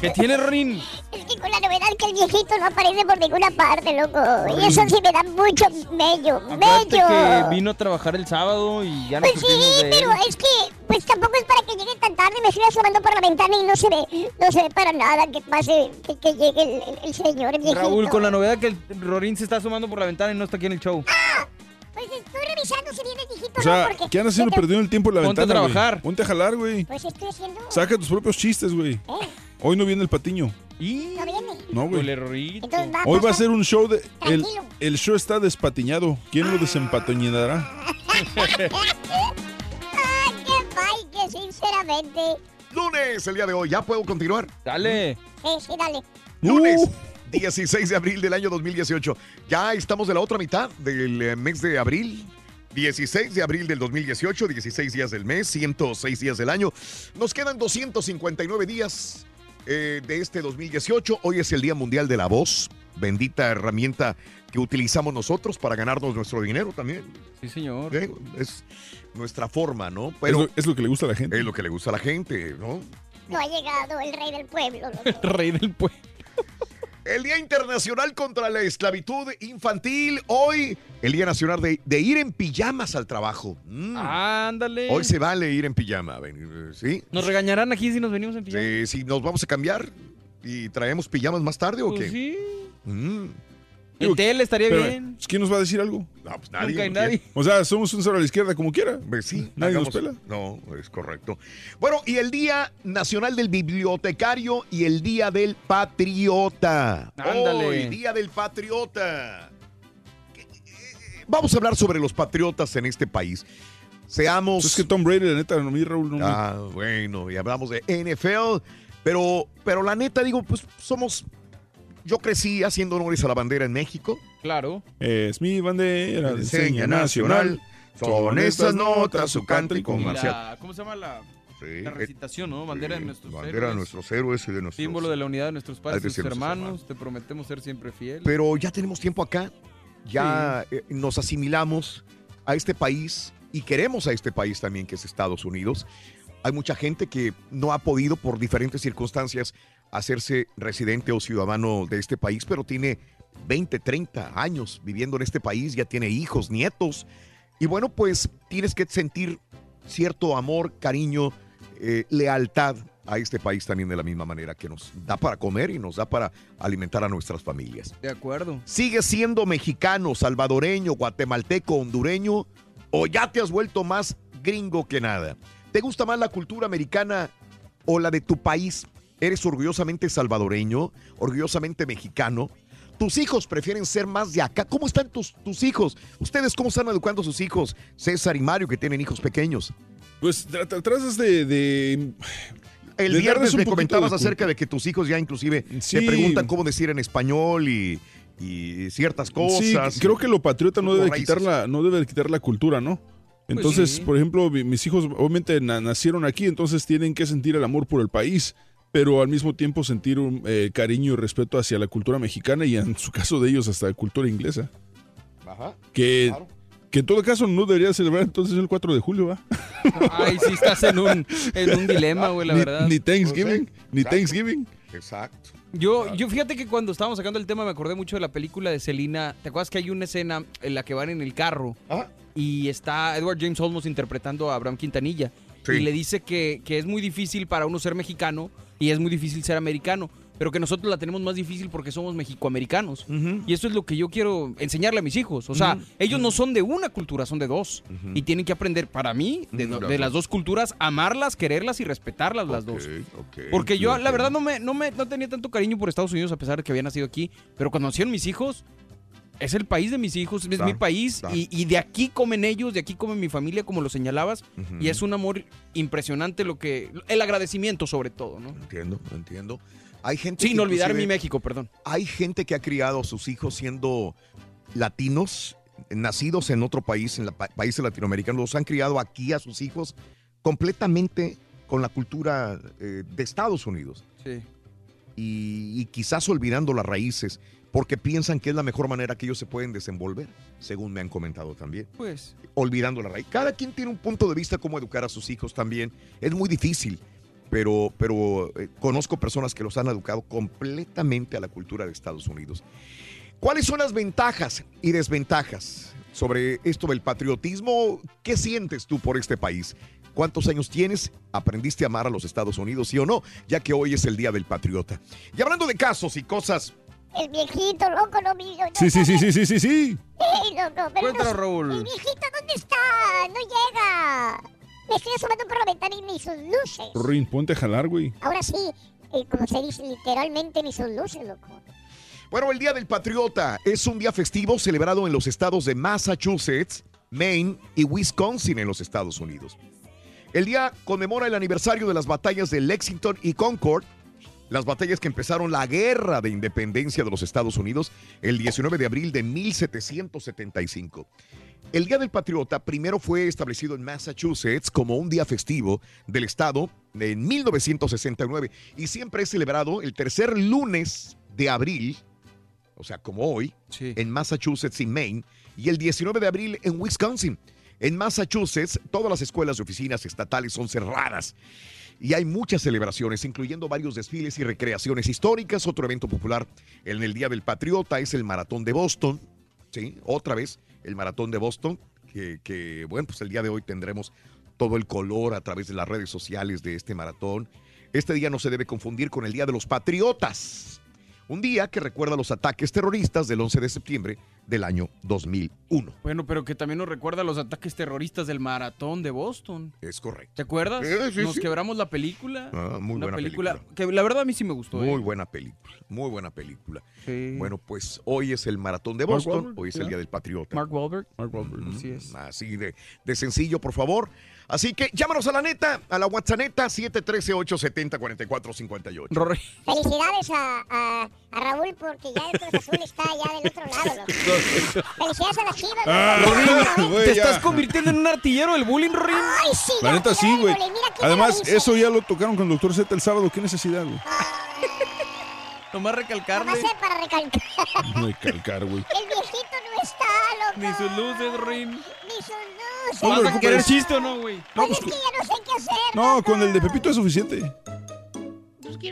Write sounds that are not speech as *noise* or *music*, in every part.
¿Qué tiene, Rorín? Es que con la novedad que el viejito no aparece por ninguna parte, loco. Y eso sí me da mucho Acuérdate bello. que vino a trabajar el sábado y ya no Pues sí, pero es que pues tampoco es para que llegue tan tarde. Me estoy asomando por la ventana y no se ve, no se ve para nada que pase, que, que llegue el, el- el señor, el viejito. Raúl, con la novedad que el Rorín se está asomando por la ventana y no está aquí en el show. Pues estoy revisando si viene viejito O sea, no, porque... ¿qué andas haciendo perdiendo el tiempo en la Ponte a ventana, güey? trabajar. Ponte a jalar, güey. Pues estoy haciendo... Saca tus propios chistes, güey. Eh, Hoy no viene el patiño. Y... no viene. No, güey. Entonces va, Hoy va a ser un show de... El, el show está despatiñado. ¿Quién lo desempatiñará? *laughs* Ay, qué pay, que sinceramente... Lunes, el día de hoy. ¿Ya puedo continuar? Dale. Sí, sí, dale. Lunes. Uh. 16 de abril del año 2018. Ya estamos de la otra mitad del eh, mes de abril. 16 de abril del 2018, 16 días del mes, 106 días del año. Nos quedan 259 días eh, de este 2018. Hoy es el Día Mundial de la Voz. Bendita herramienta que utilizamos nosotros para ganarnos nuestro dinero también. Sí, señor. Eh, Es nuestra forma, ¿no? Es Pero lo, es lo que le gusta a la gente. es lo que le gusta a la gente, ¿no? No ha llegado el rey del pueblo, loco. *laughs* Rey del pueblo. El Día Internacional contra la Esclavitud Infantil. Hoy, el Día Nacional de, de ir en pijamas al trabajo. Mm. Ándale. Hoy se vale ir en pijama, ¿sí? ¿Nos regañarán aquí si nos venimos en pijama? Sí, sí, nos vamos a cambiar y traemos pijamas más tarde o Pues qué? sí. Mm. En tele estaría Pero, bien. pues, ¿Quién nos va a decir algo? No, pues nadie. Nunca hay ¿no? nadie. O sea, somos un cero a la izquierda como quiera. Pues sí, Nadie nos hagamos- pela. No, es correcto. Bueno, y el Día Nacional del Bibliotecario y el Día del Patriota. Ándale. Hoy, Día del Patriota. Vamos a hablar sobre los patriotas en este país. Seamos. Pues es que Tom Brady, la neta, no, mi Raúl, no me- Ah, bueno, y hablamos de NFL, pero, pero la neta digo, pues somos. Yo crecí haciendo honores a la bandera en México. Claro. Es mi bandera de Enseña enseña nacional. Son estas notas, su canto y comercial. la- ¿Cómo se llama la, Sí, la eh, recitación, no? Bandera de nuestros bandera héroes. de nuestros héroes y de nuestros. Símbolo de la unidad de nuestros padres y nuestros hermanos. hermanos. Te prometemos ser siempre fieles. Pero ya tenemos tiempo acá. Ya eh, nos asimilamos a este país y queremos a este país también, que es Estados Unidos. Hay mucha gente que no ha podido por diferentes circunstancias hacerse residente o ciudadano de este país, pero tiene 20, 30 años viviendo en este país, ya tiene hijos, nietos. Y bueno, pues tienes que sentir cierto amor, cariño, eh, lealtad a este país también de la misma manera que nos da para comer y nos da para alimentar a nuestras familias. De acuerdo. ¿Sigues siendo mexicano, salvadoreño, guatemalteco, hondureño o ya te has vuelto más gringo que nada? ¿Te gusta más la cultura americana o la de tu país? Eres orgullosamente salvadoreño, orgullosamente mexicano. Tus hijos prefieren ser más de acá. ¿Cómo están tus, tus hijos? ¿Ustedes cómo están educando a sus hijos? César y Mario, que tienen hijos pequeños. Pues tra- tra- tratas de, de- El viernes me comentabas de acerca de que tus hijos ya inclusive Sí. te preguntan cómo decir en español y, y ciertas cosas. Sí, creo que lo patriota no debe, raíces. quitar la, no debe quitar la cultura, ¿no? Entonces, sí. por ejemplo, mi- mis hijos obviamente na- nacieron aquí, entonces tienen que sentir el amor por el país, pero al mismo tiempo sentir un eh, cariño y respeto hacia la cultura mexicana y en su caso de ellos hasta la cultura inglesa. Ajá, Que, claro. que en todo caso no debería celebrar entonces el 4 de julio, ¿va? *laughs* Ay, sí estás en un, en un dilema, güey, la ni, verdad. ni Thanksgiving, ni Exacto. Thanksgiving. Exacto. Yo, yo fíjate que cuando estábamos sacando el tema me acordé mucho de la película de Selena. ¿Te acuerdas que hay una escena en la que van en el carro Ajá. y está Edward James Olmos interpretando a Abraham Quintanilla? Sí. Y le dice que, que es muy difícil para uno ser mexicano y es muy difícil ser americano, pero que nosotros la tenemos más difícil porque somos mexicoamericanos. Y eso es lo que yo quiero enseñarle a mis hijos. O sea, ellos no son de una cultura, son de dos. Y tienen que aprender, para mí, de, do- las de las dos. culturas, amarlas, quererlas y respetarlas las dos. Porque yo, la verdad, no me, no me no tenía tanto cariño por Estados Unidos a pesar de que había nacido aquí. Pero cuando nacieron mis hijos, es el país de mis hijos, es Claro, mi país. claro. Y, y de aquí comen ellos, de aquí come mi familia, como lo señalabas. Y es un amor impresionante lo que. El agradecimiento, sobre todo, ¿no? Entiendo, entiendo. Hay gente Sin que olvidar mi México, perdón. Hay gente que ha criado a sus hijos siendo latinos, nacidos en otro país, en la países latinoamericanos, los han criado aquí a sus hijos completamente con la cultura eh, de Estados Unidos Sí. y, y quizás olvidando las raíces porque piensan que es la mejor manera que ellos se pueden desenvolver, según me han comentado también, Pues. olvidando la raíz. Cada quien tiene un punto de vista cómo educar a sus hijos también. Es muy difícil, pero, pero eh, conozco personas que los han educado completamente a la cultura de Estados Unidos. ¿Cuáles son las ventajas y desventajas sobre esto del patriotismo? ¿Qué sientes tú por este país? ¿Cuántos años tienes? ¿Aprendiste a amar a los Estados Unidos, sí o no? Ya que hoy es el Día del Patriota. Y hablando de casos y cosas, El viejito, loco, no vi. no- Sí, sí, sí, sí, sí, sí, sí. Ey, loco, pero Cuéntalo, no- Raúl. El viejito, ¿dónde está? No llega. Me estoy asomando por la ventana y ni sus luces. Rin, ponte a jalar, güey. Ahora sí, eh, como se dice literalmente, ni sus luces, loco. Bueno, el Día del Patriota es un día festivo celebrado en los estados de Massachusetts, Maine y Wisconsin en los Estados Unidos. El día conmemora el aniversario de las batallas de Lexington y Concord, las batallas que empezaron la guerra de independencia de los Estados Unidos el 19 de abril de 1775. El Día del Patriota primero fue establecido en Massachusetts como un día festivo del estado en 1969 y siempre es celebrado el tercer lunes de abril, o sea, como hoy, Sí. en Massachusetts y Maine, y el 19 de abril en Wisconsin. En Massachusetts, todas las escuelas y oficinas estatales son cerradas. Y hay muchas celebraciones, incluyendo varios desfiles y recreaciones históricas. Otro evento popular en el Día del Patriota es el Maratón de Boston. Sí, otra vez el Maratón de Boston, que, bueno, pues el día de hoy tendremos todo el color a través de las redes sociales de este maratón. Este día no se debe confundir con el Día de los Patriotas, un día que recuerda los ataques terroristas del 11 de septiembre del año 2001. Bueno, pero que también nos recuerda los ataques terroristas del maratón de Boston. Es correcto. ¿Te acuerdas? Sí, sí, Nos sí. quebramos la película. Ah, muy Una buena película, película. que la verdad a mí sí me gustó. Muy ¿eh? buena película, muy buena película. Sí. Bueno, pues hoy es el maratón de Boston, hoy es el. Día del Patriota. Mark Wahlberg. Mark Wahlberg. Mm, Así es. Así de, de sencillo, por favor. Así que llámanos a la neta, a la WhatsApp neta, 713-870-4458. Rory. Felicidades a, a, a Raúl porque ya el Cruz Azul está ya del otro lado, loco. *laughs* Felicidades a las chivas. Ah, güey, ¿Te ya. estás convirtiendo en un artillero del bullying, Rory? Ay, sí, La neta sí, güey. Además, eso ya lo tocaron con el doctor Z el sábado. ¿Qué necesidad, güey? Nomás *laughs* Nomás recalcarle. sé para recalcar. No hay calcar, güey. El viejito no está, loco. Ni sus luces, Rory. Ni sus luces. ¿Vas a querer chiste o no, güey? Pues es que ya no sé qué hacer. No, loco. con el de Pepito es suficiente.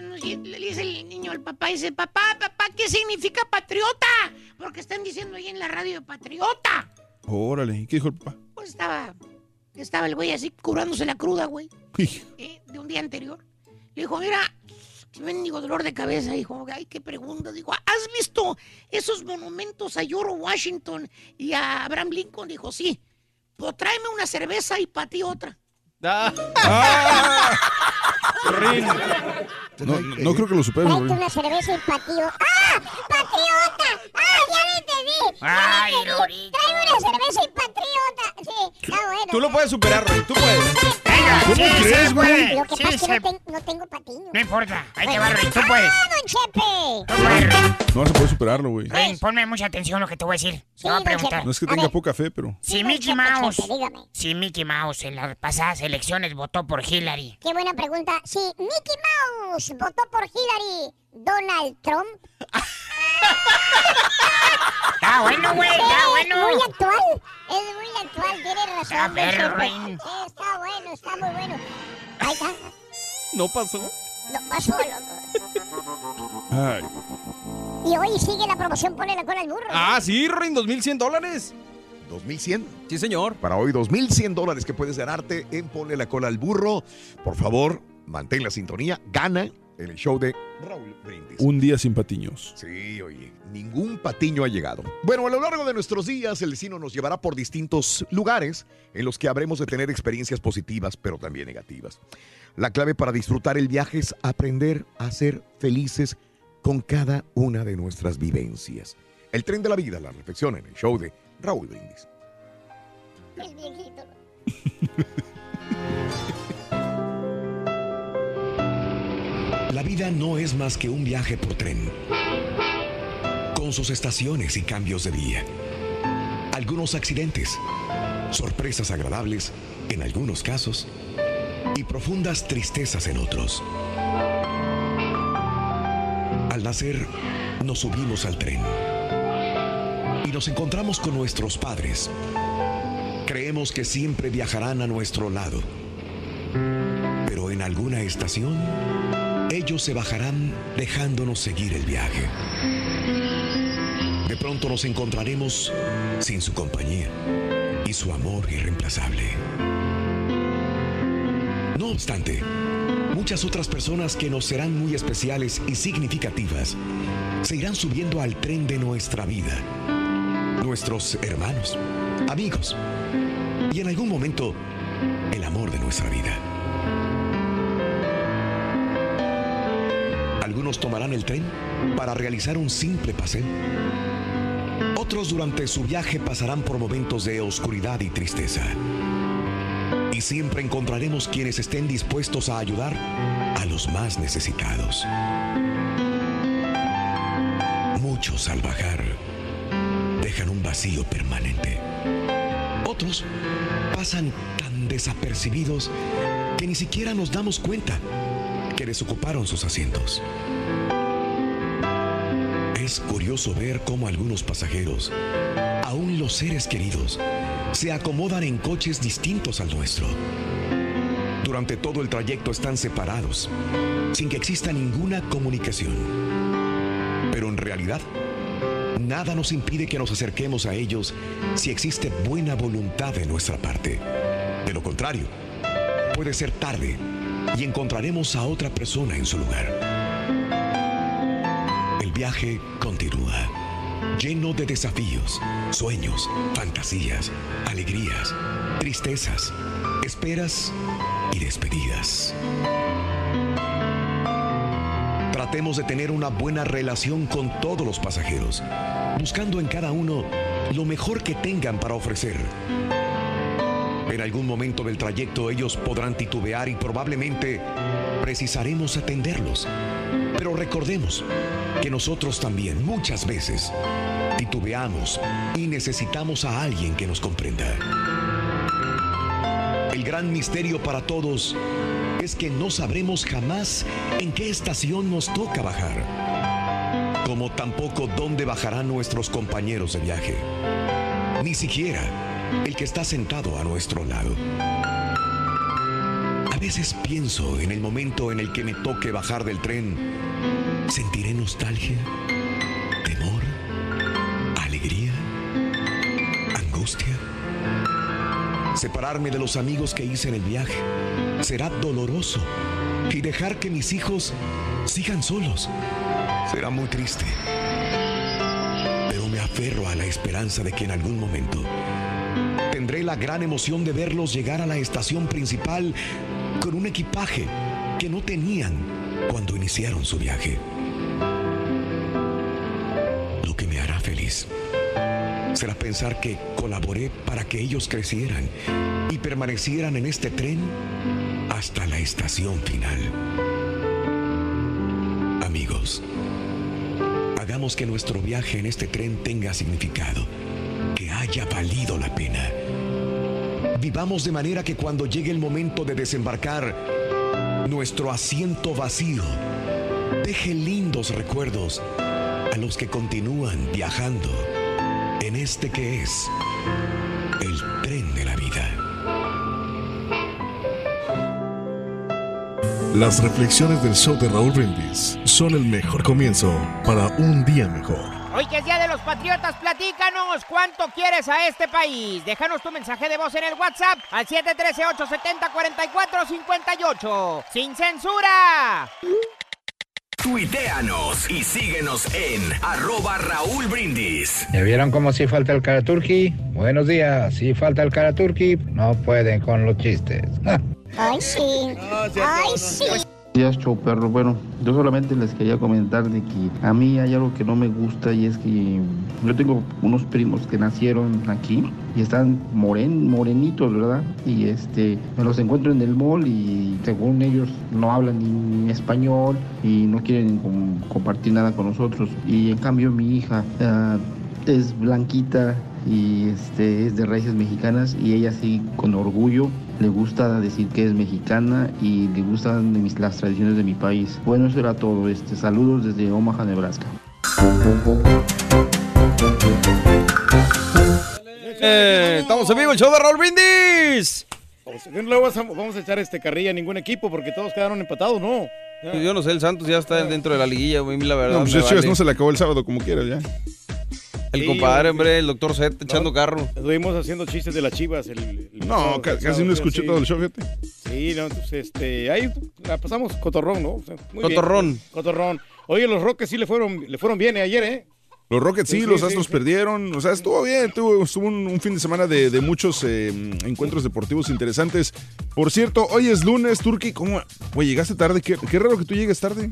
Le dice el niño al papá, dice, papá, papá, ¿qué significa patriota? Porque están diciendo ahí en la radio, patriota. Órale, ¿y qué dijo el papá? Pues estaba, estaba el güey así curándose la cruda, güey, eh, de un día anterior. Le dijo, mira, qué mendigo dolor de cabeza. Dijo, ay, qué pregunta. Dijo, ¿has visto esos monumentos a George Washington y a Abraham Lincoln? Dijo, sí. Pues tráeme una cerveza y para ti otra. Ah, ¡Ah! *laughs* No, no, no creo que lo supere. Rorín. una cerveza y patío. ¡Ah! ¡Patriota! ¡Ah, ya lo entendí! ¡Ya Ay! Rorito. Tráeme una cerveza y patriota. Sí, está bueno. Tú lo puedes superar, Rey. Tú puedes. Venga, ¿Cómo sí, crees, güey? Lo que Sí, pasa es que se- no, ten- no tengo patiño. No importa. Ahí te va, Rey. Tú puedes. ¡Ah, don Chepe! Tú puedes, Rey. No vas a poder superarlo, güey. Rey, ponme mucha atención a lo que te voy a decir. Sí, te voy a preguntar. No es que tenga poca fe, pero. Si Sí, Mickey Mouse, Chepe, si Mickey Mouse en las pasadas elecciones votó por Hillary, Qué buena pregunta. Si Mickey Mouse votó por Hillary, Donald Trump. Está bueno, güey, está Es bueno. muy actual. Es muy actual, tienes razón. Está bueno, está muy bueno. Ahí está. No pasó. Lo pasó, loco. Ay. Y hoy sigue la promoción, ponle la cola al burro. Ah, sí, Rorín, 2100 dólares. 2100. Sí, señor. Para hoy, 2100 dólares que puedes ganarte en Ponle la cola al burro. Por favor, mantén la sintonía. Gana en el show de Raúl Brindis. Un día sin patiños. Sí, oye, ningún patiño ha llegado. Bueno, a lo largo de nuestros días, el destino nos llevará por distintos lugares en los que habremos de tener experiencias positivas, pero también negativas. La clave para disfrutar el viaje es aprender a ser felices con cada una de nuestras vivencias. El tren de la vida, la reflexión en el show de Raúl Brindis. El viejito. *laughs* La vida no es más que un viaje por tren, con sus estaciones y cambios de vía. Algunos accidentes, sorpresas agradables en algunos casos y profundas tristezas en otros. Al nacer, nos subimos al tren y nos encontramos con nuestros padres. Creemos que siempre viajarán a nuestro lado, pero en alguna estación ellos se bajarán dejándonos seguir el viaje. De pronto nos encontraremos sin su compañía y su amor irreemplazable. No obstante, muchas otras personas que nos serán muy especiales y significativas se irán subiendo al tren de nuestra vida. Nuestros hermanos, amigos y en algún momento el amor de nuestra vida. Tomarán el tren para realizar un simple paseo. Otros durante su viaje pasarán por momentos de oscuridad y tristeza. Y siempre encontraremos quienes estén dispuestos a ayudar a los más necesitados. Muchos al bajar dejan un vacío permanente. Otros pasan tan desapercibidos que ni siquiera nos damos cuenta que desocuparon sus asientos. Es curioso ver cómo algunos pasajeros, aún los seres queridos, se acomodan en coches distintos al nuestro. Durante todo el trayecto están separados, sin que exista ninguna comunicación. Pero en realidad, nada nos impide que nos acerquemos a ellos si existe buena voluntad de nuestra parte. De lo contrario, puede ser tarde y encontraremos a otra persona en su lugar. El viaje continúa, lleno de desafíos, sueños, fantasías, alegrías, tristezas, esperas y despedidas. Tratemos de tener una buena relación con todos los pasajeros, buscando en cada uno lo mejor que tengan para ofrecer. En algún momento del trayecto ellos podrán titubear y probablemente precisaremos atenderlos. Pero recordemos que nosotros también muchas veces titubeamos y necesitamos a alguien que nos comprenda. El gran misterio para todos es que no sabremos jamás en qué estación nos toca bajar, como tampoco dónde bajarán nuestros compañeros de viaje, ni siquiera el que está sentado a nuestro lado. A veces pienso en el momento en el que me toque bajar del tren, sentiré nostalgia, temor, alegría, angustia. Separarme de los amigos que hice en el viaje será doloroso y dejar que mis hijos sigan solos será muy triste. Pero me aferro a la esperanza de que en algún momento tendré la gran emoción de verlos llegar a la estación principal con un equipaje que no tenían cuando iniciaron su viaje. Lo que me hará feliz será pensar que colaboré para que ellos crecieran y permanecieran en este tren hasta la estación final. Amigos, hagamos que nuestro viaje en este tren tenga significado, que haya valido la pena. Vivamos de manera que cuando llegue el momento de desembarcar, nuestro asiento vacío deje lindos recuerdos a los que continúan viajando en este que es el tren de la vida. Las reflexiones del show de Raúl Brindis son el mejor comienzo para un día mejor. Que es Día de los Patriotas, platícanos cuánto quieres a este país. Déjanos tu mensaje de voz en el WhatsApp al 713-870-4458. ¡Sin censura! Tuiteanos y síguenos en arroba Raúl Brindis. ¿Ya vieron cómo sí falta el Karaturki? Buenos días, sí falta el Karaturki. No pueden con los chistes. *laughs* Ay, sí. Ay, sí. Días, perro. Bueno, yo solamente les quería comentar de que a mí hay algo que no me gusta y es que yo tengo unos primos que nacieron aquí y están moren, morenitos, ¿verdad? Y este, me los encuentro en el mall y según ellos no hablan ni español y no quieren com- compartir nada con nosotros. Y en cambio mi hija ah, es blanquita y este es de raíces mexicanas y ella sí con orgullo le gusta decir que es mexicana y le gustan de mis- las tradiciones de mi país. Bueno, eso era todo. Este, saludos desde Omaha, Nebraska. Eh, estamos en vivo, el show de Raúl Brindis. Pues, vamos a echar este carrilla a ningún equipo porque todos quedaron empatados, ¿no? Yo no sé, el Santos ya está dentro de la liguilla, güey, la verdad. No, pues me vale. no se le acabó el sábado como quiera ya. El Sí, compadre, hombre. el doctor Z echando carro. Estuvimos haciendo chistes de las chivas. El, el No, pasado- casi no escuché sí. todo el show, fíjate. Sí, no, entonces, este, ahí la pasamos cotorrón, ¿no? O sea, muy bien. Cotorrón. cotorrón. Oye, los Rockets sí le fueron, le fueron bien eh, ayer, ¿eh? Los Rockets sí, Sí, sí, los Astros sí. perdieron. O sea, estuvo bien. Tuvo, estuvo un, un fin de semana de, de muchos eh, encuentros deportivos interesantes. Por cierto, hoy es lunes, Turki. ¿Cómo? Güey, llegaste tarde. Qué, qué raro que tú llegues tarde.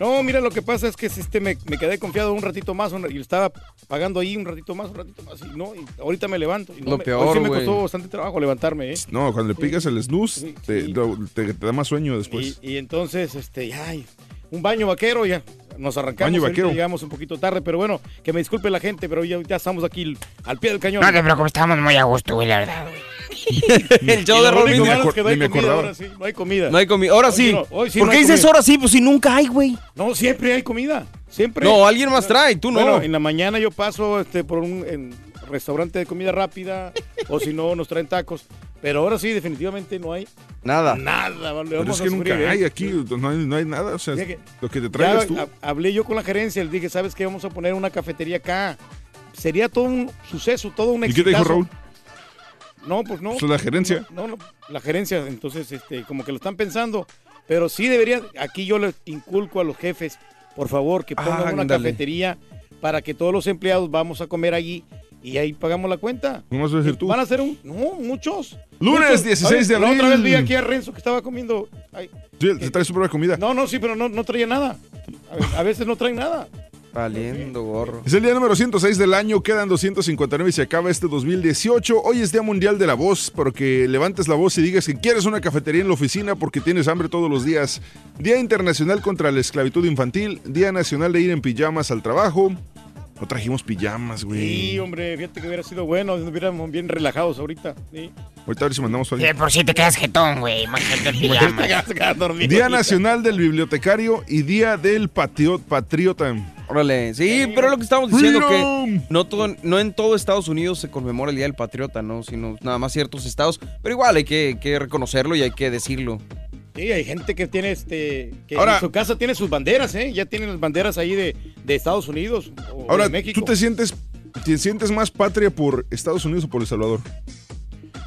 No, mira, lo que pasa es que este, me, me quedé confiado un ratito más un- y estaba pagando ahí un ratito más, un ratito más. Y no, y ahorita me levanto. Y no Lo me- peor, hoy sí me costó bastante trabajo levantarme, ¿eh? No, cuando le pigas el snooze, te, te- te da más sueño después. Y, y entonces, este, ay, un baño vaquero ya. Nos arrancamos, Baño vaquero. llegamos un poquito tarde, pero bueno, que me disculpe la gente, pero ya, ya estamos aquí al pie del cañón. No te preocupes, estamos muy a gusto, güey, la verdad, güey. *laughs* el show de malo es que no hay comida, acordaba. ahora sí, no hay comida. No hay comida. Ahora Hoy sí. no, hoy sí ¿Por no qué dices comida. ahora sí? Pues si nunca hay, güey. No, siempre hay comida. Siempre. No, alguien más trae, tú no. Bueno, en la mañana yo paso este, por un en restaurante de comida rápida, o si no, nos traen tacos. Pero ahora sí, definitivamente no hay Nada. nada. vale, Pero es que nunca ¿eh? hay aquí. No hay, no hay nada. O sea, que- lo que te traigas tú. hab- hablé yo con la gerencia, le dije, ¿sabes qué? Vamos a poner una cafetería acá. Sería todo un suceso, todo un ¿Y qué te dijo. Raúl? No, pues no. Pues la gerencia. No, no, la gerencia, entonces, este, como que lo están pensando. Pero sí deberían, aquí yo les inculco a los jefes, por favor, que pongan una cafetería para que todos los empleados vamos a comer allí y ahí pagamos la cuenta. ¿Cómo vas a decir tú? Van a ser un, no, muchos. Lunes Muchos. 16 de Oye, La otra abril. vez vi aquí a Renzo que estaba comiendo. ay, Sí, se trae su propia comida. no, no, sí, pero no, no traía nada. A veces no traen nada. Valiendo gorro. Es el día número 106 del año, quedan 259 y se acaba este 2018. Hoy es Día Mundial de la Voz, para que levantes la voz y digas que quieres una cafetería en la oficina porque tienes hambre todos los días. Día Internacional contra la Esclavitud Infantil, Día Nacional de ir en pijamas al trabajo. No trajimos pijamas, güey. Sí, hombre, fíjate que hubiera sido bueno, nos hubiéramos bien relajados ahorita. Sí. Ahorita a ver si mandamos a Sí, de por si te quedas jetón, güey. Imagínate el *laughs* pijama. Día Nacional del Bibliotecario y Día del Patio- Patriota. Órale, sí, pero lo que estamos diciendo que no, todo, no en todo Estados Unidos se conmemora el Día del Patriota, ¿no? Sino nada más ciertos estados. Pero igual hay que, que reconocerlo y hay que decirlo. Sí, hay gente que tiene este que Ahora- en su casa tiene sus banderas, ¿eh? Ya tienen las banderas ahí de, de Estados Unidos o Ahora, de México. ¿tú te sientes, te sientes más patria por Estados Unidos o por El Salvador?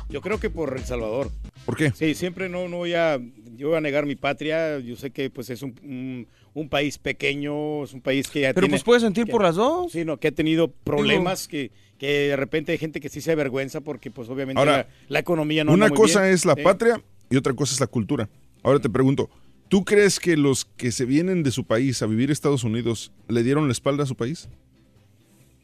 Yo creo que por El Salvador. ¿Por qué? Sí, siempre no, no voy a, yo voy a negar mi patria. Yo sé que pues es un, un- un país pequeño, es un país que ya Pero tiene- pues puedes sentir que- por las dos. Sí, no, que ha tenido problemas, que, que de repente hay gente que sí se avergüenza porque pues obviamente Ahora, la, la economía no Una anda muy cosa bien. es la Sí. patria y otra cosa es la cultura. Ahora te pregunto, ¿Tú crees que los que se vienen de su país a vivir a Estados Unidos le dieron la espalda a su país?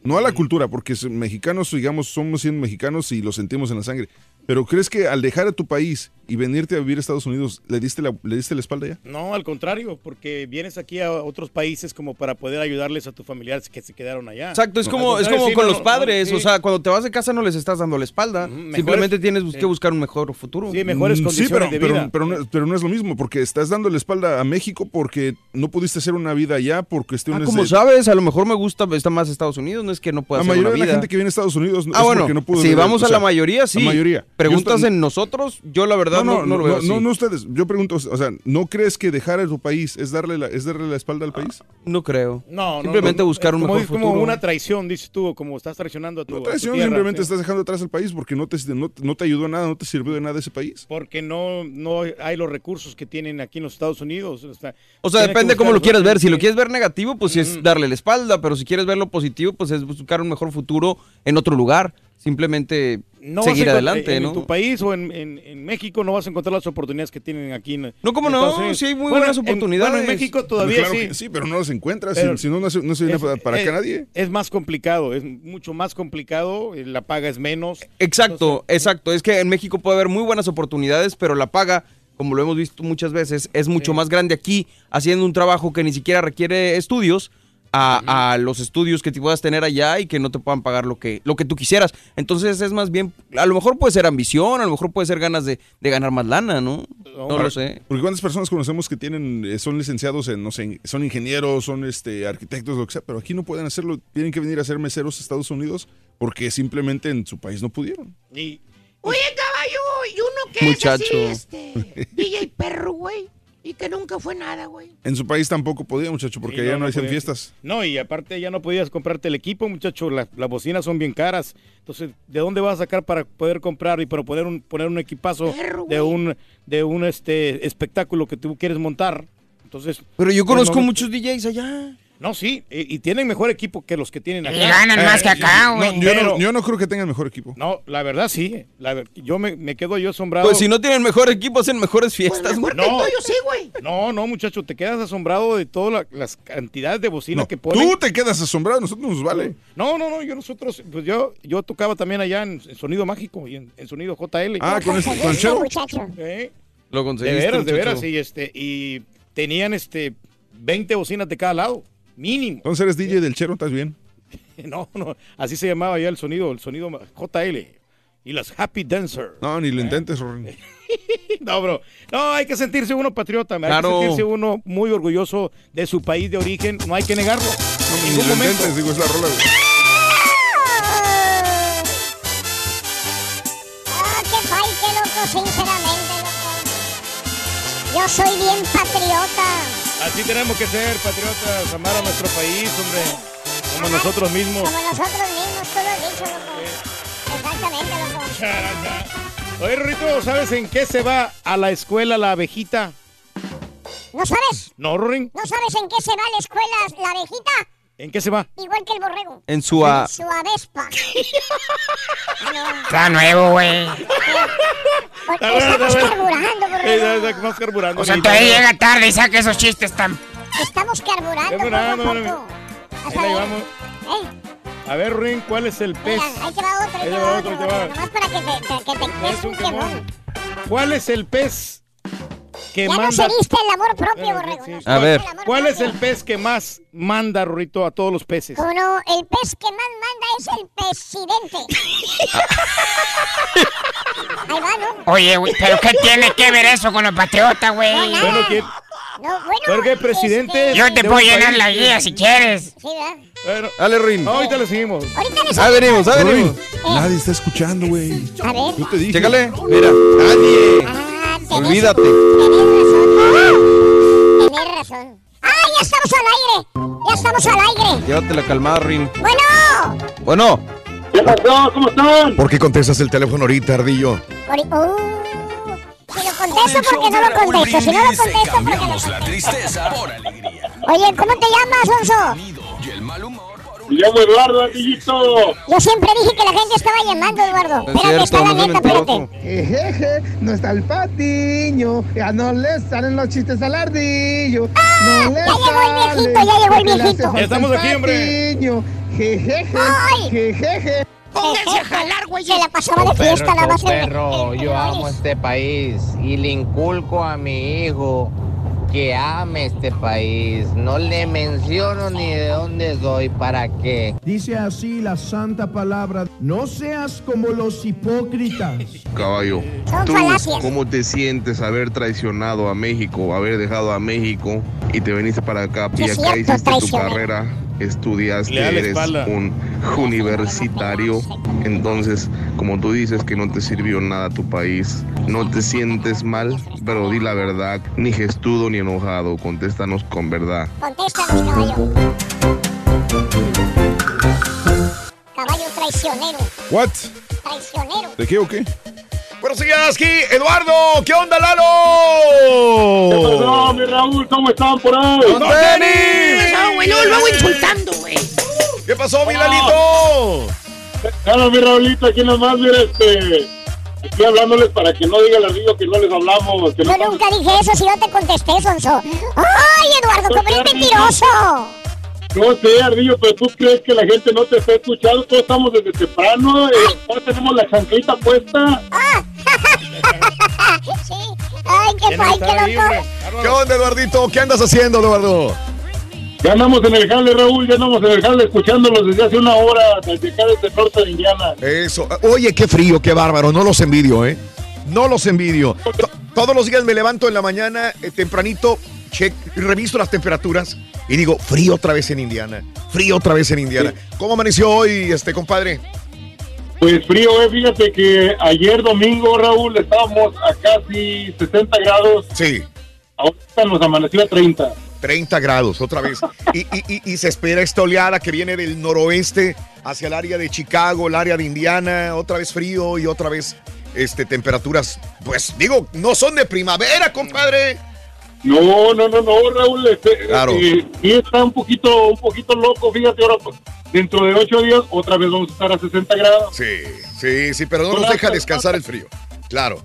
No a la cultura, porque mexicanos, digamos, somos siendo mexicanos y lo sentimos en la sangre. Pero ¿crees que al dejar a tu país y venirte a vivir a Estados Unidos, le diste la, le diste la espalda ya? No, al contrario, porque vienes aquí a otros países como para poder ayudarles a tus familiares que se quedaron allá. Exacto, es como, es como sí, con no, los no, padres, sí. o sea, cuando te vas de casa no les estás dando la espalda, simplemente tienes que buscar un mejor futuro. Sí, mejores Mm, condiciones pero, de pero- vida. Pero, no, pero no es lo mismo, porque estás dando la espalda a México porque no pudiste hacer una vida allá por Ah, cuestiones como de... sabes, a lo mejor me gusta, está más Estados Unidos, no es que no pueda La hacer mayoría una de la gente que viene a Estados Unidos Ah, es bueno, porque no pudo si vivir, vamos o a sea, la mayoría, sí. La mayoría. Preguntas estoy- en nosotros, yo la verdad no, no lo veo así. no, no ustedes. Yo pregunto, o sea, ¿no crees que dejar a tu país es darle la, es darle la espalda al país? No creo. No, no, Simplemente no, buscar un como, mejor es como futuro. una traición, dices tú, como estás traicionando a tu, tu Traición, tierra, simplemente sí. estás dejando atrás el país porque no te, no, no te ayudó a nada, no te sirvió de nada ese país. Porque no, no hay los recursos que tienen aquí en los Estados Unidos. O sea, O depende cómo lo quieras ver. Si lo quieres ver negativo, pues es darle la espalda, pero si quieres verlo positivo, pues es buscar un mejor futuro en otro lugar. Simplemente no seguir adelante, en, ¿no? En tu país o en, en- en México no vas a encontrar las oportunidades que tienen aquí. En, No, ¿cómo en no? Sí hay muy Bueno, buenas en- oportunidades. bueno, en México todavía Claro sí. que sí, pero no las encuentras. Pero- si, si no, no se, no se viene Es- para, para acá nadie. Es más complicado, es mucho más complicado, eh, la paga es menos. Exacto, exacto. Es que en México puede haber muy buenas oportunidades, pero la paga, como lo hemos visto muchas veces, es mucho más grande aquí, haciendo un trabajo que ni siquiera requiere estudios. A, a los estudios que te puedas tener allá y que no te puedan pagar lo que, lo que tú quisieras. Entonces es más bien, a lo mejor puede ser ambición, a lo mejor puede ser ganas de, de ganar más lana, ¿no? No lo sé. Porque cuántas personas conocemos que tienen, eh, son licenciados en, no sé, son ingenieros, son este arquitectos, lo que sea, pero aquí no pueden hacerlo, tienen que venir a ser meseros a Estados Unidos porque simplemente en su país no pudieron. Y, Oye, caballo, y uno que Muchacho. es así, este, *laughs* DJ perro, güey, y que nunca fue nada, güey. En su país tampoco podía, muchacho, porque Sí, no, no, no hacían podía. fiestas. No, y aparte ya no podías comprarte el equipo, muchacho, la- las bocinas son bien caras. Entonces, ¿de dónde vas a sacar para poder comprar y para poder un- poner un equipazo de un de un este espectáculo que tú quieres montar? Entonces, Pero yo es conozco momento- muchos DJs allá. No, sí, y, y tienen mejor equipo que los que tienen acá. ganan más que acá, No, güey. yo, Pero- no, yo no creo que tengan mejor equipo. No, la verdad sí. La ver- yo me, me quedo yo asombrado. Pues si no tienen mejor equipo, hacen mejores Pues fiestas. güey. No, sí, güey. no, no, muchacho, te quedas asombrado de todas la- las cantidades de bocina No, que ponen. tú te quedas asombrado, nosotros nos vale. No, no, no, yo nosotros, pues yo, yo tocaba también allá en, en Sonido Mágico y en, en Sonido JL. Ah, con este- con el muchacho. ¿Eh? Lo De conseguiste, veras, de veras, y este, y tenían este 20 bocinas de cada lado, mínimo. Entonces eres DJ del Chero, ¿estás bien? *laughs* No, no, así se llamaba ya el sonido, el sonido JL. Y las Happy Dancer. No, ni lo intentes, Rorin. *laughs* No, bro. No, hay que sentirse uno patriota, hay Claro. que sentirse uno muy orgulloso de su país de origen. No hay que negarlo. En ningún lo momento. intentes, digo, es la rola. Ah, qué loco, sinceramente, loco. Yo soy bien patriota. Así tenemos que ser, patriotas, amar a nuestro país, hombre. Como nosotros mismos. Como nosotros mismos, tú lo has dicho, loco. Exactamente, loco. *laughs* Oye, Rorito, ¿sabes en qué se va a la escuela la abejita? ¿No sabes? ¿No, Rorin? ¿No sabes en qué se va a la escuela la abejita? ¿En qué se va? Igual que el borrego. En su a- Su avespa. *laughs* Está nuevo, güey. Porque estamos carburando, borrego. Más carburando. O sea, todavía llega tarde y saca esos chistes tan... Estamos carburando poco a Carburando, poco. Ahí a ver. llevamos. Eh, A ver, Rorin, ¿cuál es el pez? mira, ahí te va otro, ahí Ahí te va otro, ahí Nomás para que te, te- que te des un quemón. ¿Cuál es el pez que Ya no manda? se viste el amor propio, borrego. Sí. no se A ver. ¿Cuál es propio. el pez que más manda, Rorito, a todos los peces? Como no, el pez que más manda es el presidente. *laughs* Ahí va, ¿no? Oye, güey, ¿pero qué tiene que ver eso con los patriotas, güey? Bueno, ¿quién? No, bueno. Porque presidente. Yo te puedo llenar país la guía si quieres. Sí, ¿verdad? Bueno, Dale, Rin. ahorita le seguimos. Ahorita les Ahí venimos, ahí venimos. Nadie está escuchando, güey. A ver. Yo te dije. Chécale. Mira, nadie. Ah, tenés- Olvídate. Tenés razón. ¡Ah, ya estamos al aire! ¡Ya estamos al aire! Llévate la calmada, Rin. ¡Bueno! Bueno, ¿Qué pasó? ¿Cómo están? ¿Por qué contestas el teléfono ahorita, Ardillo? Ori- uh, si lo contesto porque no lo contesto. Si no lo contesto porque cambiamos no la tristeza por alegría. Oye, ¿cómo te llamas, Sonso? Y el mal humor por llamo Eduardo, amiguito. Yo siempre dije que la gente estaba llamando, Eduardo. Es Espérate, cierto, está la no neta, espérate. Jejeje, no está el patiño, ya no le salen los chistes al ardillo. Ah, no le ya llegó el viejito, ya llegó el viejito. Ya estamos aquí, hombre. Jejeje, Ay. jejeje. Pónganse a jalar, güey. Se la pasaba de fiesta, más. el- perro, el- yo amo este país y le inculco a mi hijo que ame este país. No le menciono ni de dónde soy, para qué. Dice así la santa palabra, no seas como los hipócritas. *laughs* Caballo, ¿tú cómo te sientes haber traicionado a México, haber dejado a México y te viniste para acá y es acá hiciste tu carrera, estudiaste, eres un universitario, entonces como tú dices que no te sirvió nada tu país, no te sientes mal, pero di la verdad, ni gestudo ni enojado, contéstanos con verdad. Contéstanos, caballo. Caballo traicionero. ¿What? Traicionero. ¿De qué o qué? Buenos días, aquí, Eduardo. ¿Qué onda, Lalo? ¿Qué pasó, mi Raúl? ¿Cómo están por ahí? ¡Don Denis! No, güey, luego, luego insultando, güey. ¿Qué pasó, mi Lalito? Claro, mi Raulito, aquí nomás, mira, este... Estoy hablándoles para que no diga el ardillo que no les hablamos. Que no Yo nunca dije eso si yo te contesté, Sonso. ¡Ay, Eduardo, cómo eres mentiroso! No sé, Ardillo, pero tú crees que la gente no te está escuchando. Todos estamos desde temprano. Eh, todos tenemos la chanclita puesta. *laughs* sí. Ay, qué fay, qué loco. ¿Qué onda, Eduardito? ¿Qué andas haciendo, Eduardo? Ya andamos en el jale, Raúl. Ya andamos en el jale escuchándolos desde hace una hora. Desde acá, desde el norte de Indiana. Eso. Oye, qué frío, qué bárbaro. No los envidio, ¿eh? No los envidio. To- todos los días me levanto en la mañana, eh, tempranito, check, reviso las temperaturas y digo, frío otra vez en Indiana. Frío otra vez en Indiana. ¿Cómo amaneció hoy, este compadre? Pues frío, eh. Fíjate que ayer domingo, Raúl, estábamos a casi 60 grados. Sí. Ahorita nos amaneció a 30. 30 grados, otra vez. Y, y- y- y se espera esta oleada que viene del noroeste hacia el área de Chicago, el área de Indiana, otra vez frío y otra vez este, temperaturas, pues digo, no son de primavera, compadre. No, no, no, no, Raúl. Este, Claro. eh, está un poquito, un poquito loco. Fíjate, ahora pues, dentro de ocho días otra vez vamos a estar a 60 grados. Sí, sí, sí, pero no nos deja descansar el frío. Claro.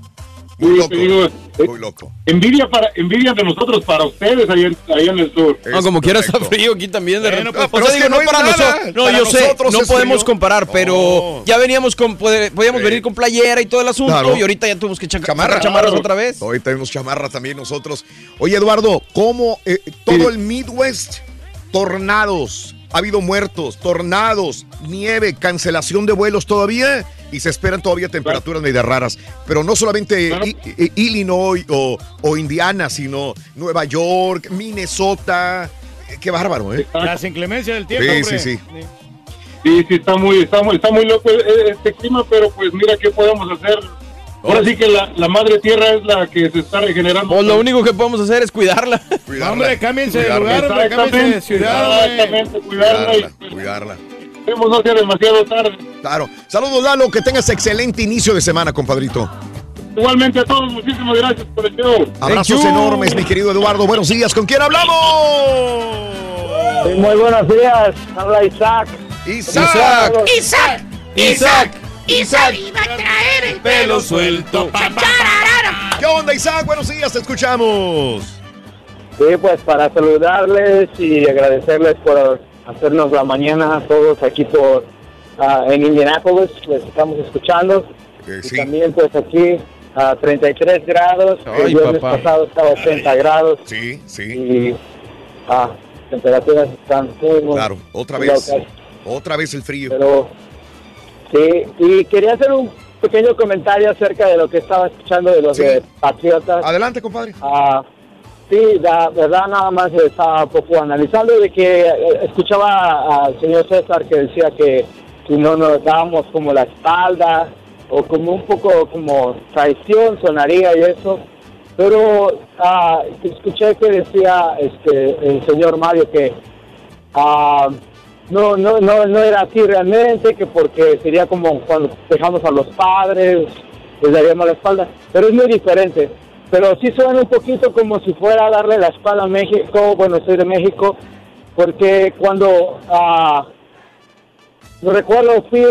Muy loco. Muy loco. Envidia para envidia de nosotros para ustedes allá en, allá en el sur. No, como quiera está frío aquí también. De repente. pues, O no para nada. nosotros. No, Para yo sé, nosotros no podemos frío. comparar, pero ya veníamos con, poder- podíamos venir con playera y todo el asunto Claro. y ahorita ya tuvimos que cha- Chamarra. chamarras otra vez. Hoy tenemos chamarra también nosotros. Oye, Eduardo, ¿cómo eh, todo el Midwest, tornados, ha habido muertos, tornados, nieve, cancelación de vuelos todavía y se esperan todavía temperaturas medio raras. Pero no solamente I- I- Illinois o, o Indiana, sino Nueva York, Minnesota. Eh, Qué bárbaro, ¿eh? Las inclemencias del tiempo, Sí, hombre. sí, sí. Sí, sí, está muy, está muy, está muy loco e- este clima, pero pues mira qué podemos hacer. Ahora sí que la, la madre tierra es la que se está regenerando. Pues lo único que podemos hacer es cuidarla. Hombre, cámbiense de lugar, hombre, cámbiense de ciudad. Exactamente, cuidarla y Cuidarla, cuidarla. Esperemos no sea demasiado tarde. Claro. Saludos, Lalo, que tengas excelente inicio de semana, compadrito. Igualmente a todos, muchísimas gracias por el show. Abrazos enormes, mi querido Eduardo. Buenos días. ¿Con quién hablamos? muy buenos días. Habla Isaac. Isaac. Isaac, Isaac. Isaac iba a traer el pelo suelto. ¿Qué onda, Isaac? Buenos días, te escuchamos. Sí, pues para saludarles y agradecerles por hacernos la mañana a todos aquí por ah, en Indianapolis, les estamos escuchando. y también pues aquí a 33 grados, Ay, el viernes papá. pasado estaba a 80 grados. Sí, sí. Y ah, temperaturas están muy, muy Claro, otra vez. Otra vez el frío. Pero sí, y quería hacer un pequeño comentario acerca de lo que estaba escuchando de los de Patriotas. Adelante, compadre. Ah, sí, la verdad nada más estaba un poco analizando de que eh, escuchaba al señor César que decía que si no nos dábamos como la espalda o como un poco como traición sonaría y eso. Pero ah, escuché que decía este el señor Mario que ah, no, no, no, no era así realmente, que porque sería como cuando dejamos a los padres, les daríamos la espalda, pero es muy diferente. Pero sí suena un poquito como si fuera a darle la espalda a México, bueno, soy de México, porque cuando ah, recuerdo, fui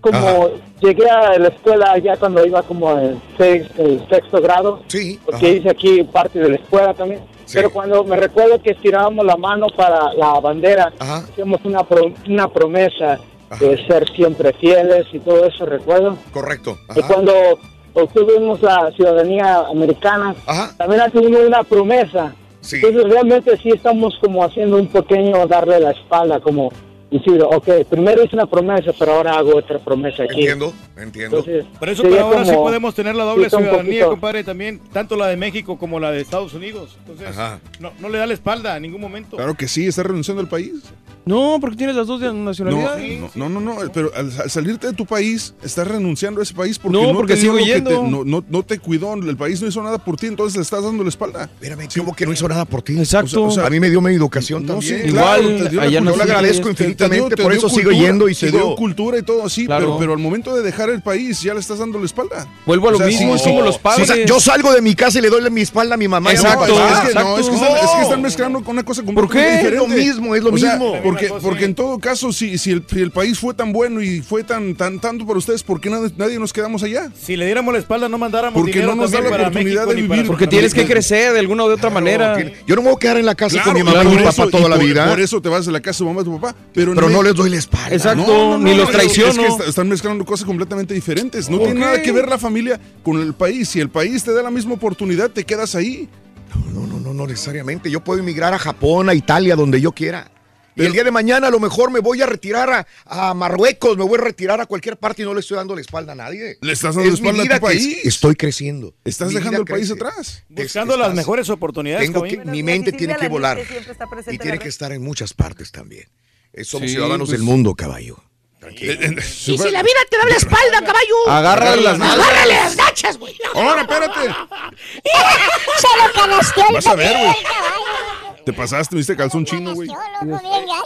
como, llegué a la escuela ya cuando iba como en sexto, en sexto grado. Sí. Porque ajá. hice aquí parte de la escuela también. Pero cuando me recuerdo que estirábamos la mano para la bandera, hicimos una, pro- una promesa de ser siempre fieles y todo eso, recuerdo. Correcto. Y cuando obtuvimos la ciudadanía americana, también tuvimos una promesa. Entonces realmente sí estamos como haciendo un pequeño darle la espalda, como decir, ok, primero hice una promesa, pero ahora hago otra promesa aquí. Entiendo, entiendo. Entonces, Por eso, pero ahora sí podemos tener la doble ciudadanía, compadre, también, tanto la de México como la de Estados Unidos. Entonces, Ajá. no, no le da la espalda en ningún momento. Claro que sí, está renunciando al país. No, porque tienes las dos No, nacionalidades. no, no, no, pero al, al salirte de tu país, estás renunciando a ese país porque No, no, porque te sigo yendo. te- no, no, no te cuidó, el país no hizo nada por ti, entonces le estás dando la espalda. Espérame, ¿cómo que no hizo nada por ti? Exacto. O sea, a mí me dio mi educación No, también. sí, claro, te dio la yo le agradezco te infinitamente, dio- te por eso sigo cultura, yendo y te sigo... dio cultura y todo así, Claro. pero, pero al momento de dejar el país ya le estás dando la espalda. Vuelvo a lo O sea, mismo, sí, es como sí. los padres. O sea, yo salgo de mi casa y le doy mi espalda a mi mamá. Exacto, es que no, es que, están, es que están mezclando con una cosa completamente qué? diferente. Es lo mismo, es lo O sea, mismo. Porque, porque en todo caso, si, si, el, si el país fue tan bueno y fue tan, tan tanto para ustedes, ¿por qué nadie, nadie nos quedamos allá? Si le diéramos la espalda, no mandáramos Porque no nos da la oportunidad México de vivir. Porque tienes que crecer de alguna u otra manera. Yo no me voy a quedar en la casa con mi mamá y mi papá toda la vida. Por eso te vas de la casa de tu mamá y tu papá. Pero, Pero en no les doy la espalda. Exacto, ni los es que- traiciono. Es que está- están mezclando cosas completamente diferentes. No ¿Por tiene qué? nada que ver la familia con el país. Si el país te da la misma oportunidad, te quedas ahí. No, no, no, no necesariamente. Yo puedo emigrar a Japón, a Italia, donde yo quiera. Y el día de mañana a lo mejor me voy a retirar a, a Marruecos, me voy a retirar a cualquier parte y no le estoy dando la espalda a nadie. Le estás dando la Es mi espalda a tu país. es- estoy creciendo. Estás Mi dejando el país crece. atrás. Buscando las mejores oportunidades, Tengo que, mi mente tiene que volar. Y tiene que estar en muchas partes también. Eh, Somos Sí, ciudadanos pues- del mundo, caballo. Y si la vida te da la espalda, caballo. Agárrale las nalgas. Agárrale las nachas, güey. *laughs* Ahora, espérate. *laughs* Se lo Vas a ver, güey. Te pasaste, viste calzón chino, güey.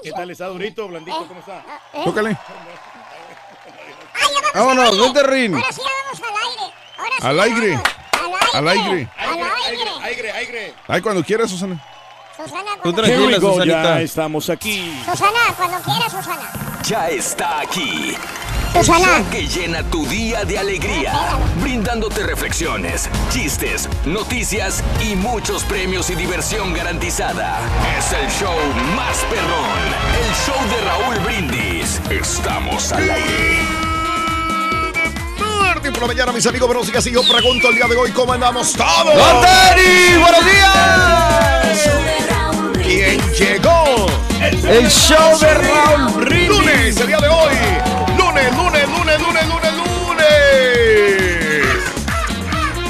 ¿Qué tal está durito, blandito? ¿Cómo está? ¿Eh? Tócale. Vámonos, vente, Rin. Ahora sí vamos al aire. Ahora sí Al aire. Al aire. Al aire. Aire, aire. Ay, cuando quieras, Susana. Susana, cuando Susanita. ya estamos aquí. Susana, cuando quieras, Susana. Ya está aquí. El Susana. show que llena tu día de alegría, brindándote reflexiones, chistes, noticias y muchos premios y diversión garantizada. Es el show más perrón, el show de Raúl Brindis. Estamos al aire. Por la mañana, mis amigos, buenos días. Y yo pregunto el día de hoy, ¿cómo andamos todos? ¡Buenos días! ¿Quién llegó? El show de Raúl Brindis. Lunes, el día de hoy. Lunes, lunes, lunes, lunes, lunes, lunes.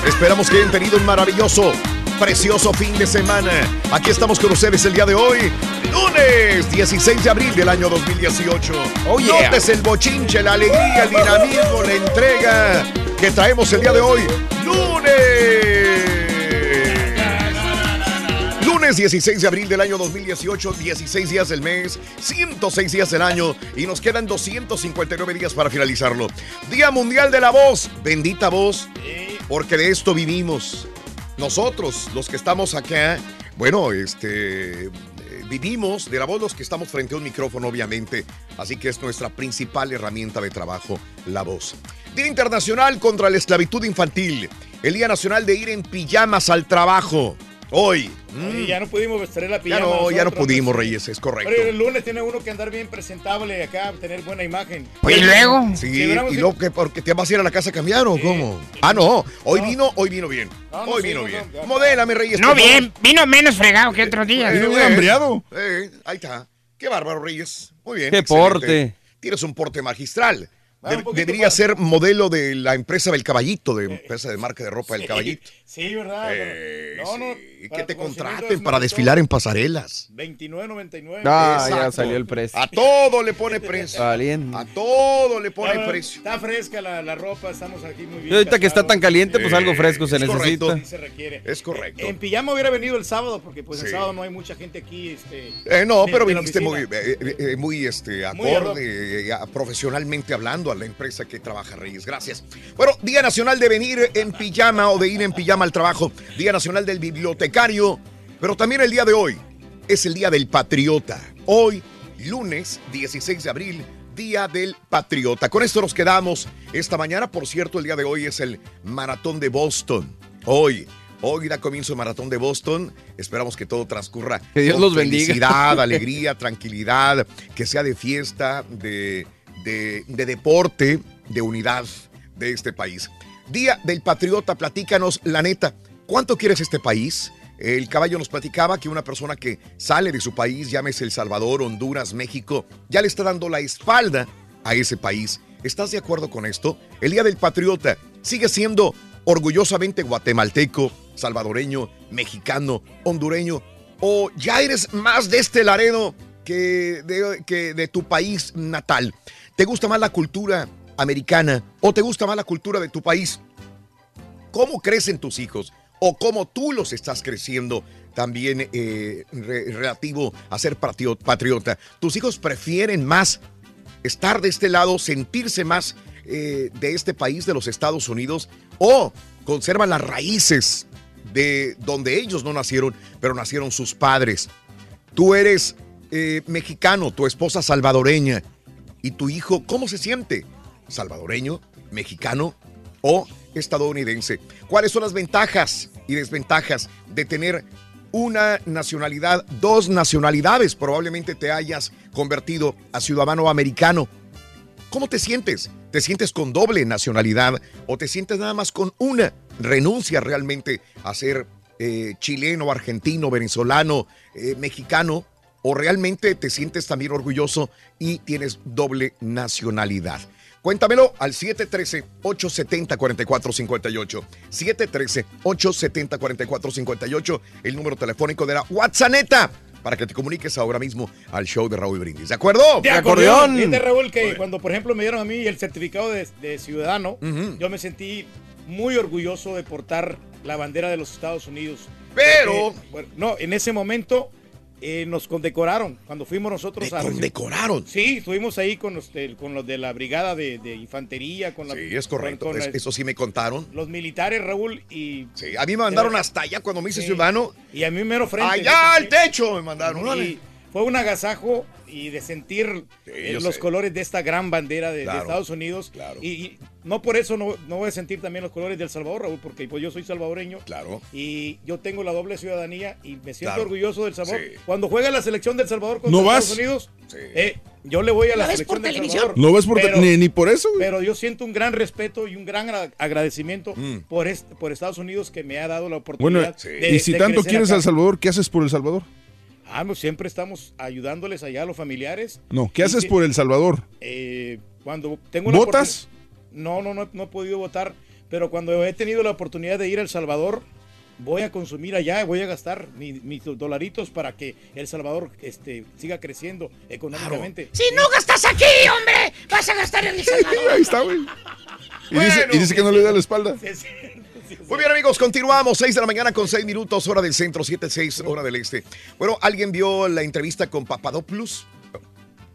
Esperamos que hayan tenido un maravilloso, precioso fin de semana. Aquí estamos con ustedes el día de hoy. Lunes 16 de abril del año 2018. Oh, yeah. Notes el bochinche, la alegría, el dinamismo, la entrega que traemos el día de hoy. Lunes. Lunes 16 de abril del año 2018, 16 días del mes, 106 días del año y nos quedan 259 días para finalizarlo. Día Mundial de la Voz, bendita voz, porque de esto vivimos. Nosotros, los que estamos acá, bueno, este, eh, vivimos de la voz los que estamos frente a un micrófono, obviamente, así que es nuestra principal herramienta de trabajo, la voz. Día Internacional contra la Esclavitud Infantil, el Día Nacional de ir en pijamas al trabajo, hoy. Oye, ya no pudimos traer la Ya pijama. no, ya no pudimos, pues. Reyes, es correcto. Oye, el lunes tiene uno que andar bien presentable acá, tener buena imagen. ¿Y luego? Sí, y luego que porque te vas a ir a la casa a cambiar o cómo? Ah, no, hoy vino, hoy vino bien. No, no, hoy sí, vino no, bien. no, ya. Modélame, Reyes. No bien, vino menos fregado que otros días. Vino Eh, bien eh, hambriado. eh, ahí está. Qué bárbaro, Reyes. Muy bien. Qué excelente. porte. Tienes un porte magistral. Ah, debería para- ser modelo de la empresa del caballito, de empresa de marca de ropa del caballito. Sí, ¿verdad? Eh, no, no. sí, que te contraten para desfilar en pasarelas. 29.99. Ah, ya Exacto. salió el precio. A todo le pone precio. Valiente. A todo le pone precio. Está fresca la, la ropa, estamos aquí muy bien. Y ahorita que está tan caliente, pues Eh, algo fresco se es correcto. necesita. Sí se requiere. Es correcto. En pijama hubiera venido el sábado, porque pues el sábado no hay mucha gente aquí. Este, Eh, no, pero viniste muy, eh, eh, muy este, acorde, eh, profesionalmente hablando a la empresa que trabaja Reyes. Gracias. Bueno, Día Nacional de venir en pijama o de ir en pijama al trabajo. Día Nacional del Bibliotecario. Pero también el día de hoy es el Día del Patriota. Hoy, lunes 16 de abril, Día del Patriota. Con esto nos quedamos esta mañana. Por cierto, el día de hoy es el Maratón de Boston. Hoy, hoy da comienzo el Maratón de Boston. Esperamos que todo transcurra Que Dios con los bendiga. felicidad, *laughs* alegría, tranquilidad, que sea de fiesta, de, de, de deporte, de unidad de este país. Día del Patriota, platícanos la neta. ¿Cuánto quieres este país? El caballo nos platicaba que una persona que sale de su país, llámese El Salvador, Honduras, México, ya le está dando la espalda a ese país. ¿Estás de acuerdo con esto? El Día del Patriota sigue siendo orgullosamente guatemalteco, salvadoreño, mexicano, hondureño, o ya eres más de este Laredo que de, que de tu país natal. ¿Te gusta más la cultura americana o te gusta más la cultura de tu país? ¿Cómo crecen tus hijos? o cómo tú los estás creciendo también eh, re- relativo a ser patrio- patriota. Tus hijos prefieren más estar de este lado, sentirse más eh, de este país, de los Estados Unidos, o conservan las raíces de donde ellos no nacieron, pero nacieron sus padres. Tú eres eh, mexicano, tu esposa salvadoreña, y tu hijo, ¿cómo se siente? ¿Salvadoreño? ¿Mexicano? ¿O estadounidense? ¿Cuáles son las ventajas y desventajas de tener una nacionalidad, dos nacionalidades? Probablemente te hayas convertido a ciudadano americano. ¿Cómo te sientes? ¿Te sientes con doble nacionalidad o te sientes nada más con una? ¿Renuncia realmente a ser eh, chileno, argentino, venezolano, eh, mexicano? ¿O realmente te sientes también orgulloso y tienes doble nacionalidad? Cuéntamelo al 713-870-4458. 713-870-4458, el número telefónico de la WhatsApp para que te comuniques ahora mismo al show de Raúl Brindis. ¿De acuerdo? De acordeón. Fíjate, Raúl, que cuando, por ejemplo, me dieron a mí el certificado de, de ciudadano, yo me sentí muy orgulloso de portar la bandera de los Estados Unidos. Pero- Porque, bueno, no, en ese momento eh, nos condecoraron cuando fuimos nosotros ¿Te a condecoraron? Sí, estuvimos ahí con los, de, con los de la brigada de, de infantería, con la, Sí, es correcto. con- con Es- la- eso sí me contaron. los militares, Raúl, y... Sí, a mí me mandaron hasta allá cuando me hice Sí. ciudadano. Y a mí mero frente. Allá al techo me mandaron. Y. fue un agasajo y de sentir eh, los sé. colores de esta gran bandera de, de Claro, Estados Unidos. Y, y no por eso no, no voy a sentir también los colores del Salvador, Raúl, porque pues yo soy salvadoreño. Claro. Y yo tengo la doble ciudadanía y me siento Claro. orgulloso del Salvador. Sí. Cuando juega la selección del Salvador contra ¿No vas? Estados Unidos, eh, yo le voy a la ¿Lo ves selección por del televisión? Salvador. ¿No ves por Pero- ni, ni por eso, güey? pero yo siento un gran respeto y un gran agra- agradecimiento Mm. por, est- por Estados Unidos que me ha dado la Bueno, oportunidad. de- y si de tanto quieres acá. a El Salvador, ¿qué haces por El Salvador? Ah, no, siempre estamos ayudándoles allá a los familiares. No, ¿qué Y haces por El Salvador? eh, cuando tengo una ¿Votas? No, no, no, no he podido votar, pero cuando he tenido la oportunidad de ir a El Salvador, voy a consumir allá, voy a gastar mi- mis dolaritos para que El Salvador este, siga creciendo económicamente. Si no gastas aquí, hombre, vas a gastar en El *laughs* Salvador. Ahí está, güey. Y, dice, y dice que no le da la espalda. *laughs* Muy bien, amigos, continuamos. 6 de la mañana con 6 minutos, hora del centro, 7, 6, hora del este. Bueno, ¿alguien vio la entrevista con Papadopoulos?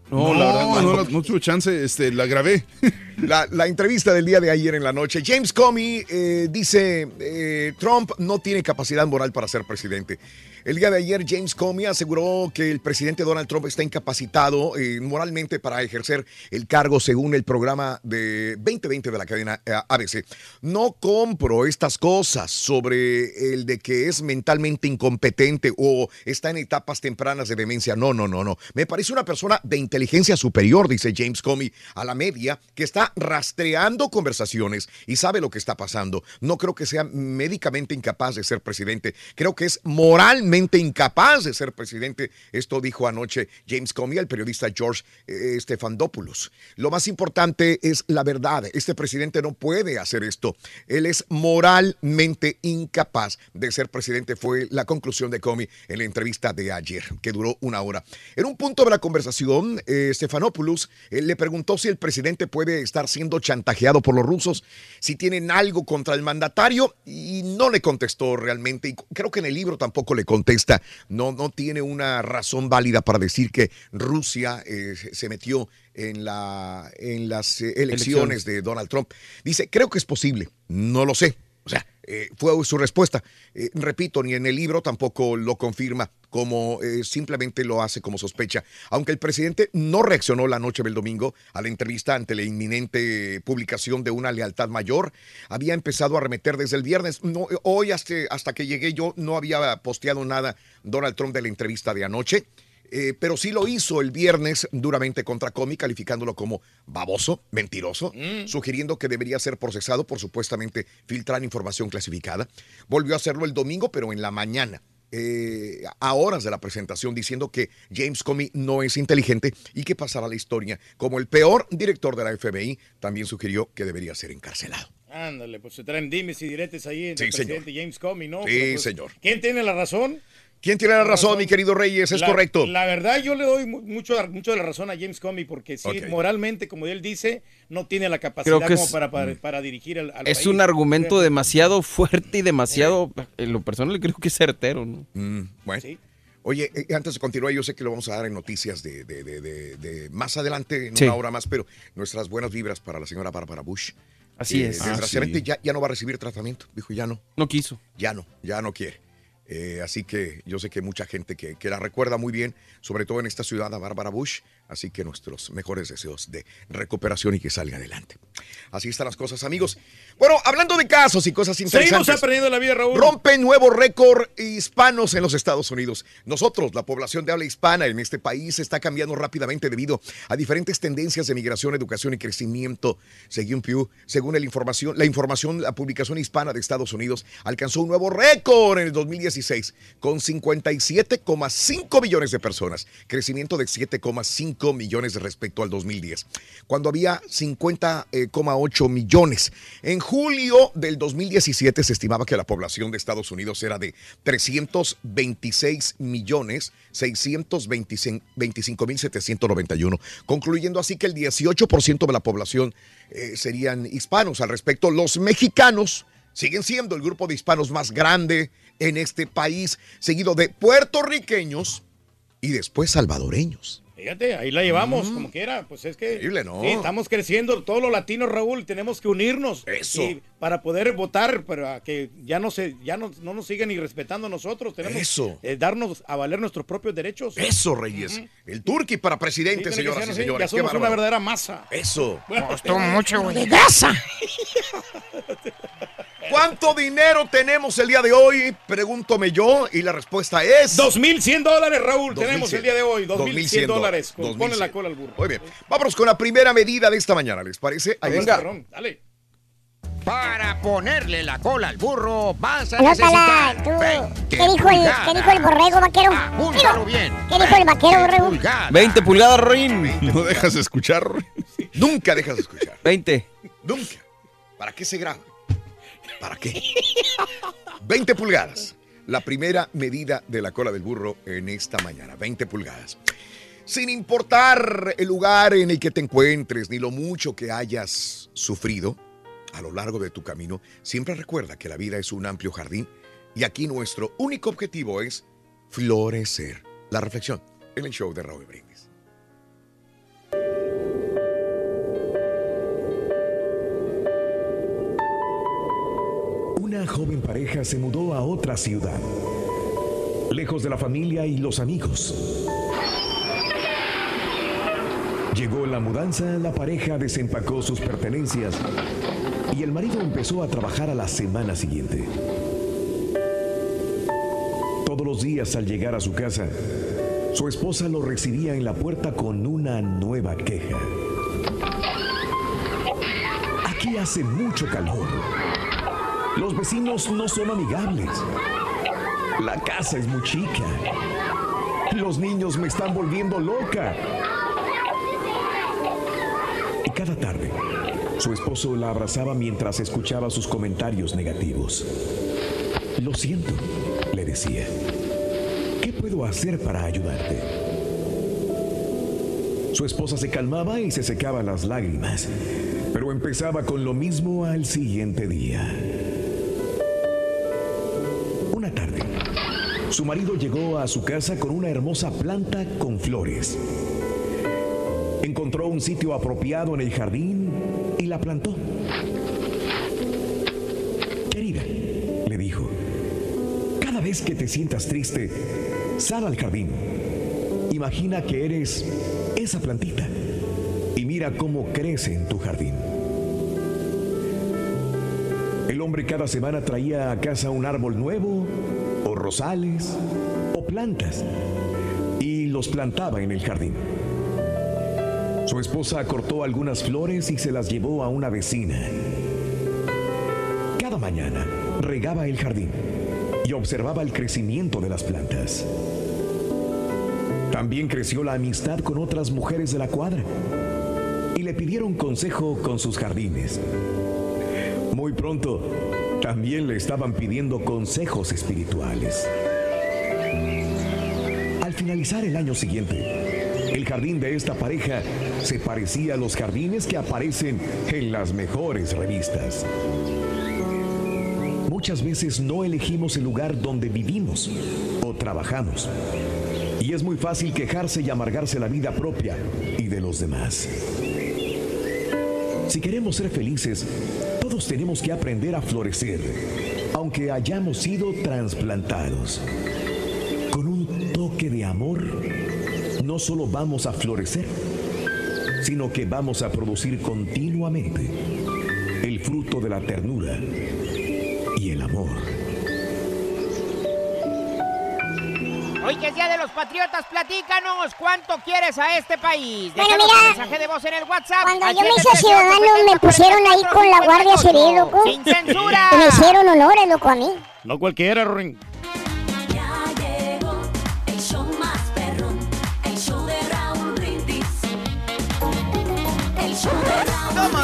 No, la verdad, no, no, no tuve chance, este, la grabé. *laughs* La, la entrevista del día de ayer en la noche. James Comey eh, dice, eh, Trump no tiene capacidad moral para ser presidente. El día de ayer James Comey aseguró que el presidente Donald Trump está incapacitado eh, moralmente para ejercer el cargo según el programa de 2020 de la cadena eh, ABC. No compro estas cosas sobre el de que es mentalmente incompetente o está en etapas tempranas de demencia. No, no, no, no. Me parece una persona de inteligencia superior, dice James Comey, a la media que está rastreando conversaciones y sabe lo que está pasando. No creo que sea médicamente incapaz de ser presidente. Creo que es moralmente incapaz de ser presidente. Esto dijo anoche James Comey al periodista George eh, Stephanopoulos. Lo más importante es la verdad. Este presidente no puede hacer esto. Él es moralmente incapaz de ser presidente. Fue la conclusión de Comey en la entrevista de ayer, que duró una hora. En un punto de la conversación, eh, Stephanopoulos eh, le preguntó si el presidente puede estar siendo chantajeado por los rusos, si tienen algo contra el mandatario, y no le contestó realmente. Y creo que en el libro tampoco le contesta. No, no tiene una razón válida para decir que Rusia eh, se- metió en, la, en las eh, elecciones Elecciones. de Donald Trump. Dice, creo que es posible, no lo sé. O sea, Eh, fue su respuesta. Eh, repito, ni en el libro tampoco lo confirma, como eh, simplemente lo hace como sospecha. Aunque el presidente no reaccionó la noche del domingo a la entrevista ante la inminente publicación de una lealtad mayor, había empezado a arremeter desde el viernes. No, hoy hasta, hasta que llegué yo no había posteado nada Donald Trump de la entrevista de anoche. Eh, pero sí lo hizo el viernes duramente contra Comey, calificándolo como baboso, mentiroso, sugiriendo que debería ser procesado por supuestamente filtrar información clasificada. Volvió a hacerlo el domingo, pero en la mañana. eh, a horas de la presentación diciendo que James Comey no es inteligente y que pasará a la historia como el peor director de la FBI, también sugirió que debería ser encarcelado. Ándale, pues se traen dimes y diretes ahí entre Sí, el presidente James Comey, ¿no? Sí, pues, señor. ¿Quién tiene la razón? ¿Quién tiene la razón, mi querido Reyes? Es La- correcto. La verdad, yo le doy mu- mucho, mucho de la razón a James Comey porque sí, moralmente, como él dice, no tiene la capacidad Creo que como es- para, para, para dirigir al, al Es país. un argumento demasiado fuerte y demasiado, en lo personal creo que es certero, ¿no? Mm, bueno. Oye, eh, antes de continuar, yo sé que lo vamos a dar en noticias de, de- de- de- de más adelante, en Sí. una hora más, pero nuestras buenas vibras para la señora Bárbara Bush. Así Eh, es. Desgraciadamente Ah, sí. ya, ya no va a recibir tratamiento. Dijo, ya no. No quiso. Ya no, ya no quiere. Eh, así que yo sé que mucha gente que, que la recuerda muy bien, sobre todo en esta ciudad, a Bárbara Bush. Así que nuestros mejores deseos de recuperación y que salga adelante. Así están las cosas, amigos. Bueno, hablando de casos y cosas interesantes. Seguimos aprendiendo la vida, Raúl. Rompe nuevo récord hispanos en los Estados Unidos. Nosotros, la población de habla hispana en este país, está cambiando rápidamente debido a diferentes tendencias de migración, educación y crecimiento. Según Pew, según la información, la información, la publicación hispana de Estados Unidos alcanzó un nuevo récord en el 2016 con 57,5 millones de personas, crecimiento de 7,5 millones respecto al 2010, cuando había 50,8 millones. En julio del 2017 se estimaba que la población de Estados Unidos era de 326 millones 625 mil 791, concluyendo así que el 18% de la población eh, serían hispanos. Al respecto, los mexicanos siguen siendo el grupo de hispanos más grande en este país, seguido de puertorriqueños y después salvadoreños. Fíjate, ahí la llevamos, como quiera. Pues es que. Increíble, ¿no? Sí, estamos creciendo. Todos los latinos, Raúl, tenemos que unirnos. Eso. Y para poder votar, para que ya no se, ya no, no nos sigan ni respetando a nosotros. Tenemos Eso. que darnos a valer nuestros propios derechos. Eso, Reyes. El Turqui para presidente, Sí, señoras y señores. Ya Qué somos una verdadera masa. Eso. Costó mucho, *laughs* güey. De grasa. ¿Cuánto dinero tenemos el día de hoy? Pregúntome yo y la respuesta es... 2.100 dólares, Raúl, 2100. tenemos el día de hoy. 2.100 dólares. Ponle 2100. la cola al burro. Muy bien. Vámonos con la primera medida de esta mañana, ¿les parece? Ahí Venga. Dale. Para ponerle la cola al burro vas a Anótala, necesitar tú. 20 ¿Qué dijo, el, ¿Qué dijo el borrego vaquero? Apúntalo bien. ¿Qué dijo el vaquero borrego? 20 pulgadas, Rin. No dejas de escuchar. Nunca dejas de escuchar. 20. Nunca. ¿Para qué se graba? ¿Para qué? 20 pulgadas. La primera medida de la cola del burro en esta mañana. 20 pulgadas. Sin importar el lugar en el que te encuentres ni lo mucho que hayas sufrido a lo largo de tu camino, siempre recuerda que la vida es un amplio jardín y aquí nuestro único objetivo es florecer. La reflexión en el show de Raúl Brindis. Una joven pareja se mudó a otra ciudad, lejos de la familia y los amigos. Llegó la mudanza, la pareja desempacó sus pertenencias y el marido empezó a trabajar a la semana siguiente. Todos los días al llegar a su casa, su esposa lo recibía en la puerta con una nueva queja. Aquí hace mucho calor. Los vecinos no son amigables. La casa es muy chica. Los niños me están volviendo loca. Cada tarde, su esposo la abrazaba mientras escuchaba sus comentarios negativos. Lo siento, le decía. ¿Qué puedo hacer para ayudarte? Su esposa se calmaba y se secaba las lágrimas, pero empezaba con lo mismo al siguiente día. Una tarde, su marido llegó a su casa con una hermosa planta con flores. Encontró un sitio apropiado en el jardín y la plantó. Querida, le dijo, cada vez que te sientas triste, sal al jardín. Imagina que eres esa plantita y mira cómo crece en tu jardín. El hombre cada semana traía a casa un árbol nuevo, o rosales, o plantas, y los plantaba en el jardín. Su esposa cortó algunas flores y se las llevó a una vecina. Cada mañana regaba el jardín y observaba el crecimiento de las plantas. También creció la amistad con otras mujeres de la cuadra y le pidieron consejo con sus jardines. Muy pronto, también le estaban pidiendo consejos espirituales. Al finalizar el año siguiente, jardín de esta pareja se parecía a los jardines que aparecen en las mejores revistas. Muchas veces no elegimos el lugar donde vivimos o trabajamos. Y es muy fácil quejarse y amargarse la vida propia y de los demás. Si queremos ser felices, todos tenemos que aprender a florecer, aunque hayamos sido trasplantados. Con un toque de amor, no solo vamos a florecer, sino que vamos a producir continuamente el fruto de la ternura y el amor. Hoy que es Día de los Patriotas, platícanos cuánto quieres a este país. Bueno, Déjanos mira, mensaje de voz en el WhatsApp. Cuando yo me hice 713-870-4458. ciudadano me pusieron ahí con la Guardia Civil, loco. ¡Sin censura! Me hicieron honores, loco, a mí. No cualquiera, Rorín.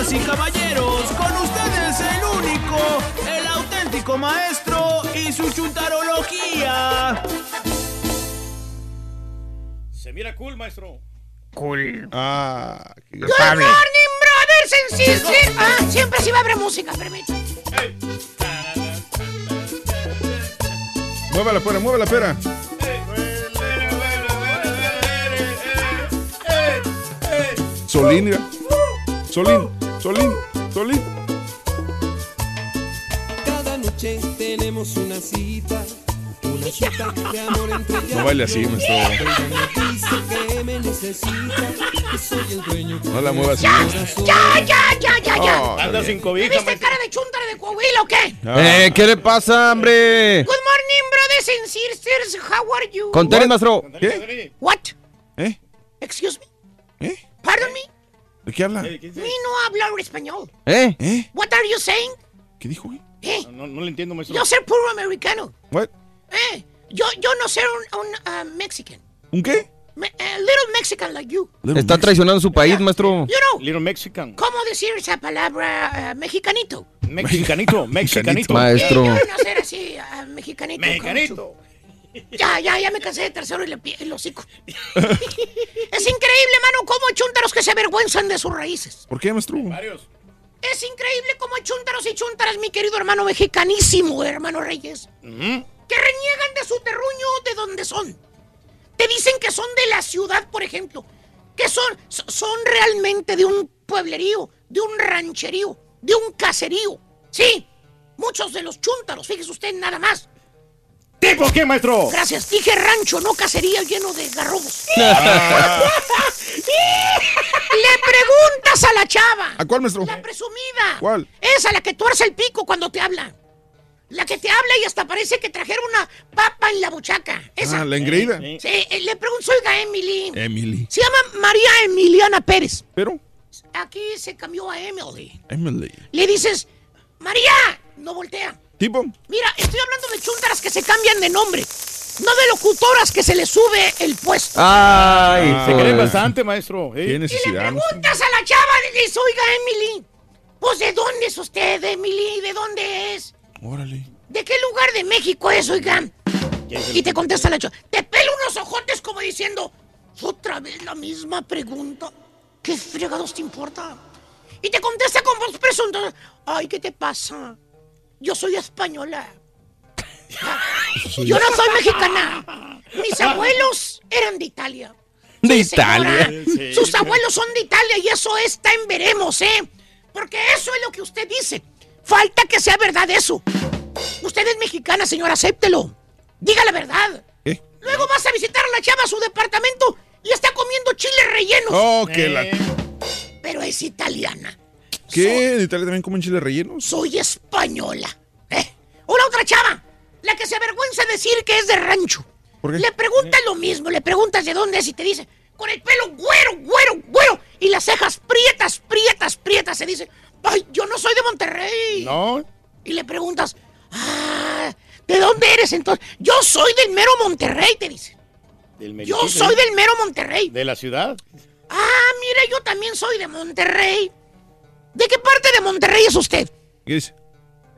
Damas y caballeros, con ustedes el único, el auténtico maestro y su chuntarología. Se mira cool, maestro. Cool. Ah, qué Good morning, brothers and sisters. Ah, siempre sí va a haber música, permítame. Mueve la pera, mueve la pera. Solín, mira. Solín, Solín, Solín. Cada noche tenemos una cita, una cita de amor entre No baile así, me dice que me necesita, que soy el dueño. No la muevas así. Ya, ya, ya, ya, ya. Oh, Anda está sin ¿Me cobija, viste cara de chuntara de Coahuila o qué? Eh, ¿qué le pasa, hombre? Good morning, brothers and sisters. How are you? Con tenis, maestro. ¿Qué? What? ¿Eh? Excuse me. ¿Eh? Pardon me. ¿De qué habla? Mi no habla español. ¿Eh? ¿Eh? What are you saying? ¿Qué dijo, güey? Eh, No, no le entiendo, maestro. yo ser puro americano. What? Eh, yo, yo no ser un, un ah, Mexican. ¿Un qué? Me- a little Mexican like you. Está traicionando su país, maestro. You know, Little Mexican. ¿cómo decir esa palabra ah, mexicanito? *laughs* Mexicanito, mexicanito. Maestro. Eh, yo no ser así, ah, mexicanito. Mexicanito. Ya, ya, ya me cansé de tercero y le pie el hocico. *laughs* es increíble, mano, cómo hay chúntaros que se avergüenzan de sus raíces. ¿Por qué, maestro? Varios. Es increíble cómo hay chúntaros y chúntaras, mi querido hermano mexicanísimo, hermano Reyes, que reniegan de su terruño de donde son. Te dicen que son de la ciudad, por ejemplo. Que son, so- son realmente de un pueblerío, de un rancherío, de un caserío. Sí, muchos de los chúntaros, fíjese usted nada más. ¿Tipo qué, maestro? Gracias, dije rancho, no casería lleno de garrobos. *laughs* *laughs* Le preguntas a la chava. ¿A cuál, maestro? La presumida. ¿Cuál? Esa, la que tuerce el pico cuando te habla. La que te habla y hasta parece que trajeron una papa en la buchaca. Esa. Ah, la engreída. Sí, eh, le pregunto, oiga, Emily. Emily. Se llama María Emiliana Pérez. Pero, Aquí se cambió a Emily. Emily. Le dices, María, no voltea. ¿Tipo? Mira, estoy hablando de chúntaras que se cambian de nombre. No de locutoras que se les sube el puesto. Ay, Se hijo creen bastante, maestro. ¿Qué ¿eh? Y le necesidad? preguntas a la chava, le dices, oiga, Emily, pues ¿de dónde es usted, Emily? ¿De dónde es? Órale. ¿De qué lugar de México es, oiga? Y te contesta la chava, te pela unos ojotes como diciendo, otra vez la misma pregunta. ¿Qué fregados te importa? Y te contesta con voz presunta, ay, ¿qué te pasa? Yo soy española. *laughs* Yo no soy mexicana. Mis abuelos eran de Italia. De Sí. Italia. Sí. Sus abuelos son de Italia y eso está en veremos, ¿eh? Porque eso es lo que usted dice. Falta que sea verdad eso. Usted es mexicana, señora, acéptelo. Diga la verdad. ¿Eh? Luego vas a visitar a la chava a su departamento y está comiendo chiles rellenos. Oh, que la... Pero es italiana. ¿Qué? ¿En Italia también comen chiles rellenos? Soy española. ¿eh? La otra chava, la que se avergüenza de decir que es de rancho. ¿Por qué? Le preguntas lo mismo, le preguntas de dónde es y te dice, con el pelo güero, güero, güero, y las cejas prietas, prietas, prietas, se dice, ay, yo no soy de Monterrey. No. Y le preguntas, ah, ¿de dónde eres entonces? Yo soy del mero Monterrey, te dice. Del Yo soy del mero Monterrey. De la ciudad. Ah, mire, yo también soy de Monterrey. ¿De qué parte de Monterrey es usted? ¿Qué dice?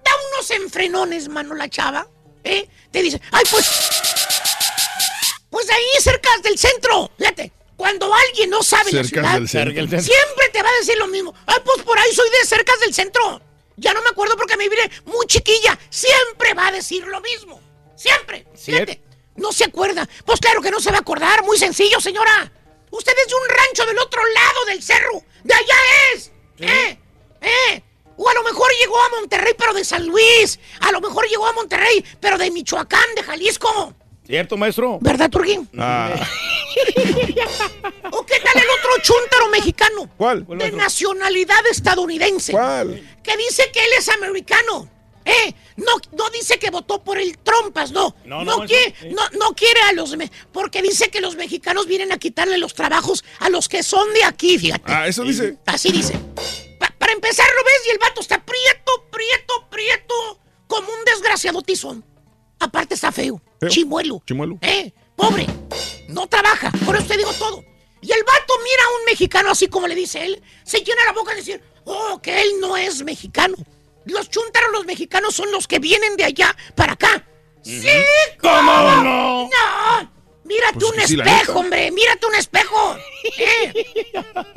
Da unos enfrenones, mano, la chava. ¿Eh? Te dice, ay, pues. Pues ahí cerca del centro. Fíjate, cuando alguien no sabe la Cercas ciudad, del centro. Cerca del centro. siempre te va a decir lo mismo. Ay, pues por ahí soy de cerca del centro. Ya no me acuerdo porque me vine muy chiquilla. Siempre va a decir lo mismo. Siempre. Fíjate. No se acuerda. Pues claro que no se va a acordar. Muy sencillo, señora. Usted es de un rancho del otro lado del cerro. De allá es. ¿Eh? ¿Eh? O a lo mejor llegó a Monterrey, pero de San Luis. A lo mejor llegó a Monterrey, pero de Michoacán, de Jalisco. ¿Cierto, maestro? ¿Verdad, Turquín? Ah. *laughs* ¿O qué tal el otro chúntaro mexicano? ¿Cuál? De nacionalidad estadounidense. ¿Cuál? Que dice que él es americano. ¿Eh? No, no dice que votó por el Trompas, no. No, No, no, quiere, sí. no, no quiere a los... Porque dice que los mexicanos vienen a quitarle los trabajos a los que son de aquí, fíjate. Ah, eso dice. Así dice. Pa- para empezar, ¿lo ves? Y el vato está prieto, prieto, prieto, como un desgraciado tizón. Aparte está feo. Feo. Chimuelo. Chimuelo. ¿Eh? Pobre. No trabaja. Por eso te digo todo. Y el vato mira a un mexicano así como le dice él. Se llena la boca de decir, oh, que él no es mexicano. Los chúntaros, los mexicanos, son los que vienen de allá para acá. ¡Sí! ¿Cómo no? ¡No! Mírate Pues un sí, espejo, hombre. Mírate un espejo. *laughs* ¿Eh?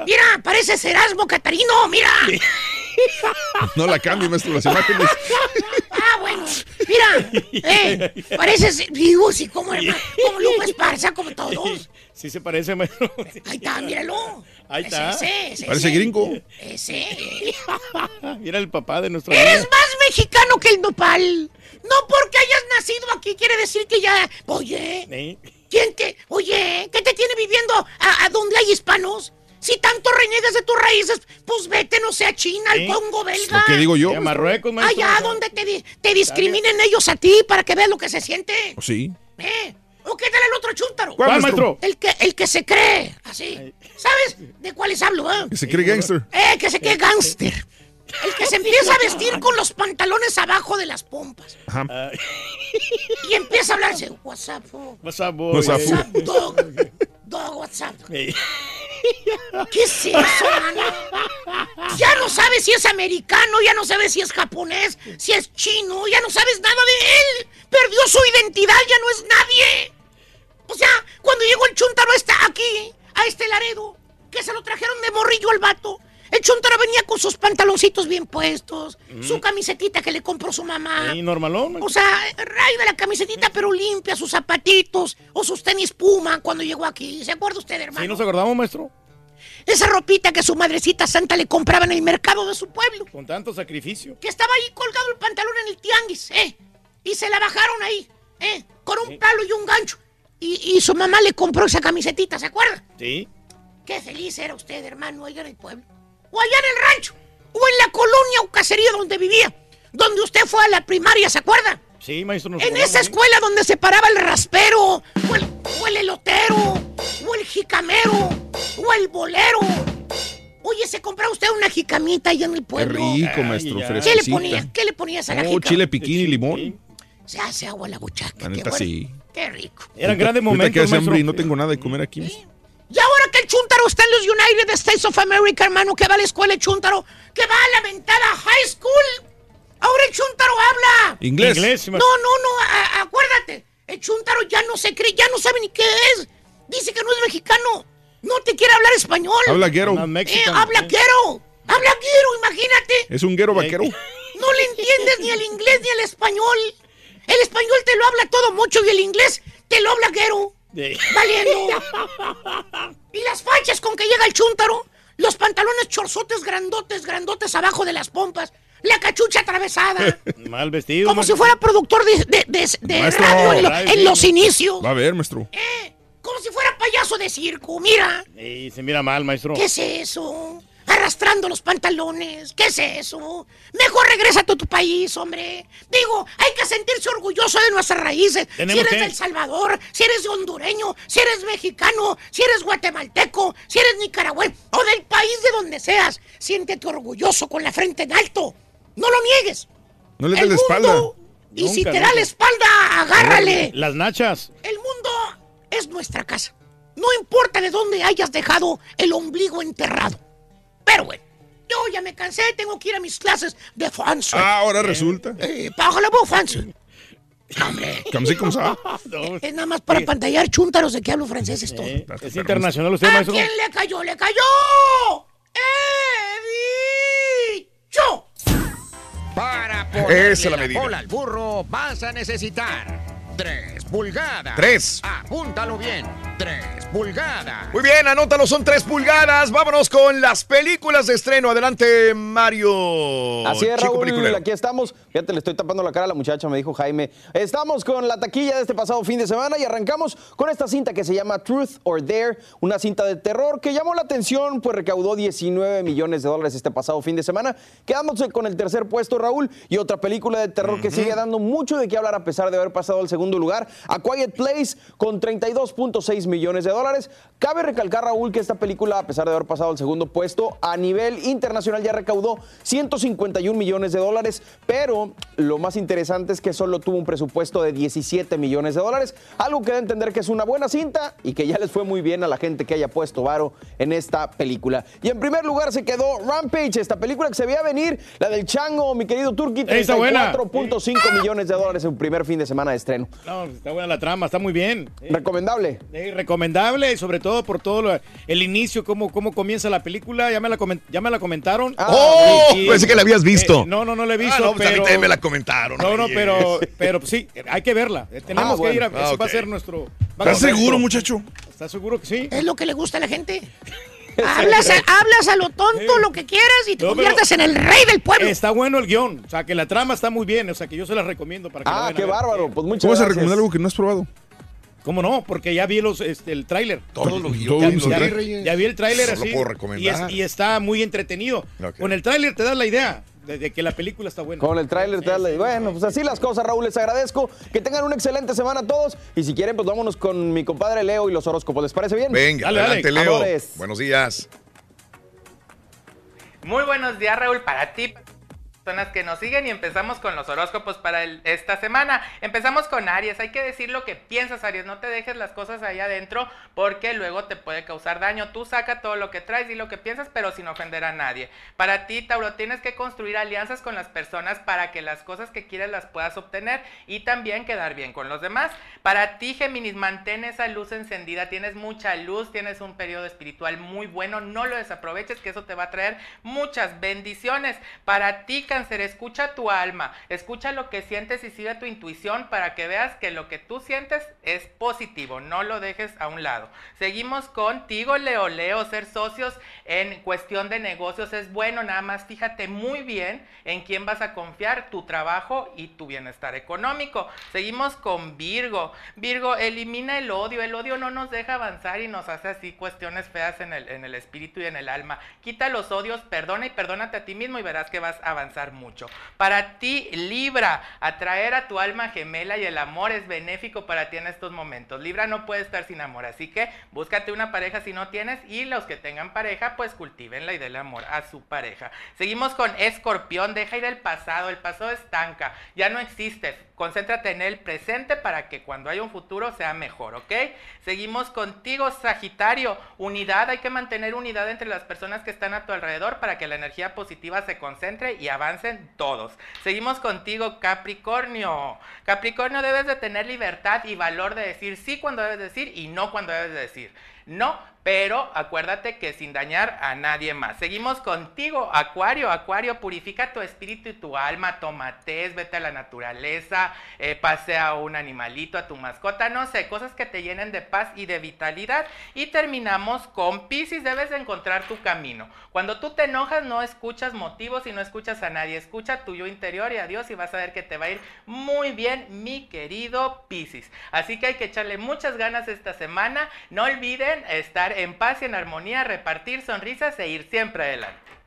Mira, pareces Erasmo Catarino. Mira. No la cambie, maestro, las imágenes. *laughs* Ah, bueno. Mira. Eh, pareces. Digo, sí, como, hermano, como Lupe Esparza, como todos. Sí se parece, maestro. Ahí está, míralo. Ahí Ese, está. ese, ese, Parece ese. gringo. Ese. *laughs* Mira el papá de nuestro Eres más mexicano que el nopal. No porque hayas nacido aquí quiere decir que ya. Oye, ¿Eh? ¿Quién te. Oye, ¿qué te tiene viviendo a, a donde hay hispanos? Si tanto reniegas de tus raíces, pues vete, no sé, a China, al ¿Eh? Congo belga. Lo que digo yo. A Marruecos, maestro. Allá donde te, di- te discriminen ellos a ti para que veas lo que se siente. Oh, Sí. ¿Eh? ¿O qué tal el otro chúntaro? ¿Cuál, ¿Cuál, maestro? El que, el que se cree, así. ¿Sabes de cuáles hablo, eh? Que se cree gangster. Eh, que se cree gángster. El que se empieza a vestir con los pantalones abajo de las pompas. Ajá. Y empieza a hablarse. WhatsApp, what's up, boy? What's up, WhatsApp, dog. Dog, WhatsApp. ¿Qué es eso, mano? Ya no sabes si es americano, ya no sabes si es japonés, si es chino, ya no sabes nada de él. Perdió su identidad, ya no es nadie. O sea, cuando llegó el chuntaro está aquí, a este Laredo, que se lo trajeron de morrillo al vato. El chuntaro venía con sus pantaloncitos bien puestos, su camisetita que le compró su mamá. Sí, normalón. O sea, de la camisetita, pero limpia, sus zapatitos o sus tenis Puma cuando llegó aquí. ¿Se acuerda usted, hermano? ¿Sí nos acordamos, maestro? Esa ropita que su madrecita santa le compraba en el mercado de su pueblo. Con tanto sacrificio. Que estaba ahí colgado el pantalón en el tianguis, ¿eh? Y se la bajaron ahí, ¿eh? Con un palo y un gancho. Y, y su mamá le compró esa camisetita, ¿se acuerda? Sí. Qué feliz era usted, hermano, allá en el pueblo. O allá en el rancho. O en la colonia o casería donde vivía. Donde usted fue a la primaria, ¿se acuerda? Sí, maestro. nos En esa escuela donde se paraba el raspero, o el, o el elotero, o el jicamero, o el bolero. Oye, ¿se compraba usted una jicamita allá en el Qué pueblo? rico, maestro. ¿Qué le ponía? ¿Qué le ponías a la Oh, chile piquín y limón. Se hace agua a la buchaca. La qué neta, bueno. sí. Qué rico. Eran grandes Ahorita que momentos, hace hambre y maestro. no tengo nada de comer aquí. Ahora que el Chuntaro está en los United States of America, hermano, que va a la escuela el Chuntaro, que va a la ventada high school. Ahora el Chuntaro habla. Inglés. Inglés, No, no, no, a- acuérdate. El Chuntaro ya no se cree, ya no sabe ni qué es. Dice que no es mexicano. No te quiere hablar español. Habla guero. Eh, habla ¿eh? guero. Habla guero, imagínate. Es un guero vaquero. No le entiendes ni el inglés ni el español. El español te lo habla todo mucho y el inglés te lo habla guero. Sí. Valiendo. *laughs* y las fachas con que llega el chúntaro. Los pantalones chorzotes grandotes, grandotes abajo de las pompas. la cachucha atravesada. *laughs* Mal vestido. Como maestro. si fuera productor de, de- de- de Maestro. radio en, lo- los inicios. Va a ver, maestro. Como si fuera payaso de circo. Mira, Sí, se mira mal, maestro. ¿qué es eso? Arrastrando los pantalones. ¿Qué es eso? Mejor regrésate a tu país, hombre. Digo, hay que sentirse orgulloso de nuestras raíces. Si eres que- del Salvador, si eres hondureño, si eres mexicano, si eres guatemalteco, si eres nicaragüense o del país de donde seas, siéntete orgulloso con la frente en alto. No lo niegues. No le El des la espalda. mundo, Y si Nunca, te da la espalda, agárrale. Las nachas. El mundo es nuestra casa. No importa de dónde hayas dejado el ombligo enterrado. Pero bueno, yo ya me cansé, tengo que ir a mis clases de francés. Ah, ahora resulta. Eh, parle-moi francés. Comme si, comme ça. Es nada más para pantallar chúntaros de que hablo francés, es todo. Es internacional usted, ¿A maestro. quién le cayó? ¡Le cayó! ¡He dicho! Para Esa ponerle es la la medida. cola al burro vas a necesitar tres pulgadas. Tres. Apúntalo bien. Tres pulgadas. Muy bien, anótalo, son tres pulgadas. Vámonos con las películas de estreno. Adelante, Mario. Así es, Chico Raúl, peliculero. aquí estamos. Fíjate, le estoy tapando la cara a la muchacha, me dijo Jaime. Estamos con la taquilla de este pasado fin de semana y arrancamos con esta cinta que se llama Truth or Dare, una cinta de terror que llamó la atención, pues recaudó 19 millones de dólares este pasado fin de semana, quedándose con el tercer puesto, Raúl, y otra película de terror que sigue dando mucho de qué hablar a pesar de haber pasado al segundo lugar, A Quiet Place, con 32.6 millones de dólares. Cabe recalcar, Raúl, que esta película, a pesar de haber pasado al segundo puesto, a nivel internacional ya recaudó 151 millones de dólares, pero lo más interesante es que solo tuvo un presupuesto de 17 millones de dólares, algo que da a entender que es una buena cinta y que ya les fue muy bien a la gente que haya puesto varo en esta película. Y en primer lugar se quedó Rampage, esta película que se veía venir, la del Chango, mi querido Turki, Ey, está buena. 34.5 millones de dólares en primer fin de semana de estreno. No, está buena la trama, está muy bien. Recomendable. Eh, recomendable, sobre todo por todo lo- el inicio, cómo, cómo comienza la película. Ya me la, ya me la comentaron. ¡Oh! Y- y- *laughs* Pensé que la habías visto. eh, no, no, no la he Ah, visto. no, pues a mí pero... también me la comentaron. No, no, pero, pero sí, hay que verla. Eh, Tenemos Ah, que ir a. Ah, ese va a ser nuestro. va ¿Estás a ser seguro, muchacho? ¿Estás seguro que sí? Es lo que le gusta a la gente. *laughs* hablas, a, *laughs* hablas a lo tonto lo que quieras y te No, conviertes en el rey del pueblo. Está bueno el guion. O sea, que la trama está muy bien. O sea, que yo se la recomiendo para que Ah, qué bárbaro. Pues muchas ¿Cómo vas a recomendar algo que no has probado? ¿Cómo no? Porque ya vi los, este, el tráiler. Todo lo Todo ya, vi. Ya el tráiler así. puedo y, recomendar. es- y está muy entretenido. Con el tráiler te das la idea de, de que la película está buena. Con el tráiler te das la- Bueno, pues así las cosas, Raúl. Les agradezco. Que tengan una excelente semana todos. Y si quieren, pues vámonos con mi compadre Leo y los horóscopos. ¿Les parece bien? Venga, Dale, dale. adelante, Leo. Amores. Buenos días. Muy buenos días, Raúl, para ti, que nos siguen y empezamos con los horóscopos para esta semana. Empezamos con Aries, hay que decir lo que piensas, Aries, no te dejes las cosas ahí adentro porque luego te puede causar daño. Tú saca todo lo que traes y lo que piensas, pero sin ofender a nadie. Para ti, Tauro, tienes que construir alianzas con las personas para que las cosas que quieres las puedas obtener y también quedar bien con los demás. Para ti, Géminis, mantén esa luz encendida, tienes mucha luz, tienes un periodo espiritual muy bueno, no lo desaproveches, que eso te va a traer muchas bendiciones. Para ti, Cáncer, escucha tu alma, escucha lo que sientes y sigue tu intuición para que veas que lo que tú sientes es positivo, no lo dejes a un lado. Seguimos contigo, Leo. Leo, ser socios en cuestión de negocios es bueno, nada más fíjate muy bien en quién vas a confiar, tu trabajo y tu bienestar económico. Seguimos con Virgo. Virgo, elimina el odio, el odio no nos deja avanzar y nos hace así cuestiones feas en el, en el espíritu y en el alma. Quita los odios, perdona y perdónate a ti mismo y verás que vas a avanzar mucho. Para ti, Libra, atraer a tu alma gemela y el amor es benéfico para ti en estos momentos. Libra no puede estar sin amor, así que búscate una pareja si no tienes y los que tengan pareja, pues cultívenla y denle amor a su pareja. Seguimos con Escorpión, deja ir el pasado, el pasado estanca, ya no existe. Concéntrate en el presente para que cuando haya un futuro sea mejor, ¿ok? Seguimos contigo, Sagitario. Unidad, hay que mantener unidad entre las personas que están a tu alrededor para que la energía positiva se concentre y todos. Seguimos contigo, Capricornio. Capricornio, debes de tener libertad y valor de decir sí cuando debes decir y no cuando debes de decir. No, pero acuérdate que sin dañar a nadie más. Seguimos contigo, Acuario. Acuario, purifica tu espíritu y tu alma. Toma tés, vete a la naturaleza, eh, pasea a un animalito, a tu mascota, no sé, cosas que te llenen de paz y de vitalidad. Y terminamos con Pisces, debes de encontrar tu camino. Cuando tú te enojas, no escuchas motivos y no escuchas a nadie. Escucha tu yo interior y a Dios y vas a ver que te va a ir muy bien, mi querido Pisces. Así que hay que echarle muchas ganas esta semana. No olviden estar en paz y en armonía, repartir sonrisas e ir siempre adelante.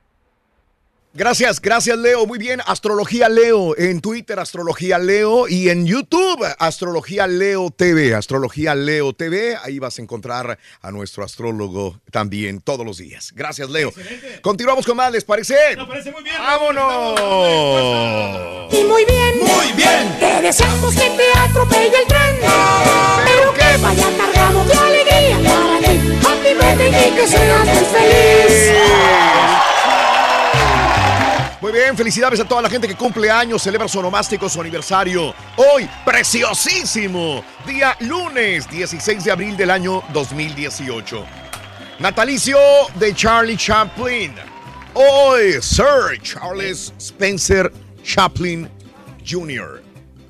Gracias, gracias Leo. Muy bien, Astrología Leo en Twitter, Astrología Leo y en YouTube, Astrología Leo TV, Astrología Leo TV. Ahí vas a encontrar a nuestro astrólogo también todos los días. Gracias Leo. Continuamos con más, ¿les parece? Me parece muy bien. ¡Vámonos! Y muy bien. Muy bien. Te deseamos que te atropelle el tren. Pero que vaya cargado de alegría para ti. Happy birthday y que seas feliz. Muy bien, felicidades a toda la gente que cumple años, celebra su onomástico, su aniversario. Hoy, preciosísimo, día lunes 16 de abril del año 2018. Natalicio de Charlie Chaplin. Hoy, Sir Charles Spencer Chaplin Jr.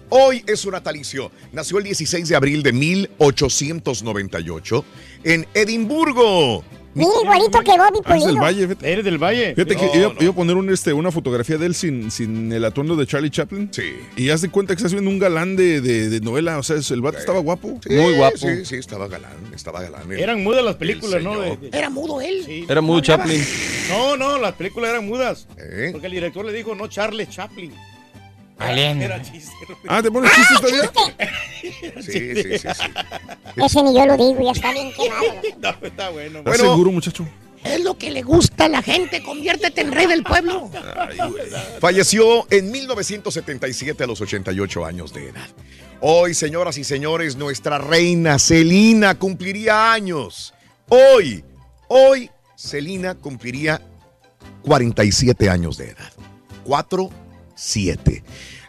Hoy es su natalicio. Nació el 16 de abril de 1898 en Edimburgo. Mira, igualito que Bobby Ah, es del Pulido. Valle, fíjate. Eres del Valle. Fíjate que No, iba, no. iba a poner un, este, una fotografía de él sin, sin el atuendo de Charlie Chaplin. Sí. Y haz de cuenta que estás viendo un galán de, de- de novela. O sea, el vato estaba guapo. Sí, Muy guapo. Sí, sí, estaba galán, estaba galán. El- Eran mudas las el películas, ¿no? señor. De- de- Era mudo él. Sí. Era muy Chaplin. No, no, las películas eran mudas. ¿Eh? Porque el director le dijo, no Charles Chaplin. Era chiste. Ah, ¿te pones chistes todavía? Sí, sí, sí, sí. Ese ni yo lo digo, ya está bien quemado. *laughs* No, está bueno. ¿Estás Bueno. seguro, muchacho? Es lo que le gusta a la gente. Conviértete en rey del pueblo. Falleció en 1977 a los 88 años de edad. Hoy, señoras y señores, nuestra reina Celina cumpliría años. Hoy, hoy, Celina cumpliría 47 años de edad. 4, 7.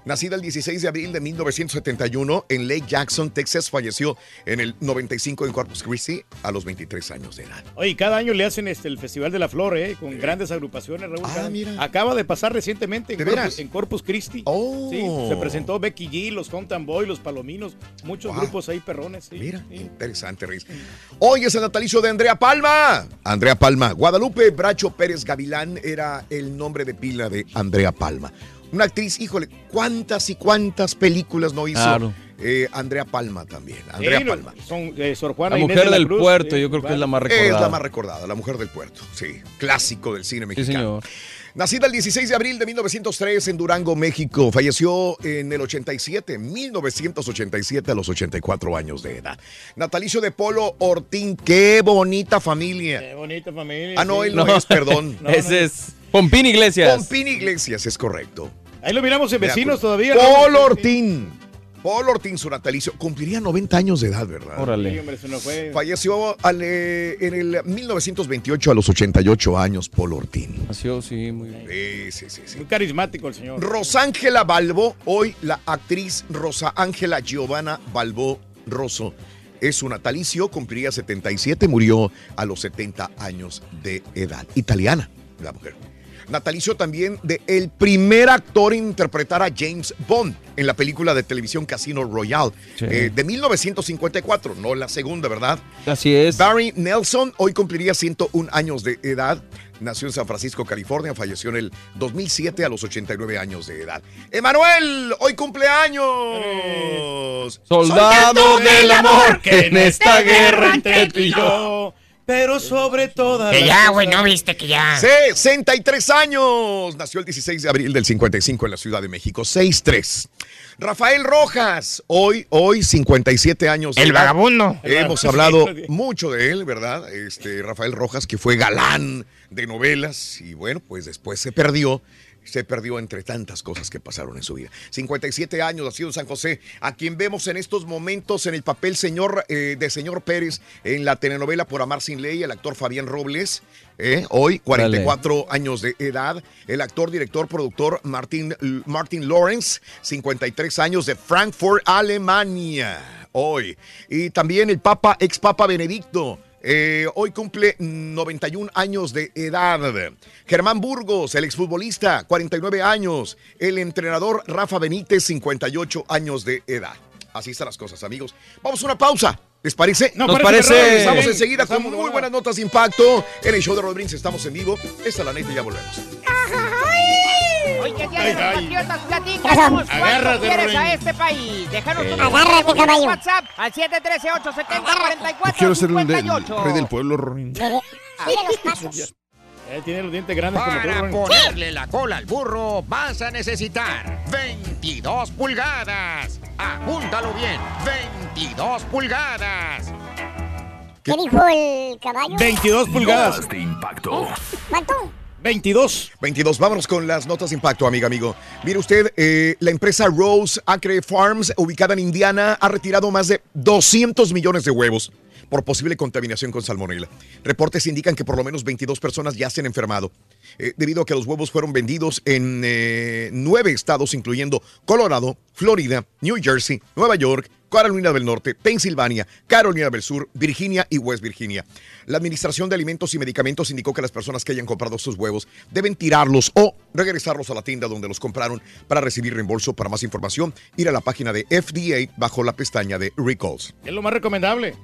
Nacida el 16 de abril de 1971 en Lake Jackson, Texas, falleció en el 95 en Corpus Christi a los 23 años de edad. Oye, cada año le hacen este, el Festival de la Flor, ¿eh? Con grandes agrupaciones, Raúl. Ah, mira. Acaba de pasar recientemente en, ¿De Corpus, veras? en Corpus Christi. Oh. Sí, se presentó Becky G, los Compton Boy, los Palominos, muchos Wow. grupos ahí perrones. sí. Mira, Sí. interesante, Riz. Hoy es el natalicio de Andrea Palma. Andrea Palma. Guadalupe Bracho Pérez Gavilán era el nombre de pila de Andrea Palma. Una actriz, híjole, cuántas y cuántas películas no hizo Claro. eh, Andrea Palma también. Andrea Sí, Palma. Son eh, Sor Juana La Inés mujer de la del Cruz, puerto, sí, yo creo que es la más recordada. Es la más recordada, la mujer del puerto. Sí, clásico del cine Sí, mexicano. señor. Nacida el 16 de abril de 1903 en Durango, México. Falleció en el 87, 1987 a los 84 años de edad. Natalicio de Polo Ortín, qué bonita familia. Qué bonita familia. Ah, no, sí. él no, es, perdón. No, *laughs* Ese no. es Pompín Iglesias. Pompín Iglesias, es correcto. Ahí lo miramos en vecinos acuerdo. todavía. ¿no? Polo Ortín. Polo Ortín, su natalicio. Cumpliría 90 años de edad, ¿verdad? Sí, Órale. hombre, se nos fue. Falleció al, eh, en el 1928 a los 88 años, Polo Ortín. Nació, sí, muy bien. Sí, sí, sí, sí. Muy carismático el señor. Rosángela Balbo, hoy la actriz Rosa Ángela Giovanna Balbo Rosso. Es su natalicio, cumpliría 77, murió a los 70 años de edad. Italiana, la mujer. Natalicio también de el primer actor en interpretar a James Bond en la película de televisión Casino Royale Sí. eh, de 1954, no la segunda, ¿verdad? Así es. Barry Nelson hoy cumpliría 101 años de edad. Nació en San Francisco, California. Falleció en el 2007 a los 89 años de edad. Emanuel, hoy cumpleaños. Soldado del amor Que en esta guerra entre tú y yo, pero sobre todas Que ya, güey, no viste que ya. 63 años. Nació el 16 de abril del 55 en la Ciudad de México. 6-3. Rafael Rojas, hoy, hoy 57 años. El vagabundo. Hemos hablado mucho de él, ¿verdad? Este Rafael Rojas, que fue galán de novelas y bueno, pues después se perdió. Se perdió entre tantas cosas que pasaron en su vida. 57 años, nacido en San José, a quien vemos en estos momentos en el papel señor, eh, de señor Pérez en la telenovela Por Amar Sin Ley, el actor Fabián Robles, eh, hoy 44 años de edad, el actor, director, productor Martin, Martin Lawrence, 53 años de Frankfurt, Alemania, hoy. Y también el Papa, ex Papa Benedicto, Eh, hoy cumple 91 años de edad. Germán Burgos, el exfutbolista, 49 años. El entrenador Rafa Benítez, 58 años de edad. Así están las cosas, amigos. Vamos a una pausa. ¿Les parece? Nos Nos parece. parece. Estamos enseguida con muy buenas notas de impacto. En el show de Rodríguez estamos en vivo. Esta es la neta y ya volvemos. Hoy que los Ajá. patriotas, platícanos cuánto Agárrate, quieres a este país. Déjanos tu Agárrate, voz en caballo. WhatsApp al 713-870-4458. Yo quiero ser el, rey del pueblo, Ronin. Sigue los pasos. Eh, tiene los dientes grandes como tú, Para ponerle la cola al burro vas a necesitar 22 pulgadas. Apúntalo bien, 22 pulgadas. ¿Qué dijo el caballo? 22 pulgadas. De impacto. ¿Cuánto? 22. 22. Vámonos con las notas de impacto, amiga, amigo. Mire usted, eh, la empresa Rose Acre Farms, ubicada en Indiana, ha retirado más de 200 millones de huevos por posible contaminación con salmonella. Reportes indican que por lo menos 22 personas ya se han enfermado, eh, debido a que los huevos fueron vendidos en eh, nueve estados, incluyendo Colorado, Florida, New Jersey, Nueva York, Carolina del Norte, Pensilvania, Carolina del Sur, Virginia y West Virginia. La Administración de Alimentos y Medicamentos indicó que las personas que hayan comprado estos huevos deben tirarlos o regresarlos a la tienda donde los compraron para recibir reembolso. Para más información, ir a la página de FDA bajo la pestaña de Recalls. Es lo más recomendable.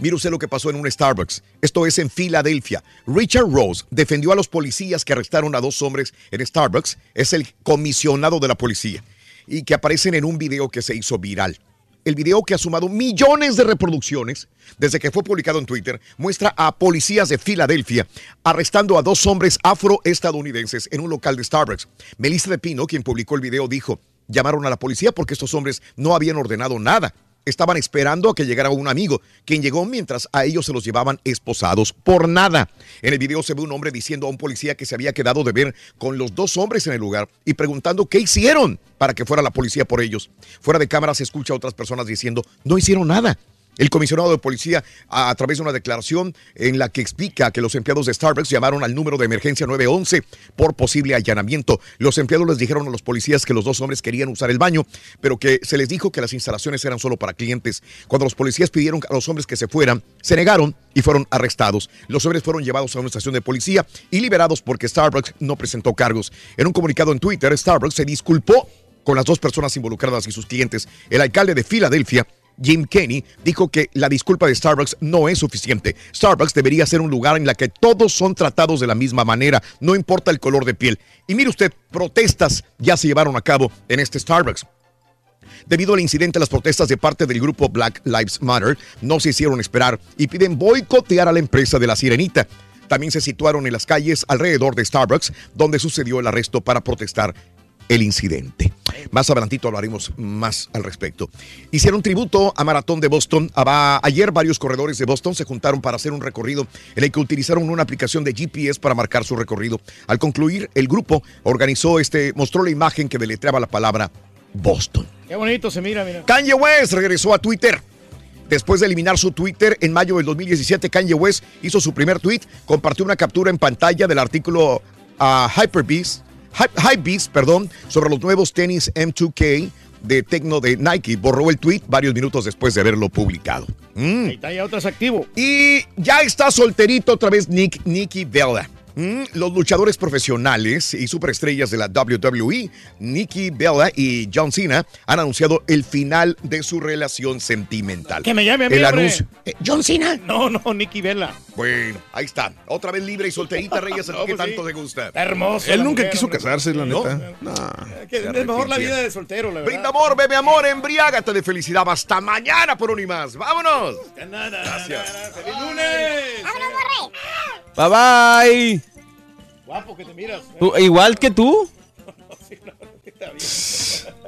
Mire usted lo que pasó en un Starbucks. Esto es en Filadelfia. Richard Rose defendió a los policías que arrestaron a dos hombres en Starbucks. Es el comisionado de la policía. Y que aparecen en un video que se hizo viral. El video que ha sumado millones de reproducciones desde que fue publicado en Twitter muestra a policías de Filadelfia arrestando a dos hombres afroestadounidenses en un local de Starbucks. Melissa de Pino, quien publicó el video, dijo, llamaron a la policía porque estos hombres no habían ordenado nada. Estaban esperando a que llegara un amigo, quien llegó mientras a ellos se los llevaban esposados por nada. En el video se ve un hombre diciendo a un policía que se había quedado de ver con los dos hombres en el lugar y preguntando qué hicieron para que fuera la policía por ellos. Fuera de cámara se escucha a otras personas diciendo, no hicieron nada. El comisionado de policía, a, través de una declaración en la que explica que los empleados de Starbucks llamaron al número de emergencia 911 por posible allanamiento. Los empleados les dijeron a los policías que los dos hombres querían usar el baño, pero que se les dijo que las instalaciones eran solo para clientes. Cuando los policías pidieron a los hombres que se fueran, se negaron y fueron arrestados. Los hombres fueron llevados a una estación de policía y liberados porque Starbucks no presentó cargos. En un comunicado en Twitter, Starbucks se disculpó con las dos personas involucradas y sus clientes. El alcalde de Filadelfia, Jim Kenny, dijo que la disculpa de Starbucks no es suficiente. Starbucks debería ser un lugar en la que todos son tratados de la misma manera, no importa el color de piel. Y mire usted, protestas ya se llevaron a cabo en este Starbucks. Debido al incidente, las protestas de parte del grupo Black Lives Matter no se hicieron esperar y piden boicotear a la empresa de la sirenita. También se situaron en las calles alrededor de Starbucks, donde sucedió el arresto para protestar el incidente. Más adelantito hablaremos más al respecto. Hicieron tributo a Maratón de Boston. Ayer varios corredores de Boston se juntaron para hacer un recorrido en el que utilizaron una aplicación de GPS para marcar su recorrido. Al concluir, el grupo organizó este, mostró la imagen que deletreaba la palabra Boston. Qué bonito se mira, mira. Kanye West regresó a Twitter. Después de eliminar su Twitter en mayo del 2017, Kanye West hizo su primer tweet, compartió una captura en pantalla del artículo ah, Hyperbeast, Hy- Hypebeast, perdón, sobre los nuevos tenis M2K de Tecno de Nike. Borró el tweet varios minutos después de haberlo publicado. Mm. Ahí está ya otro es activo. Y ya está solterito otra vez Nick, Nicky Bella. Mm, Los luchadores profesionales y superestrellas de la WWE, Nicky Bella y John Cena, han anunciado el final de su relación sentimental. Que me llame a mí, El hombre. anuncio. Eh, John Cena. No, no, Nicky Vela. Bueno, ahí está. Otra vez libre y solterita, *laughs* Reyes, No, que pues sí. tanto te gusta. Está hermoso. Él nunca mujer, quiso hombre. casarse, la ¿No? neta. No. Que es mejor la vida de soltero, la verdad. Brinda amor, bebe amor, embriágate de felicidad. Hasta mañana por un y más. ¡Vámonos! Gracias. ¡Feliz lunes! Bye bye. Guapo que te miras. Tú- igual que tú. *laughs* No, no *laughs*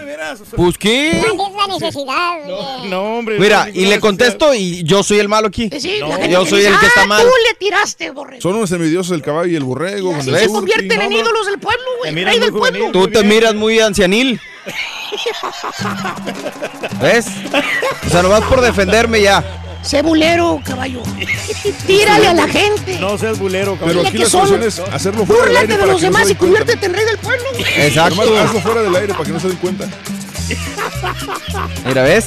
me miras. Pues qué. ¿Cuál es la necesidad? No, no, hombre. Mira, no, y le contesto y yo soy el malo aquí. Sí, No, la yo soy el que está "Ah, mal. Tú le tiraste, borrego. Son unos envidiosos el caballo y el borrego. El se convierten en ídolos del pueblo, güey. Rey del pueblo. Tú te miras muy ancianil. *laughs* ¿Ves? O sea, nomás por defenderme ya. Sé bulero, caballo. Tírale a la gente. No seas bulero, Pero Dile aquí que la son- solución es hacerlo fuera del aire de los demás y conviértete en rey del pueblo. güey. Exacto. Nomás hazlo fuera del aire para que no se den cuenta. *laughs* Mira, ¿ves?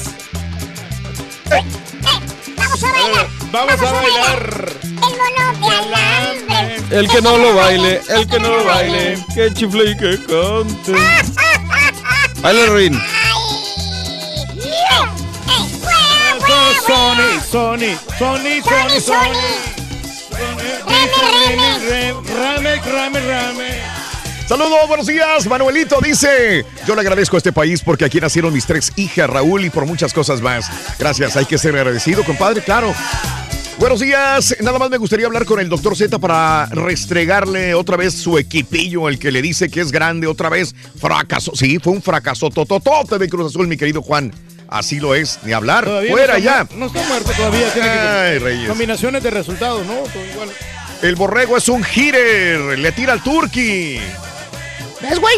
Vamos a bailar. Vamos a bailar. El mono de alambre. El que no lo baile, el que no lo baile, que chifle y que cante. *laughs* Baila, Rin. Sony, Sony, Sony, Sony, Sony. Rame, rame, rame. Saludos, buenos días. Manuelito dice, yo le agradezco a este país porque aquí nacieron mis tres hijas, Raúl, y por muchas cosas más. Gracias, hay que ser agradecido, compadre, claro. Buenos días, nada más me gustaría hablar con el doctor Z para restregarle otra vez su equipillo, el que le dice que es grande, otra vez fracasó. Sí, fue un fracaso tototote de Cruz Azul, mi querido Juan. Así lo es, ni hablar. Todavía Fuera no está ya. muerto, No está muerto todavía. tiene que- Reyes. Combinaciones de resultados, ¿no? Todo igual. El borrego es un hitter, le tira al turqui. ¿Ves, güey?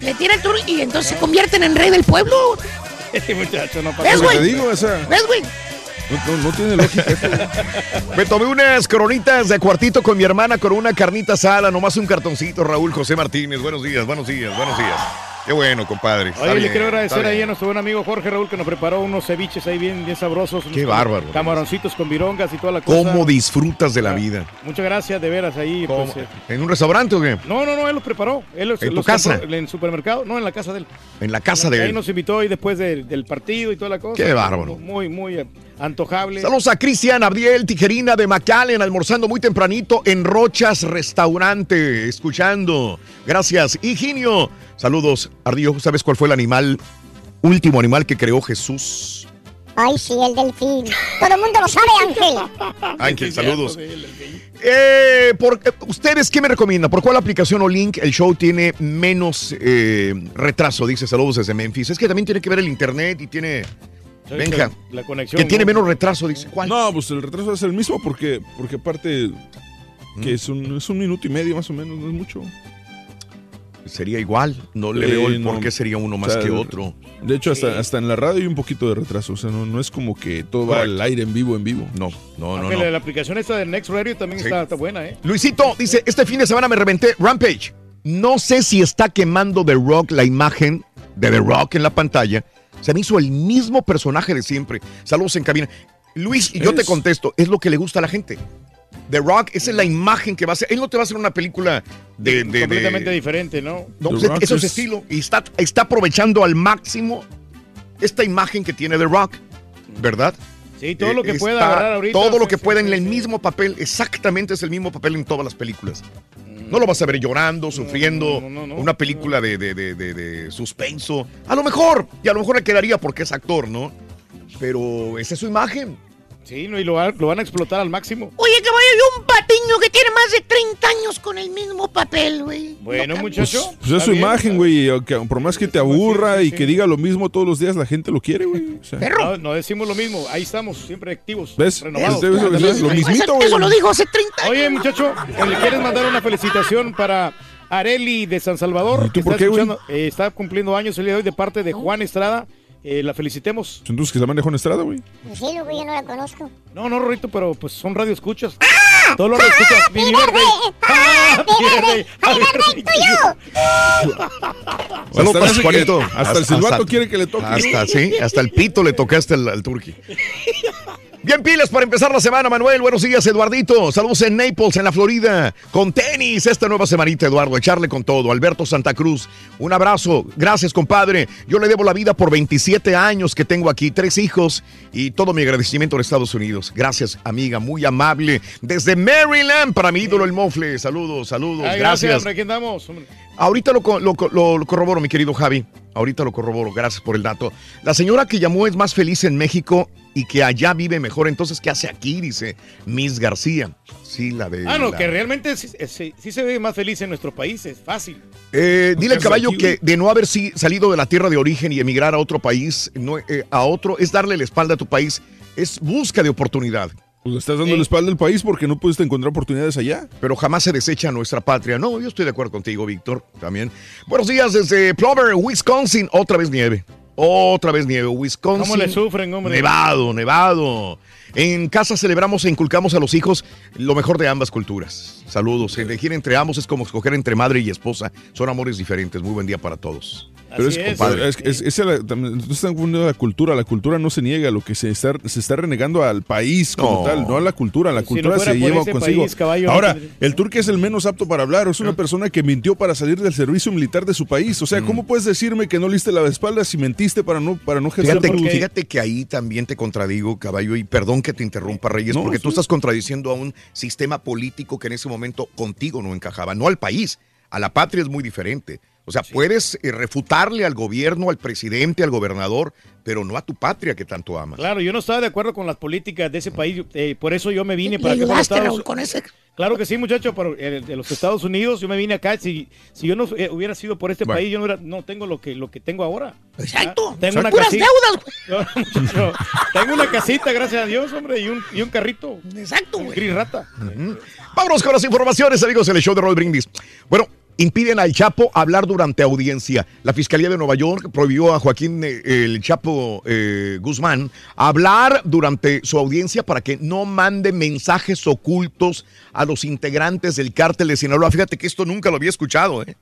Le tira el tour y entonces se convierten en rey del pueblo. *laughs* Este muchacho no ¿Ves, güey? Te digo, esa. ¿Ves, güey? No, no- no tiene lógica eso. *laughs* Me tomé unas coronitas de cuartito con mi hermana con una carnita asada, nomás un cartoncito, Raúl José Martínez. Buenos días, buenos días, buenos días. Qué bueno, compadre. Oye, le bien, quiero agradecer ahí a nuestro buen amigo Jorge Raúl que nos preparó unos ceviches ahí bien, bien sabrosos. Qué bárbaro. Camaroncitos con virongas y toda la cosa. ¿Cómo disfrutas de la vida? Muchas gracias, de veras, ahí. pues, eh, ¿En un restaurante o qué? No, no, no, él los preparó. Él los, ¿En tu casa? ¿En el supermercado? No, en la casa de él. En la casa de Ahí él. nos invitó y después de- del partido y toda la cosa. Qué bárbaro. Muy, muy eh, antojable. Saludos a Cristian Abdiel Tijerina de McAllen, almorzando muy tempranito en Rochas Restaurante, escuchando. Gracias. Higinio, saludos. Ardillo, ¿sabes cuál fue el animal, último animal que creó Jesús? Ay, sí, el delfín. Todo el mundo lo sabe, Ángel. *laughs* Ángel, saludos. Eh, por, eh, ¿Ustedes qué me recomiendan? ¿Por cuál aplicación o link el show tiene menos eh, retraso? Dice saludos desde Memphis. Es que también tiene que ver el internet y tiene... Venga, La conexión. que tiene ¿no? menos retraso, dice. ¿Cuál? No, pues el retraso es el mismo porque, porque aparte que es un, es un minuto y medio más o menos, no es mucho. Sería igual. No le Eh, veo el no. por qué sería uno O más sea, que otro. De hecho, hasta, hasta en la radio hay un poquito de retraso. O sea, no, no es como que todo va al aire en vivo, en vivo. No, no, Aunque la, la aplicación esta de Next Radio también Sí. está, está buena, ¿eh? Luisito dice, este fin de semana me reventé Rampage. No sé si está quemando The Rock la imagen de The Rock en la pantalla. Se me hizo el mismo personaje de siempre. Saludos en cabina. Luis, y yo te Es- contesto, es lo que le gusta a la gente. The Rock, esa es la imagen que va a hacer. Él no te va a hacer una película de... de- de- Completamente diferente, ¿no? No, pues, eso es es- estilo. Y está, está aprovechando al máximo esta imagen que tiene The Rock, ¿verdad? Sí, todo lo que Eh, pueda ahorita. Todo lo que pueda en el mismo papel, exactamente es el mismo papel en todas las películas. No lo vas a ver llorando, sufriendo, una película de, de- de- de- de suspenso. A lo mejor, y a lo mejor le quedaría porque es actor, ¿no? Pero esa es su imagen. Sí, no, y lo, va- lo van a explotar al máximo. Oye, caballo, hay un patiño que tiene más de 30 años con el mismo papel, güey. Bueno, Pues, muchacho. pues es su imagen, güey. Por más que te aburra y que diga lo mismo todos los días, la gente lo quiere, güey. O sea, No, no decimos lo mismo. Ahí estamos, siempre activos. ¿Ves? Renovados. Lo mismito, güey. Eso lo dijo hace 30 años. Oye, muchacho, ¿le quieres mandar una felicitación para Areli de San Salvador? ¿Y tú que por está qué, eh, está cumpliendo años el día de hoy de parte de Juan Estrada. Eh, la felicitemos. Entonces que se la mande Juan Estrada, güey. Sí, loco, yo no la conozco. No, no, Rorrito, pero pues son radio escuchas. ¡Ah! Todos los escuchas. Vivi Verde. ¡Ah! Saludos, Hasta Juanito. el silbato quiere que le toque. Hasta, sí, hasta el pito le tocaste al, al turqui. *laughs* Bien pilas para empezar la semana, Manuel. Buenos días, Eduardito. Saludos en Naples, en la Florida. Con tenis esta nueva semanita, Eduardo. Echarle con todo. Alberto Santa Cruz. Un abrazo. Gracias, compadre. Yo le debo la vida por 27 años que tengo aquí. Tres hijos y todo mi agradecimiento en Estados Unidos. Gracias, amiga. Muy amable. Desde Maryland, para mi ídolo, el Mofle. Saludos, saludos. Ay, gracias. hombre, aquí andamos. hombre. Ahorita lo, co- lo co- lo- lo corroboro, mi querido Javi. Ahorita lo corroboro. Gracias por el dato. La señora que llamó es más feliz en México y que allá vive mejor. Entonces, ¿qué hace aquí? Dice Miss García. Sí, la de. Ah, no, la- que realmente sí, sí- sí se ve más feliz en nuestro país. Es fácil. Eh, dile al caballo que de no haber salido de la tierra de origen y emigrar a otro país, no, eh, a otro, es darle la espalda a tu país. Es busca de oportunidad. Pues le estás dando la espalda al país porque no pudiste encontrar oportunidades allá. Pero jamás se desecha nuestra patria. No, yo estoy de acuerdo contigo, Víctor, también. Buenos días desde Plover, Wisconsin. Otra vez nieve. Otra vez nieve. Wisconsin. ¿Cómo le sufren, hombre? Nevado, nevado. En casa celebramos e inculcamos a los hijos lo mejor de ambas culturas. Saludos. Elegir entre ambos es como escoger entre madre y esposa. Son amores diferentes. Muy buen día para todos. Pero Así es, es. compadre, es, es- la- también- no están confundiendo la cultura. La cultura no se niega. Lo que se está, se está renegando al país como No. tal, no a la cultura. La Si no cultura se lleva consigo. país, caballo, no Ahora, el turco es el menos apto para hablar. Es una persona que mintió para salir del servicio militar de su país. O sea, ¿cómo puedes decirme que no liste la espalda si mentiste para no, para no ejercer Fíjate, que ahí también te contradigo, caballo, y perdón que te interrumpa, Reyes, No, porque tú estás contradiciendo a un sistema político que en ese momento contigo no encajaba, no al país, a la patria es muy diferente. O sea, puedes eh, refutarle al gobierno, al presidente, al gobernador, pero no a tu patria que tanto amas. Claro, yo no estaba de acuerdo con las políticas de ese país, eh, por eso yo me vine para ayudaste, Estados- Raúl, con ese. Claro que sí, muchacho, pero eh, de los Estados Unidos yo me vine acá. Si, si yo no eh, hubiera sido por este Bueno. país, yo no, hubiera- no tengo lo que, lo que tengo ahora. Exacto. Ah, Tengo una puras casita. deudas, güey. *laughs* No, tengo una casita, gracias a Dios, hombre, y un, y un carrito. Exacto, güey. gris rata. Vámonos con las informaciones, amigos, del show de Roll Brindis. Bueno, impiden al Chapo hablar durante audiencia. La Fiscalía de Nueva York prohibió a Joaquín eh, el Chapo eh, Guzmán hablar durante su audiencia para que no mande mensajes ocultos a los integrantes del cártel de Sinaloa. Fíjate que esto nunca lo había escuchado. ¿eh?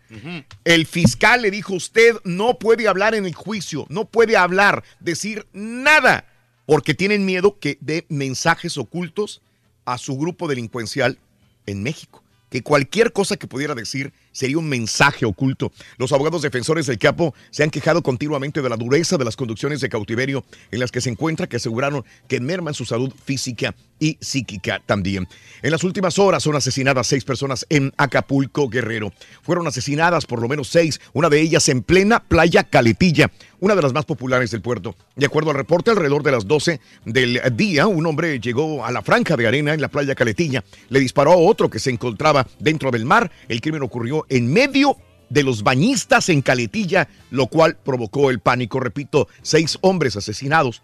El fiscal le dijo, usted no puede hablar en el juicio, no puede hablar, decir nada, porque tienen miedo que dé mensajes ocultos a su grupo delincuencial en México. Que cualquier cosa que pudiera decir sería un mensaje oculto. Los abogados defensores del capo se han quejado continuamente de la dureza de las conducciones de cautiverio en las que se encuentra, que aseguraron que merman su salud física y psíquica también. En las últimas horas son asesinadas seis personas en Acapulco, Guerrero. Fueron asesinadas por lo menos seis, una de ellas en plena playa Caletilla, una de las más populares del puerto. De acuerdo al reporte, alrededor de las 12 del día, un hombre llegó a la franja de arena en la playa Caletilla, le disparó a otro que se encontraba dentro del mar. El crimen ocurrió en medio de los bañistas en Caletilla, lo cual provocó el pánico. Repito, seis hombres asesinados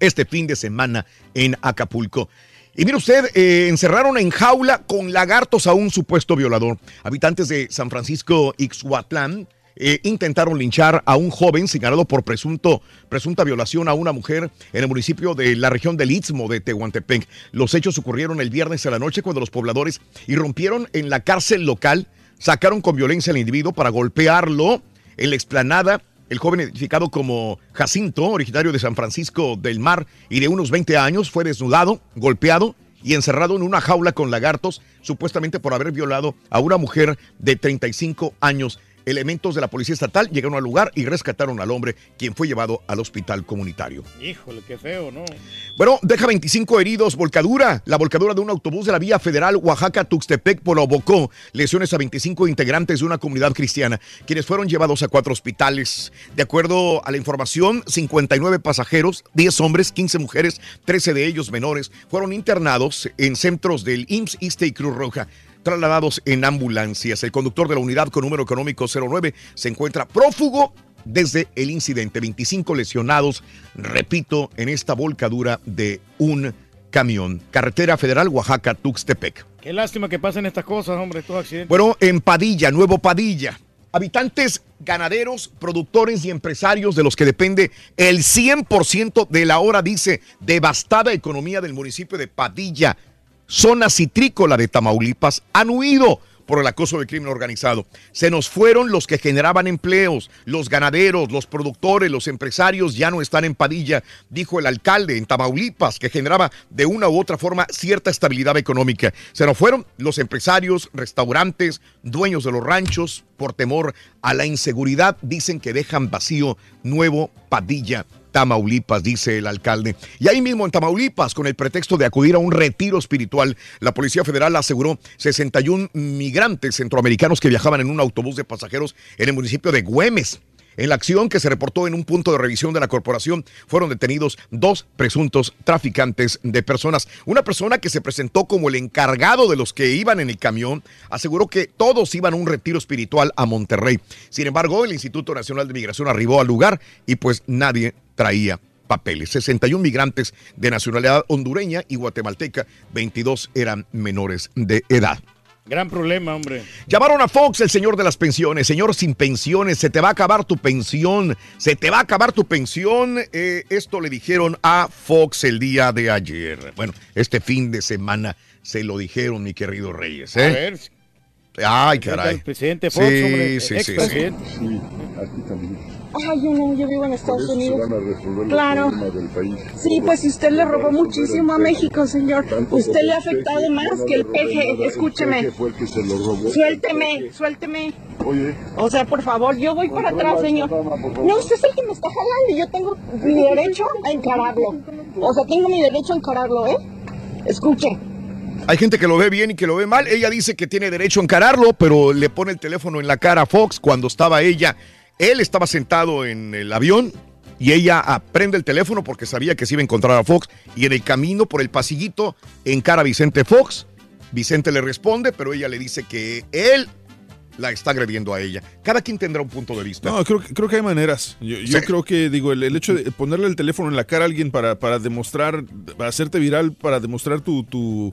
este fin de semana en Acapulco. Y mire usted, eh, encerraron en jaula con lagartos a un supuesto violador. Habitantes de San Francisco Ixhuatlán eh, intentaron linchar a un joven señalado por presunto, presunta violación a una mujer en el municipio de la región del Istmo de Tehuantepec. Los hechos ocurrieron el viernes a la noche cuando los pobladores irrumpieron en la cárcel local, sacaron con violencia al individuo para golpearlo en la explanada el joven identificado como Jacinto, originario de San Francisco del Mar y de unos 20 años, fue desnudado, golpeado y encerrado en una jaula con lagartos, supuestamente por haber violado a una mujer de 35 años. Elementos de la policía estatal llegaron al lugar y rescataron al hombre, quien fue llevado al hospital comunitario. Híjole, qué feo, ¿no? Bueno, deja 25 heridos, volcadura. La volcadura de un autobús de la vía federal Oaxaca-Tuxtepec provocó lesiones a 25 integrantes de una comunidad cristiana, quienes fueron llevados a cuatro hospitales. De acuerdo a la información, 59 pasajeros, 10 hombres, 15 mujeres, 13 de ellos menores, fueron internados en centros del IMSS, ISTE y Cruz Roja trasladados en ambulancias. El conductor de la unidad con número económico 09 se encuentra prófugo desde el incidente. 25 lesionados, repito, en esta volcadura de un camión. Carretera Federal Oaxaca-Tuxtepec. Qué lástima que pasen estas cosas, hombre, estos accidentes. Bueno, en Padilla, Nuevo Padilla. Habitantes, ganaderos, productores y empresarios de los que depende el 100% de la hora, dice, devastada economía del municipio de Padilla, zona citrícola de Tamaulipas, han huido por el acoso del crimen organizado. Se nos fueron los que generaban empleos, los ganaderos, los productores, los empresarios ya no están en Padilla, dijo el alcalde en Tamaulipas, que generaba de una u otra forma cierta estabilidad económica. Se nos fueron los empresarios, restaurantes, dueños de los ranchos, por temor a la inseguridad, dicen que dejan vacío Nuevo Padilla. Tamaulipas, dice el alcalde. Y ahí mismo en Tamaulipas, con el pretexto de acudir a un retiro espiritual, la Policía Federal aseguró 61 migrantes centroamericanos que viajaban en un autobús de pasajeros en el municipio de Güemes. En la acción que se reportó en un punto de revisión de la corporación, fueron detenidos dos presuntos traficantes de personas. Una persona que se presentó como el encargado de los que iban en el camión aseguró que todos iban a un retiro espiritual a Monterrey. Sin embargo, el Instituto Nacional de Migración arribó al lugar y pues nadie traía papeles. 61 migrantes de nacionalidad hondureña y guatemalteca, 22 eran menores de edad. Gran problema, hombre. Llamaron a Fox, el señor de las pensiones. Señor sin pensiones, se te va a acabar tu pensión. Se te va a acabar tu pensión. Eh, esto le dijeron a Fox el día de ayer. Bueno, este fin de semana se lo dijeron, mi querido Reyes. ¿eh? A ver. Ay, caray. El presidente Fox, sí, hombre. sí, sí, sí. aquí también. Ay, yo no, yo vivo en Estados Por eso Unidos. se van a resolver Claro. los problemas del país. Sí, pues si usted le robó muchísimo a México, señor. Usted le ha el afectado peje, más no que el peje. nada, el Escúcheme. peje fue el que se lo robó. Suélteme, suélteme. Oye, O sea, por favor, yo voy para atrás, señor. No, usted es el que me está jalando y yo tengo mi derecho a encararlo. O sea, tengo mi derecho a encararlo, ¿eh? Escuche. Hay gente que lo ve bien y que lo ve mal. Ella dice que tiene derecho a encararlo, pero le pone el teléfono en la cara a Fox cuando estaba ella. Él estaba sentado en el avión y ella ah, prende el teléfono porque sabía que se iba a encontrar a Fox. Y en el camino por el pasillito encara a Vicente Fox. Vicente le responde, pero ella le dice que él la está agrediendo a ella. Cada quien tendrá un punto de vista. No, creo, que- creo que hay maneras. Yo, yo Sí. creo que, digo, el, el hecho de ponerle el teléfono en la cara a alguien para, para demostrar, para hacerte viral, para demostrar tu, tu,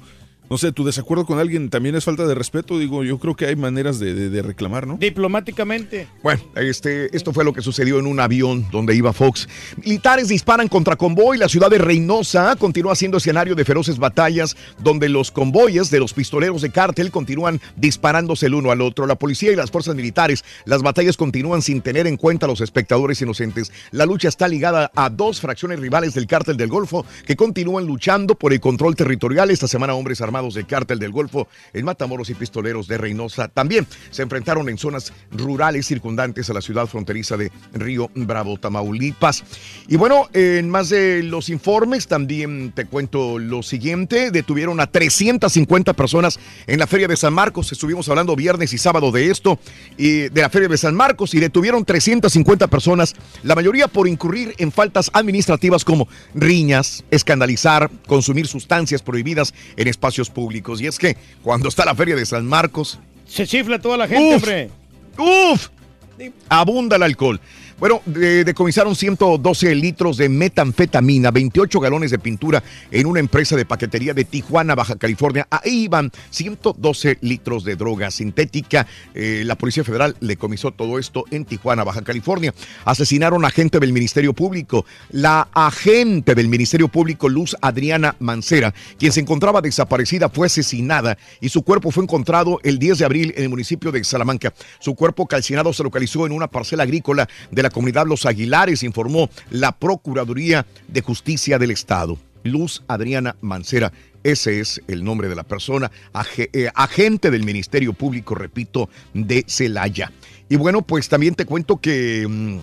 no sé, tu desacuerdo con alguien también es falta de respeto. Digo, yo creo que hay maneras de, de- de reclamar, ¿no? Diplomáticamente. Bueno, este, esto fue lo que sucedió en un avión donde iba Fox. Militares disparan contra convoy. La ciudad de Reynosa continúa siendo escenario de feroces batallas donde los convoyes de los pistoleros de cártel continúan disparándose el uno al otro. La policía y las fuerzas militares, las batallas continúan sin tener en cuenta a los espectadores inocentes. La lucha está ligada a dos fracciones rivales del cártel del Golfo que continúan luchando por el control territorial. Esta semana hombres armados del cártel del Golfo, el Matamoros y pistoleros de Reynosa también se enfrentaron en zonas rurales circundantes a la ciudad fronteriza de Río Bravo, Tamaulipas. Y bueno, en más de los informes, también te cuento lo siguiente. Detuvieron a 350 personas en la Feria de San Marcos. Estuvimos hablando viernes y sábado de esto, y de la Feria de San Marcos, y detuvieron 350 personas, la mayoría por incurrir en faltas administrativas como riñas, escandalizar, consumir sustancias prohibidas en espacios públicos. Y es que cuando está la Feria de San Marcos, Se chifla toda la gente, Uf. hombre. ¡Uf! Abunda el alcohol. Bueno, de- decomisaron 112 litros de metanfetamina, 28 galones de pintura en una empresa de paquetería de Tijuana, Baja California. Ahí iban 112 litros de droga sintética. Eh, la Policía Federal le comisó todo esto en Tijuana, Baja California. Asesinaron a agente del Ministerio Público. La agente del Ministerio Público, Luz Adriana Mancera, quien se encontraba desaparecida, fue asesinada y su cuerpo fue encontrado el 10 de abril en el municipio de Salamanca. Su cuerpo calcinado se localizó en una parcela agrícola de la comunidad Los Aguilares, informó la Procuraduría de Justicia del Estado. Luz Adriana Mancera, ese es el nombre de la persona, eh, agente del Ministerio Público, repito, de Celaya. Y bueno, pues también te cuento que... mm,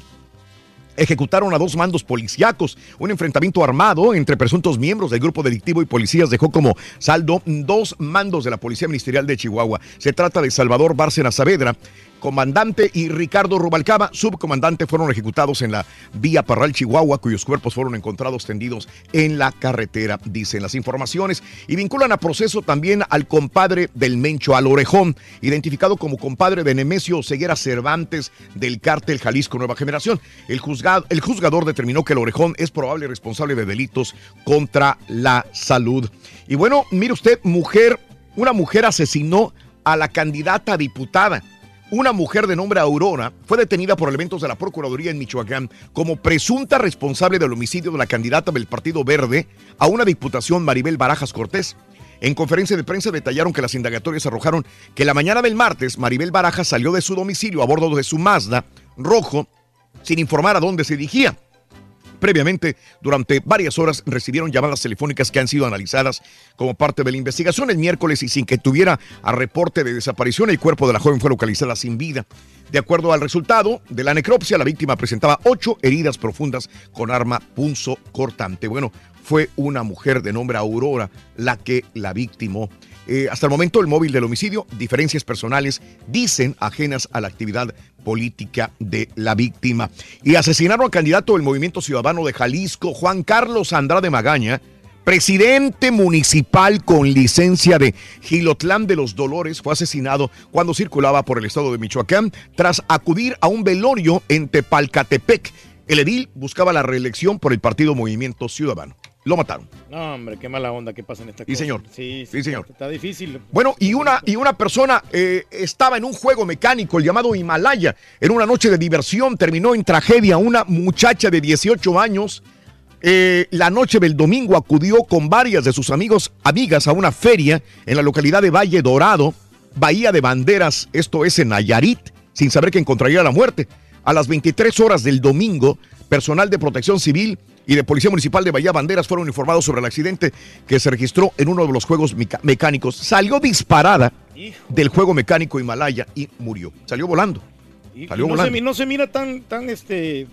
ejecutaron a dos mandos policíacos. Un enfrentamiento armado entre presuntos miembros del grupo delictivo y policías dejó como saldo dos mandos de la Policía Ministerial de Chihuahua. Se trata de Salvador Bárcena Saavedra, comandante, y Ricardo Rubalcaba, subcomandante, fueron ejecutados en la vía Parral, Chihuahua, cuyos cuerpos fueron encontrados tendidos en la carretera, dicen las informaciones. Y vinculan a proceso también al compadre del Mencho, al Orejón, identificado como compadre de Nemesio Ceguera Cervantes del cártel Jalisco Nueva Generación. El, juzgado, el juzgador determinó que el Orejón es probable responsable de delitos contra la salud. Y bueno, mire usted, mujer, una mujer asesinó a la candidata a diputada. Una mujer de nombre Aurora fue detenida por elementos de la Procuraduría en Michoacán como presunta responsable del homicidio de la candidata del Partido Verde a una diputación Maribel Barajas Cortés. En conferencia de prensa detallaron que las indagatorias arrojaron que la mañana del martes Maribel Barajas salió de su domicilio a bordo de su Mazda rojo sin informar a dónde se dirigía. Previamente, durante varias horas recibieron llamadas telefónicas que han sido analizadas como parte de la investigación el miércoles y sin que tuviera a reporte de desaparición, el cuerpo de la joven fue localizada sin vida. De acuerdo al resultado de la necropsia, la víctima presentaba ocho heridas profundas con arma punzo cortante. Bueno, fue una mujer de nombre Aurora la que la victimó. Eh, hasta el momento, el móvil del homicidio, diferencias personales, dicen ajenas a la actividad política de la víctima. Y asesinaron al candidato del Movimiento Ciudadano de Jalisco, Juan Carlos Andrade Magaña, presidente municipal con licencia de Gilotlán de los Dolores, fue asesinado cuando circulaba por el estado de Michoacán tras acudir a un velorio en Tepalcatepec. El edil buscaba la reelección por el partido Movimiento Ciudadano. Lo mataron. No, hombre, qué mala onda que pasa en esta Sí, cosa. señor. Sí, Sí, señor. Está difícil. Bueno, y una, y una persona eh, estaba en un juego mecánico, el llamado Himalaya, en una noche de diversión, terminó en tragedia. Una muchacha de 18 años, eh, la noche del domingo acudió con varias de sus amigos, amigas a una feria en la localidad de Valle Dorado, Bahía de Banderas, esto es en Nayarit, sin saber que encontraría la muerte. a las 23 horas del domingo, personal de protección civil y de Policía Municipal de Bahía Banderas fueron informados sobre el accidente que se registró en uno de los juegos mecánicos. Salió disparada del juego mecánico Himalaya y murió. Salió volando. Salió no, se, volando. mi- no se mira tan, tan, este,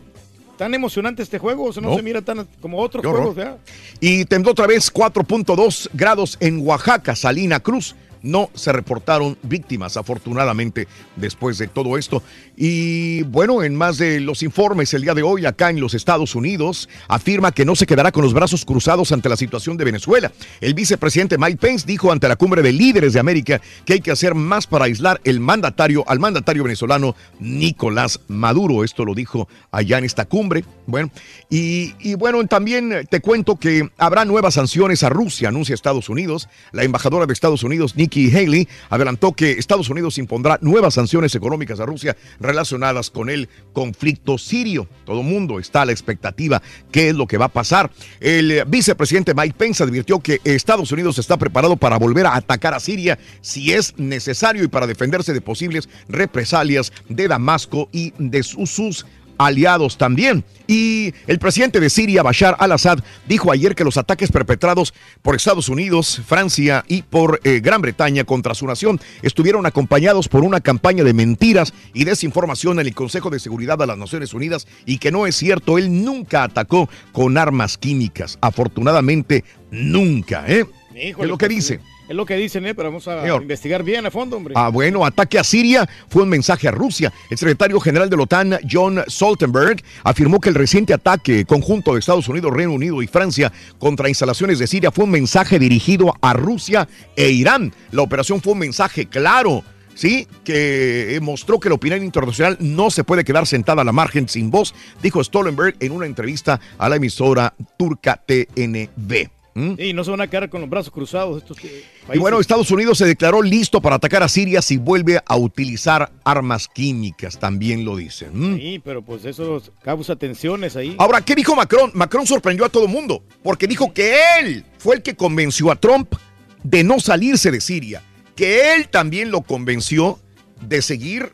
tan emocionante este juego, o sea, no, No. se mira tan como otros juegos, ¿verdad? Y tembló otra vez 4.2 grados en Oaxaca, Salina Cruz. No se reportaron víctimas, afortunadamente, después de todo esto. Y bueno, en más de los informes el día de hoy acá en los Estados Unidos, afirma que no se quedará con los brazos cruzados ante la situación de Venezuela. El vicepresidente Mike Pence dijo ante la cumbre de líderes de América que hay que hacer más para aislar el mandatario, al mandatario venezolano Nicolás Maduro. Esto lo dijo allá en esta cumbre. Bueno, y, y bueno, también te cuento que habrá nuevas sanciones a Rusia, anuncia Estados Unidos. La embajadora de Estados Unidos, Nikki Haley, adelantó que Estados Unidos impondrá nuevas sanciones económicas a Rusia relacionadas con el conflicto sirio. Todo mundo está a la expectativa qué es lo que va a pasar. El eh, vicepresidente Mike Pence advirtió que Estados Unidos está preparado para volver a atacar a Siria si es necesario y para defenderse de posibles represalias de Damasco y de sus, sus aliados también. Y el presidente de Siria, Bashar al-Assad, dijo ayer que los ataques perpetrados por Estados Unidos, Francia y por eh, Gran Bretaña contra su nación estuvieron acompañados por una campaña de mentiras y desinformación en el Consejo de Seguridad de las Naciones Unidas y que no es cierto, él nunca atacó con armas químicas. Afortunadamente, nunca, ¿eh? Híjole, es lo que pues, dice. Es lo que dicen, ¿eh? Pero vamos a Señor. investigar bien a fondo, hombre. Ah, bueno, ataque a Siria fue un mensaje a Rusia. El secretario general de la OTAN, John Stoltenberg, afirmó que el reciente ataque conjunto de Estados Unidos, Reino Unido y Francia contra instalaciones de Siria fue un mensaje dirigido a Rusia e Irán. La operación fue un mensaje claro. Sí, que mostró que la opinión internacional no se puede quedar sentada a la margen sin voz, dijo Stoltenberg en una entrevista a la emisora turca TNB. ¿Mm? Y no se van a quedar con los brazos cruzados estos eh, Y bueno, Estados Unidos se declaró listo para atacar a Siria si vuelve a utilizar armas químicas, también lo dicen. ¿Mm? Sí, pero pues eso causa tensiones ahí. Ahora, ¿qué dijo Macron? Macron sorprendió a todo el mundo porque dijo que él fue el que convenció a Trump de no salirse de Siria, que él también lo convenció de seguir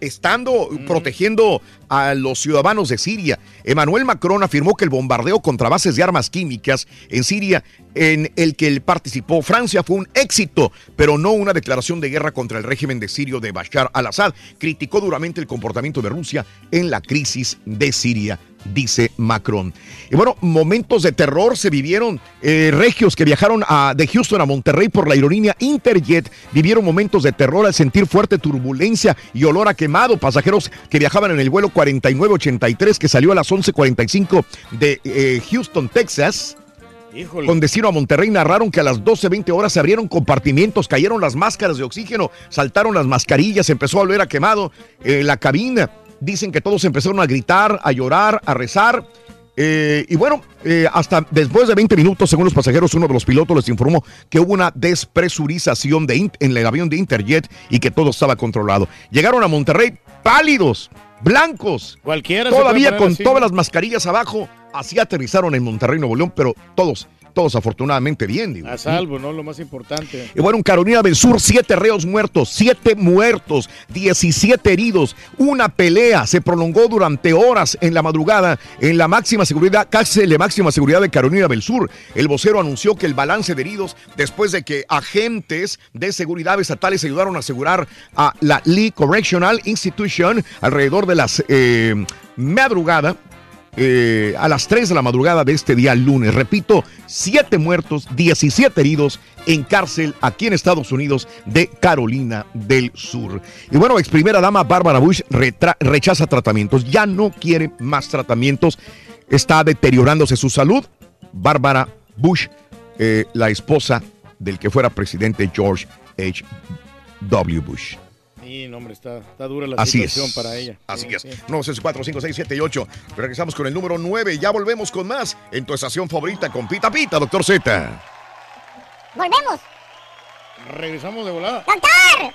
estando protegiendo a los ciudadanos de Siria. Emmanuel Macron afirmó que el bombardeo contra bases de armas químicas en Siria en el que participó Francia fue un éxito, pero no una declaración de guerra contra el régimen de Sirio de Bashar al-Assad. Criticó duramente el comportamiento de Rusia en la crisis de Siria, dice Macron. Y bueno, momentos de terror se vivieron. eh, regios que viajaron a- de Houston a Monterrey por la aerolínea Interjet vivieron momentos de terror al sentir fuerte turbulencia y olor a quemado. Pasajeros que viajaban en el vuelo 4983 que salió a las 11:45 de eh, Houston, Texas. Híjole. Con destino a Monterrey narraron que a las 12.20 horas se abrieron compartimientos, cayeron las máscaras de oxígeno, saltaron las mascarillas, empezó a oler a quemado eh, la cabina. Dicen que todos empezaron a gritar, a llorar, a rezar. Eh, y bueno, eh, hasta después de 20 minutos, según los pasajeros, uno de los pilotos les informó que hubo una despresurización de en el avión de Interjet y que todo estaba controlado. Llegaron a Monterrey pálidos, blancos, Cualquiera todavía con así, todas las mascarillas abajo. Así aterrizaron en Monterrey, Nuevo León, pero todos, todos afortunadamente bien. digo. A salvo, ¿no? Lo más importante. Y bueno, en Carolina del Sur, siete reos muertos, siete muertos, 17 heridos. Una pelea se prolongó durante horas en la madrugada en la máxima seguridad, casi la máxima seguridad de Carolina del Sur. El vocero anunció que el balance de heridos, después de que agentes de seguridad estatales ayudaron a asegurar a la Lee Correctional Institution alrededor de las eh, madrugada, eh, a las 3 de la madrugada de este día lunes. Repito, 7 muertos, 17 heridos en cárcel aquí en Estados Unidos de Carolina del Sur. Y bueno, ex primera dama Bárbara Bush rechaza tratamientos, ya no quiere más tratamientos, está deteriorándose su salud. Bárbara Bush, eh, la esposa del que fuera presidente George H. W. Bush. Sí, no, hombre, está, está dura la Así situación es. para ella. Así Sí, es. sí. 964 5, 6, 7 y 8. Regresamos con el número 9. Ya volvemos con más en tu estación favorita con Pita Pita, doctor Z. Volvemos. Regresamos de volada. ¡Doctor!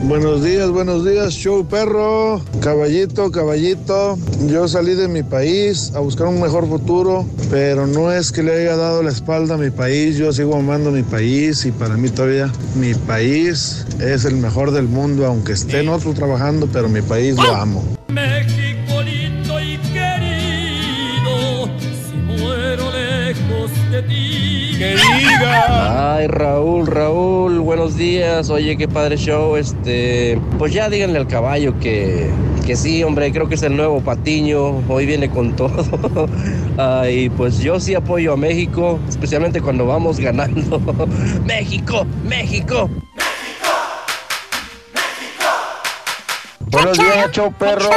Buenos días, buenos días, show perro, caballito, caballito. Yo salí de mi país a buscar un mejor futuro, pero no es que le haya dado la espalda a mi país, yo sigo amando mi país y para mí todavía mi país es el mejor del mundo, aunque esté en otro trabajando, pero mi país lo amo. México lindo y querido, si muero lejos de ti. ¡Que diga! Ay, Raúl, Raúl, buenos días. Oye, qué padre show. Este, pues ya díganle al caballo que, que sí, hombre, creo que es el nuevo Patiño. Hoy viene con todo. *laughs* Ay, pues yo sí apoyo a México, especialmente cuando vamos ganando. *laughs* México, México. Buenos días, show perro.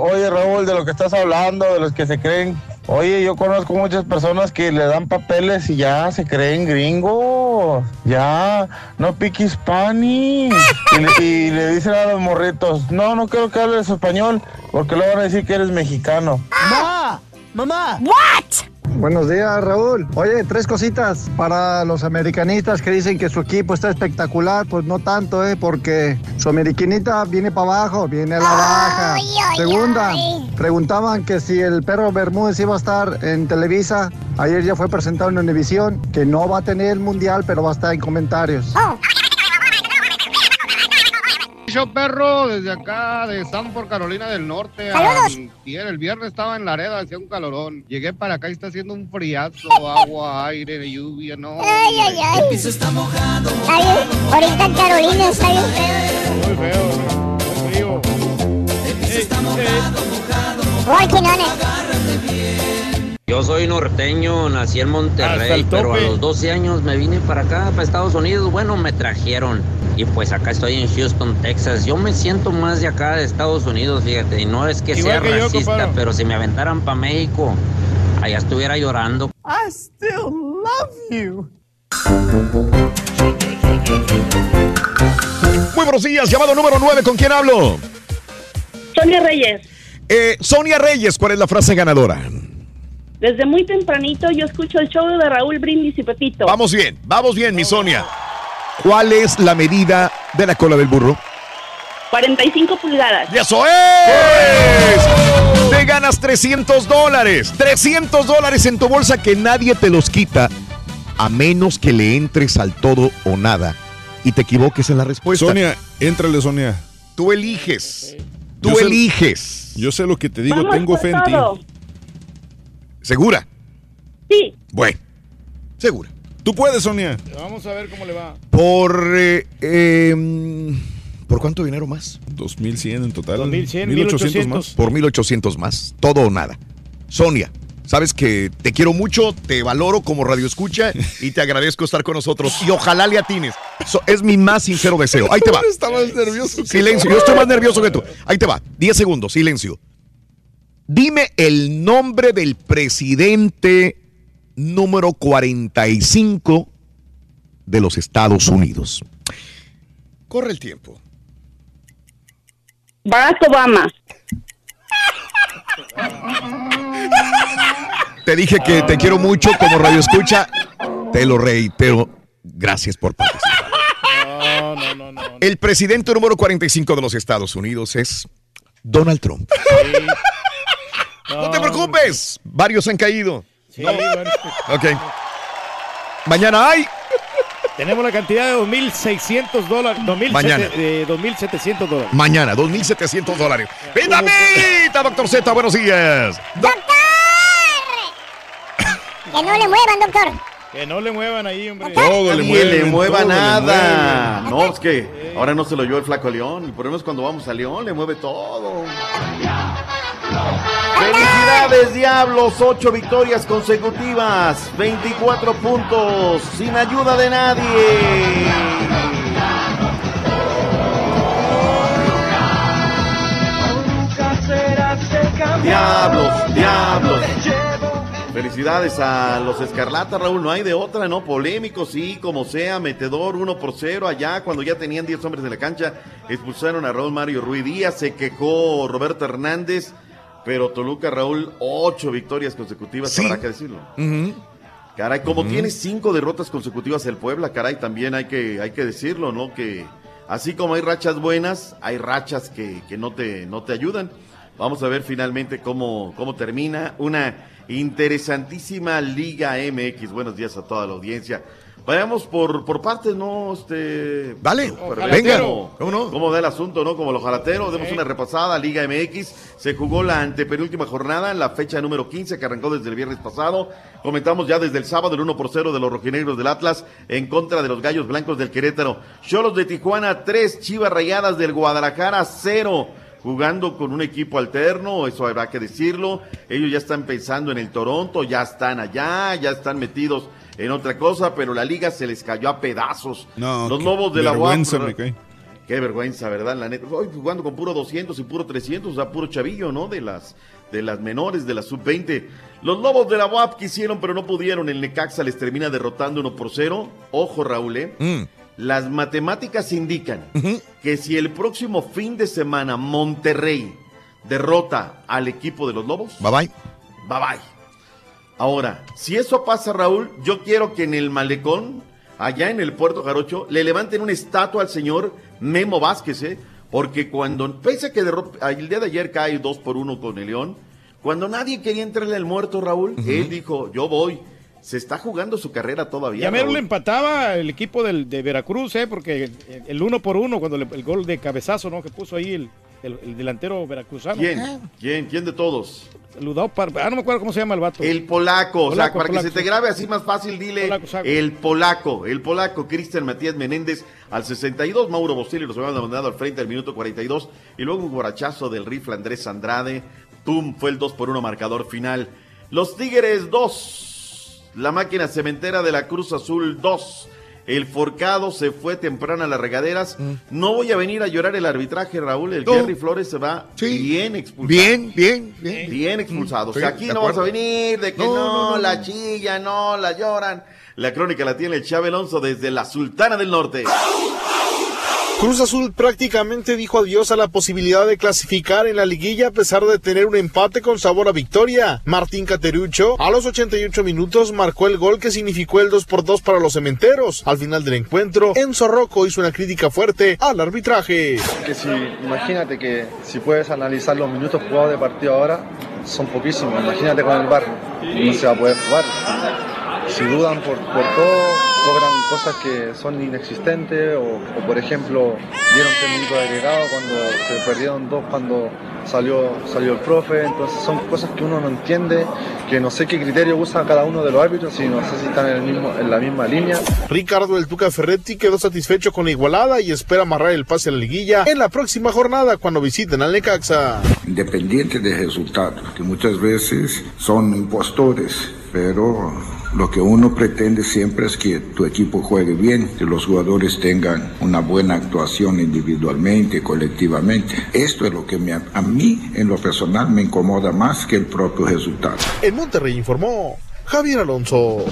Oye, Raúl, de lo que estás hablando, de los que se creen. Oye, yo conozco muchas personas que le dan papeles y ya se creen gringos. Ya, no piques Spanish. Y le, y le dicen a los morritos, no, no quiero que hables español, porque luego van a decir que eres mexicano. ¡Mamá! ¡Mamá! ¿What? Buenos días, Raúl. Oye, tres cositas para los americanistas que dicen que su equipo está espectacular. Pues no tanto, ¿eh? Porque su americanita viene para abajo, viene a la baja. Segunda, preguntaban que si el perro Bermúdez iba a estar en Televisa. Ayer ya fue presentado en Univisión, que no va a tener el mundial, pero va a estar en comentarios. Yo perro desde acá de Sanford, Carolina del Norte. Saludos. Antier, el viernes estaba en Laredo, hacía un calorón. Llegué para acá y está haciendo un friazo, agua, aire, lluvia, no. Ay, ay, ay. El piso está mojado. Está bien. Ahorita en Carolina está bien feo. Muy feo, muy frío. Yo soy norteño, nací en Monterrey, pero a los 12 años me vine para acá, para Estados Unidos. Bueno, me trajeron. Y pues acá estoy en Houston, Texas. Yo me siento más de acá de Estados Unidos, fíjate. Y no es que Igual sea que racista, pero si me aventaran para México, allá estuviera llorando. I still love you. Muy buenos días, llamado número 9, ¿con quién hablo? Sonia Reyes, Eh, Sonia Reyes, ¿cuál es la frase ganadora? desde muy tempranito yo escucho el show de Raúl Brindis y Pepito. Vamos bien, vamos bien, mi Sonia. ¿Cuál es la medida de la cola del burro? 45 pulgadas. ¡Y eso es! Te ganas 300 dólares. 300 dólares en tu bolsa que nadie te los quita a menos que le entres al todo o nada y te equivoques en la respuesta. Sonia, éntrale, Sonia. Tú eliges. Tú Yo sé- eliges. Yo sé lo que te digo, Vamos tengo fe en ti. ¿Segura? Sí. Bueno, segura. Tú puedes, Sonia. Vamos a ver cómo le va. Por. eh, eh, ¿Por cuánto dinero más? 2100 en total. 2100, 1800 más. Por 1800 más. Todo o nada. Sonia, sabes que te quiero mucho, te valoro como radio escucha y te agradezco estar con nosotros. Y ojalá le atines. So- es mi más sincero deseo. Ahí te va. *laughs* Está más nervioso. que Silencio, yo estoy más nervioso que tú. Ahí te va. 10 segundos, silencio. Dime el nombre del presidente número 45 de los Estados Unidos. Corre el tiempo. Barack Obama. Te dije que te quiero mucho como radio escucha. Te lo reitero. Gracias por participar. No, no, no, no. El presidente número 45 de los Estados Unidos es Donald Trump. No te preocupes. Varios han caído. Sí, bueno. Ok. Mañana hay. Tenemos la cantidad de 2.600 dólares. 2.700 Mañana. eh, 2.700 dólares. Mañana, 2.700 dólares. ¡Vitamita, doctor Z! Buenos días. Que no le muevan, doctor. Que no le muevan ahí, hombre. Todo le mueven, le mueva todo le nada. mueven. No, es que ahora no se lo oyó el flaco León. El problema es cuando vamos a León, le mueve todo. ¡Felicidades, Diablos! Ocho victorias consecutivas, 24 puntos, sin ayuda de nadie. Diablos, diablos. Felicidades a los Escarlatas, Raúl. No hay de otra, ¿no? Polémico, sí, como sea. Metedor, uno por cero. Allá, cuando ya tenían 10 hombres en la cancha, expulsaron a Raúl Mario Ruiz Díaz. Se quejó Roberto Hernández. Pero Toluca, Raúl, ocho victorias consecutivas, Sí. habrá que decirlo. Caray, como tiene cinco derrotas consecutivas el Puebla, caray, también hay que, hay que decirlo, ¿no? Que Así como hay rachas buenas, hay rachas que, que no, te, no te ayudan. Vamos a ver finalmente cómo, cómo termina una interesantísima Liga MX. Buenos días a toda la audiencia. Vayamos por, por partes, ¿no? Este, Dale, venga. ¿Cómo, ¿Cómo no? ¿Cómo da el asunto, no? Como los jalateros. Demos una repasada. Liga MX. Se jugó la antepenúltima jornada, la fecha número 15, que arrancó desde el viernes pasado. Comentamos ya desde el sábado el 1 por 0 de los rojinegros del Atlas en contra de los gallos blancos del Querétaro. Cholos de Tijuana 3, Chivas Rayadas del Guadalajara 0 jugando con un equipo alterno, eso habrá que decirlo. Ellos ya están pensando en el Toronto, ya están allá, ya están metidos en otra cosa, pero la liga se les cayó a pedazos. No, Los Lobos de la vergüenza UAP. me cae. Qué vergüenza, ¿verdad? La neta. Hoy jugando con puro 200 y puro 300, o sea, puro chavillo, ¿no? De las, de las menores, de la sub-20. Los Lobos de la UAP quisieron, pero no pudieron. El Necaxa les termina derrotando 1 por 0. Ojo, Raúl, ¿eh? Mm. Las matemáticas indican que si el próximo fin de semana Monterrey derrota al equipo de los Lobos, Bye bye. bye bye. Ahora, si eso pasa, Raúl, yo quiero que en el malecón, allá en el Puerto Jarocho, le levanten una estatua al señor Memo Vázquez, ¿eh? Porque cuando, pese a que el día de ayer cae dos por uno con el León, cuando nadie quería entrarle al muerto, Raúl, él dijo, yo voy. Se está jugando su carrera todavía. Ya mero Raúl. le empataba el equipo del, de Veracruz, ¿eh? porque el, el uno por uno, cuando le- el gol de cabezazo ¿no? que puso ahí el, el- el delantero veracruzano. ¿Quién? ¿Quién? ¿Quién de todos? Ah, no me acuerdo cómo se llama el vato. El polaco, o sea, Polaco, para polaco. que se te grabe así más fácil, dile el polaco, el polaco, Cristian Matías Menéndez al 62, Mauro Bostelli los habían mandado al frente al minuto 42, y luego un guarachazo del rifle Andrés Andrade, pum, fue el 2 por 1 marcador final. Los Tigres 2, la máquina cementera de la Cruz Azul 2. El forcado se fue temprano a las regaderas. No voy a venir a llorar el arbitraje, Raúl. El Mm. No. Jerry Flores se va bien expulsado. Bien, bien, bien. Bien expulsado. O sea, Sí, aquí no vamos a venir de que No, no, no, no, la chilla, no, la lloran. La crónica la tiene el Chávez Alonso desde la Sultana del Norte. Cruz Azul prácticamente dijo adiós a la posibilidad de clasificar en la liguilla a pesar de tener un empate con sabor a victoria. Martín Caterucho a los 88 minutos marcó el gol que significó el 2 por 2 para los cementeros. Al final del encuentro, Enzo Rocco hizo una crítica fuerte al arbitraje. Que si, imagínate que si puedes analizar los minutos jugados de partido ahora, son poquísimos. Imagínate con el bar, no se va a poder jugar. Si dudan por, por todo, cobran cosas que son inexistentes o, o, por ejemplo, dieron tres minutos de agregado cuando se perdieron dos cuando salió, salió el profe. Entonces son cosas que uno no entiende, que no sé qué criterio usa cada uno de los árbitros y no sé si están en, el mismo, en la misma línea. Ricardo El Tuca Ferretti quedó satisfecho con la igualada y espera amarrar el pase a la liguilla en la próxima jornada cuando visiten al Necaxa. independiente de resultados, que muchas veces son impostores, pero lo que uno pretende siempre es que tu equipo juegue bien, que los jugadores tengan una buena actuación individualmente, colectivamente. Esto es lo que me- a mí, en lo personal, me incomoda más que el propio resultado. En Monterrey informó Javier Alonso.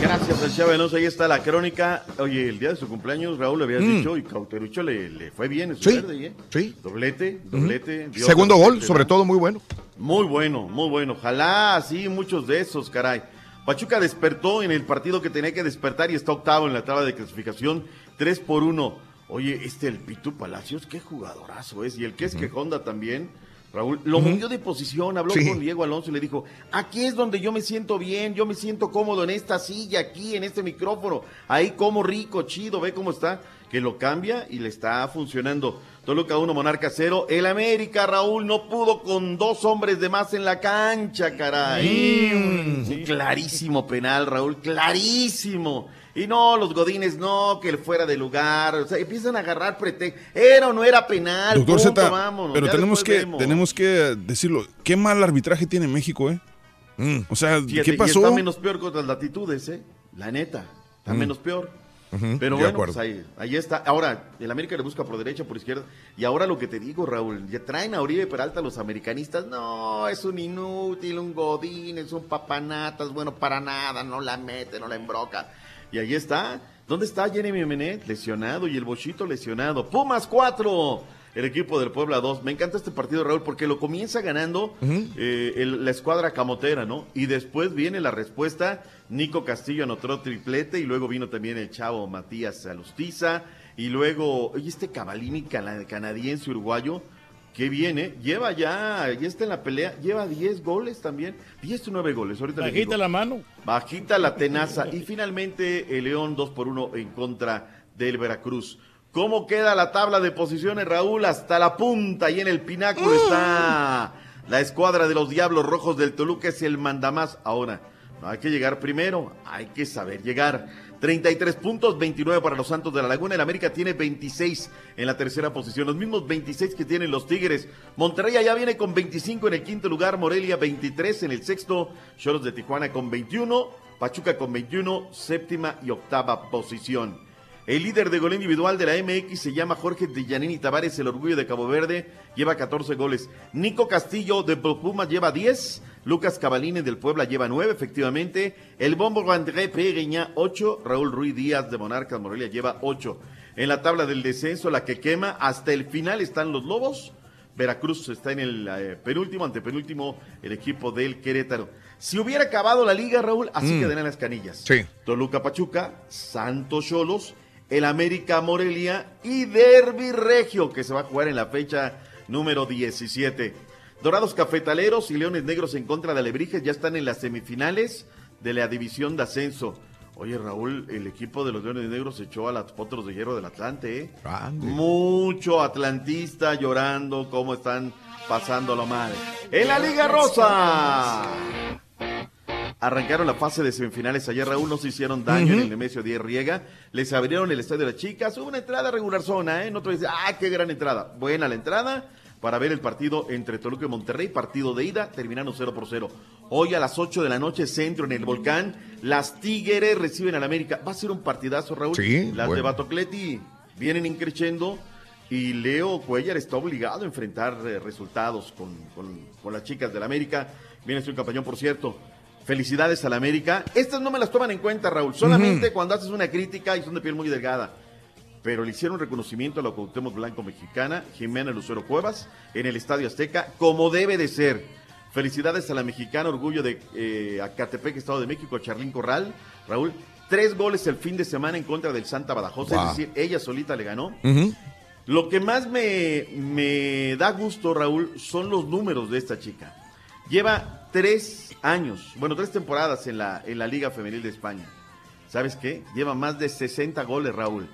Gracias al Chávez Alonso, ahí está la crónica. Oye, el día de su cumpleaños, Raúl, le habías Mm. dicho, y Cauterucho le, le fue bien en su Sí, verde, ¿eh? sí. Doblete, doblete. dio Segundo gol, sobre todo muy bueno. Muy bueno, muy bueno. Ojalá así muchos de esos, caray. Pachuca despertó en el partido que tenía que despertar y está octavo en la tabla de clasificación, 3 por 1. Oye, este el Pitu Palacios, qué jugadorazo es. Y el que es que Honda también, Raúl, lo movió de posición, habló Sí. con Diego Alonso y le dijo, aquí es donde yo me siento bien, yo me siento cómodo en esta silla, aquí, en este micrófono, ahí como rico, chido, ve cómo está, que lo cambia y le está funcionando. Toluca 1, Monarca 0. El América, Raúl, no pudo con dos hombres de más en la cancha, caray. Un Clarísimo penal, Raúl, clarísimo. Y no, los godines no, que el fuera de lugar. O sea, empiezan a agarrar pretextos. Era o no era penal. Doctor punto, Z, vámonos, pero tenemos que, vemos. tenemos que decirlo. Qué mal arbitraje tiene México, ¿eh? O sea, Fíjate, ¿qué y pasó? está menos peor con las latitudes, ¿eh? La neta, está Mm. menos peor. Pero bueno, pues ahí, ahí está. Ahora, el América le busca por derecha, por izquierda. Y ahora lo que te digo, Raúl, ya traen a Oribe Peralta los americanistas. No, es un inútil, un godín, es un papanatas, bueno, para nada, no la mete, no la embroca. Y ahí está. ¿Dónde está Jeremy Menet? Lesionado y el Bochito lesionado. Pumas 4. El equipo del Puebla 2. Me encanta este partido, Raúl, porque lo comienza ganando eh, el- la escuadra camotera, ¿no? Y después viene la respuesta. Nico Castillo anotó triplete y luego vino también el chavo Matías Alustiza. Y luego, oye, este Cavalini cana- canadiense uruguayo, que viene, lleva ya, ya está en la pelea, lleva 10 goles también, 10 o 9 goles. Ahorita Bajita la mano. Bajita la tenaza. Y finalmente el León 2 por 1 en contra del Veracruz. ¿Cómo queda la tabla de posiciones, Raúl? Hasta la punta y en el pináculo está la escuadra de los Diablos Rojos del Toluca, es el mandamás. Ahora, no hay que llegar primero, hay que saber llegar. 33 puntos, 29 para los Santos de la Laguna. El América tiene 26 en la tercera posición, los mismos 26 que tienen los Tigres. Monterrey ya viene con 25 en el quinto lugar, Morelia 23 en el sexto, Choros de Tijuana con 21, Pachuca con 21, séptima y octava posición. El líder de gol individual de la MX se llama Jorge Dillanini Tavares, el orgullo de Cabo Verde, lleva 14 goles. Nico Castillo de Pumas lleva 10. Lucas Cavalini del Puebla lleva 9, efectivamente. El Bombo André Pereña 8. Raúl Ruiz Díaz de Monarcas Morelia lleva 8. En la tabla del descenso, la que quema, hasta el final están los Lobos. Veracruz está en el eh, penúltimo, antepenúltimo, el equipo del Querétaro. Si hubiera acabado la liga, Raúl, así Mm. quedarían las canillas. Sí. Toluca Pachuca, Santos Cholos, el América Morelia y Derby Regio, que se va a jugar en la fecha número 17. Dorados Cafetaleros y Leones Negros en contra de Alebrijes ya están en las semifinales de la división de ascenso. Oye, Raúl, el equipo de los Leones Negros echó a los potros de hierro del Atlante, ¿eh? Mucho atlantista llorando cómo están pasándolo mal. En la Liga Rosa. Arrancaron la fase de semifinales ayer, Raúl, no se hicieron daño en el Nemesio 10 Riega. Les abrieron el estadio de las chicas. Hubo una entrada regular zona, ¿eh? No te dice, ah, qué gran entrada. Buena la entrada para ver el partido entre Toluca y Monterrey, partido de ida, terminaron 0 por 0. Hoy a las 8 de la noche, centro en el volcán, las Tigres reciben al América. Va a ser un partidazo, Raúl. Sí, las de. Batocleti vienen increciendo y Leo Cuellar está obligado a enfrentar eh, resultados con, con- con las chicas del América. Viene su campañón, por cierto. Felicidades al América. Estas no me las toman en cuenta, Raúl. Solamente cuando haces una crítica y son de piel muy delgada. Pero le hicieron reconocimiento a la Cuauhtémoc Blanco mexicana, Jimena Lucero Cuevas, en el Estadio Azteca, como debe de ser. Felicidades a la mexicana, orgullo de eh, Acatepec, Estado de México, Charlín Corral. Raúl, tres goles el fin de semana en contra del Santa Badajoz, Wow. es decir, ella solita le ganó. Lo que más me, me da gusto, Raúl, son los números de esta chica. Lleva tres años, bueno, tres temporadas en la, en la Liga Femenil de España. ¿Sabes qué? Lleva más de 60 goles, Raúl.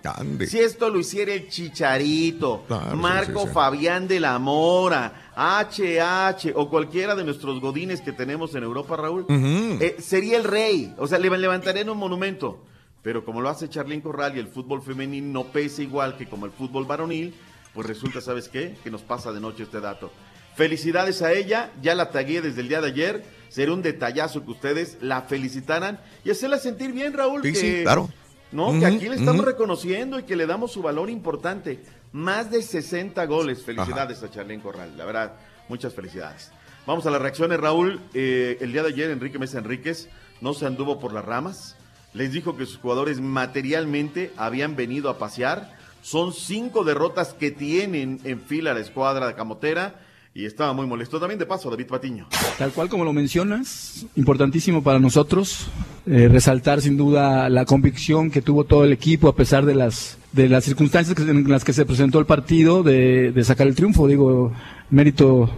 Si esto lo hiciera el Chicharito, Claro, Marco sí, sí. Fabián de la Mora, HH o cualquiera de nuestros godines que tenemos en Europa, Raúl, eh, sería el rey. O sea, le levantarían un monumento. Pero como lo hace Charlín Corral y el fútbol femenil no pesa igual que como el fútbol varonil, pues resulta, ¿sabes qué? Que nos pasa de noche este dato. Felicidades a ella, ya la tagué desde el día de ayer. Sería un detallazo que ustedes la felicitaran y hacerla sentir bien, Raúl. Sí, que, sí, claro. No, que aquí le estamos reconociendo y que le damos su valor importante. Más de 60 goles. Felicidades a Charlene Corral. La verdad, muchas felicidades. Vamos a las reacciones, Raúl. Eh, el día de ayer, Enrique Mesa Enríquez no se anduvo por las ramas. Les dijo que sus jugadores materialmente habían venido a pasear. Son cinco derrotas que tienen en fila la escuadra de Camotera. Y estaba muy molesto también de paso, David Patiño. Tal cual como lo mencionas, importantísimo para nosotros eh, resaltar sin duda la convicción que tuvo todo el equipo a pesar de las de las circunstancias que- en las que se presentó el partido de, de sacar el triunfo. Digo, mérito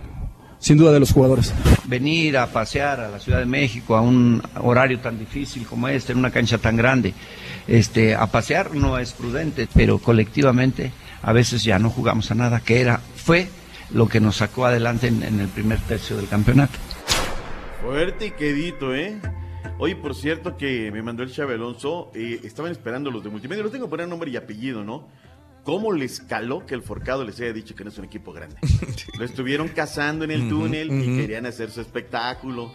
sin duda de los jugadores. venir a pasear a la Ciudad de México a un horario tan difícil como este, en una cancha tan grande, este, a pasear no es prudente, pero colectivamente a veces ya no jugamos a nada, que era, fue lo que nos sacó adelante en, en el primer tercio del campeonato. Fuerte y quedito, ¿eh? Oye, por cierto que me mandó el Alonso, eh, estaban esperando los de multimedia, los tengo que poner nombre y apellido, ¿no? ¿Cómo les caló que el Forcado les haya dicho que no es un equipo grande? *laughs* Lo estuvieron cazando en el túnel y querían hacer su espectáculo.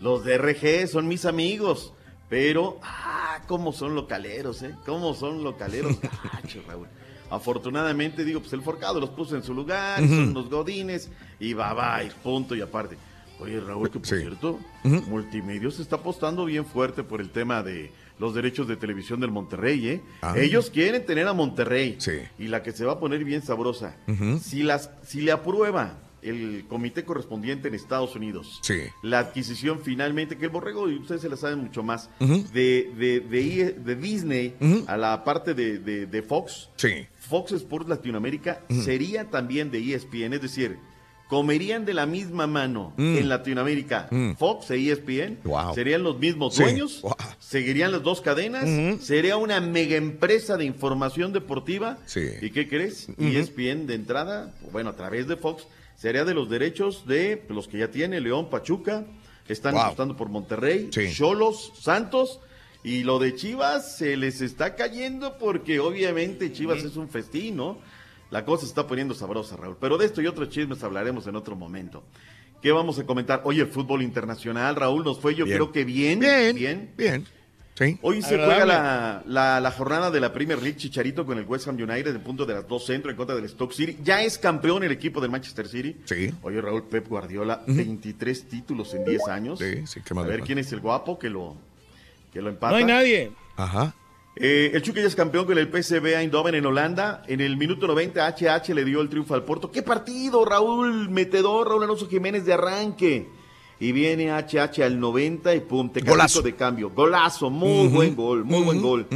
Los de RG son mis amigos, pero, ah, cómo son localeros, ¿eh? Cómo son localeros, *laughs* gacho, Raúl. Afortunadamente, digo, pues el Forcado los puso en su lugar, son los godines, y va, va, y punto y aparte. Oye, Raúl, que por cierto, Multimedios se está apostando bien fuerte por el tema de los derechos de televisión del Monterrey, ¿eh? Ah. Ellos quieren tener a Monterrey. Y la que se va a poner bien sabrosa. Si las, si le aprueba el comité correspondiente en Estados Unidos. Sí. La adquisición finalmente, que el borrego, y ustedes se la saben mucho más, Ujú. de, de, de, I- de Disney a la parte de, de- de Fox. Sí. Fox Sports Latinoamérica sería también de ESPN, es decir, comerían de la misma mano Mm. en Latinoamérica Mm. Fox e ESPN, Wow. serían los mismos Sí. dueños, Wow. seguirían las dos cadenas, sería una mega empresa de información deportiva. Sí. ¿Y qué crees? ESPN de entrada, bueno, a través de Fox, sería de los derechos de los que ya tiene León, Pachuca, están Wow. apostando por Monterrey, Sí. Cholos, Santos. Y lo de Chivas se les está cayendo porque obviamente Chivas es un festín, ¿no? La cosa se está poniendo sabrosa, Raúl. Pero de esto y otros chismes hablaremos en otro momento. ¿Qué vamos a comentar? Oye, el fútbol internacional, Raúl, nos fue yo Bien. creo que bien. Bien, Bien. bien. Sí. Hoy se Agradable. juega la, la- la jornada de la Premier League Chicharito con el West Ham United en punto de las dos centro en contra del Stoke City. Ya es campeón el equipo del Manchester City. Sí. Oye, Raúl Pep Guardiola, Ujú. 23 títulos en 10 años. Sí, sí, qué A ver quién es el guapo que lo, que lo empata. No hay nadie. Ajá. Eh, el Chucky ya es campeón con el PSV Eindhoven en Holanda. En el minuto 90, HH le dio el triunfo al Porto. ¡Qué partido, Raúl! Metedor, Raúl Alonso Jiménez de arranque. Y viene HH al 90 y pum, te Golazo. de cambio. Golazo, muy buen gol, muy buen gol.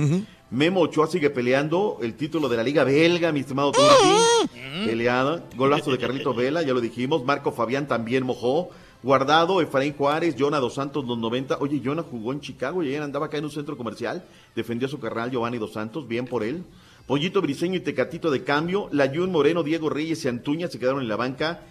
Memo Ochoa sigue peleando el título de la Liga Belga, mi estimado Turki. Peleada. Golazo de Carlito Vela, ya lo dijimos. Marco Fabián también mojó. Guardado, Efraín Juárez, Jonah Dos Santos, los 90. Oye, Jonah jugó en Chicago y ayer andaba acá en un centro comercial. Defendió a su carnal Giovanni Dos Santos, bien por él. Pollito Briseño y Tecatito de cambio. Layún Moreno, Diego Reyes y Antuña se quedaron en la banca.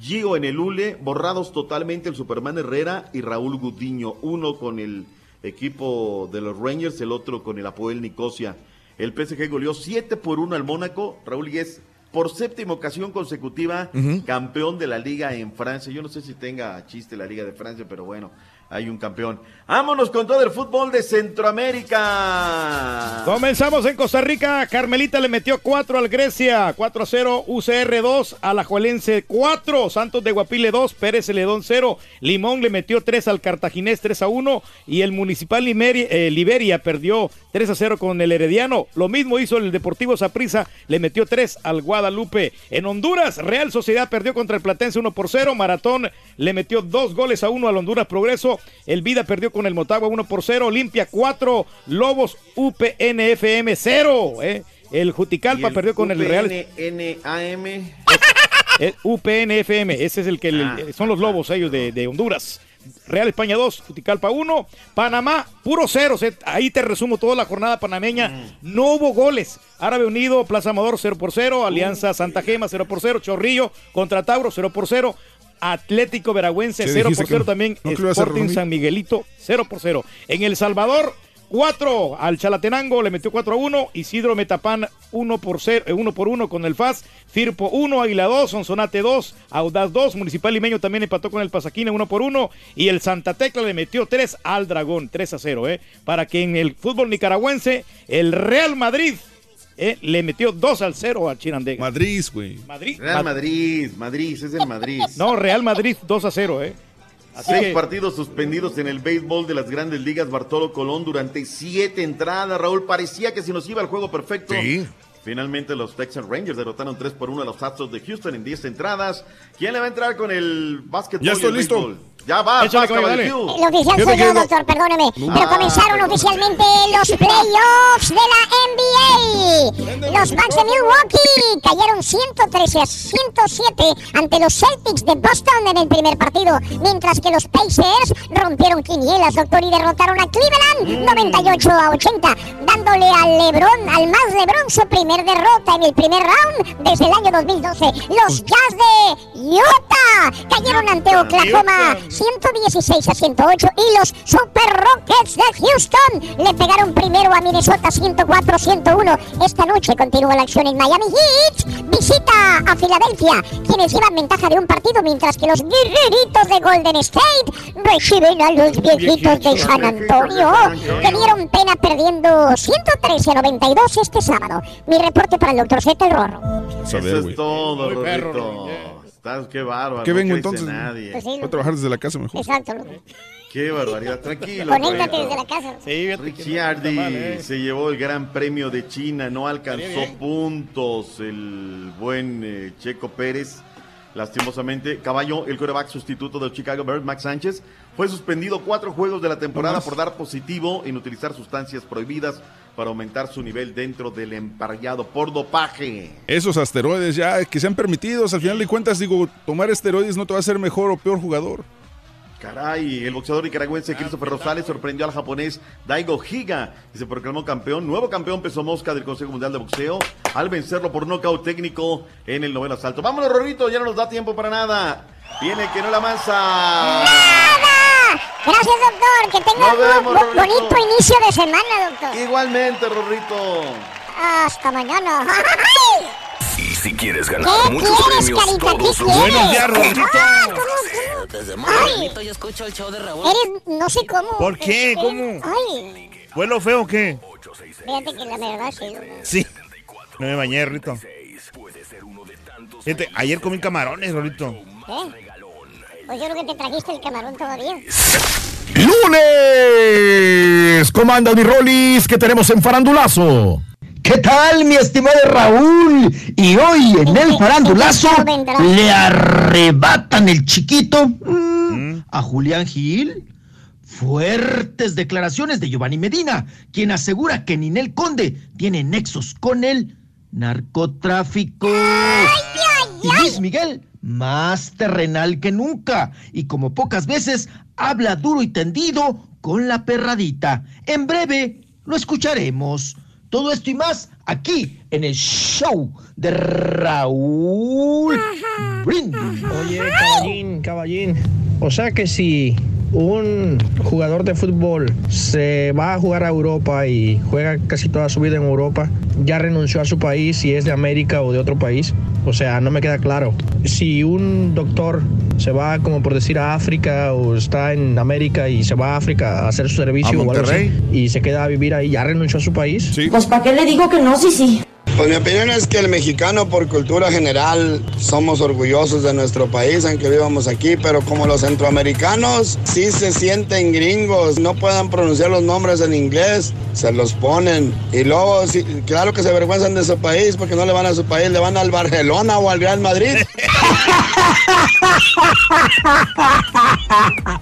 Gio en el Ule, borrados totalmente el Superman Herrera y Raúl Gudiño. Uno con el equipo de los Rangers, el otro con el Apoel Nicosia. El PSG goleó 7 por 1 al Mónaco. Raúl es por séptima ocasión consecutiva campeón de la liga en Francia. Yo no sé si tenga chiste la liga de Francia, pero bueno, hay un campeón. Vámonos con todo el fútbol de Centroamérica. Comenzamos en Costa Rica. Carmelita le metió 4 al Grecia. 4 a 0. UCR 2. Alajuelense 4. Santos de Guapile 2. Pérez Celedón 0. Limón le metió 3 al Cartaginés 3 a 1. Y el Municipal Limeri- eh, Liberia perdió 3 a 0 con el Herediano. Lo mismo hizo el Deportivo Saprissa. Le metió 3 al Guadalupe. En Honduras, Real Sociedad perdió contra el Platense 1 por 0. Maratón le metió 2 goles a 1 al Honduras Progreso. El Vida perdió con el Motagua 1 por 0. Olimpia 4. Lobos UPNFM 0. eh. El Juticalpa perdió con el Real NAM. eh, UPNFM. Ese es el que le- Ah. son los Lobos ellos de, de Honduras. Real España 2, Juticalpa 1, Panamá, puro ceros. eh. Ahí te resumo toda la jornada panameña. Mm. No hubo goles. Árabe Unido, Plaza Amador 0 por 0, Uh. Alianza Santa Gema 0 por 0, Chorrillo contra Tauro 0 por 0. Atlético Veragüense Sí, 0 dijiste por que 0 no. también. No, Sporting. San Miguelito 0 por 0. En El Salvador 4 al Chalatenango le metió 4 a 1. Isidro Metapán 1 por 0, 1 por 1 con el FAS. Firpo 1, Águila 2, Sonsonate 2, Audaz 2. Municipal Limeño también empató con el Pasaquina 1 por 1. Y el Santa Tecla le metió 3 al Dragón, 3 a 0. ¿eh? Para que en el fútbol nicaragüense el Real Madrid eh, le metió 2 al 0 al Chinandega. Madrid, güey. Madrid. Real Madrid, Madrid, es el Madrid. No, Real Madrid 2 a 0. ¿eh? Así Seis que- partidos suspendidos en el béisbol de las grandes ligas Bartolo Colón durante siete entradas. Raúl, parecía que se nos iba el juego perfecto. Sí. Finalmente los Texas Rangers derrotaron 3 por 1 a los Astros de Houston en 10 entradas. ¿Quién le va a entrar con el básquetbol? Ya y estoy el listo. béisbol? Ya va, Échale, vas, caballo, dale. caballo. El oficial soy yo, doctor, perdóneme. No. Pero Ah, comenzaron oficialmente los playoffs de la NBA. Los Bucks de Milwaukee cayeron 113 a 107 ante los Celtics de Boston en el primer partido, mientras que los Pacers rompieron quinielas, doctor, y derrotaron a Cleveland 98 a 80, dándole al LeBron, al más LeBron, su primer derrota en el primer round desde el año 2012. Los Jazz de Utah cayeron ante Oklahoma 116 a 108 y los Super Rockets de Houston le pegaron primero a Minnesota 104 a 101. Esta noche continúa la acción en Miami Heat. Visita a Filadelfia, quienes llevan ventaja de un partido, mientras que los guerreritos de Golden State reciben a los viejitos de San Antonio, que dieron pena perdiendo 113 a 92 este sábado. Mi reporte para el doctor Z el Rorro. Eso es todo, Muy perro, Rorrito. Qué bárbaro. ¿Qué no vengo crece entonces? Nadie. Pues sí, Voy a trabajar desde la casa mejor. Exacto. loco. Qué barbaridad. Tranquilo. Conéctate desde la casa. Sí, no Ricciardi mal, ¿eh? se llevó el Gran Premio de China, no alcanzó puntos el buen eh, Checo Pérez. Lastimosamente, Caballo, el quarterback sustituto del Chicago Bears, Max Sánchez, fue suspendido cuatro juegos de la temporada más. por dar positivo en utilizar sustancias prohibidas para aumentar su nivel dentro del emparrillado por dopaje. Esos asteroides ya que sean permitidos, al final de cuentas, digo, tomar esteroides no te va a hacer mejor o peor jugador. Caray, el boxeador nicaragüense Christopher Rosales sorprendió al japonés Daigo Higa y se proclamó campeón, nuevo campeón peso mosca del Consejo Mundial de Boxeo, al vencerlo por nocaut técnico en el noveno asalto. Vámonos, Rorrito, ya no nos da tiempo para nada. Viene el que no la mansa. Gracias, doctor. Que tenga un vemos, bo- Rorrito. bonito inicio de semana, doctor. Igualmente, Rorrito. Hasta mañana. *laughs* Y si quieres ¿Qué ganar muchos quieres, premios Carita? todos ¿Qué los quieres? Buenos días, Rorrito. Ah, ¿cómo, cómo? Desde muy Ay. bonito yo escucho el show de Raúl. Eres, no sé cómo. ¿Por qué? Este, ¿Cómo? Ay, ¿Fue lo feo o qué? fíjate que la verdad sí. Sí. No me bañé, Rito. Fíjate, ayer comí camarones, Rorito. ¿Eh? Pues yo creo que te trajiste el camarón todavía. ¡Lunes! ¿Cómo anda mi Rolis? ¿Qué tenemos en Farandulazo? ¿Qué tal, mi estimado Raúl? Y hoy en el farandulazo le arrebatan el chiquito mm, a Julián Gil. Fuertes declaraciones de Giovanni Medina, quien asegura que Ninel Conde tiene nexos con el narcotráfico. Y Luis Miguel, más terrenal que nunca, y como pocas veces, habla duro y tendido con la perradita. En breve lo escucharemos. Todo esto y más aquí en el show de Raúl Brindis. Oye, caballín, caballín. O sea que si un jugador de fútbol se va a jugar a Europa y juega casi toda su vida en Europa, ya renunció a su país si es de América o de otro país. O sea, no me queda claro. Si un doctor se va, como por decir, a África o está en América y se va a África a hacer su servicio ¿A o algo así, Monterrey? y se queda a vivir ahí, ya renunció a su país. Pues ¿para qué le digo que no? Sí, sí. Pues mi opinión es que el mexicano por cultura general somos orgullosos de nuestro país, aunque vivamos aquí, pero como los centroamericanos sí se sienten gringos, no puedan pronunciar los nombres en inglés, se los ponen. Y luego, sí, claro que se avergüenzan de su país porque no le van a su país, le van al Barcelona o al Real Madrid.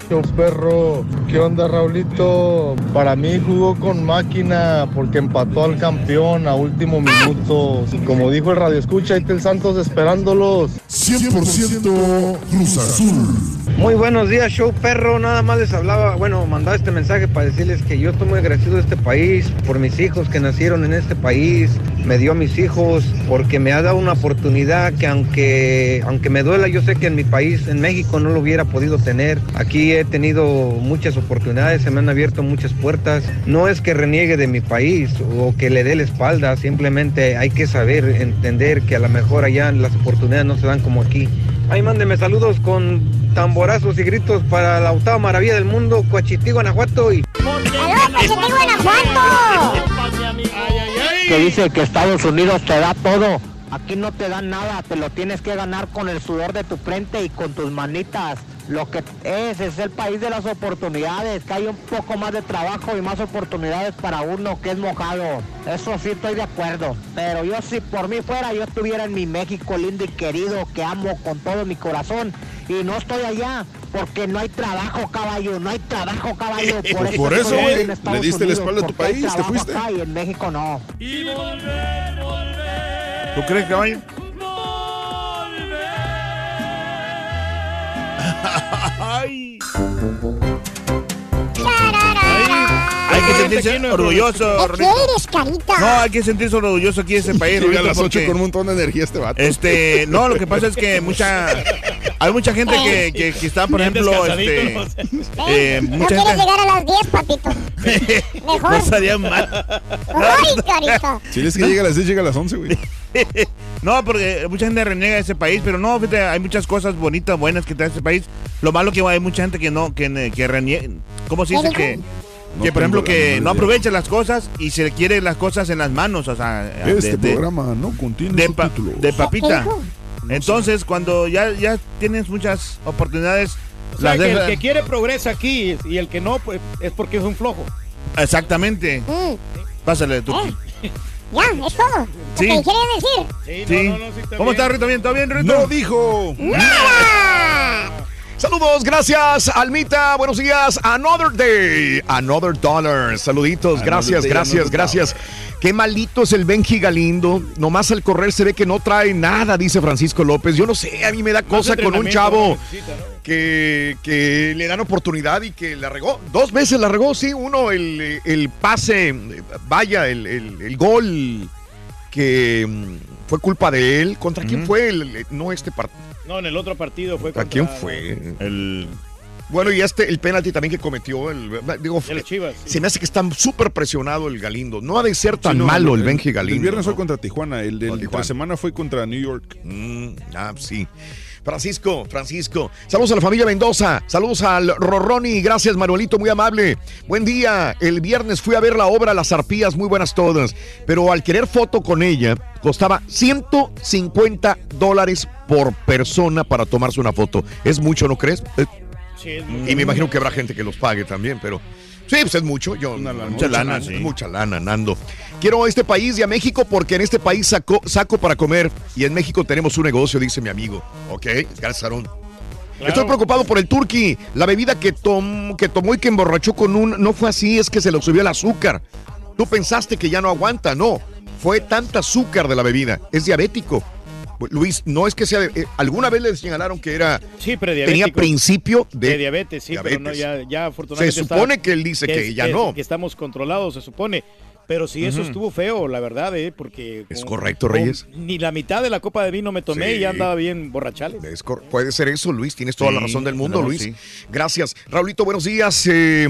Yo perro, ¿qué onda Raulito? Para mí jugó con máquina porque empató al campeón a último minuto. Como dijo el radio escucha, ahí está el Santos esperándolos. 100% Cruz Azul. Muy buenos días, show perro. Nada más les hablaba, bueno, mandaba este mensaje para decirles que yo estoy muy agradecido de este país, por mis hijos que nacieron en este país, me dio a mis hijos, porque me ha dado una oportunidad que aunque, aunque me duela, yo sé que en mi país, en México, no lo hubiera podido tener. Aquí he tenido muchas oportunidades, se me han abierto muchas puertas. No es que reniegue de mi país o que le dé la espalda, simplemente hay que saber entender que a lo mejor allá las oportunidades no se dan como aquí. Ahí mándeme saludos con tamborazos y gritos para la octava maravilla del mundo, Coachití, Guanajuato y... que dice que Estados Unidos te da todo. Aquí no te dan nada, te lo tienes que ganar con el sudor de tu frente y con tus manitas. Lo que es, es el país de las oportunidades, que hay un poco más de trabajo y más oportunidades para uno que es mojado. Eso sí estoy de acuerdo. Pero yo si por mí fuera, yo estuviera en mi México lindo y querido, que amo con todo mi corazón. Y no estoy allá, porque no hay trabajo, caballo, no hay trabajo, caballo. *laughs* Pues por eso, güey, le diste la Unidos, espalda a tu país, te fuiste. acá y en México no. ¿Tú crees, caballo? Ay. Hay que sentirse orgulloso, ¿Qué eres, carita? No, hay que sentirse orgulloso aquí en ese país, Llega a las 8 porque- con un montón de energía este vato. Este, no, lo que pasa es que mucha, hay mucha gente que, que, que está, por Bien ejemplo, este, eh, No mucha quieres gente, llegar a las 10, papito. *laughs* Mejor. no estaría mal. Ay, carita. *laughs* Si es que llega a las 10, llega a las 11, güey. *laughs* No, porque mucha gente reniega de ese país, pero no, fíjate, hay muchas cosas bonitas, buenas que trae ese país. Lo malo que hay mucha gente que no, que, que reniega, ¿cómo se dice? Que, No que por ejemplo, que no aprovecha las cosas y se le quiere las cosas en las manos, o sea, Este de- de- programa no contiene de, pa- de papita. Entonces, cuando ya, ya tienes muchas oportunidades, O sea, las que el que quiere progresa aquí y el que no, pues es porque es un flojo. Exactamente. Mm. Pásale, Turki. Ya, es todo. Sí. ¿Qué decir? Sí. ¿Cómo está, Rito? ¿Bien? ¿Todo bien, Rito? No dijo. Saludos, gracias, Almita. Buenos días. Another day, another dollar. Saluditos, gracias, day, gracias, gracias. Qué malito es el Benji Galindo. Nomás al correr se ve que no trae nada, dice Francisco López. Yo no sé, a mí me da cosa con un chavo no necesita, ¿no? que, que le dan oportunidad y que la regó. Dos veces la regó, sí. Uno, el, el pase, vaya, el, el- el gol que mm, fue culpa de él. ¿Contra quién fue? El, no este partido. No, en el otro partido fue ¿Contra contra quién fue? El... Bueno, y este, el penalti también que cometió, el, digo, El Chivas. se me hace que está súper presionado el Galindo. No ha de ser tan Sí, no, malo el, Benji El Galindo. viernes ¿no? fue contra Tijuana, el de la semana fue contra New York. Mm, ah, sí. Francisco, Francisco. Saludos a la familia Mendoza. Saludos al Rorroni. Gracias, Manuelito, muy amable. Buen día. El viernes fui a ver la obra Las Arpías, muy buenas todas. Pero al querer foto con ella, costaba 150 dólares por persona para tomarse una foto. Es mucho, ¿no crees? Eh, Sí, es y me imagino que habrá gente que los pague también, pero sí, pues es mucho. Yo, Mucha lana, sí. Mucha lana, Nando. Quiero este país y a México porque en este país saco, saco para comer y en México tenemos un negocio, dice mi amigo. Ok, gracias, Aarón. Estoy preocupado por el turqui. La bebida que, tom- que tomó y que emborrachó con un... No fue así, es que se le subió el azúcar. Tú pensaste que ya no aguanta, no. Fue tanta azúcar de la bebida. Es diabético. Luis, no es que sea... eh, alguna vez le señalaron que era... Sí, prediabético. Tenía principio de... De diabetes, sí, pero no, diabetes. ya, ya afortunadamente. Se supone que él dice que ya no. Que estamos controlados, se supone. Pero sí, eso estuvo feo, la verdad, ¿eh? Porque. Es con- correcto, con Reyes. Ni la mitad de la copa de vino me tomé Sí. y ya andaba bien borrachales. Es puede ser eso, Luis. Tienes toda la razón del mundo, no, Luis. sí. Gracias. Raulito, buenos días. Eh,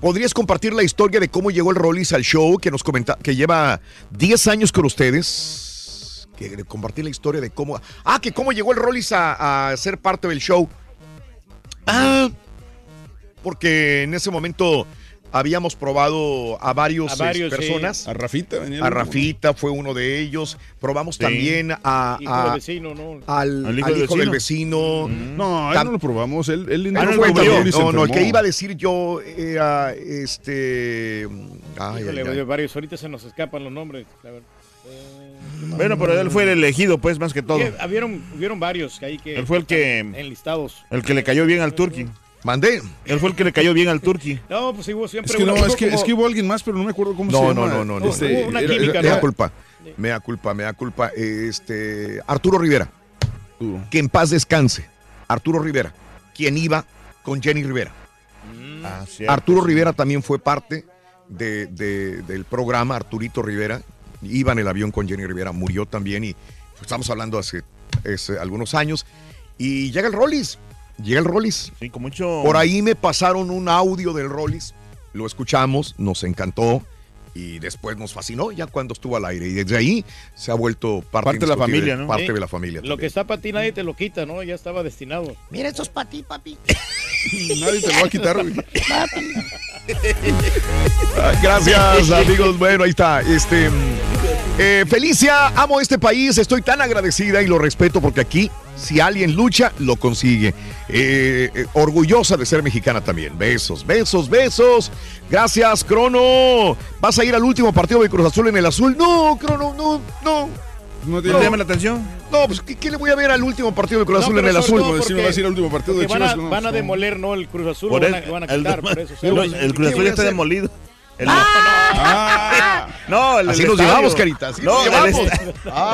¿Podrías compartir la historia de cómo llegó el Rollis al show que nos comenta, que lleva 10 años con ustedes? Que compartir la historia de cómo. Ah, que cómo llegó el Rollis a, a ser parte del show. Ah, porque en ese momento habíamos probado a varios, A varios, eh, sí. personas. A Rafita venía. A Rafita fue uno de ellos. Probamos Sí. también a, Hijo a- vecino, ¿no? al, ¿Al hijo al del hijo del vecino? vecino. No, él Tam- no lo probamos. Él, él Ah, no, fue no, no, no, el que iba a decir yo era este. Ay, Híjole, ay, ay. varios, ahorita se nos escapan los nombres. la verdad. Bueno, pero él fue el elegido, pues, más que todo. Hubieron, hubieron varios que ahí que. Él fue el que- Enlistados. El que le cayó bien al turqui. Mandé. Él fue el que le cayó bien al turqui. *laughs* No, pues hubo siempre Es que no, hubo es que, como- es que hubo alguien más, pero no me acuerdo cómo se No, llama. no, no, no, no. Este, Hubo una química, era- Me ¿no? da culpa. Me da culpa, me da culpa. Este. Arturo Rivera. Que en paz descanse. Arturo Rivera. Quien iba con Jenny Rivera. Ah, cierto, Arturo sí. Rivera también fue parte de- de- del programa, Arturito Rivera. Iba en el avión con Jenny Rivera, murió también y pues, estamos hablando hace, hace algunos años. Y llega el Rollis, llega el Rollis. Sí, con mucho. Por ahí me pasaron un audio del Rollis, lo escuchamos, nos encantó y después nos fascinó ya cuando estuvo al aire. Y desde ahí se ha vuelto parte, Parte de la familia, ¿no? Parte Sí. de la familia. Lo que está para ti nadie te lo quita, ¿no? Ya estaba destinado. Mira, esto es para ti, papi. *laughs* Nadie te lo va a quitar, güey. Ah, Gracias, *laughs* amigos. Bueno, ahí está. Este, eh, Felicia, amo este país. Estoy tan agradecida y lo respeto porque aquí, si alguien lucha, lo consigue. Eh, eh, orgullosa de ser mexicana también. Besos, besos, besos. Gracias, Crono. ¿Vas a ir al último partido de Cruz Azul en el azul? No, Crono, no, no. No ¿No te llama la atención? No, pues, ¿qué, qué le voy a ver al último partido de Cruz No, Azul en el azul? Como decir, porque- vas a ir al último partido de van Chivas. a, no, van a no. demoler, ¿no? El Cruz Azul lo el- van, a, van a el- quitar, por eso. el, sí. el Cruz ¿Qué Azul ya está demolido. El- Ah, *laughs* no, el, Así el nos estadio. llevamos, Carita, así no, nos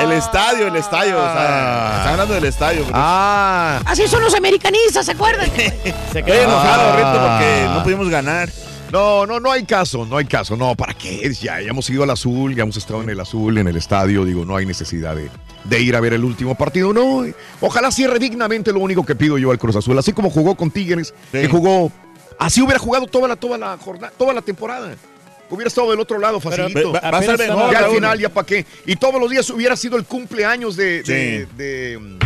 el, estadio, el estadio. O sea, está hablando del estadio. bro. Ah, Así son los americanistas, ¿se acuerdan? *laughs* Se Estoy quedó enojado, Ah. Rito, porque no pudimos ganar. No, no, no hay caso, no hay caso. No, ¿para qué? Ya, ya hemos ido al azul, ya hemos estado en el azul, en el estadio. Digo, no hay necesidad de, de ir a ver el último partido. No, ojalá cierre dignamente lo único que pido yo al Cruz Azul. Así como jugó con Tigres, que jugó. Así hubiera jugado toda la, toda la jornada, toda la temporada. Hubiera estado del otro lado facilito. va- va a ser mejor, ya al final, ya para qué. Y todos los días hubiera sido el cumpleaños de, de, Sí. de,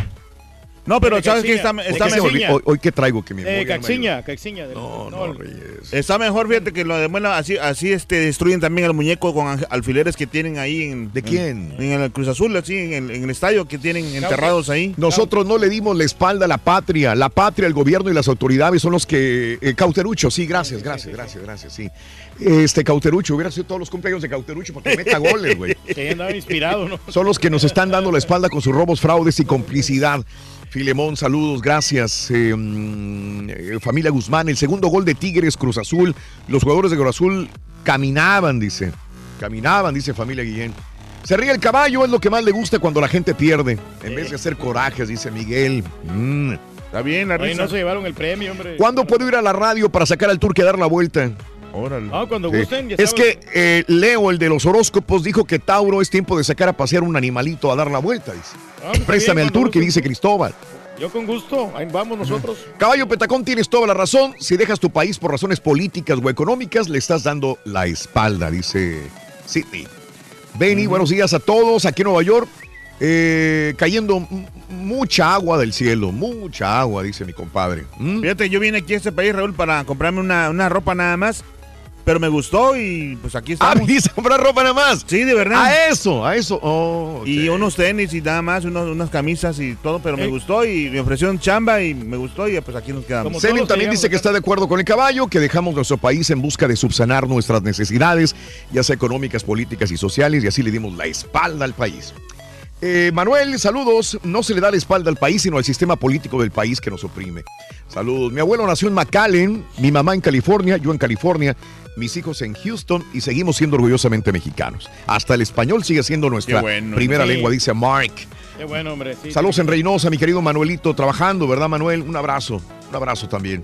No, pero ¿sabes qué? Está, mejor. Hoy, hoy que traigo que mi Eh, memoria Caxiña, Caxiña. No, no, no, Reyes. Está mejor, fíjate que lo de bueno, así, así este, destruyen también el muñeco con alfileres que tienen ahí en. ¿De quién? En, en el Cruz Azul, así, en el, en el estadio que tienen enterrados ahí. Nosotros no le dimos la espalda a la patria. La patria, el gobierno y las autoridades son los que. eh, Cauterucho, sí, gracias, gracias, gracias, gracias, sí. Este Cauterucho, hubiera sido todos los cumpleaños de Cauterucho para que meta goles, güey. *laughs* Sí, andaba inspirado, ¿no? Son los que nos están dando la espalda con sus robos, fraudes y complicidad. Filemón, saludos, gracias. Eh, mm, eh, familia Guzmán, el segundo gol de Tigres, Cruz Azul. Los jugadores de Cruz Azul caminaban, dice. Caminaban, dice familia Guillén. Se ríe el caballo, es lo que más le gusta cuando la gente pierde. En vez de hacer corajes, dice Miguel. Mm. Está bien, la Oye, risa. no se llevaron el premio, hombre. ¿Cuándo puedo ir a la radio para sacar al turque a dar la vuelta? Órale. No, cuando Sí. gusten. ya Es saben. que eh, Leo, el de los horóscopos, dijo que Tauro es tiempo de sacar a pasear un animalito a dar la vuelta. Dice. Ah, pues, Préstame bien, al turque, gusten. dice Cristóbal. Yo con gusto. Ahí vamos nosotros. Caballo Petacón, tienes toda la razón. Si dejas tu país por razones políticas o económicas, le estás dando la espalda, dice Sidney. Benny, buenos días a todos. Aquí en Nueva York, eh, cayendo mucha agua del cielo. Mucha agua, dice mi compadre. ¿Mm? Fíjate, yo vine aquí a este país, Raúl, para comprarme una, una ropa nada más. Pero me gustó y pues aquí Ah, estamos. viniste a comprar ropa nada más. Sí, de verdad. A eso, a eso. Oh, Y unos tenis y nada más, unos, unas camisas y todo, pero me Eh. gustó y me ofrecieron chamba y me gustó y pues aquí nos quedamos. Como Selim también dice que está de acuerdo con el caballo, que dejamos nuestro país en busca de subsanar nuestras necesidades, ya sea económicas, políticas y sociales, y así le dimos la espalda al país. Eh, Manuel, saludos. No se le da la espalda al país, sino al sistema político del país que nos oprime. Saludos. Mi abuelo nació en McAllen, mi mamá en California, yo en California, mis hijos en Houston y seguimos siendo orgullosamente mexicanos. Hasta el español sigue siendo nuestra bueno. primera Sí. lengua, dice Mark. Qué bueno, hombre. sí, Saludos sí. en Reynosa, mi querido Manuelito, trabajando, ¿verdad, Manuel? Un abrazo, un abrazo también.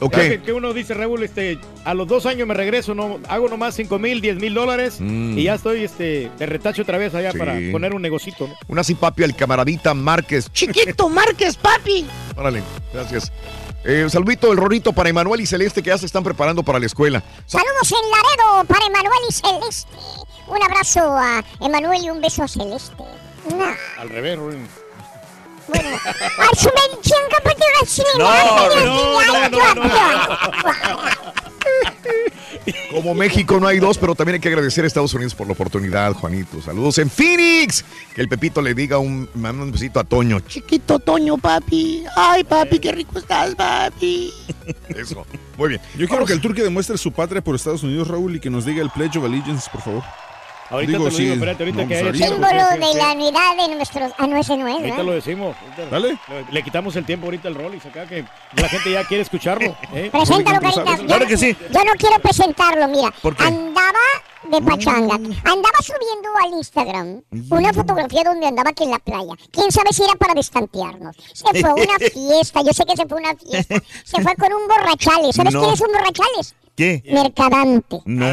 Ok. ¿Sabes Que, que uno dice, Raúl, este, a los dos años me regreso, no, hago nomás 5 mil, 10 mil dólares Mm. y ya estoy este, de retacho otra vez allá Sí. para poner un negocito. ¿no? Una sí, papi, al camaradita Márquez. Chiquito Márquez, papi. Órale, gracias. Eh, saludito el Rorito para Emanuel y Celeste que ya se están preparando para la escuela. Saludos en Laredo para Emanuel y Celeste. Un abrazo a Emanuel y un beso a Celeste. Al revés, Ruin. 45 No, no, no, Como México no hay dos, pero también hay que agradecer a Estados Unidos por la oportunidad, Juanito. Saludos en Phoenix. Que el Pepito le diga un, un besito a Toño. Chiquito Toño, papi. Ay, papi, qué rico estás, papi. Eso. Muy bien. Yo quiero que el Turque demuestre su patria por Estados Unidos, Raúl, y que nos diga el Pledge of Allegiance, por favor. Ahorita Digo, te lo sí, digo, espérate, ahorita no, que pues haya ahorita. tiempo. Símbolo Sí, sí, de la unidad de nuestros. Ah, no, ese no es, Ahorita ¿verdad? lo decimos. ahorita Dale. Le, le quitamos el tiempo ahorita al rol y acá que la gente ya quiere escucharlo. ¿eh? Preséntalo, Rolly, ¿tú Carita. sabes? Yo, Claro que sí. yo no quiero presentarlo, mira. ¿Por qué? Andaba de pachanga. Andaba subiendo al Instagram una fotografía donde andaba aquí en la playa. Quién sabe si era para destantearnos. Se fue a una *laughs* fiesta. Yo sé que se fue a una fiesta. Se fue con un borrachales. ¿Sabes No. quién es un borrachales? ¿Qué? Mercadante. No.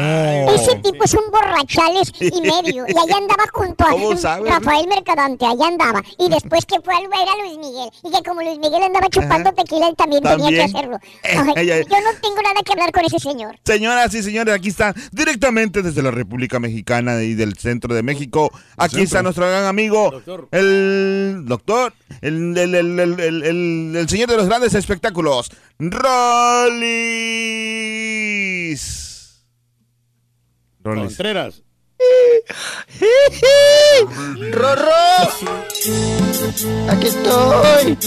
Ese tipo es un borrachales y *laughs* medio. Y allá andaba junto a ¿Cómo sabes? Rafael Mercadante. Allá andaba. Y después que fue a ver a Luis Miguel. Y que como Luis Miguel andaba chupando tequila, él también, tenía que hacerlo. *laughs* Ay, yo no tengo nada que hablar con ese señor. Señoras y señores, aquí está directamente desde la República Mexicana y del centro de México. Aquí está nuestro gran amigo, Doctor. el doctor, el, el, el, el, el- el- el señor de los grandes espectáculos, Rollis. Rollis. Contreras. Rorro. Aquí estoy.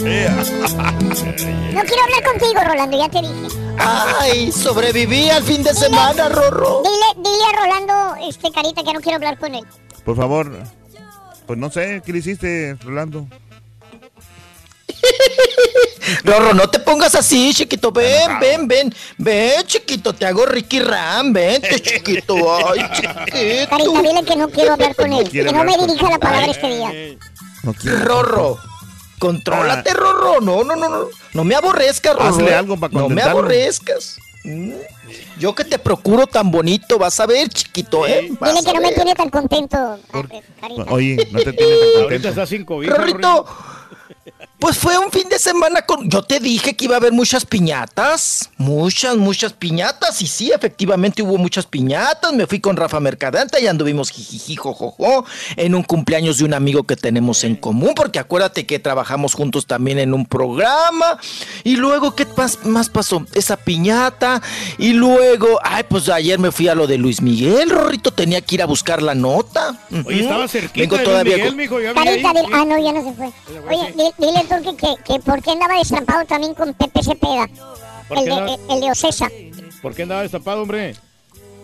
No quiero hablar contigo, Rolando, ya te dije. Ay, sobreviví al fin de semana, Rorro. Dile, dile a Rolando, este carita, que no quiero hablar con él. Por favor, pues no sé, ¿qué le hiciste, Rolando? *laughs* Rorro, no te pongas así, chiquito. Ven, ven, ven. Ven, chiquito, te hago Ricky Ram. Vente, chiquito. Ay, chiquito. Carita, dile que no quiero hablar con él. Que no me dirija la palabra este día. No. Rorro. Contrólate, Rorro. No, no, no, no. No me aborrezcas, Rorro. Hazle eh. algo pa' No me aborrezcas. Mm. Yo que te procuro tan bonito, vas a ver, chiquito, ¿eh? Vas Dile que no me tiene tan contento, Por- Carita. Oye, no te tienes tan Ahorita contento. está sin COVID. Rorrito, Pues fue un fin de semana con. Yo te dije que iba a haber muchas piñatas. Muchas, muchas piñatas. Y sí, efectivamente hubo muchas piñatas. Me fui con Rafa Mercadante y anduvimos jijiji, jojojo, en un cumpleaños de un amigo que tenemos en común. Porque acuérdate que trabajamos juntos también en un programa. Y luego, ¿qué más, más pasó? Esa piñata. Y luego, ay, pues ayer me fui a lo de Luis Miguel. Rorrito tenía que ir a buscar la nota. Oye, estaba cerquita Vengo de Luis todavía Miguel, con- mijo, ya vi ahí. Carita del- Ah, no, ya no se fue. Oye, di- dile tú que, que, por qué andaba destrampado también con Pepe Cepeda. ¿Por El de, andaba- el, de Ocesa. ¿Por qué andaba destapado, hombre?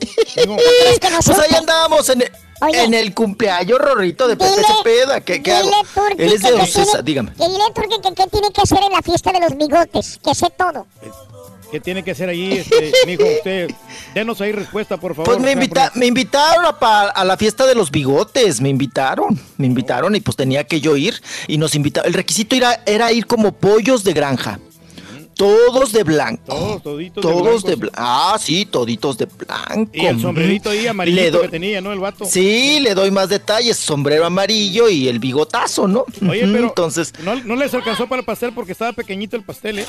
*laughs* Pues ahí andábamos en el, en el cumpleaños, Rorrito, de Pepe Cepeda. ¿Qué, qué hago? Dile, Turki, Él es de Ocesa, dígame. Que dile, Turki, que qué tiene que hacer en la fiesta de los bigotes. Que sé todo. ¿Qué tiene que hacer ahí, este, *laughs* mijo? Usted, denos ahí respuesta, por favor. Pues me, invita- me invitaron a, pa- a la fiesta de los bigotes, me invitaron, me invitaron y pues tenía que yo ir y nos invitaron. El requisito era, era ir como pollos de granja, todos de blanco. Todos, toditos de Todos de blanco. Ah, sí, toditos de blanco. Y el sombrerito ahí doy- que tenía, ¿no? El vato. Sí, le doy más detalles, sombrero amarillo y el bigotazo, ¿no? Oye, pero entonces, no, no les alcanzó para el pastel porque estaba pequeñito el pastel, ¿eh?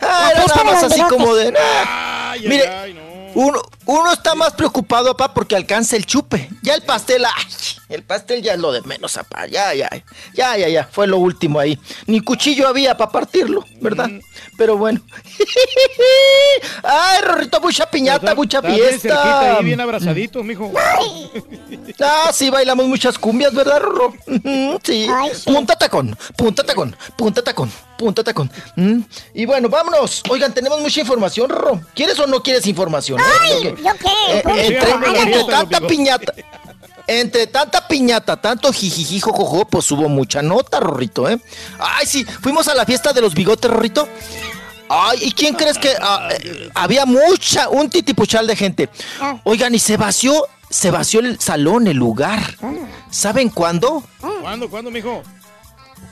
Ah, era nada más así como de... Ay, Mire, ay, no. Uno, uno está más preocupado, papá, porque alcanza el chupe. Ya el pastel, ay, el pastel ya es lo de menos, papá. Ya, ya, ya, ya, ya. Fue lo último ahí. Ni cuchillo había para partirlo, ¿verdad? Pero bueno. *laughs* Ay, Rorrito, mucha piñata, mucha fiesta. ahí, bien abrazaditos, mijo. Ah, sí, bailamos muchas cumbias, ¿verdad, Rorro? Ujú, Sí. Punta tacón, punta tacón, punta tacón, punta tacón. Mm. Y bueno, vámonos. Oigan, tenemos mucha información, Rorro. ¿Quieres o no quieres información? Ay, ¿yo qué? Eh, entre, tanta piñata. Entre tanta piñata, tanto jijiji, jojojo, pues hubo mucha nota, Rorrito, ¿eh? Ay, sí, fuimos a la fiesta de los bigotes, Rorrito. Ay, ¿y quién crees que ah, eh, había mucha, un titipuchal de gente? Oigan, y se vació, se vació el salón, el lugar. ¿Saben cuándo? ¿Cuándo, cuándo, mijo?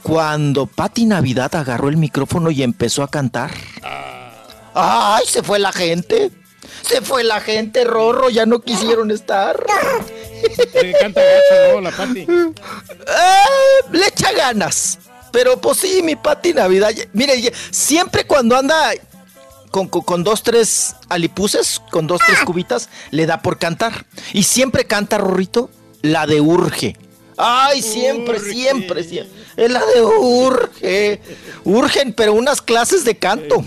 Cuando Pati Navidad agarró el micrófono y empezó a cantar. ¡Ay! Se fue la gente. Se fue la gente, Rorro. Ya no quisieron estar. Le canta gacho, ¿no? La Pati. Eh, le echa ganas. Pero pues sí, mi Pati Navidad. Mire, siempre cuando anda con, con- con dos, tres alipuses, con dos, tres cubitas, le da por cantar. Y siempre canta, Rorrito, la de Urge. Ay, siempre, siempre, siempre. Es la de Urge. Urgen, pero unas clases de canto.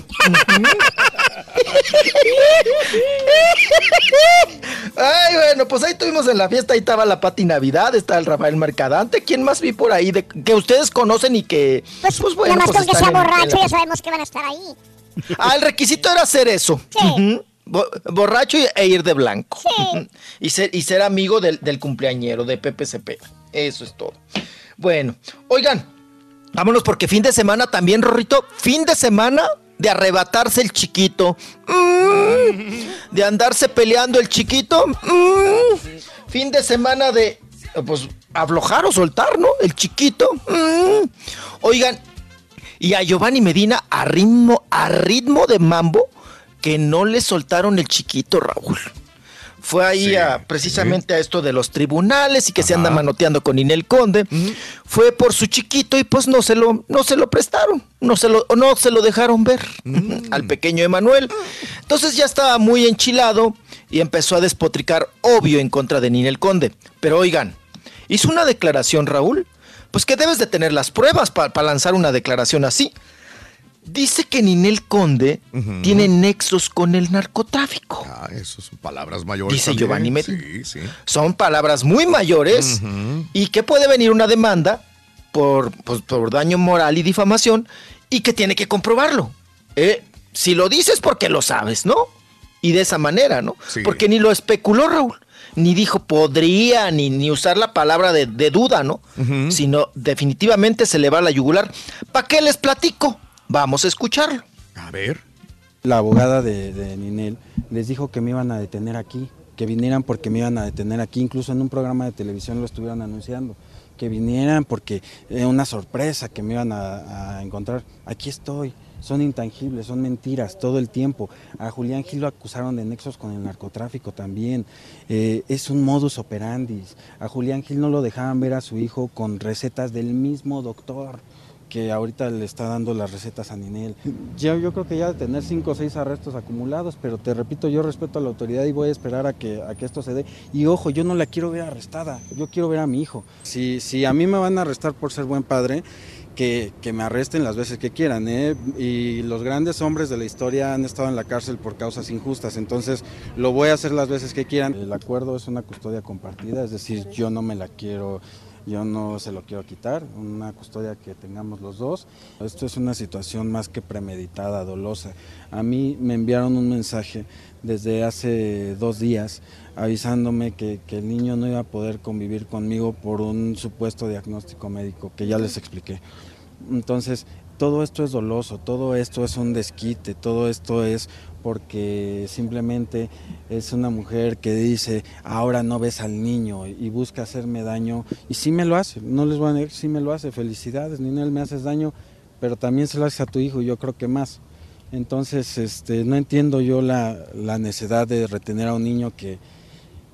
Ay, bueno, pues ahí estuvimos en la fiesta, ahí estaba la Pati Navidad, está el Rafael Mercadante. ¿Quién más vi por ahí de, que ustedes conocen y que, pues, bueno, Nada más pues con que sea la borracho, ya sabemos que van a estar ahí. Ah, el requisito era hacer eso. Bo- Borracho e ir de blanco. Ujú. Y ser, y ser amigo del, del cumpleañero de Pepe Cepeda. Eso es todo. Bueno, oigan, vámonos porque fin de semana también, Rorrito. Fin de semana de arrebatarse el chiquito. Mm. De andarse peleando el chiquito. Mm. Fin de semana de, pues, aflojar o soltar, ¿no? El chiquito. Mm. Oigan, y a Giovanni Medina a ritmo, a ritmo de mambo que no le soltaron el chiquito, Raúl. Fue ahí a- precisamente a esto de los tribunales y que se anda manoteando con Inel Conde. Fue por su chiquito y pues no se lo, no se lo prestaron, no se lo, no se lo dejaron ver *laughs* al pequeño Emanuel. Entonces ya estaba muy enchilado y empezó a despotricar, obvio, en contra de Ninel Conde. Pero oigan, hizo una declaración, Raúl, pues que debes de tener las pruebas para lanzar una declaración así. Dice que Ninel Conde tiene nexos con el narcotráfico. Ah, eso son palabras mayores. Dice también. Giovanni Medina. Sí, sí. Son palabras muy mayores y que puede venir una demanda por, pues, por daño moral y difamación y que tiene que comprobarlo. Eh, si lo dices porque lo sabes, ¿no? Y de esa manera, ¿no? Sí. Porque ni lo especuló Raúl, ni dijo podría, ni, ni usar la palabra de, de duda, ¿no? Sino definitivamente se le va a la yugular. ¿Para qué les platico? Vamos a escucharlo. A ver. La abogada de, de Ninel les dijo que me iban a detener aquí, que vinieran porque me iban a detener aquí, incluso en un programa de televisión lo estuvieron anunciando, que vinieran porque era una sorpresa que me iban a, a encontrar. Aquí estoy, son intangibles, son mentiras todo el tiempo. A Julián Gil lo acusaron de nexos con el narcotráfico también. Eh, es un modus operandi. A Julián Gil no lo dejaban ver a su hijo con recetas del mismo doctor que ahorita le está dando las recetas a Ninel. Yo, yo creo que ya de tener cinco o seis arrestos acumulados, pero te repito, yo respeto a la autoridad y voy a esperar a que, a que esto se dé. Y ojo, yo no la quiero ver arrestada, yo quiero ver a mi hijo. Si, si a mí me van a arrestar por ser buen padre, que, que, me arresten las veces que quieran. ¿eh? Y los grandes hombres de la historia han estado en la cárcel por causas injustas, entonces lo voy a hacer las veces que quieran. El acuerdo es una custodia compartida, es decir, yo no me la quiero yo no se lo quiero quitar, una custodia que tengamos los dos. Esto es una situación más que premeditada, dolosa. A mí me enviaron un mensaje desde hace dos días avisándome que, el niño no iba a poder convivir conmigo por un supuesto diagnóstico médico que ya les expliqué. Entonces, todo esto es doloso, todo esto es un desquite, todo esto es porque simplemente es una mujer que dice, ahora no ves al niño y busca hacerme daño. Y sí me lo hace, no les voy a negar, sí me lo hace. Felicidades, Ninel, me haces daño, pero también se lo haces a tu hijo yo creo que más. Entonces, este, no entiendo yo la, la necesidad de retener a un niño que,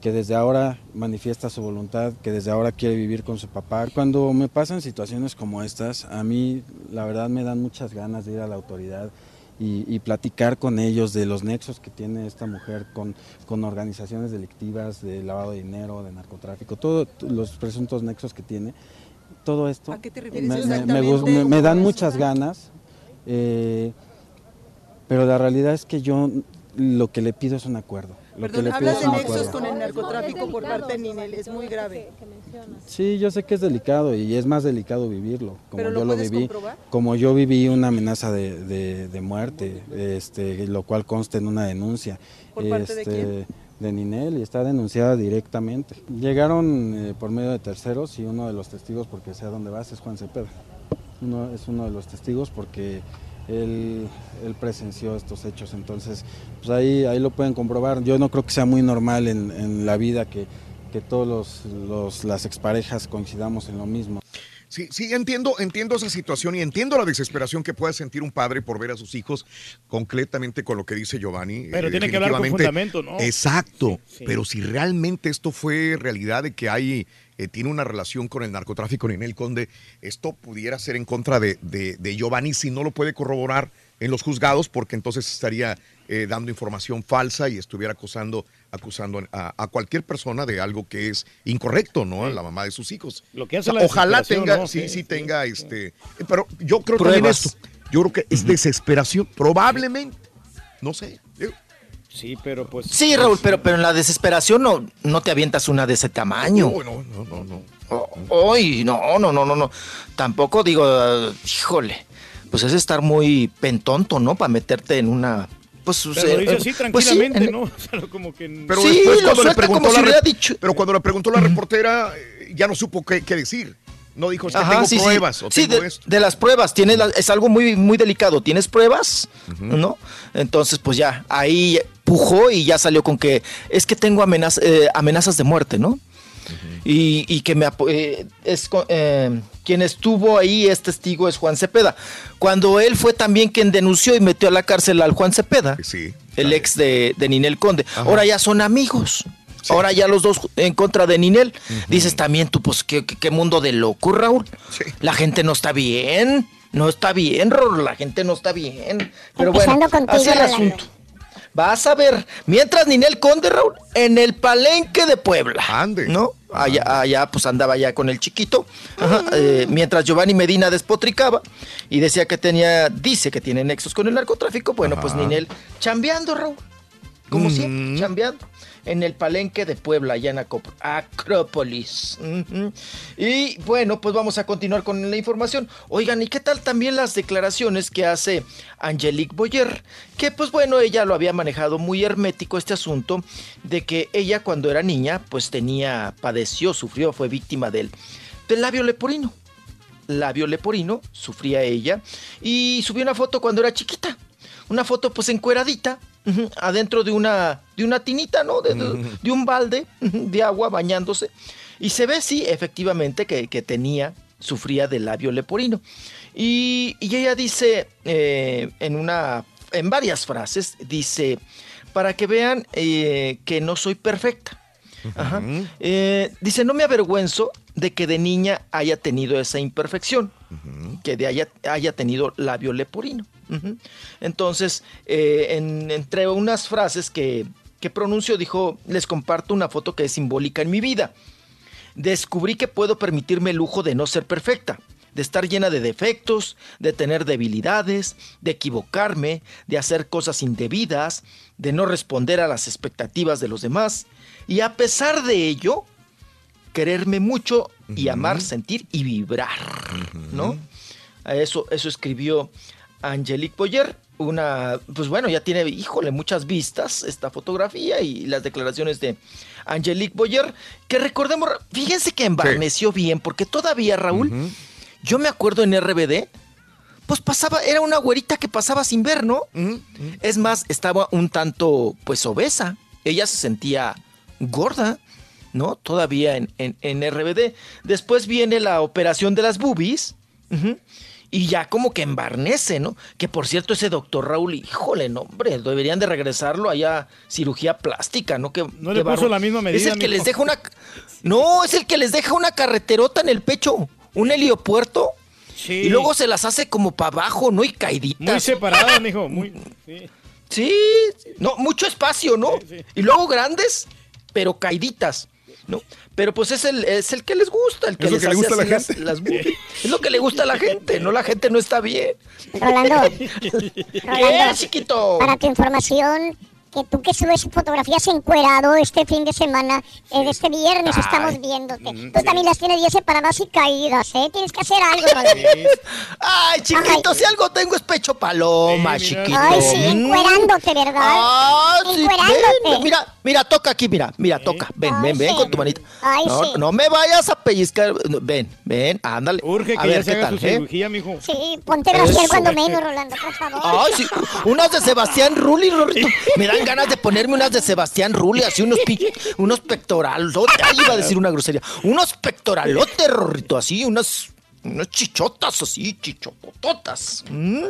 que desde ahora manifiesta su voluntad, que desde ahora quiere vivir con su papá. Cuando me pasan situaciones como estas, a mí la verdad me dan muchas ganas de ir a la autoridad y, y, platicar con ellos de los nexos que tiene esta mujer con, con, organizaciones delictivas de lavado de dinero, de narcotráfico, todos los presuntos nexos que tiene. Todo esto ¿A qué te refieres me, exactamente? me, me, dan muchas ganas, eh, pero la realidad es que yo lo que le pido es un acuerdo. Lo Perdón, hablas de nexos acuerdo. con el narcotráfico por parte de Ninel, es muy grave. Sí, yo sé que es delicado y es más delicado vivirlo, como ¿Pero lo yo lo puedes viví, comprobar? como yo viví una amenaza de, de- de muerte, este, lo cual consta en una denuncia. ¿Por parte de este, quién? de Ninel y está denunciada directamente. Llegaron eh, por medio de terceros y uno de los testigos, porque sé a dónde vas, es Juan Cepeda. Uno, es uno de los testigos porque él, él presenció estos hechos, entonces pues ahí, ahí lo pueden comprobar. Yo no creo que sea muy normal en, en la vida que, que todos los, los- las exparejas coincidamos en lo mismo. Sí, sí, entiendo, entiendo esa situación y entiendo la desesperación que puede sentir un padre por ver a sus hijos concretamente con lo que dice Giovanni. Pero eh, tiene que hablar con fundamento, ¿no? Exacto, Sí. pero si realmente esto fue realidad de que hay, eh, tiene una relación con el narcotráfico Ninel Conde, esto pudiera ser en contra de, de- de Giovanni si no lo puede corroborar en los juzgados, porque entonces estaría eh, dando información falsa y estuviera acusando, acusando a, a cualquier persona de algo que es incorrecto, ¿no? A la mamá de sus hijos. Lo que hace O sea, la ojalá tenga, ¿no? sí, sí, Sí, tenga este. Pero yo creo esto. Yo creo que es desesperación, probablemente. No sé. Sí, pero pues. Sí, Raúl, pero, pero en la desesperación no, no te avientas una de ese tamaño. No, no, no, no, no. Ay, no, no, no, no, no. Tampoco digo, ah, híjole, pues es estar muy pentonto, ¿no? Para meterte en una. Pues, Pero lo dice eh, así pues sí, tranquilamente, en- ¿no? *laughs* O sea, como que. Pero Sí, después lo cuando le suelta preguntó como si la hubiera rep- Pero cuando le preguntó la reportera, eh, ya no supo qué, qué decir. No dijo, es que Ajá, tengo sí, sí. pruebas o Sí, tengo de, esto. de las pruebas, tienes la- es algo muy, muy delicado. ¿Tienes pruebas? ¿No? Entonces, pues ya, ahí pujó y ya salió con que es que tengo amenaz- eh, amenazas de muerte, ¿no? y, y que me eh, es eh, quien estuvo ahí es testigo es Juan Cepeda. Cuando él fue también quien denunció y metió a la cárcel al Juan Cepeda, el ex de, de Ninel Conde. Ahora ya son amigos. Ahora ya los dos en contra de Ninel. Dices también tú, pues, ¿qué, qué, qué mundo de loco, Raúl? La gente no está bien. No está bien, Raúl. La gente no está bien. Pero bueno, Empezando contigo, así el asunto. Vas a ver, mientras Ninel Conde, Raúl, en el palenque de Puebla. Ande. ¿No? Allá, allá, pues andaba ya con el chiquito. Ajá, eh, mientras Giovanni Medina despotricaba y decía que tenía, dice que tiene nexos con el narcotráfico. Bueno, pues. Ninel chambeando, Raúl. Como Mm. siempre, chambeando. En el palenque de Puebla, allá en Acrópolis. Y bueno, pues vamos a continuar con la información. Oigan, ¿y qué tal también las declaraciones que hace Angelique Boyer? Que pues bueno, ella lo había manejado muy hermético este asunto de que ella cuando era niña, pues tenía, padeció, sufrió, fue víctima del, del labio leporino. Labio leporino, sufría ella, y subió una foto cuando era chiquita. Una foto pues encueradita, adentro de una, de una tinita, ¿no? De, de- de un balde de agua bañándose. Y se ve, sí, efectivamente, que, que tenía, sufría de labio leporino. Y, y ella dice eh, en una, en varias frases, dice, para que vean eh, que no soy perfecta. Ajá. Eh, dice, no me avergüenzo de que de niña haya tenido esa imperfección, que de haya, haya tenido labio leporino. Entonces, eh, en- entre unas frases que, que pronunció, dijo, les comparto una foto que es simbólica en mi vida. Descubrí que puedo permitirme el lujo de no ser perfecta, de estar llena de defectos, de tener debilidades, de equivocarme, de hacer cosas indebidas, de no responder a las expectativas de los demás. Y a pesar de ello, quererme mucho y amar, sentir y vibrar, ¿no? A Eso, eso escribió Angelique Boyer, una, pues bueno, ya tiene, híjole, muchas vistas esta fotografía y las declaraciones de Angelique Boyer, que recordemos, fíjense que embarneció bien, porque todavía, Raúl, yo me acuerdo en RBD, pues pasaba, era una güerita que pasaba sin ver, ¿no? Es más, estaba un tanto, pues, obesa. Ella se sentía gorda, ¿no? Todavía en, en, en RBD. Después viene la operación de las boobies. ujú, Y ya como que embarnece, ¿no? Que por cierto, ese doctor Raúl, híjole, no, hombre, deberían de regresarlo allá cirugía plástica, ¿no? Que, No le puso la misma medida, Es el que les deja una. No, es el que les deja una carreterota en el pecho, un heliopuerto. Y luego se las hace como para abajo, ¿no? Y caiditas. Muy separado, mijo. Muy, sí. Sí, no, mucho espacio, ¿no? Y luego grandes, pero caiditas, ¿no? Pero pues es el, es el que les gusta, el que Es lo les que le hace gusta a la las- gente. las boobies. es lo que le gusta a la gente, no la gente no está bien. Rolando. *laughs* ¿Qué, Rolando, chiquito? Para tu información, que tú que subes fotografías encuerado este fin de semana, eh, de este viernes Ay. estamos viéndote. Mm, Tú sí. también las tienes 10 separadas y caídas, ¿eh? Tienes que hacer algo, Rolando. Ay, chiquito, si algo tengo es pecho paloma, chiquito. Ay, sí, Mm. encuerándote, ¿verdad? Ah, sí, ven, mira, mira, toca aquí, mira, mira, toca. Ven, ven, ven sí. con tu manita. Ay, no, sí. no me vayas a pellizcar. Ven, ven, ándale. Urge a que ver ya se qué haga tal, su ¿eh? cirugía, mijo. Sí, ponte brasier Eso. cuando menos, Rolando, por favor. Ay, sí. Unas de Sebastián Rulli, Rorrito. Me dan ganas de ponerme unas de Sebastián Rulli, así unos, unos pectoralotes. Ay, iba a decir una grosería. Unos pectoralotes, Rorrito, así, unas, unas chichotas así, chichotototas. Mm.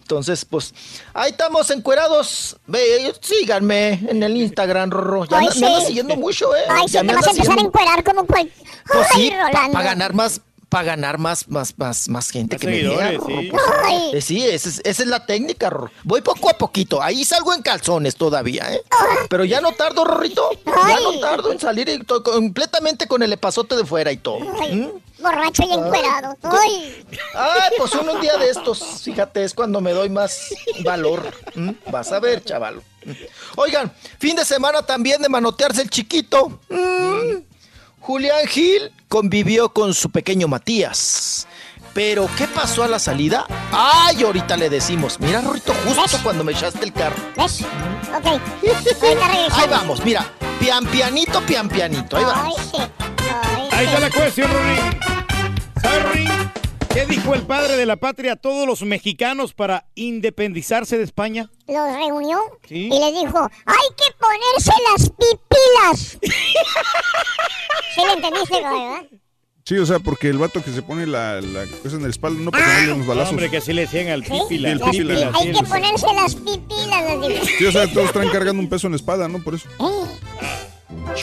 Entonces, pues, ahí estamos encuerados. Ve, síganme en el Instagram, Rorro. Ya Ay, me sí. siguiendo mucho, ¿eh? Ay, sí, Ya te me vas a empezar a encuerar como cual. Pues Ay, sí, para ganar más, para ganar más, más, más, más gente Más que me vea. sí. pues. Ay. Eh, sí, esa es, esa es la técnica, Rorro. Voy poco a poquito. Ahí salgo en calzones todavía, ¿eh? Pero ya no tardo, Rorrito. Ya no tardo en salir y completamente con el epazote de fuera y todo. ¿Mm? Borracho y encuerado. Ay. Ay, pues uno un día de estos, fíjate, es cuando me doy más valor. ¿Mm? Vas a ver, chaval. Oigan, fin de semana también de manotearse el chiquito. Mm. Julián Gil convivió con su pequeño Matías. Pero, ¿qué pasó a la salida? Ay, ahorita le decimos. Mira, Rorito, justo cuando me echaste el carro. ¿Ves? Ok. Ahorita regresamos. Ahí vamos, mira. Pian pianito, pian pianito. Ahí. Ay, Ahí está la cuestión, Rory. ¿Sabes, Rory? ¿Qué dijo el padre de la patria a todos los mexicanos para independizarse de España? Los reunió Sí. y les dijo, hay que ponerse las pipilas. *laughs* ¿Sí le entendiste, verdad? Sí, o sea, porque el vato que se pone la, la cosa en la espalda no para darle unos balazos. Hombre, que así le decían al ¿Sí? pípila. el al pípila. pípila, Hay sí, que el- ponerse las pipilas, dijo. Sí, o sea, todos traen cargando un peso en la espada, ¿no? Por eso. Si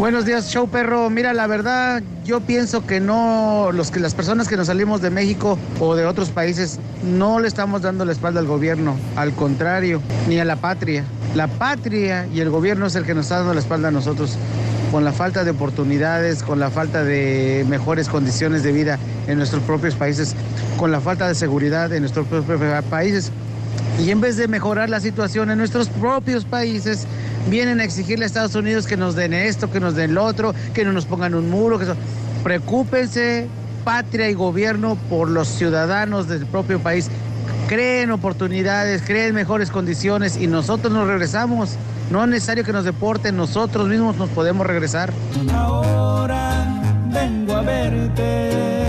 Buenos días, show perro. Mira, la verdad, yo pienso que no, los que las personas que nos salimos de México o de otros países, no le estamos dando la espalda al gobierno, al contrario, ni a la patria. La patria y el gobierno es el que nos está dando la espalda a nosotros, con la falta de oportunidades, con la falta de mejores condiciones de vida en nuestros propios países, con la falta de seguridad en nuestros propios países. Y en vez de mejorar la situación en nuestros propios países, vienen a exigirle a Estados Unidos que nos den esto, que nos den lo otro, que no nos pongan un muro, que eso. Preocúpense, patria y gobierno, por los ciudadanos del propio país. Creen oportunidades, creen mejores condiciones y nosotros nos regresamos. No es necesario que nos deporten, nosotros mismos nos podemos regresar. Ahora vengo a verte.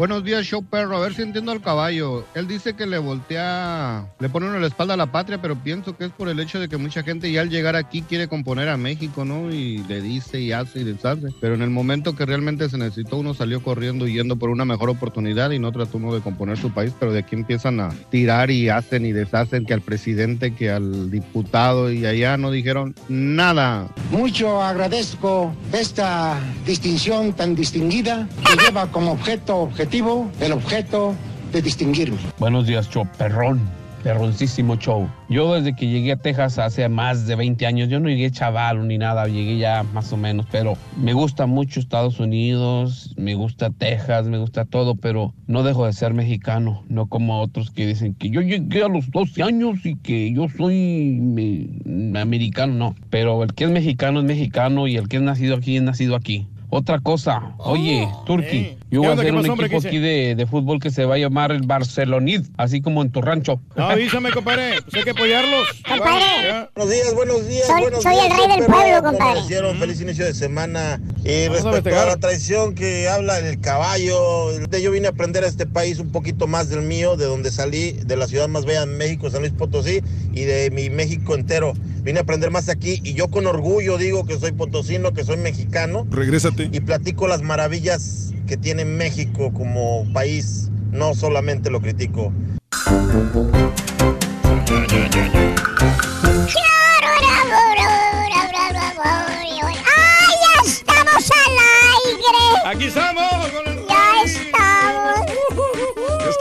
Buenos días, show perro. A ver si entiendo al caballo. Él dice que le voltea, le pone uno la espalda a la patria, pero pienso que es por el hecho de que mucha gente ya al llegar aquí quiere componer a México, ¿no? Y le dice y hace y deshace. Pero en el momento que realmente se necesitó, uno salió corriendo yendo por una mejor oportunidad y no trató uno de componer su país, pero de aquí empiezan a tirar y hacen y deshacen que al presidente, que al diputado y allá no dijeron nada. Mucho agradezco esta distinción tan distinguida que lleva como objeto objetivo el objeto de distinguirme. Buenos días, show perrón. Perroncísimo show. Yo desde que llegué a Texas hace más de 20 años, yo no llegué chaval ni nada, llegué ya más o menos, pero me gusta mucho Estados Unidos, me gusta Texas, me gusta todo, pero no dejo de ser mexicano, no como otros que dicen que yo llegué a los 12 años y que yo soy me- americano, no. Pero el que es mexicano es mexicano y el que es nacido aquí es nacido aquí. Otra cosa, oye, Turki, yo ¿Qué voy a hacer ¿Qué un hombre? equipo ¿Qué aquí de, de fútbol que se va a llamar el Barcelonid, así como en tu rancho. Avísame, compadre. Pues hay que apoyarlos. Compadre. Buenos días, buenos días. Soy- buenos soy días, el rey del pueblo, ¿Cómo compadre. amanecieron? Feliz inicio de semana. Y Vamos a respecto a, festejar. la tradición que habla del caballo, de- yo vine a aprender a este país un poquito más del mío, de donde salí, de la ciudad más bella de México, San Luis Potosí, y de mi México entero. Vine a aprender más aquí y yo con orgullo digo que soy potosino, que soy mexicano. Regrésate. Y platico las maravillas que tiene México como país, no solamente lo critico. ¡Ay, ya estamos al aire! Aquí estamos.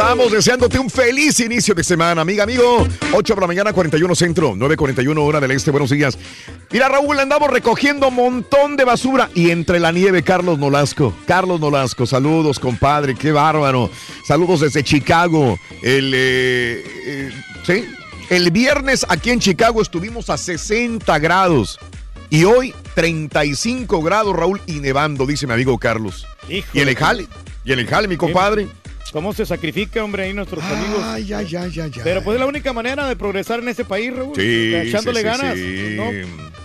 Estamos deseándote un feliz inicio de semana, amiga, amigo. 8 de la mañana, 41 centro, 9.41 hora del este. Buenos días. Mira, Raúl, andamos recogiendo un montón de basura y entre la nieve, Carlos Nolasco. Carlos Nolasco, saludos, compadre, qué bárbaro. Saludos desde Chicago. El, eh, eh, ¿sí? El viernes aquí en Chicago estuvimos a 60 grados. Y hoy 35 grados, Raúl, y nevando, dice mi amigo Carlos. Híjole. Y en el jale, y en el jale, mi compadre. ¿Cómo se sacrifica, hombre, ahí nuestros amigos? Ay, ay, ay, ay, ay. Pero pues es la única manera de progresar en este país, Raúl. Sí, Echándole sí, sí, ganas. sí. ¿no?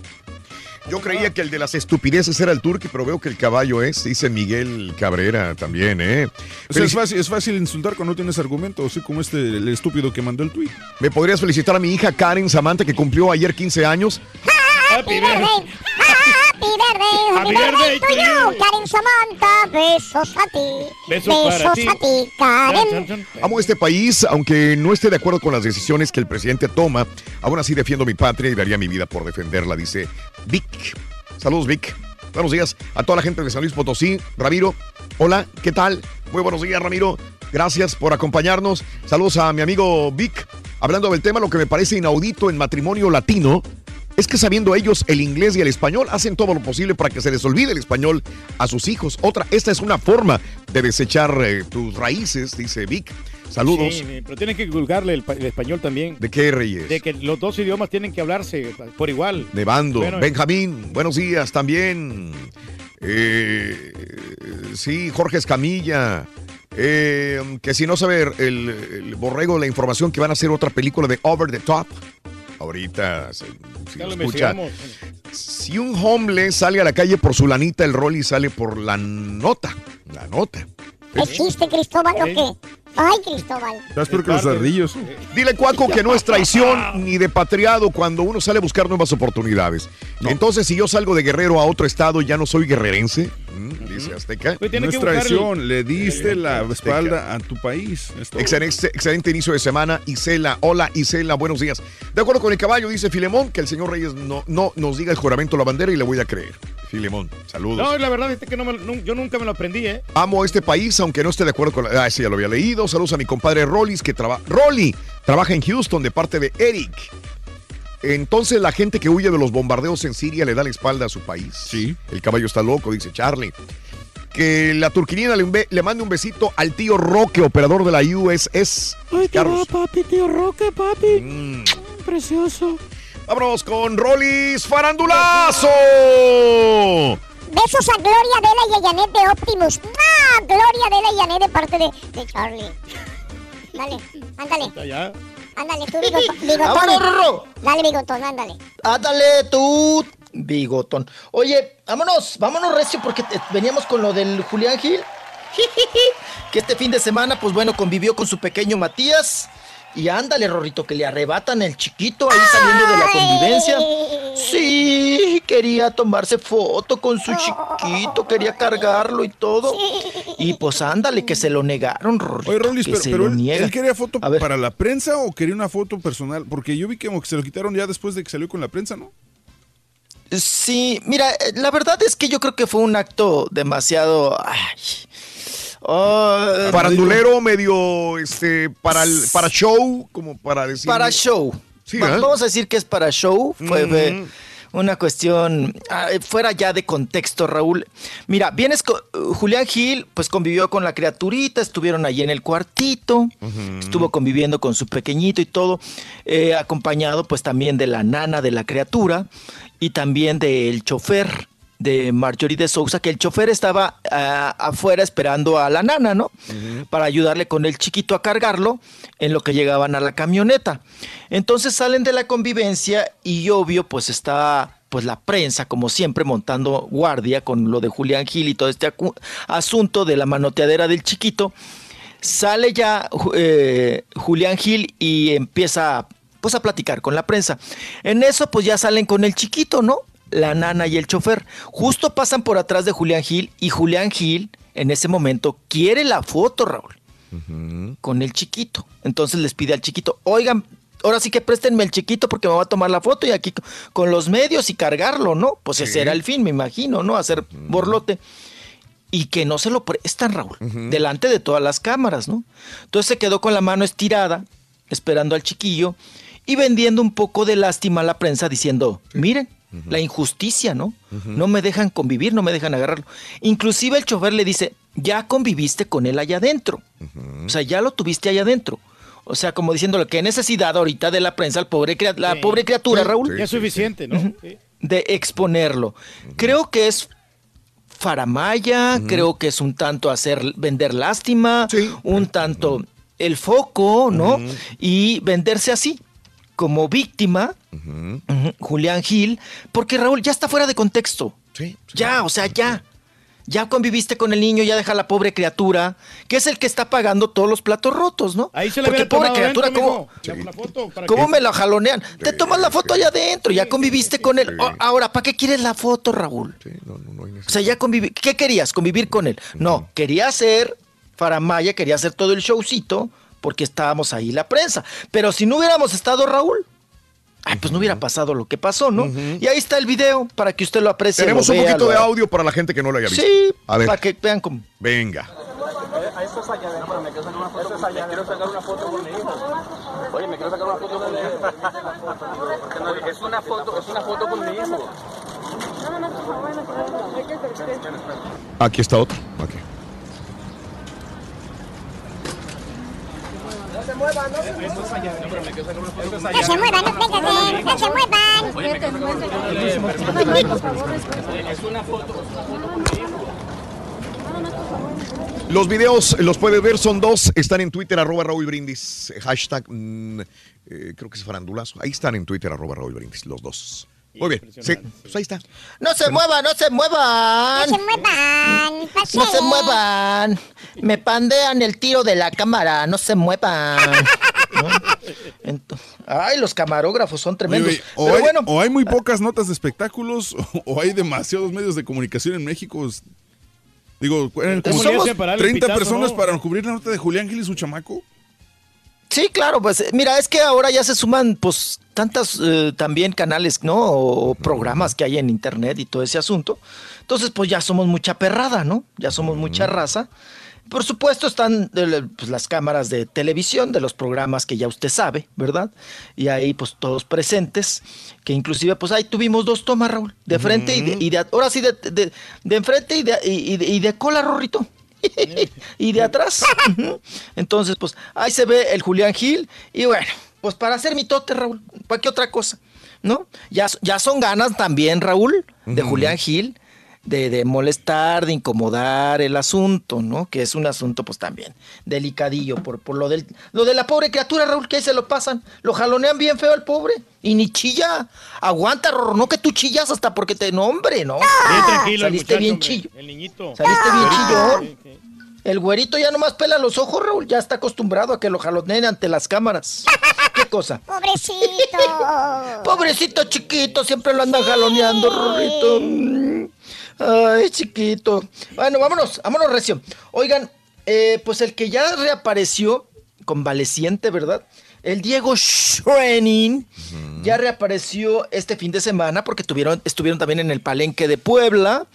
Yo creía que el de las estupideces era el turqui, pero veo que el caballo es, dice Miguel Cabrera también, ¿eh? O sea, es, fácil, es fácil insultar cuando no tienes argumento, así como este, el estúpido que mandó el tweet. ¿Me podrías felicitar a mi hija Karen Samantha, que cumplió ayer 15 años? Happy birthday. Happy birthday. Happy birthday to you. Karen Samantha. Besos a ti. Besos para ti. a ti, Karen. Amo este país, aunque no esté de acuerdo con las decisiones que el presidente toma, aún así defiendo mi patria y daría mi vida por defenderla, dice Vic. Saludos, Vic. Buenos días a toda la gente de San Luis Potosí. Ramiro, hola, ¿qué tal? Muy buenos días, Ramiro. Gracias por acompañarnos. Saludos a mi amigo Vic. Hablando del tema, lo que me parece inaudito en matrimonio latino es que sabiendo ellos el inglés y el español, hacen todo lo posible para que se les olvide el español a sus hijos. Otra, esta es una forma de desechar eh, tus raíces, dice Vic. Saludos. Sí, pero tienen que divulgarle el, pa- el español también. ¿De qué, Reyes? De que los dos idiomas tienen que hablarse por igual. Nevando. Bueno, Benjamín, buenos días también. Eh, sí, Jorge Escamilla. Eh, que si no sabe el, el borrego la información que van a hacer otra película de Over the Top. Ahorita, si lo escucha. Si un homeless sale a la calle por su lanita, el Rolly sale por la nota. La nota. ¿Existe Cristóbal o qué? Ay, Cristóbal. Estás peor que los ardillos. Dile, Cuaco, que no es traición *laughs* ni de patriado cuando uno sale a buscar nuevas oportunidades. Entonces, si yo salgo de Guerrero a otro estado, ¿ya no soy guerrerense? Mm, Dice Azteca. No es traición, le diste la espalda a tu país. Excelente, excelente inicio de semana, Isela. Hola, Isela, buenos días. De acuerdo con el caballo, dice Filemón, que el señor Reyes no, no nos diga el juramento a la bandera y le voy a creer. Filemón, saludos. No, la verdad es que no me lo- no- yo nunca me lo aprendí, ¿eh? Amo este país, aunque no esté de acuerdo con la... Ah, sí, ya lo había leído. Saludos a mi compadre Rollis, que trabaja... Rolly trabaja en Houston de parte de Eric. Entonces la gente que huye de los bombardeos en Siria le da la espalda a su país. Sí. El caballo está loco, dice Charlie. Que la turquinina le, le mande un besito al tío Roque, operador de la USS. Ay, qué Carlos. va, papi, tío Roque, papi. Mm. Precioso. Vámonos con Rollis Farandulazo. Besos a Gloria Adela y a Janet de Optimus. ¡Ah! Gloria Adela y Janet de parte de, de Charlie. Dale, ándale. Ándale, tú, *laughs* bigotón. bigotón. Dale, bigotón, ándale. Ándale tú, bigotón. Oye, vámonos, vámonos recio porque te- veníamos con lo del Julián Gil. *laughs* que este fin de semana, pues bueno, convivió con su pequeño Matías. Y ándale, Rorrito, que le arrebatan el chiquito ahí saliendo de la convivencia. Sí, quería tomarse foto con su chiquito, quería cargarlo y todo. Y pues ándale, que se lo negaron, Rorrito. Oye, Rolis, que pero, se pero lo él, quería foto para la prensa o quería una foto personal? Porque yo vi que como que se lo quitaron ya después de que salió con la prensa, ¿no? Sí, mira, eh, la verdad es que yo creo que fue un acto demasiado... ay, oh, Farandulero, medio, este, para, el, para show, como para decir. Para show. Sí, Va- ¿eh? Vamos a decir que es para show. Fue, una cuestión ah, fuera ya de contexto, Raúl. Mira, vienes con Julián Gil, pues convivió con la criaturita, estuvieron allí en el cuartito, estuvo conviviendo con su pequeñito y todo, eh, acompañado pues también de la nana de la criatura y también del chofer de Marjorie de Sousa, que el chofer estaba ah, afuera esperando a la nana, ¿no? Para ayudarle con el chiquito a cargarlo en lo que llegaban a la camioneta. Entonces salen de la convivencia y obvio, pues está pues la prensa, como siempre, montando guardia con lo de Julián Gil y todo este asunto de la manoteadera del chiquito. Sale ya eh, Julián Gil y empieza pues a platicar con la prensa. En eso pues ya salen con el chiquito, ¿no? La nana y el chofer. Justo pasan por atrás de Julián Gil y Julián Gil en ese momento quiere la foto, Raúl, con el chiquito. Entonces les pide al chiquito, oigan, ahora sí que préstenme el chiquito porque me va a tomar la foto y aquí co- con los medios y cargarlo, ¿no? Pues ese era el fin, me imagino, ¿no? Hacer borlote y que no se lo prestan, Raúl, delante de todas las cámaras, ¿no? Entonces se quedó con la mano estirada, esperando al chiquillo y vendiendo un poco de lástima a la prensa diciendo, miren, la injusticia, ¿no? No me dejan convivir, no me dejan agarrarlo. Inclusive el chofer le dice, ya conviviste con él allá adentro. O sea, ya lo tuviste allá adentro. O sea, como diciéndole, qué necesidad ahorita de la prensa, al pobre la Sí. pobre criatura, Sí, Raúl. Ya es suficiente, ¿no? Sí. De exponerlo. Creo que es faramaya, creo que es un tanto hacer vender lástima, un tanto el foco, ¿no? Y venderse así, como víctima, Julián Gil, porque Raúl ya está fuera de contexto. Ya, o sea, ya. Ya conviviste con el niño, ya deja a la pobre criatura, que es el que está pagando todos los platos rotos, ¿no? Ahí se le Porque pobre criatura, dentro, ¿cómo. La- la foto, ¿para ¿Cómo me lo jalonean? Te tomas la foto allá adentro, ya conviviste con él. Ahora, ¿para qué quieres la foto, Raúl? o sea, ya conviví. ¿Qué querías? ¿Convivir con él? No, quería hacer Faramaya, quería hacer todo el showcito porque estábamos ahí la prensa. Pero si no hubiéramos estado, Raúl, ay, pues no hubiera pasado lo que pasó, ¿no? Y ahí está el video para que usted lo aprecie. Tenemos lo un vea, poquito lo- de audio para la gente que no lo haya visto. Sí, A ver, para que vean cómo. venga. A esto es allá adentro, me quiero sacar una foto, con- me quiero sacar una foto con mi hijo. Oye, me quiero sacar una foto con mi hijo. Es una foto, es una foto con mi hijo. Aquí está otro. Ok. Se muevan, no se muevan. No se muevan, no péguense, no se. Oye, me. Es una foto, una foto. Los videos los puedes ver, son dos. Están en Twitter, arroba Raúl Brindis. Hashtag, mm, eh, creo que es farandulazo. Ahí están en Twitter, arroba Raúl Brindis, los dos. Muy bien. Sí, pues ahí está. No se muevan, no se muevan. No se muevan, No se muevan. Me pandean el tiro de la cámara. No se muevan. *laughs* Ay, los camarógrafos son tremendos. Oye, o, Pero hay, bueno, o hay muy pocas notas de espectáculos *laughs* o, o hay demasiados medios de comunicación en México. Digo, somos 30 personas para cubrir la nota de Julián Gil y su chamaco. Sí, claro, pues eh, mira, es que ahora ya se suman pues tantas eh, también canales, ¿no? O programas que hay en internet y todo ese asunto. Entonces, pues ya somos mucha perrada, ¿no? Ya somos mucha raza. Por supuesto están eh, pues, las cámaras de televisión, de los programas que ya usted sabe, ¿verdad? Y ahí pues todos presentes, que inclusive pues ahí tuvimos dos tomas, Raúl, de frente y, de, y de- ahora sí de, de, de enfrente y de, y, y de- y de cola, Rorrito. Y de atrás. Entonces, pues ahí se ve el Julián Gil. Y bueno, pues para hacer mi tote, Raúl, ¿para qué otra cosa? ¿No? Ya, ya son ganas también, Raúl, de Julián Gil, de, de molestar, de incomodar el asunto, ¿no? Que es un asunto, pues también delicadillo por, por lo del lo de la pobre criatura, Raúl, que ahí se lo pasan. Lo jalonean bien feo al pobre. Y ni chilla. Aguanta, Rorro, no que tú chillas hasta porque te nombre, ¿no? Bien tranquilo, el Saliste muchacho, bien hombre, chillo. El niñito. Saliste bien Ah. chillón. El güerito ya nomás pela los ojos, Raúl. Ya está acostumbrado a que lo jaloneen ante las cámaras. ¿Qué cosa? Pobrecito. *laughs* Pobrecito chiquito, siempre lo andan jaloneando, Rorrito. Ay, chiquito. Bueno, vámonos, vámonos, Recio. Oigan, eh, pues el que ya reapareció, convaleciente, ¿verdad? El Diego Schwenin ya reapareció este fin de semana porque tuvieron, estuvieron también en el Palenque de Puebla.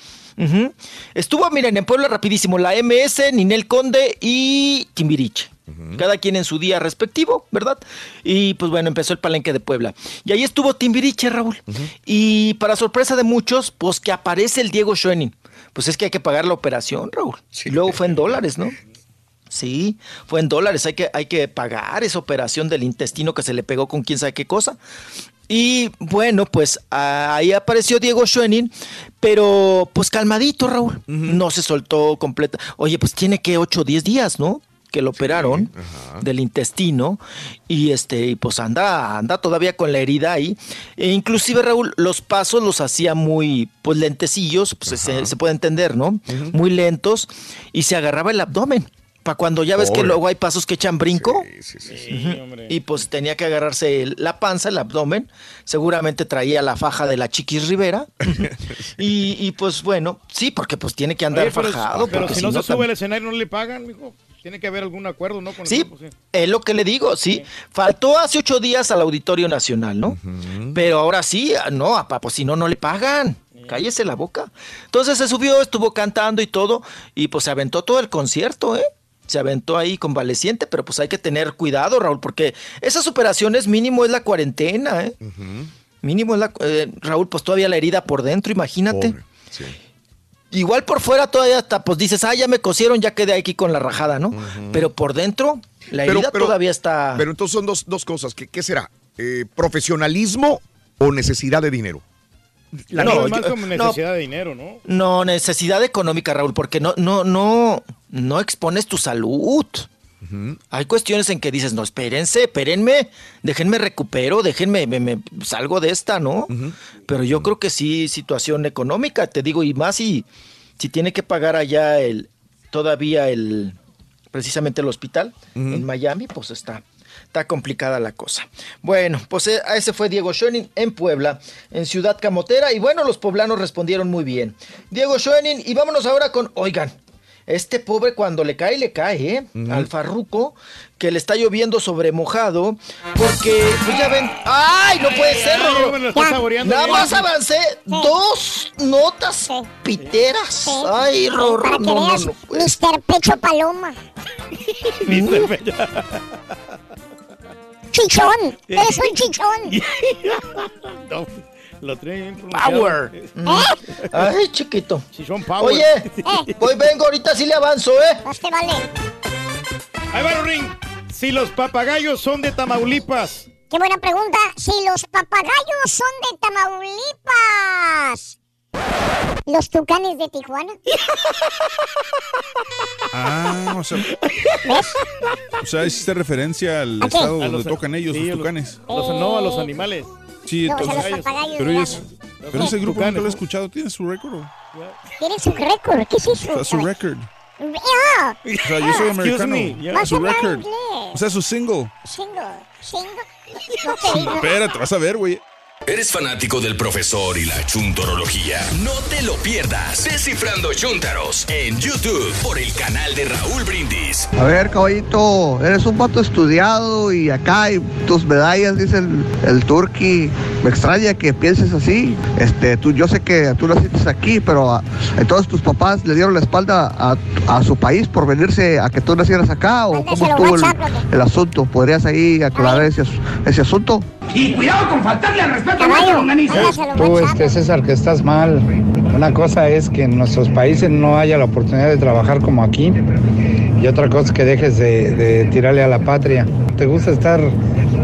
Estuvo, miren, en Puebla rapidísimo, la MS, Ninel Conde y Timbiriche. Cada quien en su día respectivo, ¿verdad? Y pues bueno, empezó el palenque de Puebla. Y ahí estuvo Timbiriche, Raúl. Y para sorpresa de muchos, pues que aparece el Diego Schoening. Pues es que hay que pagar la operación, Raúl. Y luego fue en dólares, ¿no? Sí, fue en dólares. Hay que, hay que pagar esa operación del intestino que se le pegó con quién sabe qué cosa. Y bueno, pues ahí apareció Diego Schoening, pero pues calmadito, Raúl. No se soltó completa. Oye, pues tiene que 8 o 10 días, ¿no? Que lo operaron del intestino y este y pues anda anda todavía con la herida ahí e inclusive Raúl los pasos los hacía muy pues lentecillos pues se, se puede entender no muy lentos y se agarraba el abdomen para cuando ya ves que luego hay pasos que echan brinco Ujú. y pues tenía que agarrarse el- la panza, el abdomen. Seguramente traía la faja de la Chiquis Rivera. *laughs* y, y, pues bueno, sí, porque pues tiene que andar Oye, pero, fajado. pero porque si no se sube al escenario, no le pagan, mijo. Tiene que haber algún acuerdo, ¿no? Con el Sí, grupo, es lo que le digo, sí. Faltó hace ocho días al Auditorio Nacional, ¿no? Pero ahora sí, no, apa, pues si no, no le pagan. Cállese la boca. Entonces se subió, estuvo cantando y todo, y pues se aventó todo el concierto, ¿eh? Se aventó ahí convaleciente, pero pues hay que tener cuidado, Raúl, porque esas operaciones mínimo es la cuarentena, ¿eh? Mínimo es la... eh, Raúl, pues todavía la herida por dentro, imagínate. Igual por fuera todavía hasta, pues dices, ah, ya me cosieron, ya quedé aquí con la rajada, ¿no? Pero por dentro, la Pero- herida pero- todavía está... Pero entonces son dos, dos cosas. ¿Qué, qué será? Eh, ¿Profesionalismo o necesidad de dinero? La No, no, más yo- como no. necesidad de dinero, ¿no? No, necesidad económica, Raúl, porque no, no, no, no expones tu salud. Hay cuestiones en que dices, no, espérense, espérenme, déjenme recupero, déjenme, me, me salgo de esta, ¿no? Pero yo creo que sí, situación económica, te digo, y más si, si tiene que pagar allá el, todavía el, precisamente el hospital en Miami, pues está, está complicada la cosa. Bueno, pues eh, ese fue Diego Schoening en Puebla, en Ciudad Camotera, y bueno, los poblanos respondieron muy bien. Diego Schoening, y vámonos ahora con, oigan, este pobre cuando le cae, le cae, ¿eh? Al farruco, que le está lloviendo sobre mojado, porque, pues ya ven, ¡ay, no puede ser! ay, Rorro! me lo estoy saboreando Nada más avancé dos notas piteras. ¡Ay, Rorro! Para que No, no, veas, no. Mr. Pecho Paloma. *laughs* Chichón. *laughs* Eres un chichón. *laughs* No, lo trae bien pronunciado. Power. ¿Eh? Ay, chiquito. Chichón Power. Oye, *laughs* voy, vengo, ahorita sí le avanzo, ¿eh? Pues te vale. Ahí va, Ring. Si los papagayos son de Tamaulipas, Qué buena pregunta. Si los papagayos son de Tamaulipas. ¿Los tucanes de Tijuana? *laughs* Ah, o sea, o sea, hiciste referencia al estado A donde los- tocan ellos, sí, los tucanes. los- no, a los animales. Sí, No, o sea, entonces. los papagayos Pero ellos. Pero ese grupo nunca lo he escuchado. ¿Tiene su récord? o? Tienen su récord. ¿Qué es O eso? sea, su record. Ah, O sea, yo soy ah, americano. a Su record. O sea, su single. Single, single. *laughs* No. Espérate, vas a ver, güey. ¿Eres fanático del profesor y la chuntorología? No te lo pierdas. Descifrando Chuntaros en YouTube por el canal de Raúl Brindis. A ver, caballito, eres un vato estudiado y acá hay tus medallas, dice el, el turqui. Me extraña que pienses así. Este, tú, yo sé que tú naciste aquí, pero a- entonces tus papás le dieron la espalda a, a su país por venirse a que tú nacieras acá o cómo estuvo el, loco. el asunto. ¿Podrías ahí aclarar ese asunto? Y cuidado con faltarle al respeto Caballo, a mándaselo Tú, este César, que estás mal. Una cosa es que en nuestros países no haya la oportunidad de trabajar como aquí. Y otra cosa es que dejes de, de tirarle a la patria. ¿Te gusta estar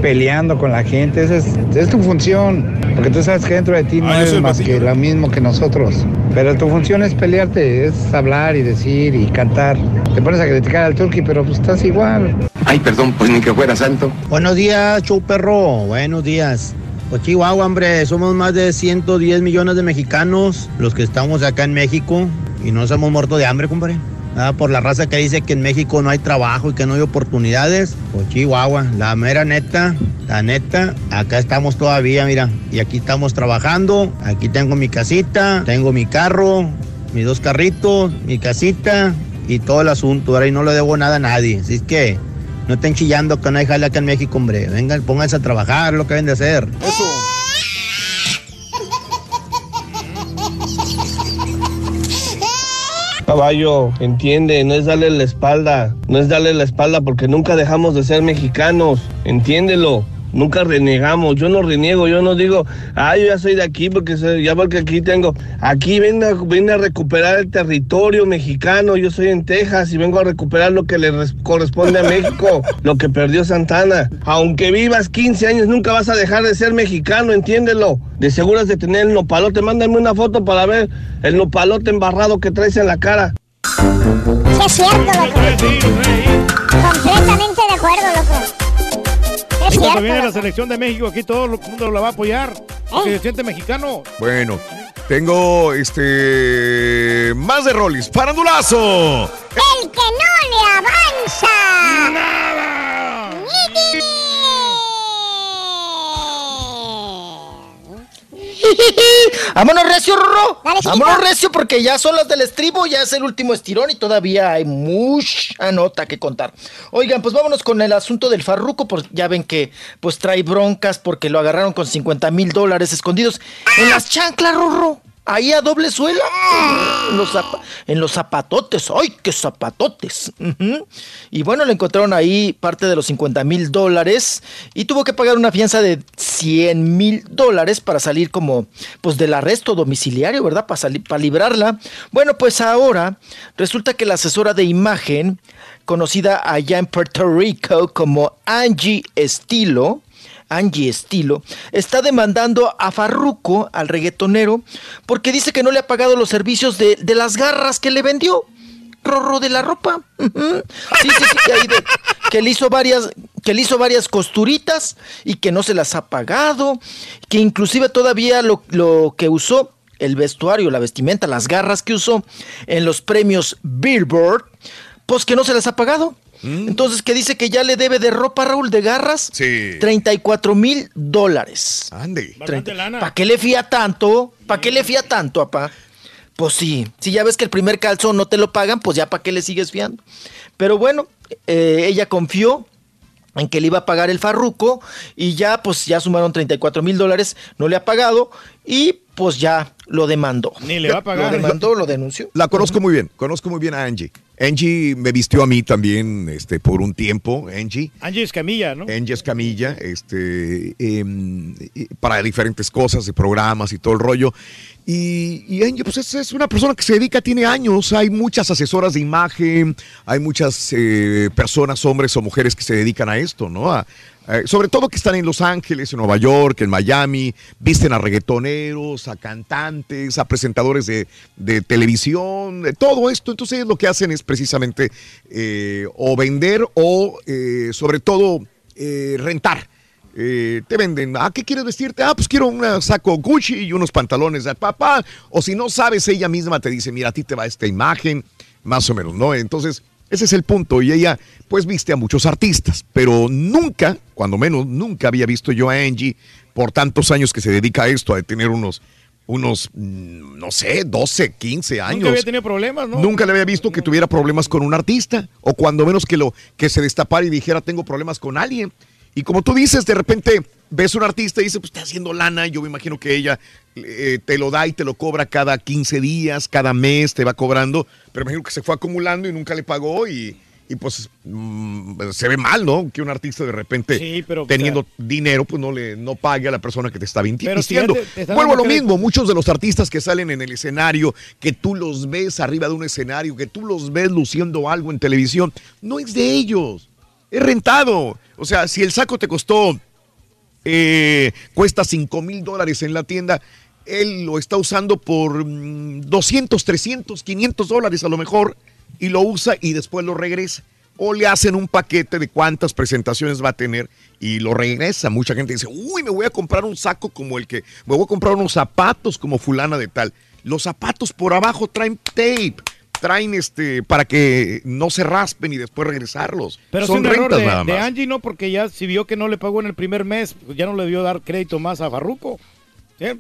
peleando con la gente. Esa es, es tu función. Porque tú sabes que dentro de ti no Ah, es más que lo mismo que nosotros. Pero tu función es pelearte, es hablar y decir y cantar. Te pones a criticar al turqui, pero pues estás igual. Ay, perdón, pues ni que fuera santo. Buenos días, show perro. Buenos días. Pues Chihuahua, hombre, somos más de 110 millones de mexicanos los que estamos acá en México y no somos muertos de hambre, compadre. Ah, por la raza que dice que en México no hay trabajo y que no hay oportunidades. Pues Chihuahua, la mera neta, la neta, acá estamos todavía, mira. Y aquí estamos trabajando. Aquí tengo mi casita, tengo mi carro, mis dos carritos, mi casita y todo el asunto. Ahora y no le debo nada a nadie. Así es que no estén chillando que no hay jale acá en México, hombre. Vengan, pónganse a trabajar, lo que deben de hacer. Caballo, entiende, no es darle la espalda, no es darle la espalda porque nunca dejamos de ser mexicanos, entiéndelo. Nunca renegamos, yo no reniego, yo no digo, ah, yo ya soy de aquí porque soy, ya porque aquí tengo, aquí vengo, a- vine a recuperar el territorio mexicano, yo soy en Texas y vengo a recuperar lo que le res- corresponde a *laughs* México, lo que perdió Santana. Aunque vivas 15 años, nunca vas a dejar de ser mexicano, entiéndelo. De seguro has de tener el nopalote, mándame una foto para ver el nopalote embarrado que traes en la cara. Sí, es cierto, loco. Completamente de acuerdo, loco. Es Y cuando viene la selección de México, aquí todo el mundo la va a apoyar. Porque se siente mexicano. Bueno, tengo este más de Rollis. ¡Farandulazo! El que no le avanza. ¡Nada! Vámonos recio, Rorro. Vámonos recio porque ya son las del estribo, ya es el último estirón y todavía hay mucha nota que contar. Oigan, pues vámonos con el asunto del farruco, pues ya ven que pues trae broncas porque lo agarraron con 50 mil dólares escondidos en las chanclas, Rorro. Ahí a doble suela. En los, zapatotes. ¡Ay, qué zapatotes! Y bueno, le encontraron ahí parte de los 50 mil dólares y tuvo que pagar una fianza de 100 mil dólares para salir como, pues, del arresto domiciliario, ¿verdad? Para, para librarla. Bueno, pues ahora resulta que la asesora de imagen, conocida allá en Puerto Rico como Angie Estilo, Angie Estilo, está demandando a Farruco, al reggaetonero, porque dice que no le ha pagado los servicios de, de las garras que le vendió. Rorro de la ropa. Sí, sí, sí, que, que le hizo varias, que le hizo varias costuritas y que no se las ha pagado, que inclusive todavía lo, lo que usó, el vestuario, la vestimenta, las garras que usó en los premios Billboard, pues que no se las ha pagado. Entonces, que dice que ya le debe de ropa, Raúl, de garras, Sí. 34 mil dólares. Ande. ¿Para qué le fía tanto? ¿Para qué le fía tanto, apá? Pues sí, si ya ves que el primer calzón no te lo pagan, pues ya para qué le sigues fiando. Pero bueno, eh, ella confió en que le iba a pagar el farruco y ya pues ya sumaron 34 mil dólares, no le ha pagado y pues ya lo demandó. Ni le va a pagar. Lo demandó, lo denunció. La conozco muy bien, conozco muy bien a Angie. Angie me vistió a mí también este, por un tiempo, Angie. Angie Escamilla, ¿no? Angie Escamilla, este, em, para diferentes cosas, de programas y todo el rollo. Y, y Angie, pues es, es una persona que se dedica, tiene años, hay muchas asesoras de imagen, hay muchas eh, personas, hombres o mujeres que se dedican a esto, ¿no? A- sobre todo que están en Los Ángeles, en Nueva York, en Miami, visten a reggaetoneros, a cantantes, a presentadores de, de televisión, de todo esto. Entonces lo que hacen es precisamente eh, o vender o eh, sobre todo eh, rentar. Te venden, ¿a qué quieres vestirte? Ah, pues quiero un saco Gucci y unos pantalones de papá. O si no sabes, ella misma te dice, mira, a ti te va esta imagen, más o menos, ¿no? Entonces, ese es el punto. Y ella, pues, viste a muchos artistas, pero nunca, cuando menos, nunca había visto yo a Angie por tantos años que se dedica a esto, a tener unos, unos, mm, no sé, 12, 15 años. Nunca había tenido problemas, ¿no? Nunca le había visto que tuviera problemas con un artista o cuando menos que lo que se destapara y dijera tengo problemas con alguien. Y como tú dices, de repente ves un artista y dice, pues está haciendo lana, yo me imagino que ella eh, te lo da y te lo cobra cada 15 días, cada mes te va cobrando, pero me imagino que se fue acumulando y nunca le pagó y, y pues mm, se ve mal, ¿no? Que un artista de repente Sí, pero, teniendo o dinero pues no le no pague a la persona que te está si están Vuelvo a lo mismo, muchos de los artistas que salen en el escenario, que tú los ves arriba de un escenario, que tú los ves luciendo algo en televisión, no es de ellos, es rentado. O sea, si el saco te costó eh, cuesta 5 mil dólares en la tienda, él lo está usando por mm, 200, 300, 500 dólares a lo mejor y lo usa y después lo regresa. O le hacen un paquete de cuántas presentaciones va a tener y lo regresa. Mucha gente dice, uy, me voy a comprar un saco como el que, me voy a comprar unos zapatos como fulana de tal. Los zapatos por abajo traen tape, traen este, para que no se raspen y después regresarlos. Pero Son rentas de, nada de más. Angie, ¿no? Porque ya si vio que no le pagó en el primer mes, pues ya no le dio dar crédito más a Farruco. ¿Eh?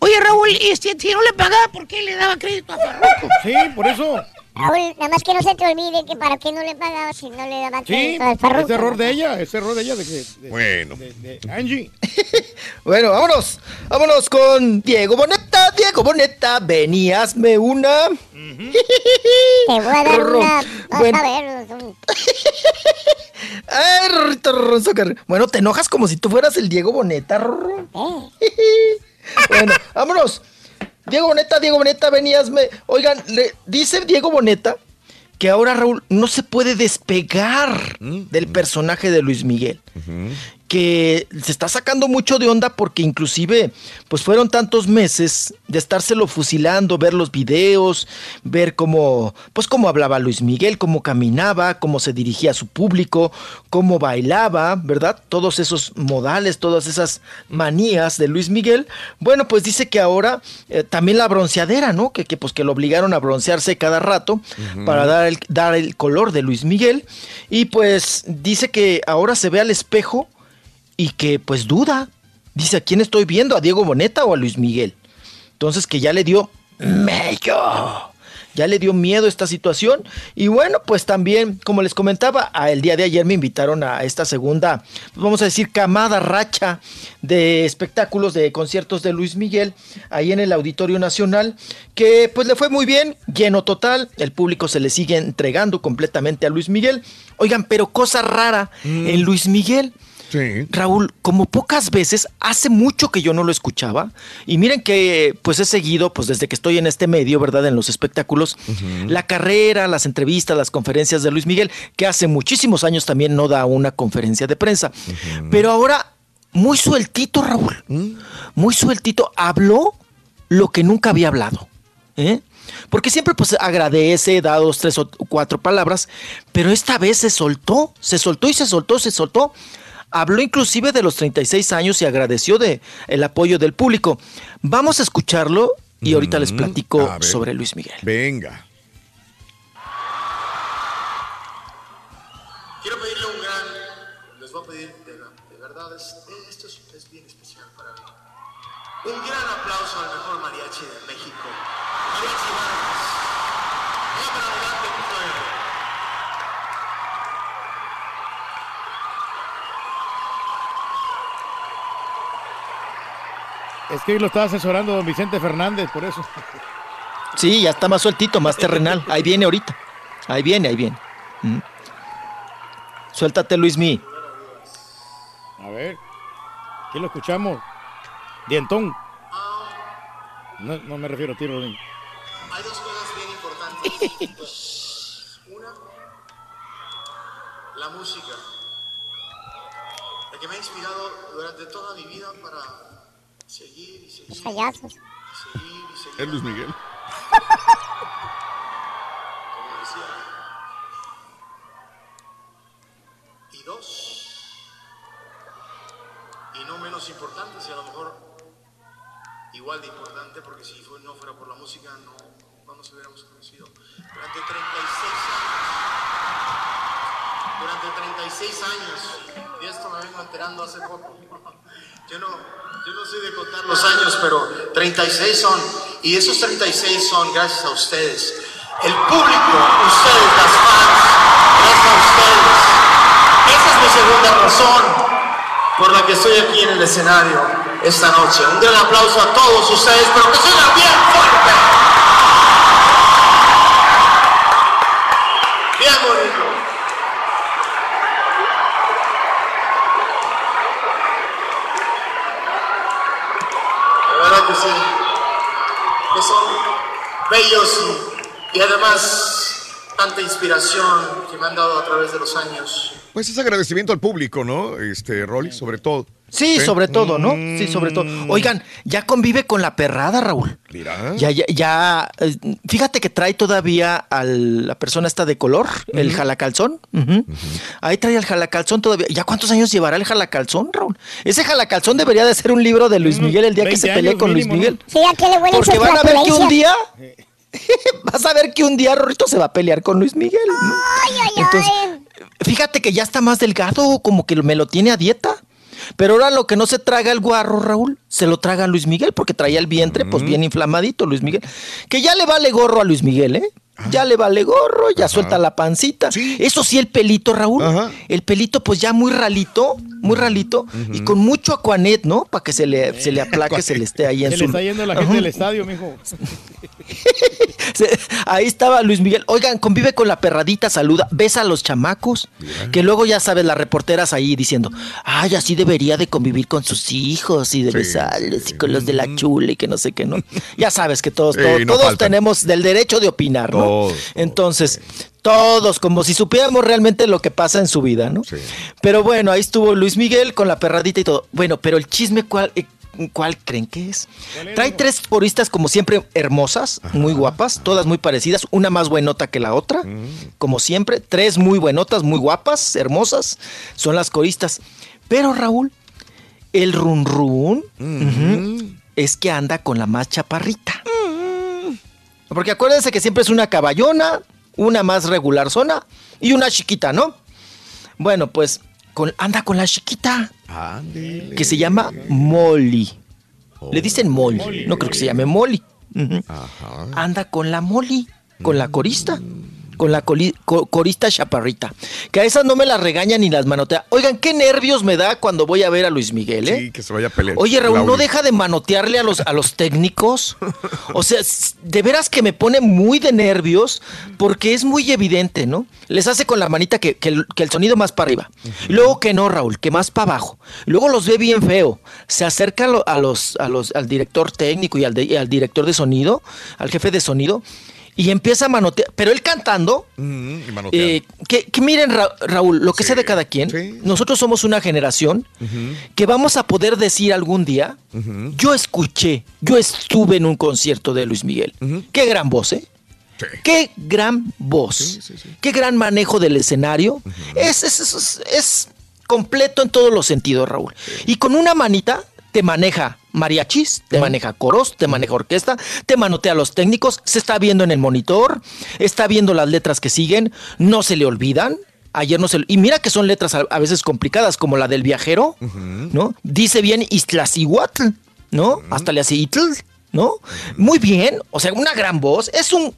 Oye, Raúl, y si, si no le pagaba, ¿por qué le daba crédito a Farruko? Sí, por eso. Raúl, nada más que no se te olvide que para qué no le pagaba si no le daba Sí, crédito al Farruko. es error de ella, es error de ella de que... de- Bueno. de- de Angie. *laughs* Bueno, vámonos. Vámonos con Diego Boneta. Diego Boneta, veníasme una. Te voy a dar Rorro. una... Vas Bueno. a ver... un- *laughs* Ay, Rorrito Ronzo Carr- Bueno, te enojas como si tú fueras el Diego Boneta. Rorro. *laughs* bueno, vámonos. Diego Boneta, Diego Boneta, veníasme. Oigan, le dice Diego Boneta que ahora Raúl no se puede despegar del personaje de Luis Miguel. Que se está sacando mucho de onda porque inclusive pues fueron tantos meses de estárselo fusilando, ver los videos, ver cómo pues cómo hablaba Luis Miguel, cómo caminaba, cómo se dirigía a su público, cómo bailaba, ¿verdad? Todos esos modales, todas esas manías de Luis Miguel. Bueno, pues dice que ahora eh, también la bronceadera, ¿no? Que, que, pues que lo obligaron a broncearse cada rato para dar el, dar el color de Luis Miguel y pues dice que ahora se ve al espejo y que pues duda. Dice, ¿a quién estoy viendo? ¿A Diego Boneta o a Luis Miguel? Entonces que ya le dio mello. Ya le dio miedo esta situación. Y bueno, pues también, como les comentaba, el día de ayer me invitaron a esta segunda, pues vamos a decir, camada racha de espectáculos, de conciertos de Luis Miguel, ahí en el Auditorio Nacional, que pues le fue muy bien, lleno total, el público se le sigue entregando completamente a Luis Miguel. Oigan, pero cosa rara en Luis Miguel. Raúl, como pocas veces, hace mucho que yo no lo escuchaba. Y miren que pues he seguido, pues desde que estoy en este medio, ¿verdad? En los espectáculos, la carrera, las entrevistas, las conferencias de Luis Miguel, que hace muchísimos años también no da una conferencia de prensa. Pero ahora, muy sueltito, Raúl. Muy sueltito. Habló lo que nunca había hablado. ¿eh? Porque siempre pues agradece, da dos, tres o cuatro palabras, pero esta vez se soltó, se soltó y se soltó, se soltó. Habló inclusive de los 36 años y agradeció de el apoyo del público. Vamos a escucharlo y ahorita les platico a ver. sobre Luis Miguel. Venga. Es que hoy lo estaba asesorando don Vicente Fernández, por eso. Sí, ya está más sueltito, más terrenal. Ahí viene ahorita. Ahí viene, ahí viene. Mm. Suéltate, Luis Mi. A ver, ¿quién lo escuchamos? Dientón. No, no me refiero a ti, Rodrín. Hay dos cosas bien importantes. *laughs* Una, la música. La que me ha inspirado durante toda mi vida para y y seguir. Es Luis Miguel. Como *laughs* decía. Y dos, y no menos importante, si a lo mejor igual de importante, porque si fue- no fuera por la música no, no nos hubiéramos conocido. Durante 36 años, durante 36 años, y esto me vengo enterando hace poco. Yo no, yo no soy de contar los años, pero 36 son, y esos 36 son gracias a ustedes. El público, ustedes, las fans, gracias a ustedes. Esa es mi segunda razón por la que estoy aquí en el escenario esta noche. Un gran aplauso a todos ustedes, pero que suena bien fuerte. Bien bonito. De verdad que sí. Que son bellos y, y además tanta inspiración que me han dado a través de los años. Pues es agradecimiento al público, ¿no? Este, Rolly, sobre todo. Sí, sobre todo, ¿no? Sí, sobre todo. Oigan, ya convive con la perrada, Raúl. Mira. Ya, ya, ya. eh, Fíjate que trae todavía a la persona esta de color, el jalacalzón. Ahí trae el jalacalzón todavía. ¿Ya cuántos años llevará el jalacalzón, Raúl? Ese jalacalzón debería de ser un libro de Luis Miguel el día que 20 se pelee con Luis mínimo, ¿no? Miguel. Sí, ¿a qué le Porque van a ver que un día. *laughs* vas a ver que un día Rorrito se va a pelear con Luis Miguel. ¿no? Entonces, fíjate que ya está más delgado, como que me lo tiene a dieta. Pero ahora lo que no se traga el guarro, Raúl, se lo traga Luis Miguel, porque traía el vientre, pues bien inflamadito, Luis Miguel. Que ya le vale gorro a Luis Miguel, ¿eh? Ya le vale gorro, ya suelta la pancita. Eso sí, el pelito, Raúl. El pelito, pues ya muy ralito, muy ralito, y con mucho acuanet, ¿no? Para que se le, se le *laughs* aplaque, se le esté ahí en Se su. le está yendo la gente Ajá. del estadio, mijo. *laughs* Ahí estaba Luis Miguel. Oigan, convive con la perradita, saluda, besa a los chamacos. Que luego ya sabes, las reporteras ahí diciendo, ay, así debería de convivir con sus hijos y de Sí, besarles y con los de la chula y que no sé qué, ¿no? Ya sabes que todos, Sí, todos, no todos faltan. tenemos del derecho de opinar, ¿no? Todos, Entonces, todos, como si supiéramos realmente lo que pasa en su vida, ¿no? Pero bueno, ahí estuvo Luis Miguel con la perradita y todo. Bueno, pero el chisme, ¿cuál, eh, ¿cuál creen que es? Trae tres coristas como siempre hermosas, muy guapas, todas muy parecidas, una más buenota que la otra, como siempre, tres muy buenotas, muy guapas, hermosas, son las coristas. Pero Raúl, el run run ujú, es que anda con la más chaparrita. Porque acuérdense que siempre es una caballona, una más regular zona y una chiquita, ¿no? Bueno, pues con- anda con la chiquita, que se llama Molly. Le dicen Molly, no creo que se llame Molly. Anda con la Molly, con la corista, con la coli- co- corista chaparrita. Que a esas no me las regaña ni las manotea. Oigan, qué nervios me da cuando voy a ver a Luis Miguel, ¿eh? Sí, que se vaya a pelear. Oye, Raúl, ¿no deja de manotearle a los, a los técnicos? O sea, de veras que me pone muy de nervios porque es muy evidente, ¿no? Les hace con la manita que, que el, que el sonido más para arriba. Luego que no, Raúl, que más para abajo. Luego los ve bien feo. Se acerca a, lo- a los, a los, al director técnico y al, de- y al director de sonido, al jefe de sonido, y empieza a manotear. Pero él cantando, Mm, eh, que, que miren, Ra- Raúl, lo que sea de cada quien, nosotros somos una generación que vamos a poder decir algún día, yo escuché, yo estuve en un concierto de Luis Miguel. Qué gran voz, ¿eh? Qué gran voz. Qué gran manejo del escenario. es, es, es- es- es completo en todos los sentidos, Raúl. Y con una manita te maneja mariachis, te maneja coros, te maneja orquesta, te manotea a los técnicos, se está viendo en el monitor, está viendo las letras que siguen, no se le olvidan. Ayer no se... Y mira que son letras a, a veces complicadas, como la del viajero, ¿no? Dice bien Iztaccíhuatl, ¿no? Hasta le hace Itl, ¿no? Muy bien, o sea, una gran voz. Es un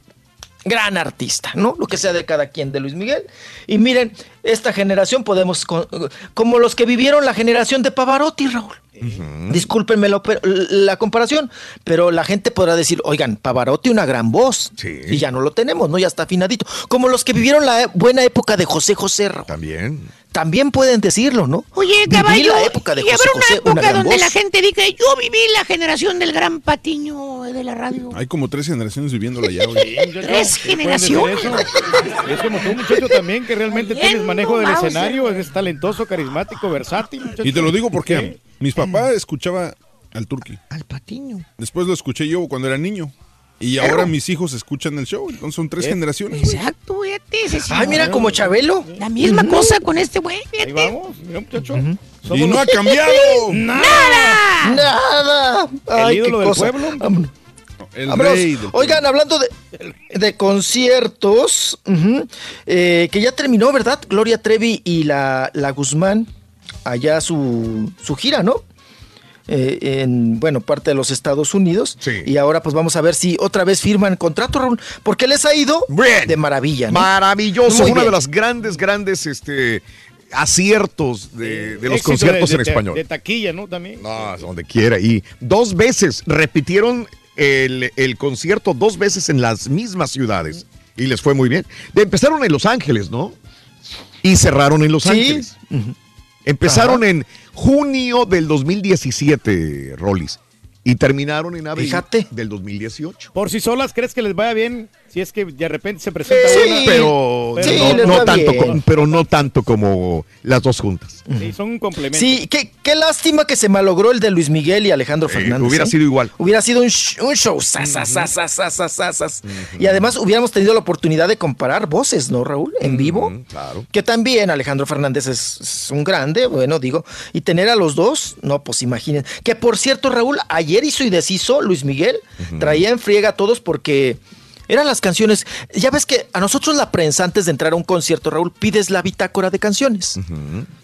gran artista, ¿no? Lo que sea de cada quien de Luis Miguel. Y miren, esta generación podemos, co- como los que vivieron la generación de Pavarotti, Raúl. Discúlpenme pero- la comparación, pero la gente podrá decir, oigan, Pavarotti una gran voz. Y ya no lo tenemos, ¿no? Ya está afinadito. Como los que vivieron la e- buena época de José José. Raúl. También. También pueden decirlo, ¿no? Oye, Viví caballo, la época de y habrá una José, época una donde voz. la gente diga, yo viví la generación del gran patiño de la radio. Hay como tres generaciones viviéndola ya. oye. *laughs* Tres generaciones. Es como tú, muchacho, también, que realmente tienes manejo del Mauser. escenario, es talentoso, carismático, versátil. muchacho. Y te lo digo porque mis papás escuchaba al Turqui. Al patiño. Después lo escuché yo cuando era niño. Y ahora mis hijos escuchan el show. Entonces son tres Eh, generaciones. Exacto, fíjate. sí. Ay, mira, como Chabelo. La misma cosa con este güey, fíjate. Ahí vamos, mira, muchacho. Y no ha *laughs* cambiado. ¡Nada! Nada. Ay, ídolo qué del cosa. pueblo. Vámonos. El Vámonos. rey del Oigan, hablando de, de conciertos, eh, que ya terminó, ¿verdad? Gloria Trevi y la, la Guzmán, allá su, su gira, ¿no? Eh, en, bueno, parte de los Estados Unidos. Y ahora pues vamos a ver si otra vez firman contrato, Raúl, porque les ha ido de maravilla, ¿no? Maravilloso, Muy uno de los grandes, grandes este, aciertos de, de los Éxito conciertos de- en español. De taquilla, ¿no? También. No, donde quiera. Y dos veces repitieron el, el concierto, dos veces en las mismas ciudades. Y les fue muy bien. Empezaron en Los Ángeles, ¿no? Y cerraron en Los Sí. Ángeles. Empezaron en junio del 2017, Rollis. Y terminaron en abril Fíjate. del 2018. Por si solas, ¿crees que les vaya bien Si es que de repente se presenta Sí, una. pero, pero no, no- no está tanto como, pero no tanto como las dos juntas. Sí, son un complemento. Sí, qué, qué lástima que se malogró el de Luis Miguel y Alejandro Fernández. hubiera ¿eh? sido igual. Hubiera sido un, un show. Y además hubiéramos tenido la oportunidad de comparar voces, ¿no, Raúl? En vivo. Claro. Que también Alejandro Fernández es, es un grande, bueno, digo. Y tener a los dos, no, pues imaginen. Que por cierto, Raúl, ayer hizo y deshizo Luis Miguel. Traía en friega a todos porque eran las canciones. Ya ves que a nosotros la prensa, antes de entrar a un concierto, Raúl, pides la bitácora de canciones.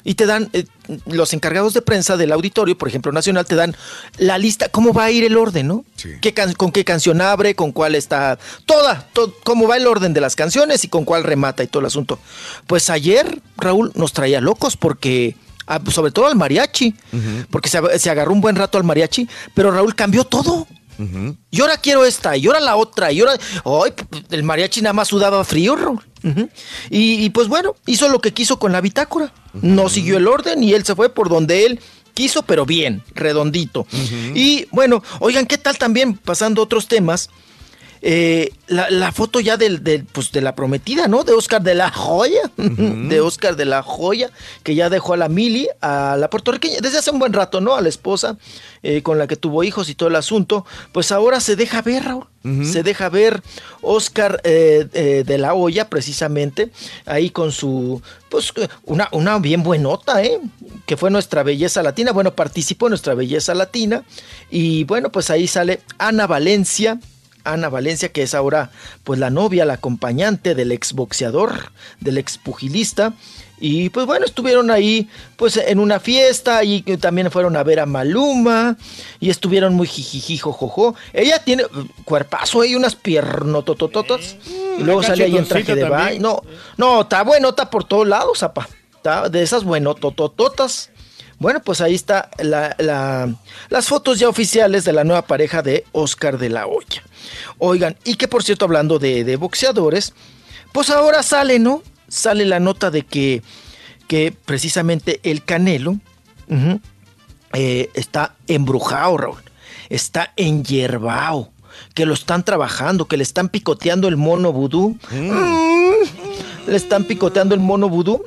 Y te dan, eh, los encargados de prensa del auditorio, por ejemplo, Nacional, te dan la lista, cómo va a ir el orden, ¿no? ¿Qué can- con qué canción abre, con cuál está, toda, to- cómo va el orden de las canciones y con cuál remata y todo el asunto. Pues ayer, Raúl, nos traía locos porque, ah, pues, sobre todo al mariachi, porque se, se agarró un buen rato al mariachi, pero Raúl cambió todo. Y ahora quiero esta, y ahora la otra, y ahora. ¡Ay! el mariachi nada más sudaba frío, Raúl. Y, y, pues bueno, hizo lo que quiso con la bitácora. No siguió el orden y él se fue por donde él quiso, pero bien, redondito. Y bueno, oigan, ¿qué tal también, pasando a otros temas? Eh, la, la foto ya del, del, pues de la prometida, ¿no? De Oscar de la Joya, *laughs* de Oscar de la Joya, que ya dejó a la Mili, a la puertorriqueña, desde hace un buen rato, ¿no? A la esposa, eh, con la que tuvo hijos y todo el asunto, pues ahora se deja ver, Raúl. Se deja ver Oscar eh, de la Hoya, precisamente, ahí con su, pues, una, una bien buenota, ¿eh? Que fue nuestra belleza latina. Bueno, participó en nuestra belleza latina. Y bueno, pues ahí sale Ana Valencia, Ana Valencia, que es ahora pues la novia, la acompañante del exboxeador, del expugilista. Y pues bueno, estuvieron ahí pues en una fiesta y también fueron a ver a Maluma y estuvieron muy jijiji jojojo. Ella tiene uh, cuerpazo y unas piernototototas. y luego sale ahí en traje de baño. No, no, está buenota por todos lados, apa. Está de esas buenototototas. Bueno, pues ahí está la- la- las fotos ya oficiales de la nueva pareja de Oscar de la Hoya. Oigan, y que por cierto, hablando de, de boxeadores, pues ahora sale, ¿no? Sale la nota de que, que precisamente el Canelo eh, está embrujado, Raúl. Está enyerbao. Que lo están trabajando, que le están picoteando el mono vudú. Mm. Le están picoteando el mono vudú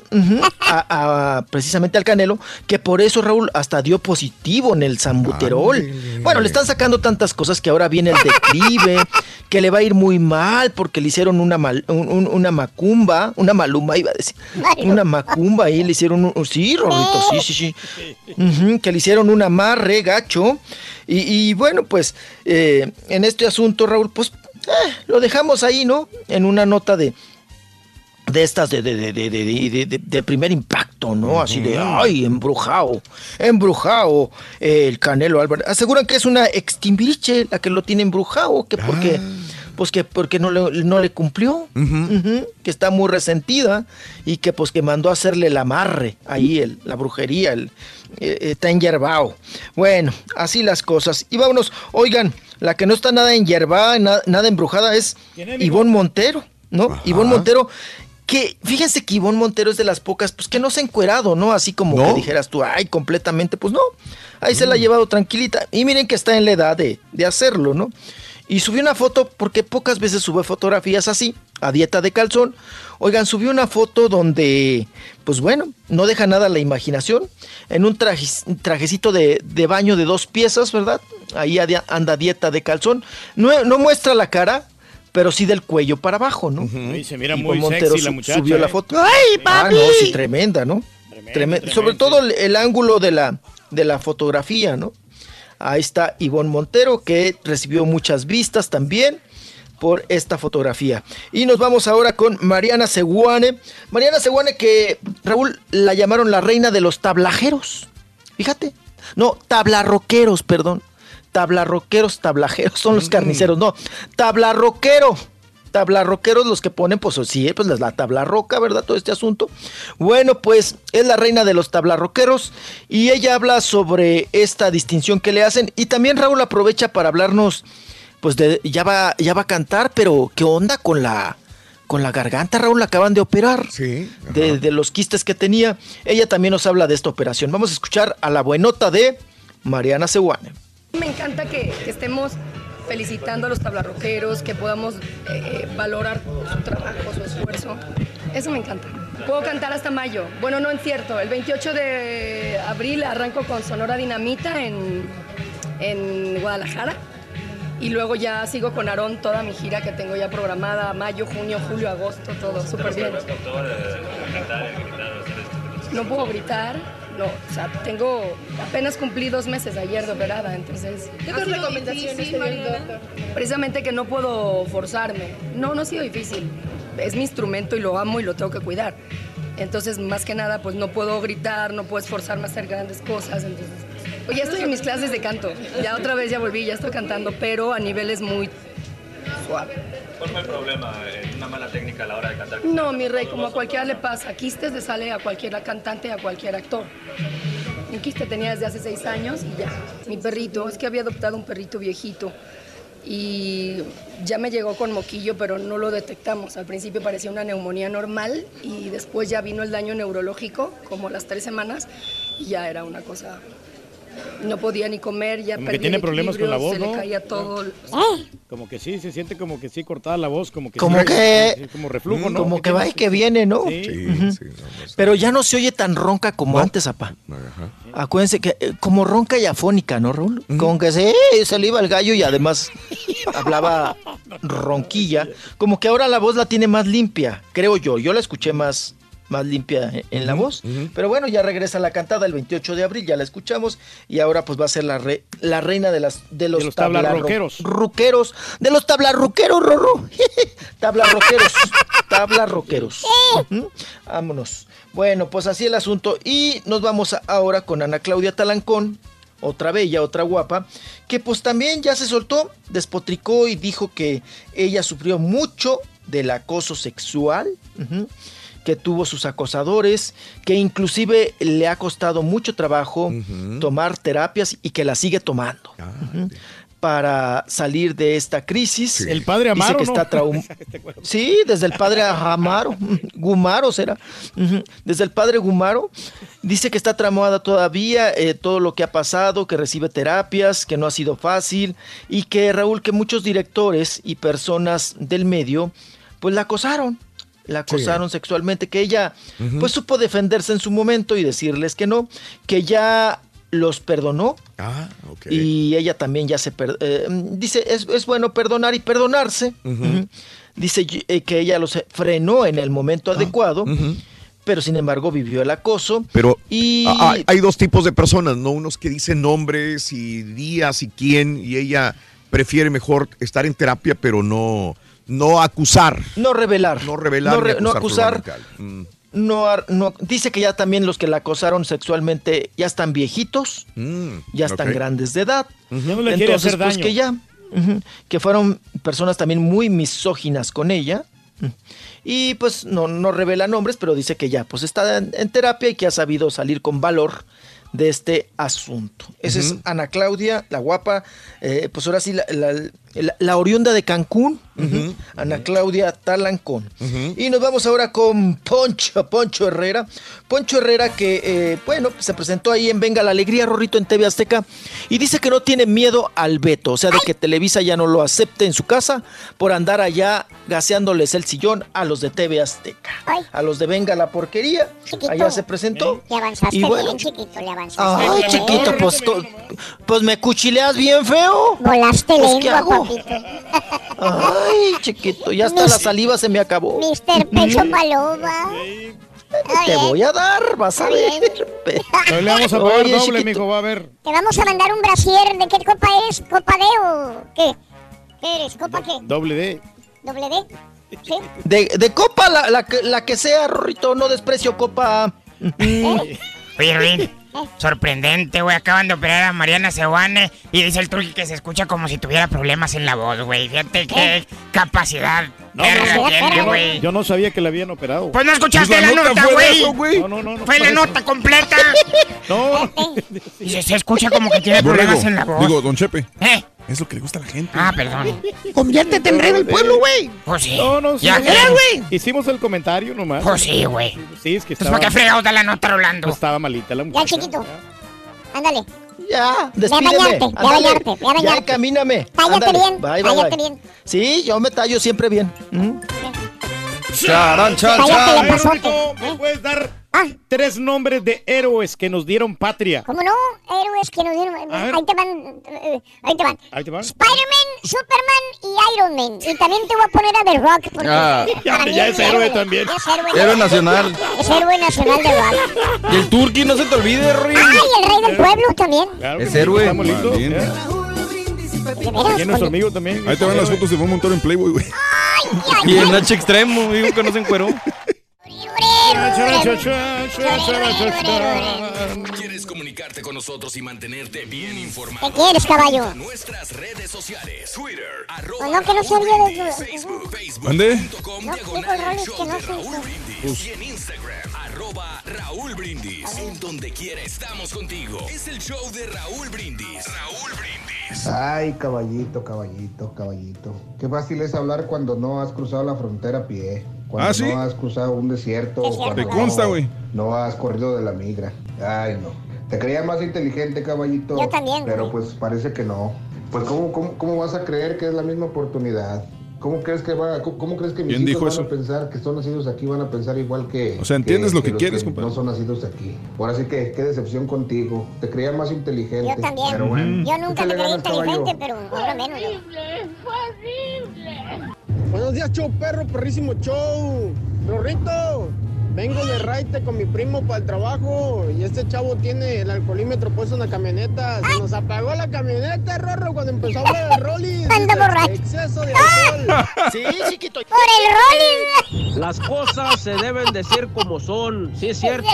a- a- precisamente al Canelo, que por eso Raúl hasta dio positivo en el sambuterol. Bueno, le están sacando tantas cosas que ahora viene el declive, *laughs* que le va a ir muy mal porque le hicieron una, mal- un- un- una macumba, una maluma iba a decir, una macumba ahí, le hicieron un... Sí, Rorrito, sí, sí, sí. Que le hicieron un amarre gacho. Y, y bueno, pues eh, en este asunto, Raúl, pues eh, lo dejamos ahí, ¿no? En una nota de, de estas de, de, de, de, de- de- de- de primer impacto, ¿no? Así de, ay, embrujado, embrujado eh, el Canelo Álvarez. Aseguran que es una extimbiriche la que lo tiene embrujado, que porque, pues que porque no le, no le cumplió, que está muy resentida y que pues que mandó a hacerle el amarre ahí, el, la brujería, el, eh, está enyerbado. Bueno, así las cosas. Y vámonos, oigan, la que no está nada enyerbada, na- nada embrujada es Ivonne Montero, ¿no? Ivonne Montero, que fíjense que Ivonne Montero es de las pocas, pues que no se ha encuerado, ¿no? Así como ¿No? que dijeras tú, ay, completamente, pues no. Ahí se la ha llevado tranquilita. Y miren que está en la edad de, de hacerlo, ¿no? Y subió una foto, porque pocas veces sube fotografías así, a dieta de calzón. Oigan, subió una foto donde, pues bueno, no deja nada a la imaginación. En un traje- un trajecito de, de baño de dos piezas, ¿verdad? Ahí anda dieta de calzón. No, no muestra la cara, pero sí del cuello para abajo, ¿no? Y se mira Y muy Montero sexy la su- muchacha. subió la ¿eh? foto. ¡Ay, Ah, papi! no, sí, tremenda, ¿no? Tremenda. Sobre todo el, el ángulo de la, de la fotografía, ¿no? Ahí está Ivonne Montero, que recibió muchas vistas también por esta fotografía. Y nos vamos ahora con Mariana Seguane. Mariana Seguane que, Raúl, la llamaron la reina de los tablajeros. Fíjate. No, tablarroqueros, perdón. Tablarroqueros, tablajeros, son los carniceros. No, tablarroquero. Tablarroqueros los que ponen, pues sí, pues la la tabla roca, ¿verdad? Todo este asunto. Bueno, pues es la reina de los tablarroqueros y ella habla sobre esta distinción que le hacen y también Raúl aprovecha para hablarnos, pues de, ya va, ya va a cantar, pero ¿qué onda con la, con la garganta, Raúl? La acaban de operar. Sí. De, de los quistes que tenía. Ella también nos habla de esta operación. Vamos a escuchar a la buenota de Mariana Seguane. Me encanta que, que estemos felicitando a los tablarroqueros, que podamos eh, valorar su trabajo, su esfuerzo. Eso me encanta. Puedo cantar hasta mayo. Bueno, no es cierto. El 28 de abril arranco con Sonora Dinamita en, en Guadalajara. Y luego ya sigo con Aarón toda mi gira que tengo ya programada, mayo, junio, julio, agosto, todo súper bien. No puedo gritar, no, o sea, tengo, apenas cumplí dos meses ayer de operada, entonces... ¿Qué otras recomendaciones doctor? Precisamente que no puedo forzarme. No, no ha sido difícil. Es mi instrumento y lo amo y lo tengo que cuidar. Entonces, más que nada, pues no puedo gritar, no puedo esforzarme a hacer grandes cosas, entonces... Oye, ya estoy en mis clases de canto. Ya otra vez ya volví, ya estoy cantando, pero a niveles muy suave. ¿Cuál fue el problema? ¿Una mala técnica a la hora de cantar? No, mi rey, como a cualquiera le pasa, quistes le sale a cualquier cantante, a cualquier actor. Un quiste tenía desde hace seis años y ya. Mi perrito, es que había adoptado un perrito viejito y ya me llegó con moquillo, pero no lo detectamos. Al principio parecía una neumonía normal y después ya vino el daño neurológico, como las tres semanas, y ya era una cosa... No podía ni comer, ya Como perdí que tiene el problemas con la voz, se ¿no? le caía todo. Como que sí, se siente como que sí cortada la voz, como que Como sí, que- sí, como reflujo, ¿no? Como que va y que viene, ¿no? Sí. Ujú. Pero ya no se oye tan ronca como antes, apá. Acuérdense que eh, como ronca y afónica, ¿no, Raúl? Como que se, se le iba el gallo y además *laughs* hablaba ronquilla. Como que ahora la voz la tiene más limpia, creo yo. Yo la escuché más, más limpia en, en la voz. Pero bueno, ya regresa la cantada el 28 de abril, ya la escuchamos. Y ahora pues va a ser la, re- la reina de, las, de los, los tablarro- tablarroqueros. ruqueros. De los tablarruqueros, Rorro. *laughs* tablarroqueros. tablarroqueros. Ujú. Vámonos. Bueno, pues así el asunto. Y nos vamos a- ahora con Ana Claudia Talancón, otra bella, otra guapa, que pues también ya se soltó, despotricó y dijo que ella sufrió mucho del acoso sexual. ujú, que tuvo sus acosadores, que inclusive le ha costado mucho trabajo tomar terapias y que la sigue tomando ujú, para salir de esta crisis. El padre Amaro, Dice que ¿no? está traum- *laughs* Sí, desde el padre Amaro, *laughs* Gumaro será. Desde el padre Gumaro. Dice que está traumada todavía, eh, todo lo que ha pasado, que recibe terapias, que no ha sido fácil y que Raúl, que muchos directores y personas del medio, pues la acosaron. La acosaron sexualmente, que ella pues supo defenderse en su momento y decirles que no, que ya los perdonó. Ah, ok. y ella también ya se per- eh, dice es, es bueno perdonar y perdonarse dice eh, que ella los frenó en el momento adecuado pero sin embargo vivió el acoso Pero y ah, hay, hay dos tipos de personas, ¿no? Unos que dicen nombres y días y quién, y ella prefiere mejor estar en terapia, pero no, no acusar. no revelar No revelar no, acusar. Mm. no, dice que ya también los que la acosaron sexualmente ya están viejitos ya están grandes de edad Ya no le quiere entonces hacer pues daño. que ya que fueron personas también muy misóginas con ella y pues no, no revela nombres pero dice que ya pues está en, en terapia y que ha sabido salir con valor de este asunto. Esa es. Ana Claudia, la guapa, eh, pues ahora sí, la, la- la- la oriunda de Cancún, Ana Claudia Talancón. Y nos vamos ahora con Poncho, Poncho Herrera. Poncho Herrera que, eh, bueno, se presentó ahí en Venga la Alegría, Rorrito, en TV Azteca, y dice que no tiene miedo al veto, o sea, de que Televisa ya no lo acepte en su casa por andar allá gaseándoles el sillón a los de TV Azteca. A los de Venga la Porquería, allá se presentó. Le avanzaste Y bueno, bien, chiquito, le avanzaste Ay, chiquito, pues, pues me cuchileas bien feo. Volaste Pues, ¿qué lengua, hago? Papito. Ay, chiquito, ya hasta Mis- la saliva se me acabó. Mister Pecho Paloma. Te voy a dar, vas a ver. Le vamos a pagar Oye, doble, chiquito. mijo, va a ver. Te vamos a mandar un brasier. ¿De qué copa es? ¿Copa D o qué? ¿Qué eres? ¿Copa qué? Doble D. ¿Doble D? ¿Sí? De, de copa, la, la que- la que sea, Rorrito, no desprecio copa. *laughs* Oye, Ruin, sorprendente, güey. Acaban de operar a Mariana Sewane y dice el truqui que se escucha como si tuviera problemas en la voz, güey. Fíjate qué capacidad verga tiene, güey. Yo no sabía que la habían operado. Pues no escuchaste la, nota, güey. No, no, no. no Fue la nota completa. *laughs* No. Y se, se escucha como que tiene Borrego, problemas en la voz. digo, don Chepe. ¿Eh? Es lo que le gusta a la gente. Ah, perdón. Conviértete en rey del pueblo, güey. Pues sí. No, no, sí. Ya, Era, güey. Hicimos el comentario nomás. Pues sí, güey. Sí, es que Pues estaba... para qué fregados da la nota, Rolando. Estaba malita la Ya, muchacha. chiquito. Ándale. Ya, Ve a despídeme. bañarte, ve a bañarte, ve a Ya, bañarte. camíname. Tállate bien, Bye, bye, tállate bye. bien. Sí, yo me tallo siempre bien. ¿Mm? Charan, chan, chan. ¿Me puedes dar Ah. tres nombres de héroes que nos dieron patria? ¿Cómo no? Héroes que nos dieron. Ahí te van. eh, Ahí te van. Ahí te va. Spider-Man, Superman y Iron Man. Y también te voy a poner a The Rock. Porque Ah. *laughs* Ya, ya es héroe también. Es héroe, Héroe nacional. Es héroe nacional de Rock. Y el Turqui, no se te olvide, Ruin. Ay, el rey del pueblo también. Claro Es héroe. Estamos listos. Aquí es nuestro amigo también. Ahí te van las fotos de un montón en Playboy, güey. Ay, Y en H extremo, digo que no se encueró. ¿Quieres comunicarte con nosotros y mantenerte bien informado? ¿Qué quieres, caballo? Nuestras redes sociales, Twitter, Pues no, que no se olvide de. Facebook, Facebook. ¿Dónde? No, el que no se hizo. Y en Instagram, arroba Raúl Brindis. En donde quiera estamos contigo. Es el show de Raúl Brindis. Raúl Brindis. Ay, caballito, caballito, caballito. Qué fácil es hablar cuando no has cruzado la frontera a pie. Cuando ¿Ah, sí? no has cruzado un desierto. Te consta, güey. No has corrido de la migra. Ay, no. Te creía más inteligente, caballito. Yo también, Pero pues parece que no. Pues ¿cómo, cómo, cómo vas a creer que es la misma oportunidad? ¿Cómo crees que va, cómo, cómo crees que mis ¿Quién hijos dijo van eso? a pensar que son nacidos aquí, van a pensar igual que... O sea, entiendes lo que quieres, compadre. No son nacidos aquí. Ahora sí que qué decepción contigo. Te creía más inteligente. Yo también. Pero bueno, Yo nunca me creí inteligente, pero ahora menos. yo. Buenos días, show perro, perrísimo show. Rorrito, vengo de raite con mi primo para el trabajo y este chavo tiene el alcoholímetro puesto en la camioneta. Se nos apagó la camioneta, Rorro, cuando empezó a hablar el Rollis. Anda Dice, borracho. Exceso de alcohol. Sí, chiquito. Por el Rollis. Las cosas se deben decir como son, sí es cierto.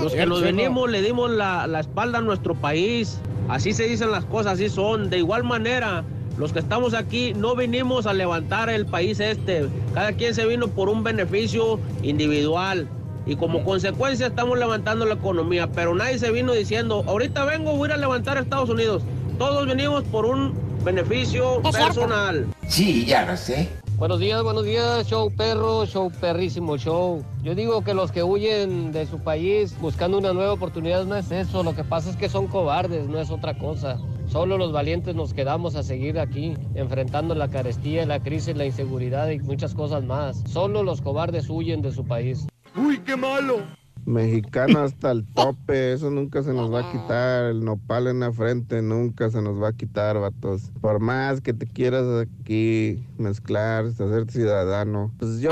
Los que nos ¿no? venimos le dimos la, la espalda a nuestro país. Así se dicen las cosas, así son. De igual manera, los que estamos aquí no vinimos a levantar el país este. Cada quien se vino por un beneficio individual. Y como consecuencia estamos levantando la economía. Pero nadie se vino diciendo, ahorita vengo, voy a ir a levantar a Estados Unidos. Todos venimos por un beneficio personal. Sí, ya lo sé. Buenos días, buenos días, show perro, show perrísimo show. Yo digo que los que huyen de su país buscando una nueva oportunidad no es eso, lo que pasa es que son cobardes, no es otra cosa. Solo los valientes nos quedamos a seguir aquí, enfrentando la carestía, la crisis, la inseguridad y muchas cosas más. Solo los cobardes huyen de su país. Uy, qué malo. Mexicano hasta el *laughs* tope, eso nunca se nos va a quitar. El nopal en la frente nunca se nos va a quitar, vatos. Por más que te quieras aquí mezclar, hacerte ciudadano. Pues yo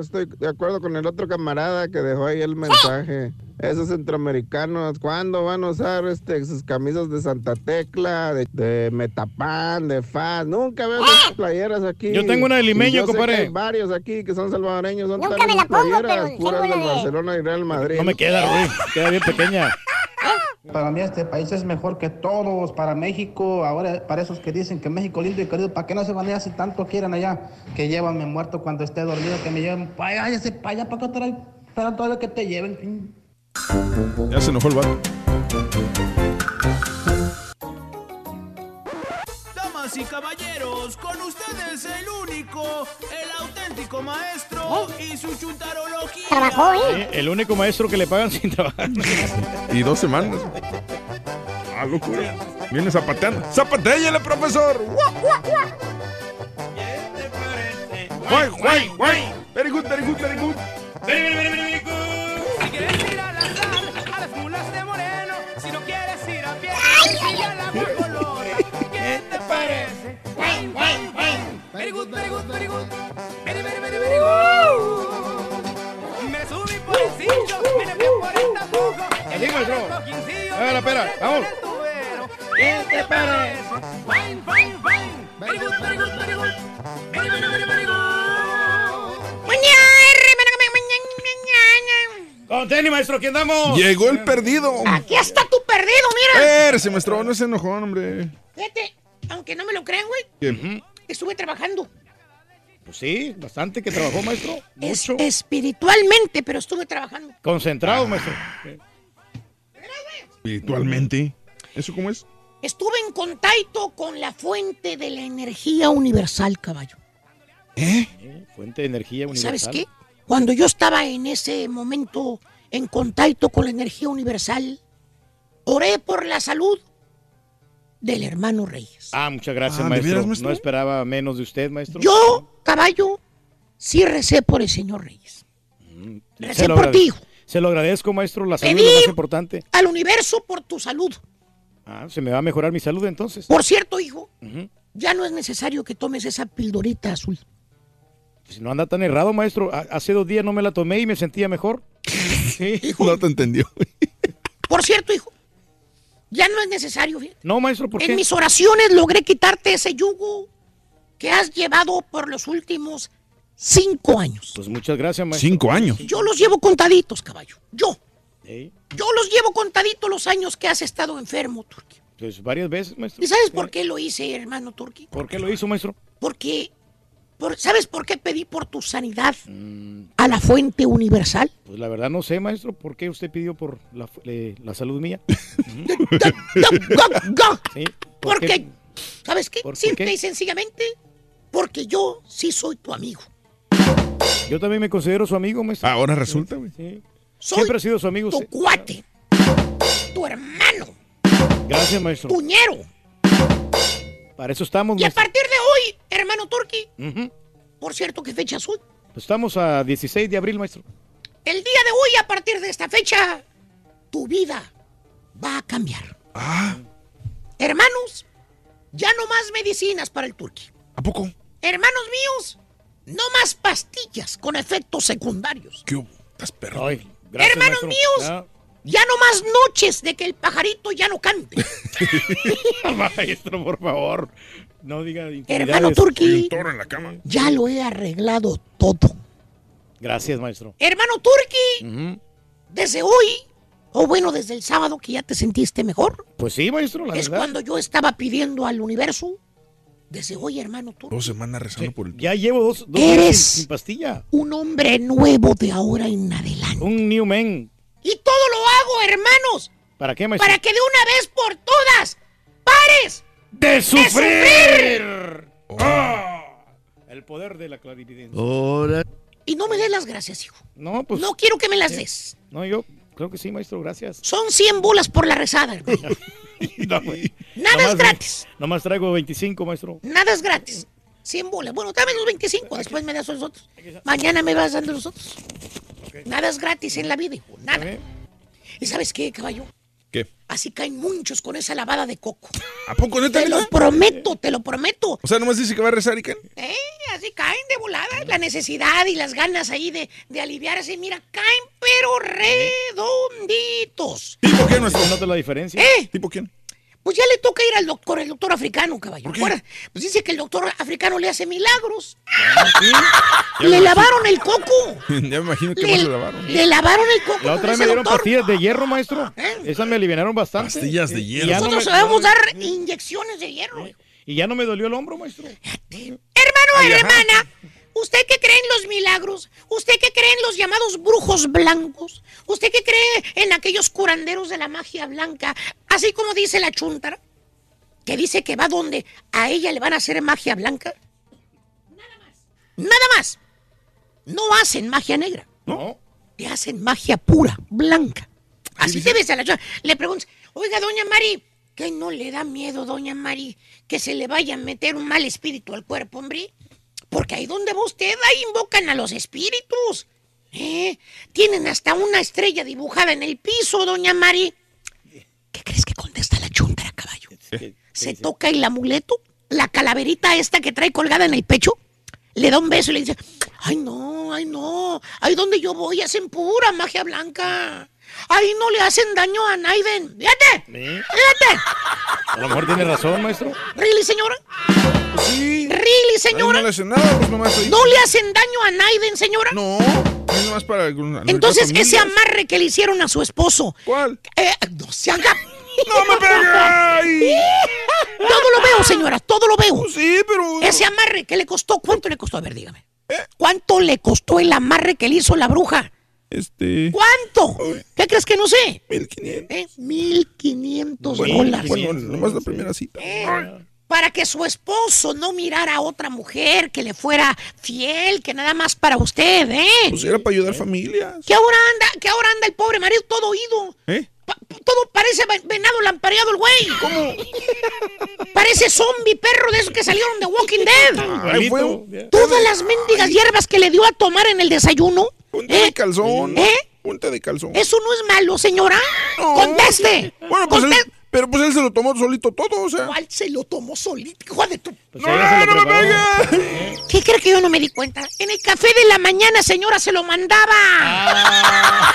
estoy de acuerdo con el otro camarada que dejó ahí el mensaje. Esos centroamericanos, ¿cuándo van a usar este, sus camisas de Santa Tecla, de, de Metapan, de FAS? Nunca veo esas playeras aquí. Yo tengo una de limeño, compadre. hay varios aquí que son salvadoreños. ¿Dónde Nunca me la pongo, playeras? pero tengo de- Barcelona y Real Madrid. No me queda, Ruin. Queda bien pequeña. Para mí este país es mejor que todos. Para México, ahora para esos que dicen que México lindo y querido, ¿para qué no se van allá si tanto quieren allá? Que llévanme muerto cuando esté dormido, que me lleven para allá, ese para allá, para acá, para para todo lo que te lleven. Ya se enojó el vato. Damas y caballeros, con ustedes el único, el auténtico maestro y su chuntarología. Trabajó, ¿eh? Eh, El único maestro que le pagan sin trabajar. Y dos semanas. Ah, locura. Viene zapateando. ¡Zapatéyale, profesor! ¡Guay, guay, guay! Very good, very good, very good. Very, very, very, very good. Si quieres ir al azar, a las mulas de Moreno, si no quieres ir a pie, sigue a la Very good, very good, very good. Very, very, very, very good. Me subí por el cincho, me le por el tapujo. Así, maestro. Espera, espera, vamos. ¿Qué te parece? Wine, wine, wine. Very good, very good, very good. Very, very, very, very good. Con tenis, maestro, aquí andamos. Llegó el perdido. Aquí está tu perdido, mira. Espérese, maestro, no se enojó, hombre. Fíjate, aunque no me lo crean, güey. Estuve trabajando. Pues sí, bastante que trabajó, maestro. Es- Mucho. espiritualmente, pero estuve trabajando. Concentrado, maestro. Espiritualmente. ¿Eso cómo es? Estuve en contacto con la fuente de la energía universal, caballo. Eh, Fuente de energía universal. ¿Sabes qué? Cuando yo estaba en ese momento en contacto con la energía universal, oré por la salud del hermano Reyes. Ah, muchas gracias, Ah, ¿de maestro. veras, maestro? No esperaba menos de usted, maestro. Yo, caballo, sí recé por el señor Reyes. recé Se lo por ti, hijo. Se lo agradezco, maestro. La salud Pedí- es lo más importante. Al universo por tu salud. Ah, se me va a mejorar mi salud entonces. Por cierto, hijo, ya no es necesario que tomes esa pildorita azul. Si no anda tan errado, maestro. Ha- Hace dos días no me la tomé y me sentía mejor. *laughs* Sí. No te entendió. Por cierto, hijo, ya no es necesario. fíjate. No, maestro, ¿por qué? En mis oraciones logré quitarte ese yugo que has llevado por los últimos cinco años. Pues muchas gracias, maestro. Cinco años. Yo los llevo contaditos, caballo. Yo. Yo los llevo contaditos los años que has estado enfermo, Turki. Pues varias veces, maestro. ¿Y sabes por qué lo hice, hermano Turki? ¿Por qué lo hizo, maestro? Porque, por- ¿sabes por qué pedí por tu sanidad a la fuente universal? Pues la verdad no sé, maestro. ¿Por qué usted pidió por la, eh, la salud mía? *laughs* Sí, ¿por qué? Porque, ¿sabes qué? ¿Por Simple qué? y sencillamente, porque yo sí soy tu amigo. Yo también me considero su amigo, maestro. Ahora resulta, güey. Sí. Siempre ha sido su amigo. tu usted. cuate, tu hermano, Gracias, maestro. tu ñero. Para eso estamos, Y a partir de hoy, hermano Turki, por cierto, ¿qué fecha es hoy? Pues estamos a 16 de abril, maestro. El día de hoy, a partir de esta fecha, tu vida va a cambiar. Ah, Hermanos, ya no más medicinas para el Turki. ¿a poco? Hermanos míos, no más pastillas con efectos secundarios. ¿Qué hubo? Estás perro. Ay, gracias, Hermanos maestro. míos, Ya. Ya no más noches de que el pajarito ya no cante. *laughs* Maestro, por favor. No diga Hermano cama. ya lo he arreglado todo. Gracias, maestro. Hermano Turki, Ujú. desde hoy, o bueno, desde el sábado que ya te sentiste mejor, Pues sí, maestro, la es verdad. cuando yo estaba pidiendo al universo, desde hoy, hermano Turki, Dos semanas rezando por el. Ya llevo dos, dos Eres- sin pastilla. un hombre nuevo de ahora en adelante. Un new man. Y todo lo hago, hermanos, ¿Para qué, maestro? para que de una vez por todas pares ¡De sufrir! sufrir! Ah, El poder de la clarividencia. Ahora. y no me des las gracias, hijo. No, pues. No quiero que me las des. No, yo creo que sí, maestro, gracias. Son 100 bolas por la rezada, hermano. *laughs* No. Nada Nomás- es gratis. Nomás traigo 25, maestro. Nada es gratis. 100 bolas. Bueno, dame los 25, después me das los otros. Mañana me vas dando los otros. Nada es gratis en la vida, hijo. Nada. ¿Y sabes qué, caballo? ¿Qué? Así caen muchos con esa lavada de coco. ¿A poco neta? Te lo prometo, te lo prometo. O sea, nomás dice que va a rezar y que. Eh, así caen de volada. La necesidad y las ganas ahí de, de aliviarse. Mira, caen pero redonditos. ¿Tipo quién, nuestro? ¿Nota la diferencia? ¿Eh? ¿Tipo quién? Pues ya le toca ir al doctor, el doctor africano, caballo. Acuérdate, Pues dice que el doctor africano le hace milagros. *laughs* Ya Le me lavaron el coco. *laughs* Ya me imagino que Le, más le lavaron. le lavaron el coco. La otra vez me dieron doctor. pastillas de hierro, maestro. ¿Eh? Esas me aliviaron bastante. Pastillas de Y hierro. no Nosotros me- sabemos dar inyecciones de hierro. Y ya no me dolió el hombro, maestro. Hermano, hermana, ¿usted que cree en los milagros? ¿Usted que cree en los llamados brujos blancos? ¿Usted que cree en aquellos curanderos de la magia blanca? Así como dice la chuntara, que dice que va donde a ella le van a hacer magia blanca. Nada más. Nada más. No hacen magia negra. No. Le hacen magia pura, blanca. Así te ves a la chuntara. Le preguntas, oiga, doña Mari, ¿qué no le da miedo, doña Mari, que se le vaya a meter un mal espíritu al cuerpo, hombre? Porque ahí donde va usted, ahí invocan a los espíritus. ¿Eh? Tienen hasta una estrella dibujada en el piso, doña Mari. ¿Qué crees que contesta la chuntara, caballo? Se toca el amuleto, la calaverita esta que trae colgada en el pecho, le da un beso y le dice, ay no, ay no, ahí donde yo voy hacen pura magia blanca. Ahí no le hacen daño a Naiden. Fíjate, fíjate. A lo mejor tiene razón, maestro. ¿Really, señora? Sí. ¿Really, señora? no le hace nada, pues nomás ahí. ¿No le hacen daño a Naiden, señora? No, es nomás para. algunas Entonces, ese amarre que le hicieron a su esposo. ¿Cuál? eh, no se haga. ¡No me pegues! *laughs* Todo lo veo, señora, todo lo veo. Sí, pero. Ese amarre, ¿qué le costó? ¿Cuánto le costó? A ver, dígame. ¿Cuánto le costó el amarre que le hizo la bruja? Este. ¿Cuánto? ¿Qué crees que no sé? 1500. ¿Eh? 1500 Bueno, dólares. bueno, nomás la primera cita. Eh, Para que su esposo no mirara a otra mujer que le fuera fiel, que nada más para usted, ¿eh? Pues era para ayudar familias. Que ahora anda, que ahora anda el pobre marido todo oído. ¿Eh? Todo parece ve- venado lampareado el güey. ¿Cómo? Parece zombie perro de esos que salieron de Walking Dead. Un- Todas las mendigas hierbas que le dio a tomar en el desayuno. Ponte de calzón. ¿Eh? Ponte de calzón. Eso no es malo, señora. Conteste. Bueno, pues pero pues él se lo tomó solito todo, o sea. ¿Cuál se lo tomó solito? Hijo de tu... Pues ella se lo preparó. ¿Qué cree que yo no me di cuenta? En el café de la mañana, señora, se lo mandaba. Ah.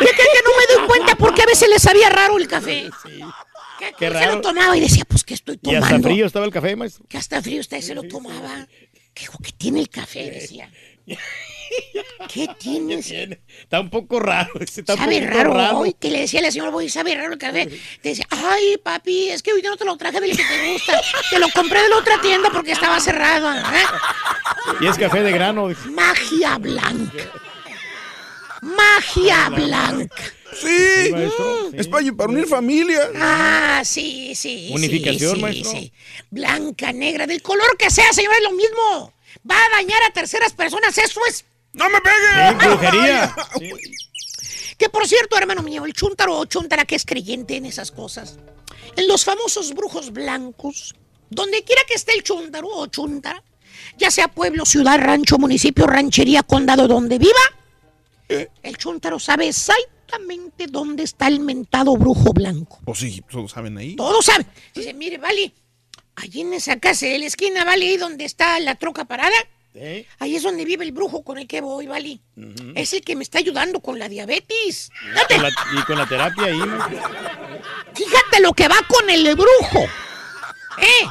¿Qué cree que no me doy cuenta? Porque a veces le sabía raro el café. ¿Qué, Qué se lo raro. tomaba y decía, pues, ¿qué estoy Y hasta tomando? frío estaba el café, maestro. Que hasta frío usted se lo tomaba. ¿Qué, que tiene el café? Decía. *laughs* ¿Qué tienes? Está un poco raro. *laughs* Está Sabe raro, raro. hoy que le decía a la señora, voy, sabe raro el café. Te decía, ay, papi, es que hoy no te lo traje del que te gusta. Te lo compré de la otra tienda porque estaba cerrado. ¿eh? Y es café de grano. Magia blanca. Magia blanca. Sí, maestro, es para, para unir familia. Ah, sí, sí. Unificación, sí, maestro. sí. Blanca, negra, del color que sea, señora, es lo mismo. Va a dañar a terceras personas, eso es. ¡No me pegue! Sí, brujería. Que por cierto, hermano mío, el chuntaro o chuntara que es creyente en esas cosas. En los famosos brujos blancos, donde quiera que esté el chuntaro o chuntara, ya sea pueblo, ciudad, rancho, municipio, ranchería, condado, donde viva, el chuntaro sabe exactamente dónde está el mentado brujo blanco. O sí, todos saben ahí. Todos saben. Dice, mire, vale, allí en esa casa de la esquina, vale, ahí donde está la troca parada, ¿Eh? ahí es donde vive el brujo con el que voy, vale. Es el que me está ayudando con la diabetes. Fíjate, Con la- y con la terapia ahí, fíjate lo que va con el brujo. ¿Eh?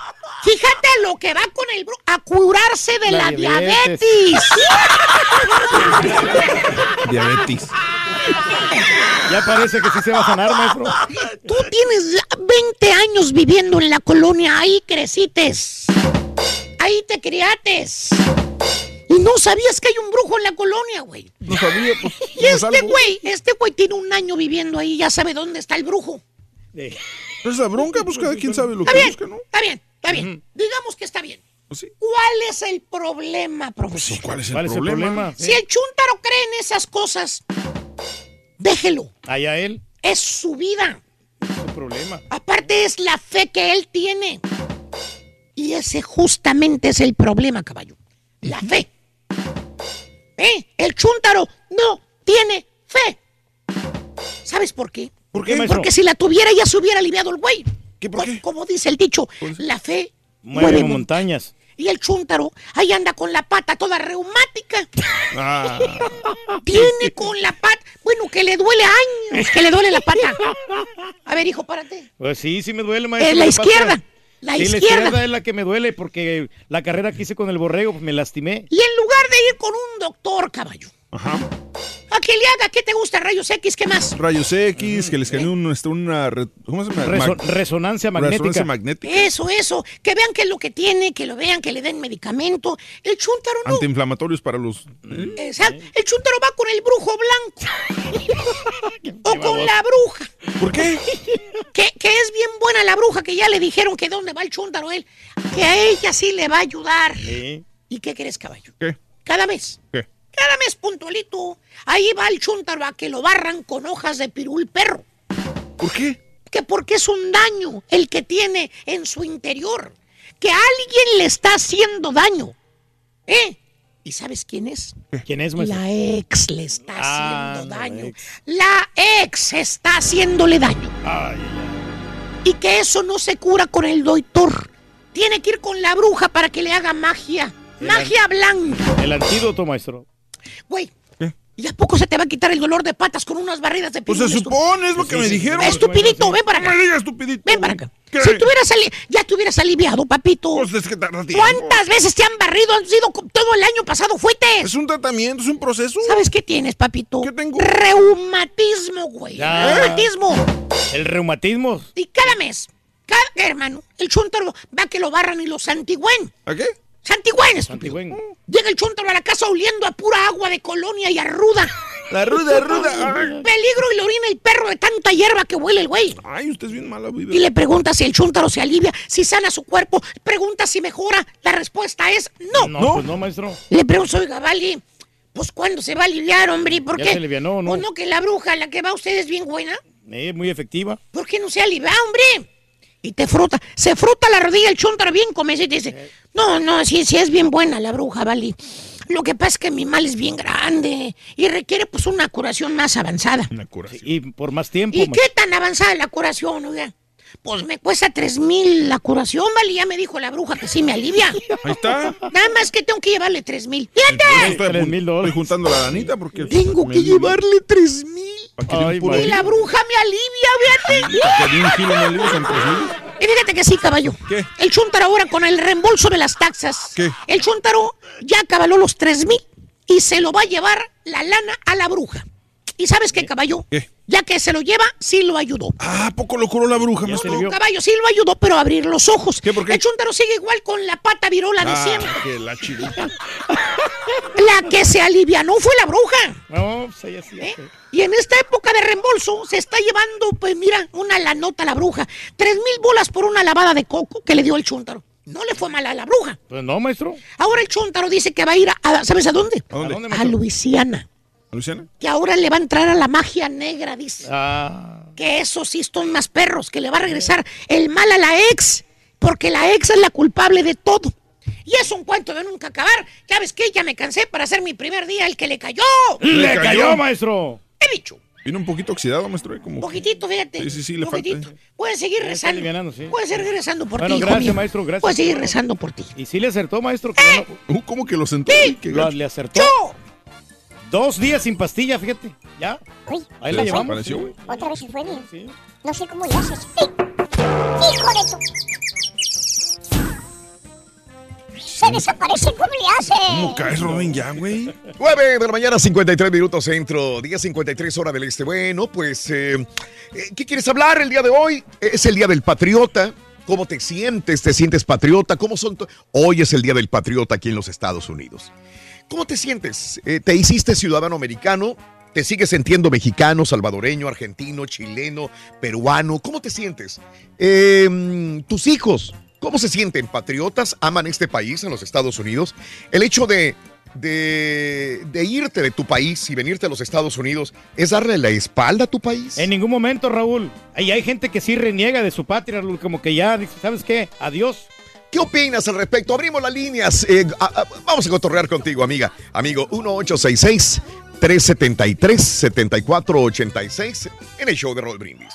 Fíjate lo que va con el brujo. A curarse de la, La diabetes. diabetes. *laughs* Diabetes. Ya parece que sí se va a sanar, maestro. Tú tienes ya 20 años viviendo en la colonia, ahí crecites. Ahí te criates. Y no sabías que hay un brujo en la colonia, güey. No sabía, pues. *laughs* Y no este salgo. güey, este güey tiene un año viviendo ahí, ya sabe dónde está el brujo. Pues la bronca, pues cada quien sabe lo Está que bien, busca, ¿no? está bien, está bien. Digamos que está bien. Pues sí. ¿Cuál es el problema, profesor? ¿Cuál es el ¿Cuál es el problema? problema? Si el chúntaro cree en esas cosas, déjelo. Allá él, Es su vida. su problema. Aparte es la fe que él tiene. Y ese justamente es el problema, caballo. La fe. ¿Eh? El chúntaro no tiene fe. ¿Sabes por qué? ¿Por qué, maestro? Porque si la tuviera ya se hubiera aliviado el güey. ¿Qué, por Co- qué? Como dice el dicho, la fe Mueve mueve mon- montañas. Y el chúntaro ahí anda con la pata toda reumática. Ah, *laughs* Tiene con la pata. Bueno, que le duele años, que le duele la pata. A ver, hijo, párate. Pues sí, sí me duele, maestro. Es la izquierda. La sí, la izquierda. izquierda es la que me duele porque la carrera que hice con el borrego pues, me lastimé. Y en lugar de ir con un doctor, caballo, ajá. a que le haga, ¿qué te gusta? Rayos X, ¿qué más? Rayos X, que les escanee un, este, una. ¿Cómo se llama? Resonancia magnética. Resonancia magnética. Eso, eso. Que vean qué es lo que tiene, que lo vean, que le den medicamento. El chúntaro no. Antiinflamatorios para los. Exacto. El chúntaro va con el brujo blanco. *laughs* o con la bruja. ¿Por qué? *laughs* Que, que es bien buena la bruja, que ya le dijeron que dónde va el chúntaro él. Que a ella sí le va a ayudar. Sí. ¿Y qué crees, caballo? ¿Qué? Cada mes. ¿Qué? Cada mes puntualito. Ahí va el chúntaro a que lo barran con hojas de pirul perro. ¿Por qué? Que porque es un daño el que tiene en su interior. Que alguien le está haciendo daño. ¿Eh? ¿Y sabes quién es? ¿Quién es, maestro? La ex le está Ah, haciendo no, daño. ex. La ex está haciéndole daño. Ay, Y que eso no se cura con el doctor. Tiene que ir con la bruja para que le haga magia. Magia blanca. El antídoto, maestro. Güey. ¿Y a poco se te va a quitar el dolor de patas con unas barridas de Pues pirul? se supone, es lo que me dijeron. Estupidito, ven para acá. No me digas estupidito. Ven para acá. ¿Qué? Si te hubieras ali- ya te hubieras aliviado, papito. Pues es que tarda tiempo. ¿Cuántas veces te han barrido? Han sido todo el año pasado fuetes. Es un tratamiento, es un proceso. ¿Sabes qué tienes, papito? ¿Qué tengo? Reumatismo, güey. Ya. Reumatismo. El reumatismo. Y cada mes, cada hermano, el chúntaro va a que lo barran y lo santigüen. ¿A qué? Santigüen, estúpido. Antigüen. Llega el chúntaro a la casa oliendo a pura agua de colonia y a ruda. La ruda, *laughs* ruda. Peligro y le orina el perro de tanta hierba que huele el güey. Ay, usted es bien mala vida. Y le pregunta si el chúntaro se alivia, si sana su cuerpo. Pregunta si mejora. La respuesta es no. No, pues no, maestro. Le pregunto, oiga, vale, Pues ¿cuándo se va a aliviar, hombre? ¿Por Ya qué? se alivianó, ¿no? ¿O no que la bruja, la que va a usted es bien buena? Eh, muy efectiva. ¿Por qué no se alivia, hombre? Y te frota, se frota la rodilla el chuntaro bien come y te dice, no, no, sí, sí es bien buena la bruja, Vali. Lo que pasa es que mi mal es bien grande y requiere pues una curación más avanzada. Y por más tiempo. ¿Y qué tan avanzada la curación, oiga? Pues me cuesta tres mil la curación, ¿vale? Ya me dijo la bruja que sí me alivia. *laughs* Ahí está. Nada más que tengo que llevarle tres mil. ¡Fíjate! estoy juntando la lanita porque... Tengo que llevarle tres mil. Ay, Y la bruja me alivia, fíjate. Tres mil. Y fíjate que sí, caballo. ¿Qué? El chuntaro ahora con el reembolso de las taxas. ¿Qué? El chuntaro ya cabaló los tres mil y se lo va a llevar la lana a la bruja. ¿Y sabes qué, caballo? ¿Qué? Ya que se lo lleva, sí lo ayudó. Ah, ¿a poco lo curó la bruja, maestro? No, caballo, sí lo ayudó, pero a abrir los ojos. ¿Qué, por qué? El chuntaro sigue igual con la pata virola de Ah, siempre. que la. *laughs* La que se alivianó fue la bruja. No, pues ella sí. ¿Eh? Y en esta época de reembolso se está llevando, pues mira, una la nota la bruja. Tres mil bolas por una lavada de coco que le dio el chúntaro. No le fue mal a la bruja. Pues no, maestro. Ahora el chúntaro dice que va a ir a, a- ¿sabes a dónde? ¿A dónde? ¿A dónde, A maestro? Luisiana. ¿Luciana? Que ahora le va a entrar a la magia negra, dice. Ah. Que esos sí son más perros, que le va a regresar el mal a la ex, porque la ex es la culpable de todo. Y es un cuento de nunca acabar. Ya ves que ya me cansé para hacer mi primer día el que le cayó. ¡Le, cayó! cayó, maestro! He dicho. Vino un poquito oxidado, maestro. ¿eh? Como... Un poquitito, fíjate. Sí, sí, sí, le Poquitito. falta. Puedes seguir rezando. sí. Puedes seguir rezando por Bueno, ti, hijo gracias, mío. maestro, gracias. Puedes seguir rezando por ti. Y sí le acertó, maestro. No- Uh, ¿Cómo que lo sentó? Qué le acertó. Dos días sin pastilla, fíjate. Ya. Uy, Ahí ¿Se la llevamos. desapareció, sí. güey? otra vez se fue bien. Sí. No sé cómo le haces. ¡Hijo de tu! Se desaparece, ¿cómo le hace? ¿Cómo caes, Robin, ya, güey? *laughs* 9 de la mañana, 53 minutos centro, día 53 hora del este. Bueno, pues, eh, eh, ¿qué quieres hablar el día de hoy? Es el día del patriota. ¿Cómo te sientes? ¿Te sientes patriota? ¿Cómo son? Hoy es el día del patriota aquí en los Estados Unidos. ¿Cómo te sientes? Eh, ¿Te hiciste ciudadano americano? ¿Te sigues sintiendo mexicano, salvadoreño, argentino, chileno, peruano? ¿Cómo te sientes? Mm, ¿Tus hijos? ¿Cómo se sienten? ¿Patriotas? ¿Aman este país en los Estados Unidos? El hecho de, de, irte de tu país y venirte a los Estados Unidos es darle la espalda a tu país. En ningún momento, Raúl. Ahí hay gente que sí reniega de su patria, como que ya ¿sabes qué? Adiós. ¿Qué opinas al respecto? Abrimos las líneas. Eh, a- vamos a cotorrear contigo, amiga. Amigo, 1866 373 7486 en el show de Roll Brindis.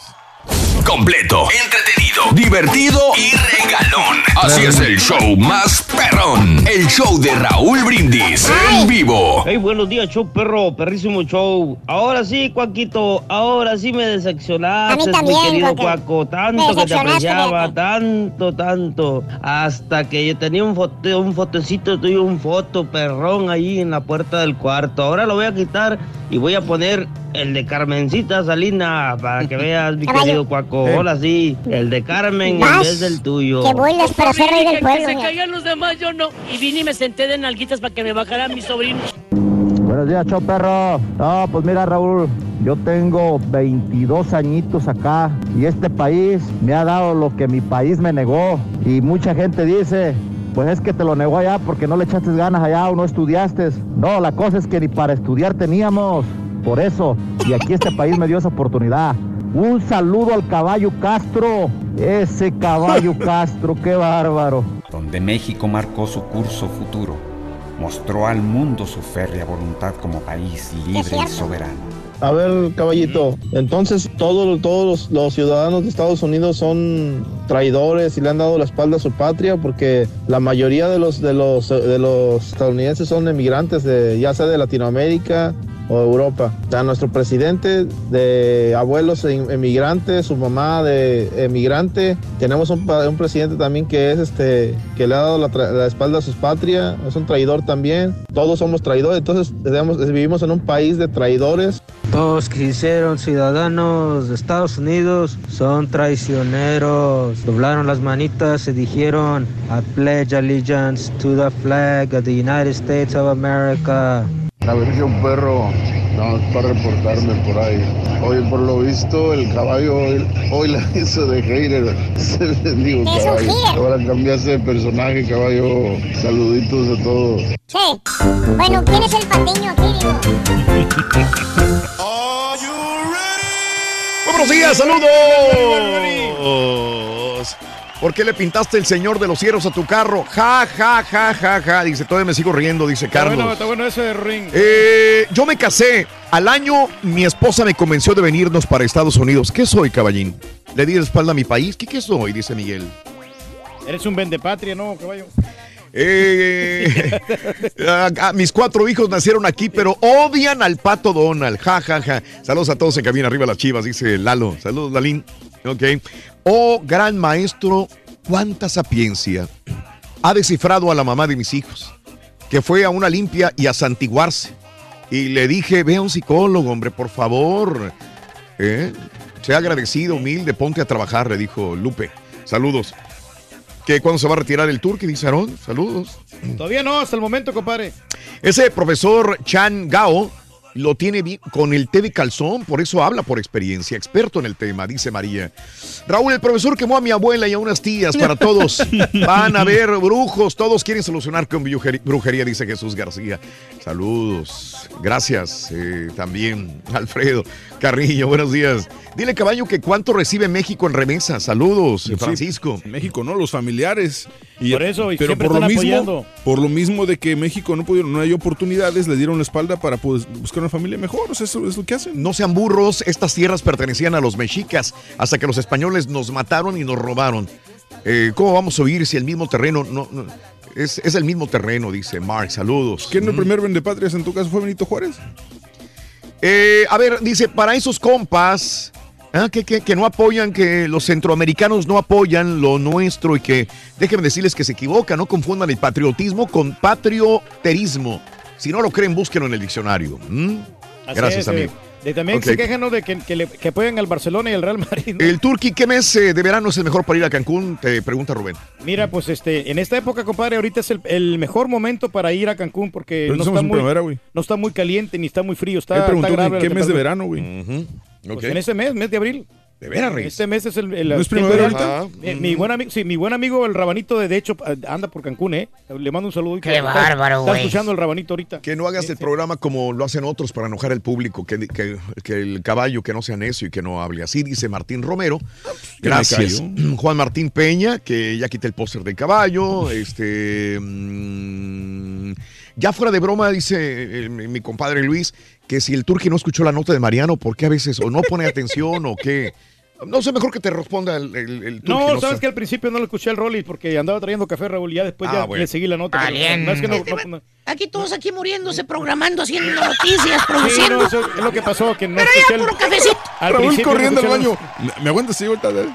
Completo, entretenido, divertido y regalón. Así es el show más perrón. El show de Raúl Brindis en vivo. Hey, buenos días, show perro, perrísimo show. Ahora sí, Cuaquito, ahora sí me decepcionaste, también, mi querido. Cuaco. Tanto que te apreciaba, tanto, tanto. Hasta que yo tenía un, foto, un fotecito tuyo, un foto perrón ahí en la puerta del cuarto. Ahora lo voy a quitar y voy a poner el de Carmencita Salina para que veas, mi *laughs* Caballo. Querido Cuaco. Ahora sí, el de Carmen en vez del tuyo. Que vuelas para ser rey del Que pueblo. se fíjate. caigan los demás, yo no. Y vine y me senté de nalguitas para que me bajaran mis sobrinos. Buenos días, show perro. No, pues mira, Raúl, yo tengo 22 añitos acá y este país me ha dado lo que mi país me negó. Y mucha gente dice, pues es que te lo negó allá porque no le echaste ganas allá o no estudiaste. No, la cosa es que ni para estudiar teníamos. Por eso, y aquí este país me dio esa oportunidad. Un saludo al caballo Castro. Ese caballo *laughs* Castro, qué bárbaro. donde México marcó su curso futuro, mostró al mundo su férrea voluntad como país libre y soberano. A ver, caballito, entonces todos, todos los, los ciudadanos de Estados Unidos son traidores y le han dado la espalda a su patria porque la mayoría de los, de los, de los estadounidenses son emigrantes de ya sea de Latinoamérica o Europa. O sea, nuestro presidente de abuelos em- emigrantes, su mamá de emigrante, tenemos un, un presidente también que es este que le ha dado la, la espalda a su patria, es un traidor también. Todos somos traidores, entonces digamos, vivimos en un país de traidores. Todos que hicieron ciudadanos de Estados Unidos son traicioneros. Doblaron las manitas y dijeron, I pledge allegiance to the flag of the United States of America. A ver si un perro, no, es para reportarme por ahí. Oye, por lo visto, el caballo hoy, hoy la *laughs* hizo de hater. *laughs* Se le digo, Es un caballo. Ahora cambiaste de personaje, caballo. Saluditos a todos. Sí. Bueno, ¿quién es el patiño aquí, digo? Buenos días, saludos. ¿Por qué le pintaste el señor de los cielos a tu carro? Ja, ja, ja, ja, ja. Dice, todavía me sigo riendo, dice Está bueno, Carlos. está bueno ese ring. Eh, yo me casé. Al año mi esposa me convenció de venirnos para Estados Unidos. ¿Qué soy, caballín? ¿Le di la espalda a mi país? ¿Qué, qué soy? Dice Miguel. Eres un vendepatria, ¿no, caballo? Eh, *laughs* mis cuatro hijos nacieron aquí, pero odian al pato Donald. Ja, ja, ja. Saludos a todos en cabina arriba las chivas, dice Lalo. Saludos, Lalín. Ok. Oh, gran maestro, cuánta sapiencia. Ha descifrado a la mamá de mis hijos, que fue a una limpia y a santiguarse. Y le dije, ve a un psicólogo, hombre, por favor. ¿Eh? Sea agradecido, humilde, ponte a trabajar, le dijo Lupe. Saludos. ¿Que cuándo se va a retirar el tour? ¿Qué dice Aarón? Saludos. Todavía no, hasta el momento, compadre. Ese profesor Chan Gao lo tiene con el té de calzón, por eso habla por experiencia, experto en el tema, dice María. Raúl, el profesor quemó a mi abuela y a unas tías para todos. *laughs* Van a ver brujos, todos quieren solucionar con brujería, dice Jesús García. Saludos, gracias eh, también, *laughs* Alfredo Carrillo, buenos días. Dile, caballo, que cuánto recibe México en remesa. Saludos, Sí, Francisco. México, ¿no? Los familiares. Por eso, y pero siempre por lo están mismo, apoyando. por lo mismo de que México no pudieron, no hay oportunidades, le dieron la espalda para pues, buscar una familia mejor. O sea, eso es lo que hacen. No sean burros, estas tierras pertenecían a los mexicas hasta que los españoles nos mataron y nos robaron. Eh, ¿Cómo vamos a huir si el mismo terreno no, no- es, es el mismo terreno? Dice Mark, saludos. ¿Quién el Mm. primer vendepatrias en tu caso fue Benito Juárez? Eh, a ver, dice, para esos compas ah, que, que- que no apoyan, que los centroamericanos no apoyan lo nuestro y que déjenme decirles que se equivocan, no confundan el patriotismo con patrioterismo. Si no lo creen, búsquenlo en el diccionario. ¿Mm? Así Gracias, es, amigo. eh. De- también Ok. se quejan ¿no? de que, que, le- que apoyan al Barcelona y al Real Madrid. ¿no? El Turqui, ¿qué mes eh, de verano es el mejor para ir a Cancún? Te pregunta Rubén. Mira, pues este, en esta época, compadre, ahorita es el, el mejor momento para ir a Cancún porque no está, muy, primavera, güey. no está muy caliente ni está muy frío. Está, Él preguntó está qué mes de verano, güey. Pues en este mes, mes de abril. ¿De veras, Reyes? Este mes es el... el- ¿No es primavera ahorita? Mi, mi buen amigo, sí, mi buen amigo el Rabanito, de, de hecho, anda por Cancún, ¿eh? Le mando un saludo. Qué bárbaro, Está güey. escuchando el Rabanito ahorita. Que no hagas el programa como lo hacen otros para enojar al público, que, que- que el caballo que no sea necio y que no hable así, dice Martín Romero. Gracias. *clears throat* Juan Martín Peña, que ya quité el póster del caballo. Este. mm, ya fuera de broma, dice eh, mi, mi compadre Luis, que si el turqui no escuchó la nota de Mariano, ¿por qué a veces o no pone atención o qué? No sé, mejor que te responda el, el, el turqui, No, sabes sé. que al principio no lo escuché el Rolly porque andaba trayendo café, Raúl, y ya después Ah, ya bueno. le seguí la nota. pero Valiente. No es que no, no- no- Aquí todos aquí muriéndose, programando, haciendo noticias, Sí, produciendo. no, eso es lo que pasó, que no Pero escuché ya el- puro cafecito. Al Raúl principio corriendo al baño. escuché ¿Me- ¿Me aguantas? Sí, ahorita. de-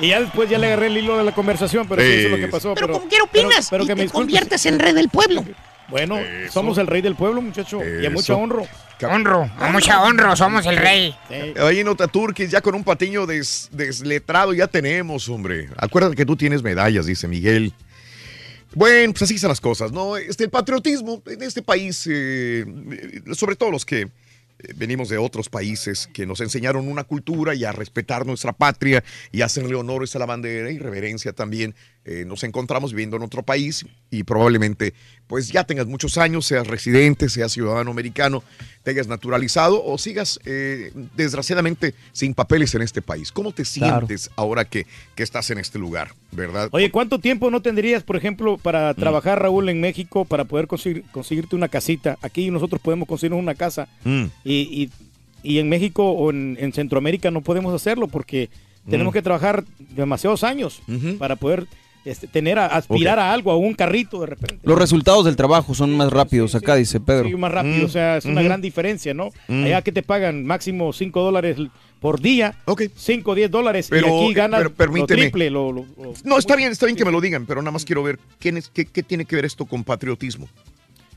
Y ya después ya le agarré el hilo de la conversación, pero sí, eso es lo que Sí. pasó. Pero Pero, como quiera opinas pero- pero y que me te conviertes en rey del pueblo. Bueno, somos el rey del pueblo, muchacho, y a Eso. mucha honra. Honro, a mucha honra, somos el rey. Ahí nota Turquís, ya con un patiño des- desletrado ya tenemos, hombre. Acuérdate que tú tienes medallas, dice Miguel. Bueno, pues así son las cosas, ¿no? Este, el patriotismo en este país, eh, eh, sobre todo los que eh, venimos de otros países que nos enseñaron una cultura y a respetar nuestra patria y hacerle honores a la bandera y reverencia también. Eh, nos encontramos viviendo en otro país y probablemente pues ya tengas muchos años, seas residente, seas ciudadano americano, te hayas naturalizado o sigas eh, desgraciadamente sin papeles en este país. ¿Cómo te Claro. sientes ahora que, que estás en este lugar, verdad? Oye, ¿cuánto tiempo no tendrías, por ejemplo, para trabajar, Raúl, en México, para poder conseguir, conseguirte una casita? Aquí nosotros podemos conseguirnos una casa Mm. y, y- y en México o en, en Centroamérica no podemos hacerlo porque tenemos Mm. que trabajar demasiados años para poder este, tener a, aspirar a algo, a un carrito de repente. Los resultados del trabajo son más rápidos acá, dice Pedro. Sí, más rápido, Mm, o sea, es una gran diferencia, ¿no? Mm. Allá que te pagan máximo 5 dólares por día, Ok. 5 o 10 dólares, Pero, y aquí ganas pero lo triple. Lo, lo- lo- No, está bien, está bien que me lo digan, pero nada más quiero ver ¿quién es, qué, qué tiene que ver esto con patriotismo.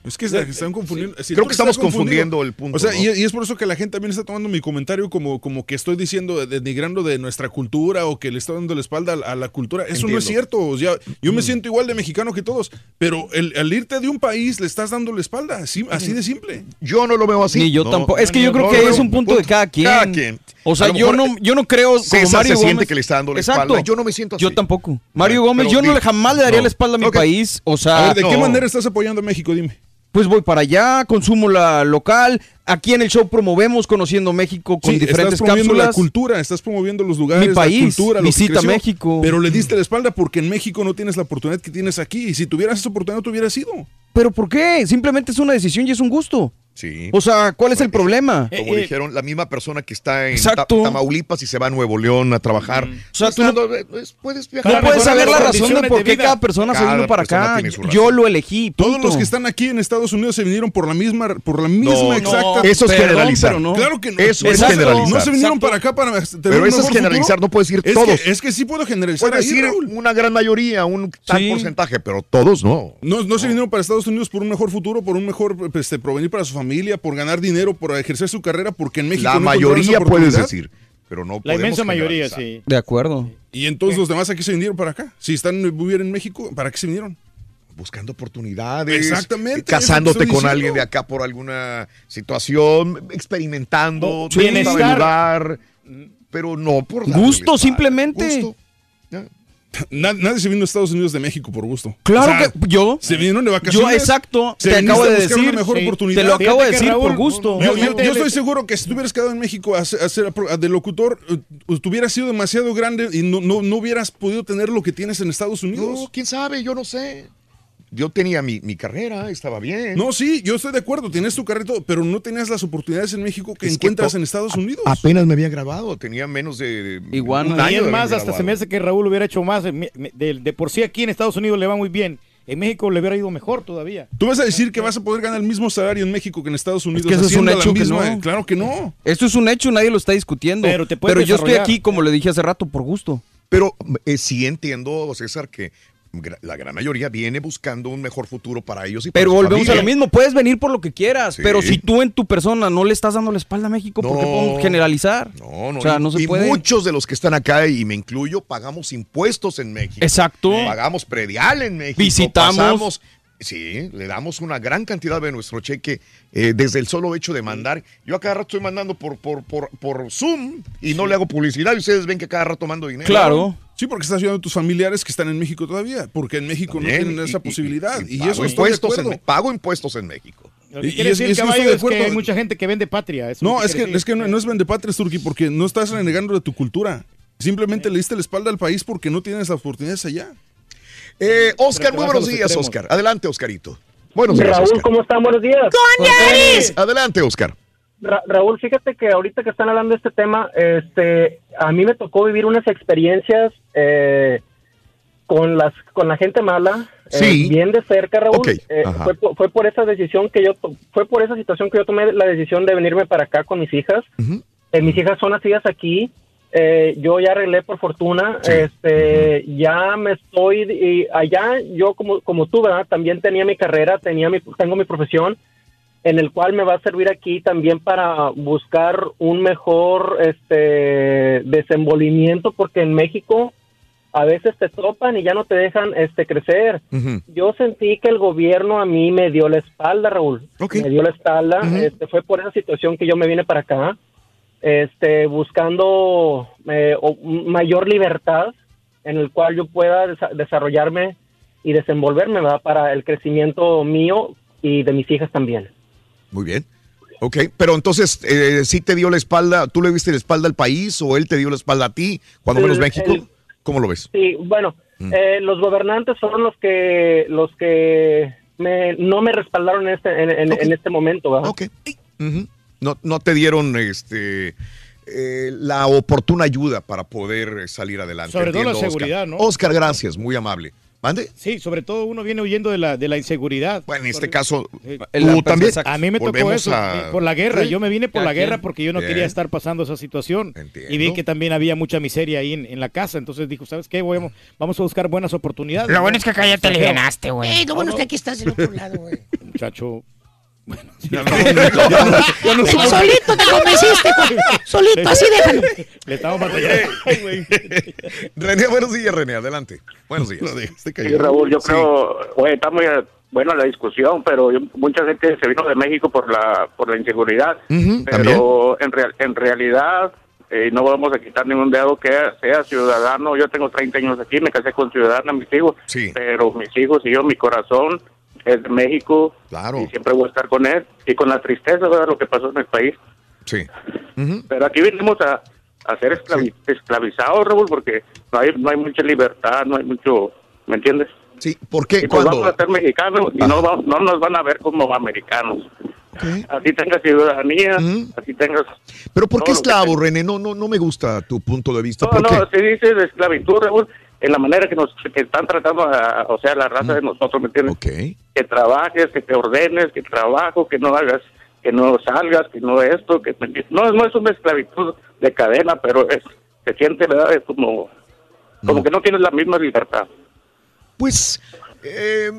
Es que se están confundiendo. si Creo que estamos confundiendo el punto, O sea, ¿no? y, y es por eso que la gente también está tomando mi comentario como, como que estoy diciendo, de- denigrando de nuestra cultura o que le está dando la espalda a, a la cultura. Eso no es cierto. O sea, yo me siento igual de mexicano que todos, pero el, al irte de un país le estás dando la espalda. Así, así de simple. Yo no lo veo así. Ni yo No, tampoco. Es que yo no, creo no que es un punto de cada quien. Cada quien. O sea, yo no, yo no creo como César Mario se siente Gómez. que le está dando la Exacto. espalda. Yo no me siento así. Yo tampoco. Mario Pero Gómez, yo no le jamás le daría no. la espalda a mi país. O sea, a ver, ¿de qué manera estás apoyando a México? Dime. Pues voy para allá, consumo la local. Aquí en el show promovemos conociendo México con Sí, diferentes estás promoviendo la cápsulas. cultura, estás promoviendo los lugares, Mi país, la cultura, lo que visita creció, México. Pero le diste la espalda porque en México no tienes la oportunidad que tienes aquí. Y si tuvieras esa oportunidad, no te hubieras ido. ¿Pero por qué? Simplemente es una decisión y es un gusto. Sí. O sea, ¿cuál es el problema? Como dijeron, la misma persona que está en. Ta- Tamaulipas y se va a Nuevo León a trabajar. O sea, tú no- pues, puedes viajar. No puedes saber la razón de por qué cada persona se vino para persona acá. Yo lo elegí. Todos los que están aquí en Estados Unidos se vinieron por la misma, por la misma No, exacta. no, Eso es Perdón, generalizar. pero no. Claro que no. Eso es Exacto. generalizar. No se vinieron Exacto. para acá para tener Pero eso es generalizar, futuro. no puedes decir es todos. Que, es que sí puedo generalizar. Puedes decir una gran mayoría, un tal porcentaje, pero todos no. No, no se vinieron para Estados Unidos por un mejor futuro, por un mejor este, provenir para su familia, por ganar dinero, por ejercer su carrera, porque en México La no mayoría puedes decir, pero no La inmensa mayoría, sí. De acuerdo. Y entonces los demás aquí se vinieron para acá. Si están viviendo en México, ¿para qué se vinieron? Buscando oportunidades. Exactamente, Casándote con alguien de acá por alguna situación, experimentando, Oh, bienestar. ayudar, pero no por darle Gusto, la espalda. simplemente. Gusto. Na- nadie se vino a Estados Unidos de México por gusto. Claro O sea, que yo. Se vinieron de vacaciones. Yo, exacto. se Te acabo de decir. una mejor sí, oportunidad. Te lo acabo de decir Raúl, por gusto. Yo, estoy seguro que si te hubieras quedado en México a a- de locutor, eh, tú hubieras sido demasiado grande y no, no, no hubieras podido tener lo que tienes en Estados Unidos. No, quién sabe, yo no sé. Yo tenía mi, mi carrera, estaba bien. No, sí, yo estoy de acuerdo, tienes tu carrera todo, pero no tenías las oportunidades en México que Es encuentras en Estados Unidos. Apenas me había grabado, tenía menos de, Iguana. un año es más, hasta se me hace que Raúl hubiera hecho más. De, de por sí aquí en Estados Unidos le va muy bien. En México le hubiera ido mejor todavía. Tú vas a decir que vas a poder ganar el mismo salario en México que en Estados Unidos. que eso es un haciendo la hecho que misma- no. Claro que no. Esto es un hecho, nadie lo está discutiendo. Pero te puedes yo estoy aquí, como le dije hace rato, por gusto. Pero eh, sí entiendo, César, que la gran mayoría viene buscando un mejor futuro para ellos y para Pero su volvemos a lo mismo, puedes venir por lo que quieras, Sí. pero si tú en tu persona no le estás dando la espalda a México, ¿por qué No. podemos generalizar? No, no, O sea, no se y puede. muchos de los que están acá, y me incluyo, pagamos impuestos en México. Exacto. Pagamos predial en México. Visitamos. pasamos- sí, le damos una gran cantidad de nuestro cheque eh, desde el solo hecho de mandar. Yo a cada rato estoy mandando por, por, por, por Zoom y no le hago publicidad y ustedes ven que cada rato mando dinero. Claro. Sí, porque estás ayudando a tus familiares que están en México todavía, porque en México También, no tienen y- esa y- posibilidad. y Y, eso impuestos en, pago impuestos en México. Lo que Y- quiere y es- decir, es que caballo, es hay mucha gente que vende patria. eso No, es que, es que no, no es vendepatrias, Turki, porque no estás renegando de tu cultura. Simplemente le diste la espalda al país porque no tienes las oportunidades allá. Eh, Oscar, muy buenos días, extremos. Oscar. Adelante, Oscarito. Buenos días, Raúl, Oscar. ¿cómo están? Buenos días. Adelante, Oscar. Ra- Raúl, fíjate que ahorita que están hablando de este tema, este, a mí me tocó vivir unas experiencias eh, con las con la gente mala, eh, bien de cerca, Raúl. Eh, fue, por- fue por esa decisión que yo fue por esa situación que yo tomé la decisión de venirme para acá con mis hijas. Eh, mis hijas son nacidas aquí. Eh, yo ya arreglé por fortuna. Sí. Este, ya me estoy y allá. Yo como como tú, ¿verdad? También tenía mi carrera, tenía mi tengo mi profesión en el cual me va a servir aquí también para buscar un mejor este desenvolvimiento porque en México a veces te topan y ya no te dejan este crecer. Yo sentí que el gobierno a mí me dio la espalda, Raúl. Me dio la espalda. Este, fue por esa situación que yo me vine para acá, este, buscando eh, mayor libertad en el cual yo pueda desa- desarrollarme y desenvolverme ¿verdad? para el crecimiento mío y de mis hijas también. Muy bien. Ok, pero entonces, eh, ¿sí te dio la espalda, tú le diste la espalda al país o él te dio la espalda a ti, cuando menos El- México? el- ¿Cómo lo ves? Sí, bueno, Mm. eh, los gobernantes son los que los que me, no me respaldaron en este en, en- en este momento, ¿verdad? Ok. Ujú. no, no te dieron este eh, la oportuna ayuda para poder eh, salir adelante. Sobre todo la Oscar. seguridad, ¿no? Oscar, gracias, muy amable. ¿Mande? Sí, sobre todo uno viene huyendo de la, de la inseguridad. Bueno, en este caso, Sí. tú también. A mí me tocó eso, a- eh, por la guerra. Sí. Yo me vine por la guerra porque yo no Bien. quería estar pasando esa situación. Y vi que también había mucha miseria ahí en, en la casa. Entonces dijo, ¿sabes qué? Voy vamos a buscar buenas oportunidades. Lo ¿no? bueno es que acá ya te alivianaste, güey. Ey, lo bueno es que aquí estás del otro lado, güey. *laughs* muchacho. *laughs* Ya no, ya no somos- Solito te convenciste, güey. Solito, así déjalo. Le estamos batallando. René, buenos días, René, adelante. Buenos días. Sí, Raúl, yo creo, oye, está muy eh, buena la discusión, pero yo- mucha gente se vino de México por la por la inseguridad, pero en, real- en realidad eh, no vamos a quitar ningún dedo que sea ciudadano. Yo tengo 30 años aquí, me casé con ciudadana, mis hijos, pero mis hijos y yo, mi corazón es de México claro. y siempre voy a estar con él y con la tristeza de lo que pasó en el país. Sí. Pero aquí vinimos a, a ser esclavi- esclavizados, Raúl, porque no hay, no hay mucha libertad, no hay mucho, ¿me entiendes? Sí, ¿por qué? Y pues vamos a ser mexicanos y no, va- no nos van a ver como americanos. Así tengas ciudadanía, así tengas... Pero ¿por qué esclavo, René? No, no, no me gusta tu punto de vista. No, no, se dice de esclavitud, Raúl, en la manera que nos que están tratando, a- o sea, la raza de nosotros, ¿me entiendes? Que trabajes, que te ordenes, que trabajo, que no hagas, que no salgas, que no esto, que no, no es una esclavitud de cadena, pero es, se siente, ¿verdad? Es como, como que no tienes la misma libertad. Pues eh,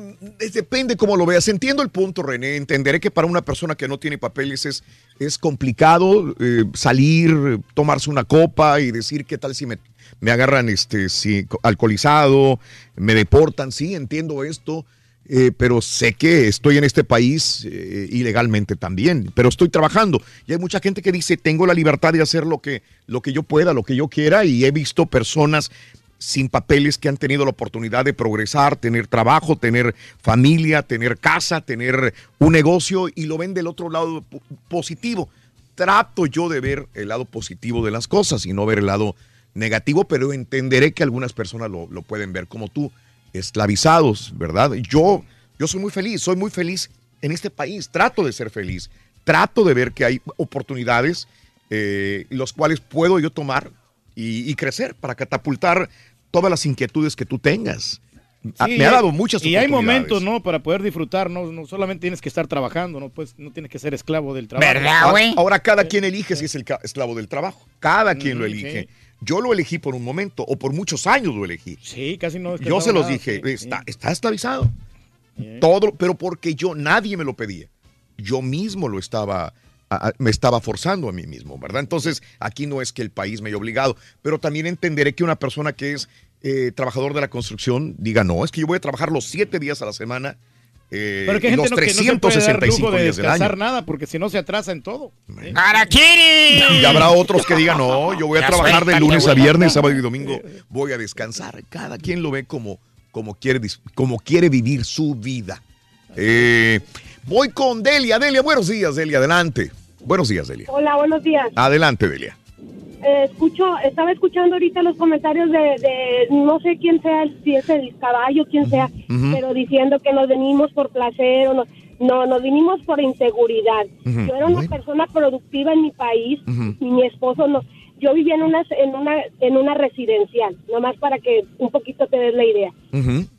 depende cómo lo veas. Entiendo el punto, René. Entenderé que para una persona que no tiene papeles es, es complicado eh, salir, tomarse una copa y decir qué tal si me, me agarran este, si, co- alcoholizado, me deportan. Sí, entiendo esto. eh, pero sé que estoy en este país eh, ilegalmente también, pero estoy trabajando. Y hay mucha gente que dice, tengo la libertad de hacer lo que, lo que yo pueda, lo que yo quiera, y he visto personas sin papeles que han tenido la oportunidad de progresar, tener trabajo, tener familia, tener casa, tener un negocio y lo ven del otro lado po- positivo. Trato yo de ver el lado positivo de las cosas y no ver el lado negativo, pero entenderé que algunas personas lo, lo pueden ver como tú, esclavizados, ¿verdad? Yo, yo soy muy feliz, soy muy feliz en este país, trato de ser feliz, trato de ver que hay oportunidades eh, los cuales puedo yo tomar y, y crecer para catapultar todas las inquietudes que tú tengas. Ah, Sí, Me ha dado muchas Y hay momentos, ¿no? Para poder disfrutar, ¿no? No solamente tienes que estar trabajando, ¿no? Pues no tienes que ser esclavo del trabajo. Ahora, ahora cada quien elige si es el esclavo del trabajo. Cada quien lo Ujú, elige. sí. Yo lo elegí por un momento o por muchos años lo elegí. Sí, casi no. Yo se los dije, está, está esclavizado. Todo, pero porque yo, nadie me lo pedía. Yo mismo lo estaba, a- a- me estaba forzando a mí mismo, ¿verdad? Entonces, aquí no es que el país me haya obligado, pero también entenderé que una persona que es eh, trabajador de la construcción diga, no, es que yo voy a trabajar los siete días a la semana, eh, Pero que hay gente los no, que no se puede dar 365 lujo de días del año. descansar nada, porque si no se atrasa en todo. ¡Araquiri! Y habrá otros que digan, no, yo voy a trabajar de lunes a viernes, sábado y domingo, voy a descansar. Cada quien lo ve como, como, quiere, como quiere vivir su vida. Eh, voy con Delia. Delia, buenos días, Delia, adelante. Buenos días, Delia. Hola, buenos días. Adelante, Delia. Eh, escucho, estaba escuchando ahorita los comentarios de, de no sé quién sea, si es el caballo, quién sea, pero diciendo que nos venimos por placer o no. No, nos vinimos por inseguridad. Yo era una persona productiva en mi país y mi esposo no. Yo vivía en una, en una, en una residencial, nomás para que un poquito te des la idea.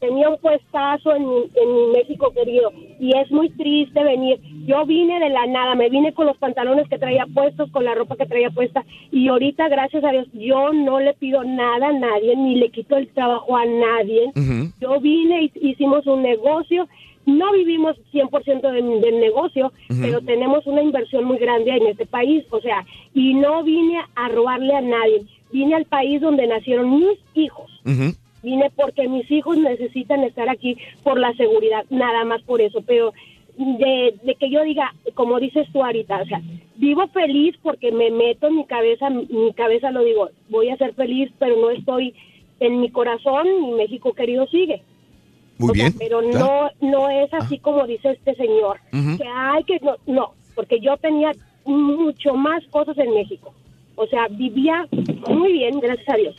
tenía un puestazo en, en México querido y es muy triste venir. Yo vine de la nada, me vine con los pantalones que traía puestos, con la ropa que traía puesta y ahorita, gracias a Dios, yo no le pido nada a nadie, ni le quito el trabajo a nadie. Yo vine y hicimos un negocio. No vivimos 100% del, del negocio, pero tenemos una inversión muy grande en este país. O sea, y no vine a robarle a nadie. Vine al país donde nacieron mis hijos. Vine porque mis hijos necesitan estar aquí por la seguridad, nada más por eso. Pero de, de que yo diga, como dices tú ahorita, o sea, vivo feliz porque me meto en mi cabeza, mi cabeza lo digo, voy a ser feliz, pero no estoy en mi corazón, mi México querido sigue. Muy O sea, bien. pero claro. no no es así como dice este señor. Que hay que no, no, porque yo tenía mucho más cosas en México. O sea, vivía muy bien, gracias a Dios.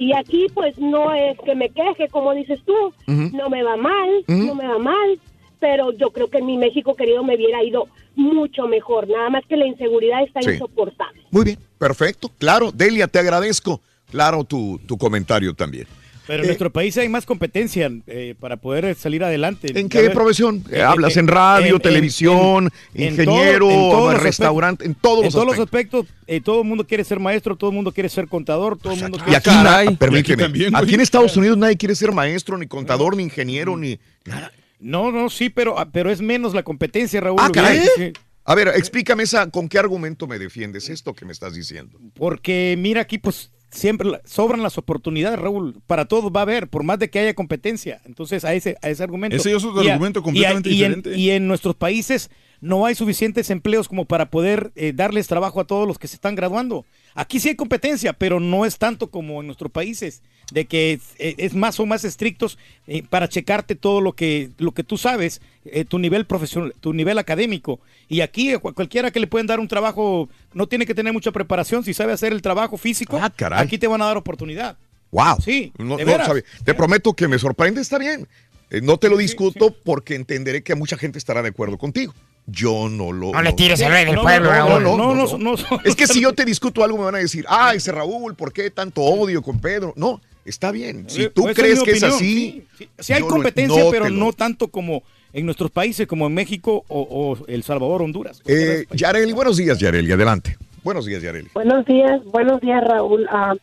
Y aquí pues no es que me queje, como dices tú, no me va mal, no me va mal, pero yo creo que en mi México querido me hubiera ido mucho mejor, nada más que la inseguridad está Sí. insoportable. Muy bien, perfecto. Claro, Delia, te agradezco. Claro, tu, tu comentario también. Pero en nuestro país hay más competencia eh, para poder salir adelante. ¿En qué profesión? eh, ¿Hablas eh, en radio, en- televisión, en- en ingeniero, todo- en todos los restaurante, en todos los en todos aspectos? los aspectos, eh, todo el mundo quiere ser maestro, todo el mundo quiere ser contador, todo el mundo Y quiere aquí, na- permíteme, aquí en Estados Unidos nadie quiere ser maestro, ni contador, ni ingeniero, ni nada. No, no, sí, pero, ah, pero es menos la competencia, Raúl. Ah, caray. Sí. A ver, explícame esa, ¿con qué argumento me defiendes esto que me estás diciendo? Porque mira aquí, pues siempre sobran las oportunidades, Raúl. Para todos va a haber, por más de que haya competencia. Entonces, a ese, a ese argumento. Ese es otro Y a- argumento y a- completamente y en- diferente. y en nuestros países no hay suficientes empleos como para poder eh, darles trabajo a todos los que se están graduando. Aquí sí hay competencia, pero no es tanto como en nuestros países, de que es, eh, es más o más estrictos eh, para checarte todo lo que, lo que tú sabes, eh, tu nivel profesional, tu nivel académico. Y aquí cual- cualquiera que le pueden dar un trabajo, no tiene que tener mucha preparación, si sabe hacer el trabajo físico, caray. aquí te van a dar oportunidad. Wow. Sí, No, de no veras. sabía. Te prometo que me sorprende, está bien. Eh, no te lo discuto porque entenderé que mucha gente estará de acuerdo contigo. Yo no lo. No le tires al rey del No, pueblo, no, no, no, No, no, no, no. Es que si yo te discuto algo me van a decir, ah, ese Raúl, ¿por qué tanto odio con Pedro? No, está bien. Si Eh, tú esa es crees que es así. sí, sí. Sí hay competencia, no pero no tanto como en nuestros países, como en México o, o El Salvador, Honduras. Eh, Yareli, buenos días, Yareli, adelante. Buenos días, Yareli. Buenos días, buenos días Raúl. Ah,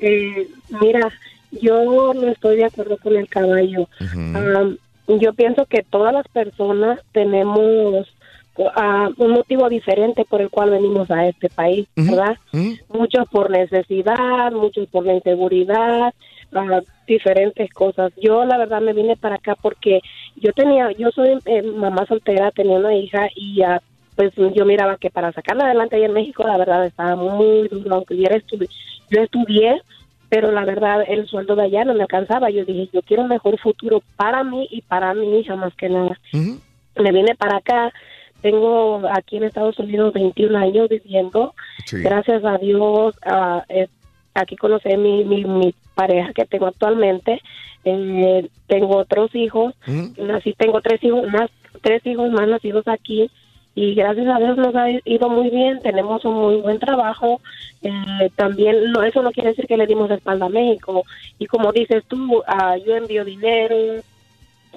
eh, mira, yo no estoy de acuerdo con el caballo. Ah, yo pienso que todas las personas tenemos ah, un motivo diferente por el cual venimos a este país, ¿verdad? Muchos por necesidad, muchos por la inseguridad, ah, diferentes cosas. Yo la verdad me vine para acá porque yo tenía, yo soy eh, mamá soltera, tenía una hija y ah, pues yo miraba que para sacarla adelante ahí en México la verdad estaba muy duro, aunque yo, era estu- yo estudié, pero la verdad el sueldo de allá no me alcanzaba. Yo dije, yo quiero un mejor futuro para mí y para mi hija más que nada. Me vine para acá, tengo aquí en Estados Unidos 21 años viviendo. Gracias a Dios, eh, aquí conocí mi, mi, mi pareja que tengo actualmente. Eh, tengo otros hijos, nací, tengo tres hijos más, tres hijos más nacidos aquí y gracias a Dios nos ha ido muy bien, tenemos un muy buen trabajo. Eh, también no, eso no quiere decir que le dimos la espalda a México y como dices tú, ah, yo envío dinero,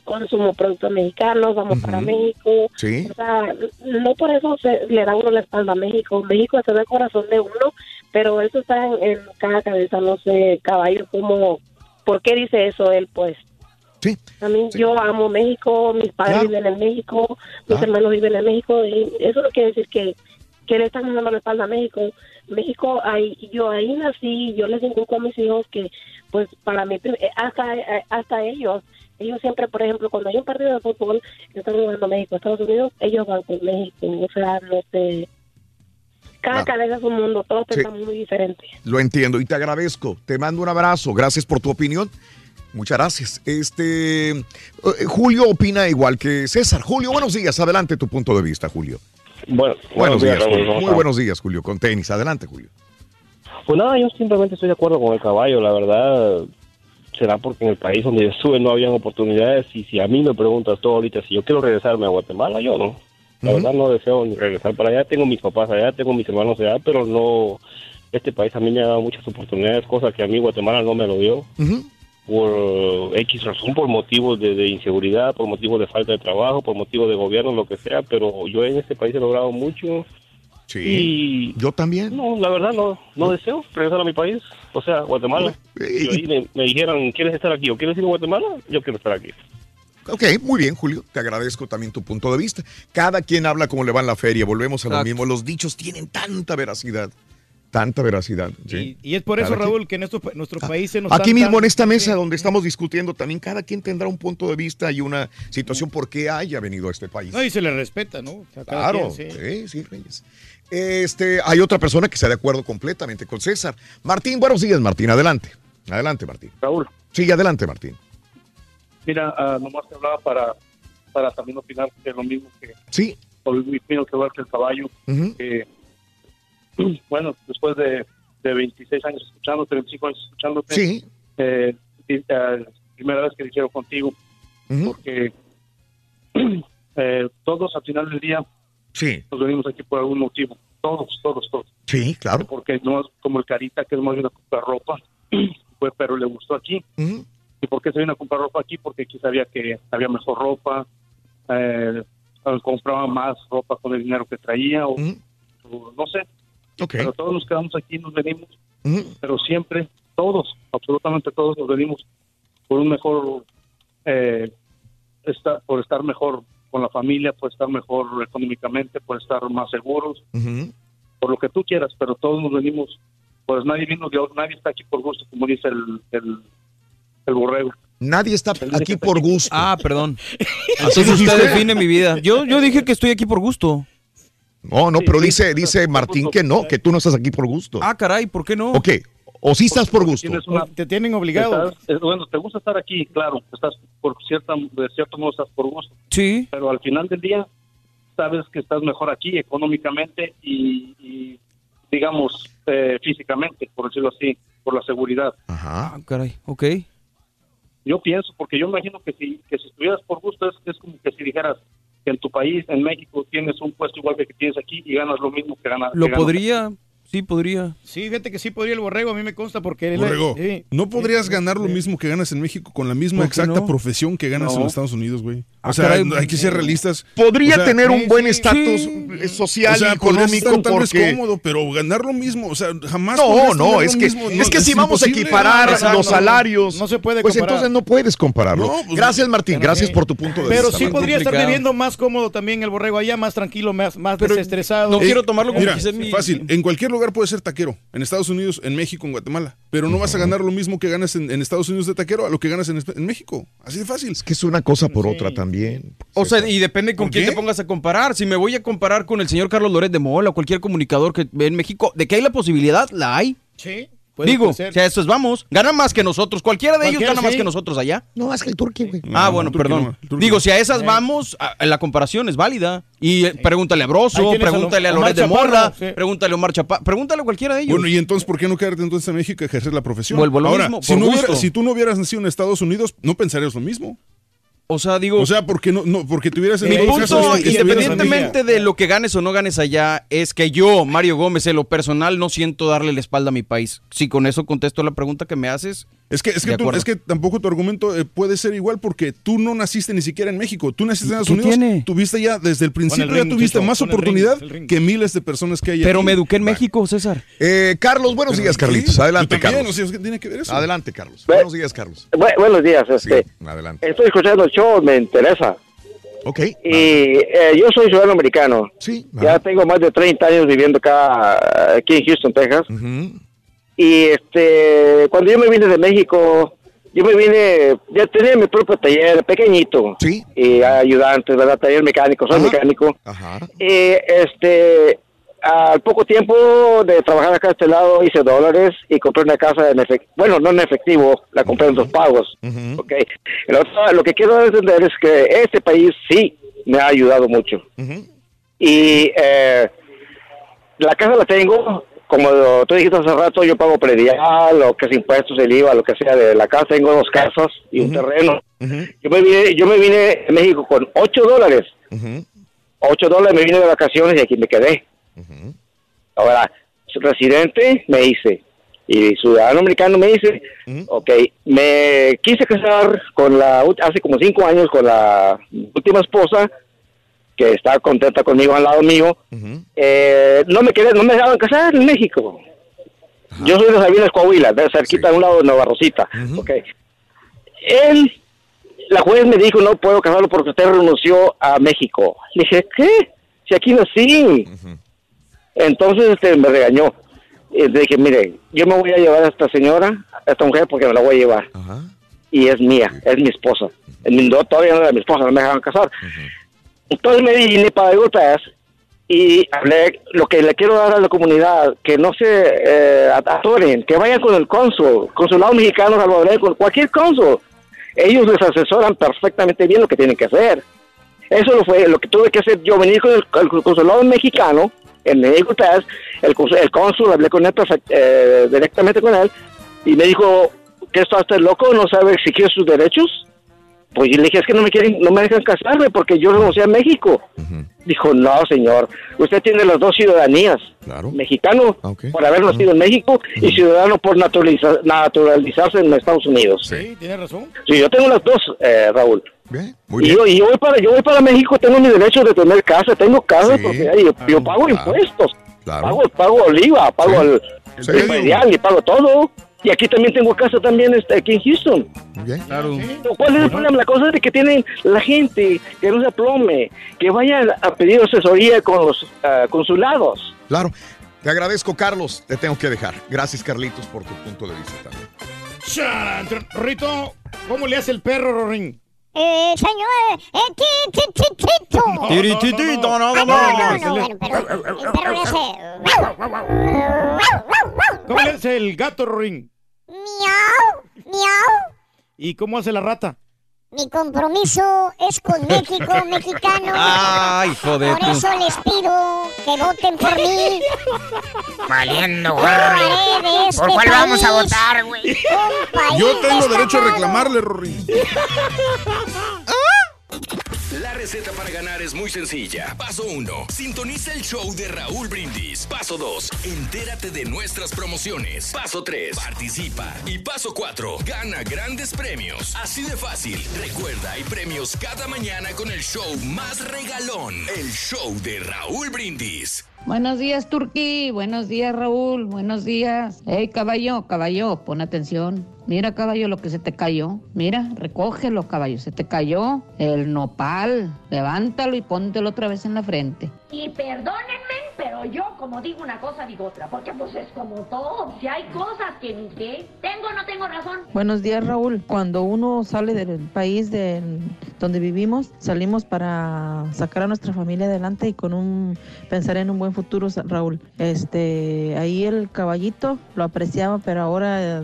consumo productos mexicanos, vamos para México. Sí. O sea, no por eso se, le da uno la espalda a México. México está en el corazón de uno, pero eso está en, en cada cabeza, no sé, caballo, como, ¿por qué dice eso él? Pues Sí. a mí yo amo México, mis padres Claro. viven en México, mis hermanos viven en México, y eso no quiere decir que, que le están dando la espalda a México. México, ahí, yo ahí nací, yo les inculco a mis hijos que, pues para mí, hasta, hasta ellos, ellos siempre, por ejemplo, cuando hay un partido de fútbol que están jugando México, Estados Unidos, ellos van con México, o sea, no sé. Cada Claro. cabeza es un mundo, todos Sí. pensamos muy diferente. Lo entiendo y te agradezco. Te mando un abrazo. Gracias por tu opinión. Muchas gracias. Este eh, Julio opina igual que César. Julio, buenos días. Adelante tu punto de vista, Julio. Bueno, Buenos días, Raúl, Julio. ¿cómo Muy buenos días, Julio. Con tenis. Adelante, Julio. Pues nada, yo simplemente estoy de acuerdo con el caballo, la verdad. Será porque en el país donde yo estuve no habían oportunidades y si a mí me preguntas tú ahorita si yo quiero regresarme a Guatemala, yo no. La verdad no deseo regresar para allá. Tengo mis papás allá, tengo mis hermanos allá, pero no... Este país a mí me ha dado muchas oportunidades, cosas que a mí Guatemala no me lo dio. Por X razón, por motivos de, de inseguridad, por motivos de falta de trabajo, por motivos de gobierno, lo que sea, pero yo en este país he logrado mucho. Sí. Y yo también. No, la verdad no, no deseo regresar a mi país, o sea, Guatemala. Si ahí me, me dijeran, ¿quieres estar aquí o quieres ir a Guatemala? Yo quiero estar aquí. Ok, muy bien, Julio. Te agradezco también tu punto de vista. Cada quien habla como le va en la feria. Volvemos a lo Exacto. mismo. Los dichos tienen tanta veracidad. Tanta veracidad. ¿sí? Y es por eso, quien- Raúl, que en estos, pa- nuestros países nos Aquí mismo tan- en esta mesa donde estamos discutiendo, también cada quien tendrá un punto de vista y una situación por qué haya venido a este país. No, y se le respeta, ¿no? O sea, cada Claro, quien, sí. sí, sí, Reyes. Este, hay otra persona que está de acuerdo completamente con César. Martín, buenos días, Martín. Adelante. Adelante, Martín. Raúl. Sí, adelante, Martín. Mira, ah, nomás te hablaba para, para también opinar es lo mismo que... Sí. O lo mismo que el caballo. Ujú. que, *clears throat* bueno, después de, de 26 años escuchándote, 25 años escuchándote. Sí. eh, ah, primera vez que dijeron contigo. Porque *clears throat* eh, todos al final del día Sí. nos venimos aquí por algún motivo. Todos, todos, todos. Sí, claro. Porque no es como el Carita, que es más bien a comprar ropa, *clears throat* pues, pero le gustó aquí. ¿Y por qué se vino a comprar ropa aquí? Porque aquí sabía que había mejor ropa, eh, compraba más ropa con el dinero que traía, o, o no sé. Pero todos nos quedamos aquí, nos venimos, pero siempre, todos, absolutamente todos nos venimos por un mejor, eh, estar, por estar mejor con la familia, por estar mejor económicamente, por estar más seguros, por lo que tú quieras, pero todos nos venimos, pues nadie vino, de- nadie está aquí por gusto, como dice el, el, el borrego. Nadie está aquí por gusto. Ah, perdón. *laughs* Entonces usted define mi vida. Yo, yo dije que estoy aquí por gusto. No, no, pero dice, dice Martín que no, que tú no estás aquí por gusto. Ah, caray, ¿por qué no? Ok, o sí estás por gusto. Tienes una- Te tienen obligado. Estás- bueno, te gusta estar aquí, claro, estás por cierta, de cierto modo estás por gusto. Sí. Pero al final del día sabes que estás mejor aquí económicamente y, y, digamos eh, físicamente, por decirlo así, por la seguridad. Ajá. Ah, caray, ok. Yo pienso, porque yo imagino que si, que si estuvieras por gusto es, es como que si dijeras que en tu país, en México, tienes un puesto igual que que tienes aquí y ganas lo mismo que ganas. Lo que ganas podría, sí podría. Sí, fíjate que sí podría el borrego, a mí me consta porque... él- Borrego, sí. ¿no podrías ganar lo mismo que ganas en México con la misma ¿Por qué exacta no? profesión que ganas en los Estados Unidos, güey? Ah, O sea, caray. hay que ser realistas. Podría O sea, tener un sí, buen sí, estatus sí. social O sea, y económico estar tal vez porque... cómodo, pero ganar lo mismo, o sea, jamás No, no, es que, mismo, es no, que si vamos a equiparar los salarios, No se puede pues comparar. entonces no puedes compararlo. No, pues, gracias Martín, Pero gracias sí. por tu punto de Pero vista. sí Martín. podría estar viviendo más cómodo también el borrego allá, más tranquilo, más, más Pero desestresado. no Eh, quiero tomarlo como Mira, mi- fácil. En cualquier lugar puedes ser taquero. En Estados Unidos, en México, en Guatemala. Pero no vas a ganar lo mismo que ganas en, en Estados Unidos de taquero a lo que ganas en, en México. Así de fácil. Es que es una cosa por otra también. O sea, y depende con ¿Por quién qué? te pongas a comparar. Si me voy a comparar con el señor Carlos Loret de Mola o cualquier comunicador que ve en México, de que hay la posibilidad, la hay. Sí, puede Digo, o sea, eso es vamos. Gana más que nosotros. Cualquiera de ellos gana más que nosotros allá. No, es que el turqui, güey. ah, No, bueno, perdón. no, Digo, si a esas vamos, a- la comparación es válida. Y eh, pregúntale a Broso, a pregúntale a Omar Loret de sí. pregúntale a Omar Chaparro, pregúntale a cualquiera de ellos. Bueno, y entonces, ¿por qué no quedarte entonces en México a ejercer la profesión? Vuelvo a lo Ahora, mismo, si, no hubiera- si tú no hubieras nacido en Estados Unidos, no pensarías lo mismo. O sea, digo, O sea, porque no, no porque tuvieras en mi caso punto, independientemente de lo que ganes o no ganes allá, es que yo, Mario Gómez, en lo personal, no siento darle la espalda a mi país. Si con eso contesto la pregunta que me haces, Es que, es, que tú- es que tampoco tu argumento eh, puede ser igual porque tú no naciste ni siquiera en México. Tú naciste en Estados ¿Qué Unidos. tiene? Tuviste ya, desde el principio, ya ring, tuviste más pon el ring, oportunidad el ring. que miles de personas que hay pero aquí. me eduqué en Bueno, México, César. Eh, Carlos, buenos días. Carlitos. Adelante, también, Carlos. o sea, ¿qué tiene que ver eso? Adelante, Carlos. Buenos días, Carlos. Bu- buenos días, Sí, este. adelante. Estoy escuchando me interesa. Ok. Y eh, yo soy ciudadano americano. Sí. Ya tengo más de 30 años viviendo acá, aquí en Houston, Texas. Ujú. Y este, cuando yo me vine de México, yo me vine, ya tenía mi propio taller, pequeñito. Sí. Y ayudante, ¿verdad? Taller mecánico, soy Ajá. mecánico. Ajá. Y este, al poco tiempo de trabajar acá a este lado, hice dólares y compré una casa en efectivo. Bueno, no en efectivo, la compré en dos pagos. Ujú. Ok. El otro- lo que quiero entender es que este país sí me ha ayudado mucho. Y eh, la casa la tengo, como tú dijiste hace rato, yo pago predial, lo que es impuestos, el IVA, lo que sea de la casa. Tengo dos casas y un terreno. Yo me vine, yo me vine a México con 8 dólares. Ujú. 8 dólares me vine de vacaciones y aquí me quedé. Ahora, residente me hice y ciudadano americano me hice. Ok, me quise casar con la hace como cinco años con la última esposa que estaba contenta conmigo al lado mío. Eh, no me quería, no me dejaban casar en México. Yo soy de Sabinas, Coahuila, de cerquita Sí. a un lado de Nueva Rosita. Ujú. Ok. Él, la juez me dijo, no puedo casarlo porque usted renunció a México. Le dije, ¿qué? Si aquí nací. Entonces este, me regañó. Y le dije, mire, yo me voy a llevar a esta señora, a esta mujer, porque me la voy a llevar. Ajá. Y es mía, es mi esposa. Mi- no, todavía no era mi esposa, no me dejaban casar. Entonces me vine para Pass y hablé, lo que le quiero dar a la comunidad, que no se eh, atoren, que vayan con el cónsul, consulado mexicano, salvadoreño, con cualquier cónsul. Ellos les asesoran perfectamente bien lo que tienen que hacer. Eso lo fue lo que tuve que hacer yo, venir con el, el consulado mexicano en Pass, el, el cónsul, hablé con él perfect- eh, directamente con él, y me dijo, ¿qué está usted loco? ¿No sabe exigir sus derechos? Pues yo le dije, es que no me quieren, no me dejan casarme porque yo renuncié a México. Dijo, no, señor, usted tiene las dos ciudadanías. Claro. Mexicano Ok. por haber nacido en México y ciudadano por naturaliza- naturalizarse en Estados Unidos. Sí, tienes razón. Sí, yo tengo las dos, eh, Raúl. Bien, muy Y bien. yo, y yo voy para yo voy para México, tengo mi derecho de tener casa, tengo casa Sí. porque yo, yo pago Claro. impuestos, Claro. pago, pago el IVA, pago Sí. el, el predial y pago todo. Y aquí también tengo casa también este, aquí en Houston. Claro. ¿Cuál es el problema? La cosa es de que tienen la gente que no se aplome, que vayan a pedir asesoría con los ah, consulados. Claro. Te agradezco, Carlos. Te tengo que dejar. Gracias, Carlitos, por tu punto de vista también. Rito, ¿cómo le hace el perro, Rorín? Eh, señor, eh, ti, ti, ti, tito. Tirititito, Ah, no, no, no, bueno, pero el perro le hace... ¿Cómo le hace el gato, Rorín? Miau, miau. ¿Y cómo hace la rata? Mi compromiso es con México, *laughs* mexicano. Ay, hijo de Por eso les pido que voten por mí. Valiendo, de güey. este ¿Por cuál vamos a votar, güey? Yo tengo derecho a reclamarle, Rory. *laughs* La receta para ganar es muy sencilla. Paso 1. Sintoniza el show de Raúl Brindis. Paso 2. Entérate de nuestras promociones. Paso 3. Participa. Y paso 4. Gana grandes premios. Así de fácil. Recuerda, hay premios cada mañana con el show más regalón. El show de Raúl Brindis. Buenos días, Turquí. Buenos días, Raúl. Buenos días. Hey, caballo, caballo, pon atención. Mira, caballo, lo que se te cayó. Mira, recógelo, caballo. Se te cayó el nopal. Levántalo y póntelo otra vez en la frente. Y perdónenme, pero yo como digo una cosa digo otra, porque pues es como todo, si hay cosas que ni sé, tengo o no tengo razón. Buenos días, Raúl. Cuando uno sale del país del- donde vivimos, salimos para sacar a nuestra familia adelante y con un pensar en un buen futuro, Raúl. Este, ahí el caballito lo apreciaba, pero ahora eh,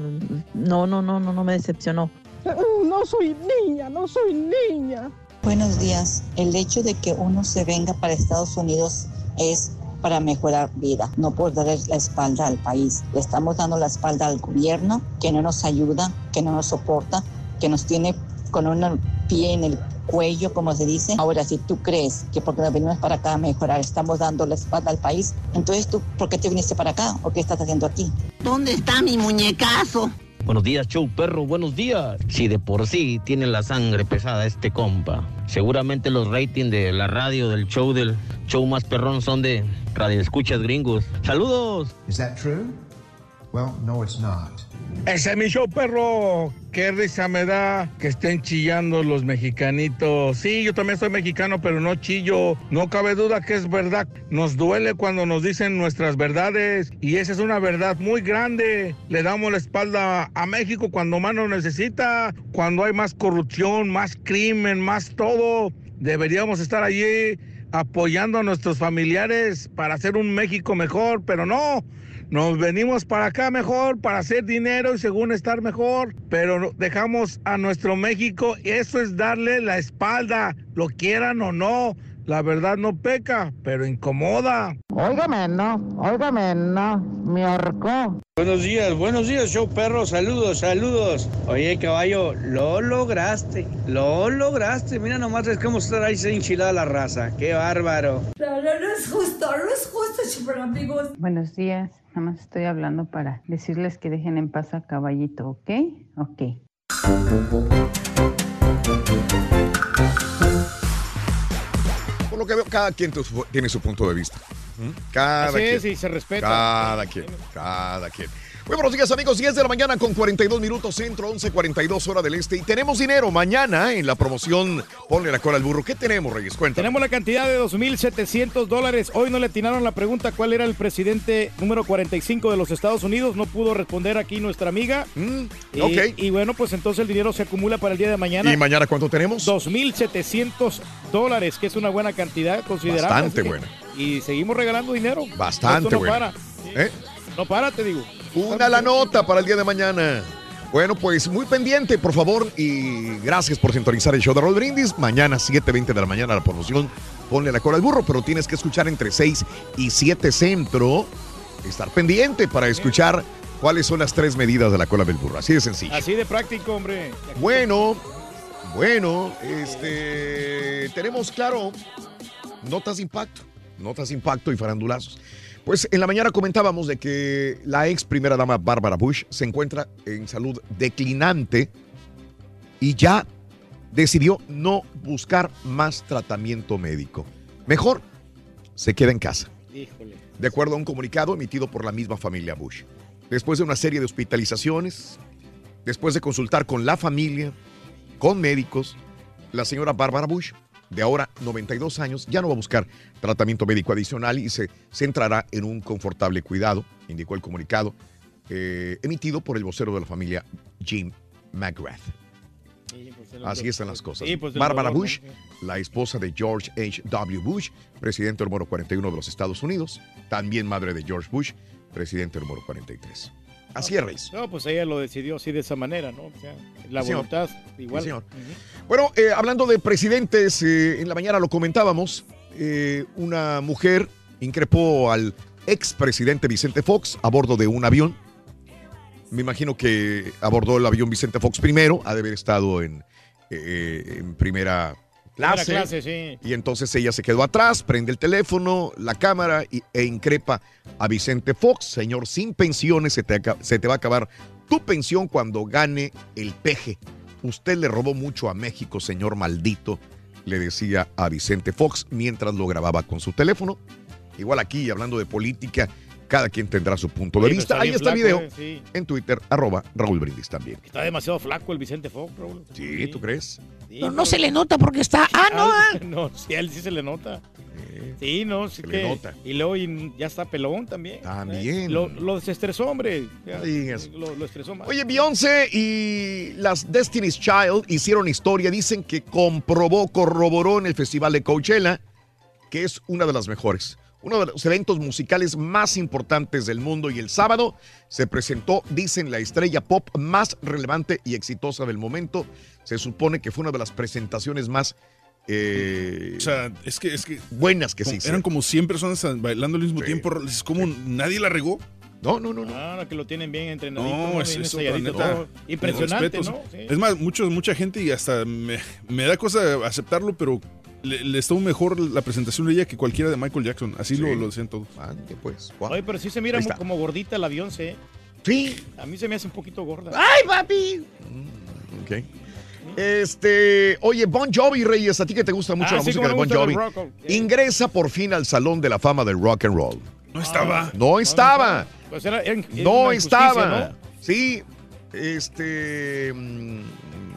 no, no, no, no, no me decepcionó. *laughs* No soy niña, no soy niña. Buenos días. El hecho de que uno se venga para Estados Unidos es para mejorar vida, no por darle la espalda al país. Le estamos dando la espalda al gobierno que no nos ayuda, que no nos soporta, que nos tiene con un pie en el cuello, como se dice. Ahora, si tú crees que porque nos venimos para acá a mejorar, estamos dando la espalda al país, entonces tú, ¿por qué te viniste para acá o qué estás haciendo aquí? ¿Dónde está mi muñecazo? Buenos días, show perro, buenos días. Si de por sí tiene la sangre pesada este compa, seguramente los ratings de la radio del show del show más perrón son de radio escuchas gringos. Saludos. Is that true? Well, no, it's not. Ese es mi show, perro. Qué risa me da que estén chillando los mexicanitos. Sí, yo también soy mexicano, pero no chillo. No cabe duda que es verdad. Nos duele cuando nos dicen nuestras verdades. Y esa es una verdad muy grande. Le damos la espalda a México cuando más nos necesita. Cuando hay más corrupción, más crimen, más todo. Deberíamos estar allí apoyando a nuestros familiares para hacer un México mejor, pero no. Nos venimos para acá mejor, para hacer dinero y según estar mejor, pero dejamos a nuestro México. Eso es darle la espalda, lo quieran o no. La verdad no peca, pero incomoda. Óigame, no, óigame, no, me ahorcó. Buenos días, buenos días, show perro, saludos, saludos. Oye, caballo, lo lograste, lo lograste. Mira nomás es como estar ahí se enchilada la raza, qué bárbaro. No, no, no es justo, no es justo, super amigos. Buenos días. Nada más estoy hablando para decirles que dejen en paz a caballito, ¿ok? Ok. Por lo que veo, cada quien tiene su punto de vista. ¿Mm? Cada Así quien. es, y se respeta. Cada quien, cada quien. Muy buenos días amigos, 10 de la mañana con 42 minutos centro, 11.42 hora del este. Y tenemos dinero mañana en la promoción Ponle la cola al burro. ¿Qué tenemos, Reyes? Cuéntame. Tenemos la cantidad de 2.700 dólares. Hoy no le atinaron la pregunta cuál era el presidente número 45 de los Estados Unidos. No pudo responder aquí nuestra amiga. y, Mm, ok. y bueno, pues entonces el dinero se acumula para el día de mañana. ¿Y mañana cuánto tenemos? 2.700 dólares, que es una buena cantidad considerable. Bastante buena. Y seguimos regalando dinero. Bastante no buena. para. ¿Eh? No para, te digo. Una la nota para el día de mañana. Bueno, pues muy pendiente, por favor, y gracias por sintonizar el show de Roll Brindis. Mañana, 7.20 de la mañana, la promoción. Ponle la cola al burro, pero tienes que escuchar entre 6 y 7 centro. Estar pendiente para escuchar cuáles son las tres medidas de la cola del burro. Así de sencillo. Así de práctico, hombre. Bueno, bueno, este, tenemos, claro, notas de impacto, notas de impacto y farandulazos. Pues en la mañana comentábamos de que la ex primera dama Bárbara Bush se encuentra en salud declinante y ya decidió no buscar más tratamiento médico. Mejor se queda en casa, Híjole. de acuerdo a un comunicado emitido por la misma familia Bush. después de una serie de hospitalizaciones, después de consultar con la familia, con médicos, la señora Bárbara Bush, de ahora 92 años, ya no va a buscar tratamiento médico adicional y se centrará en un confortable cuidado, indicó el comunicado eh, emitido por el vocero de la familia, Jim McGrath. Así están las cosas. pues, el Bárbara dolor, Bush, la esposa de George H.W. Bush, presidente número 41 de los Estados Unidos, también madre de George Bush, presidente número 43. Así es, Reyes. No, pues ella lo decidió así de esa manera, ¿no? O sea, la Sí, señor. voluntad igual. Sí, señor. Bueno, eh, hablando de presidentes, eh, en la mañana lo comentábamos, eh, una mujer increpó al expresidente Vicente Fox a bordo de un avión. Me imagino que abordó el avión Vicente Fox primero, ha de haber estado en, en primera Clase. clase, sí. Y entonces ella se quedó atrás, prende el teléfono, la cámara y- e increpa a Vicente Fox. Señor, sin pensiones se te, aca- se te va a acabar tu pensión cuando gane el peje. Usted le robó mucho a México, señor maldito, le decía a Vicente Fox mientras lo grababa con su teléfono. Igual aquí, hablando de política, cada quien tendrá su punto de Sí, vista. está Ahí está el video eh, sí. en Twitter, arroba Raúl Brindis también. Está demasiado flaco el Vicente Fox, Raúl. Sí, ¿tú crees? No, no se le nota porque está. Ah, no. ah. No, sí, a él sí se le nota. Sí, no, sí Se que. le nota. Y luego y ya está pelón también. ¿eh? También. Lo, lo desestresó, hombre. Ya. Lo, lo estresó más. Oye, Beyoncé y las Destiny's Child hicieron historia. Dicen que comprobó, corroboró en el Festival de Coachella que es una de las mejores. Uno de los eventos musicales más importantes del mundo y el sábado se presentó, dicen, la estrella pop más relevante y exitosa del momento. Se supone que fue una de las presentaciones más eh, O sea, es que, es que buenas que se como- hicieron. eran como 100 personas bailando al mismo tiempo. Es como nadie la regó. No, no, no, Ah, que lo tienen bien entrenadito. No, es eso, todo. Impresionante. ¿no? Sí. Es más, muchos, mucha gente y hasta me, me da cosa aceptarlo, pero le, le estuvo mejor la presentación de ella que cualquiera de Michael Jackson. Así lo, lo decían todos. pues. Oye, pero sí se mira como gordita la Beyoncé. Sí. A mí se me hace un poquito gorda. ¡Ay, papi! Ok. Este, oye, Bon Jovi Reyes, a ti que te gusta mucho Ah, la sí, música de Bon Jovi, ingresa por fin al Salón de la Fama del Rock and Roll. No estaba. No estaba. Pues era- era- era No estaba. ¿no? Sí, este, mm,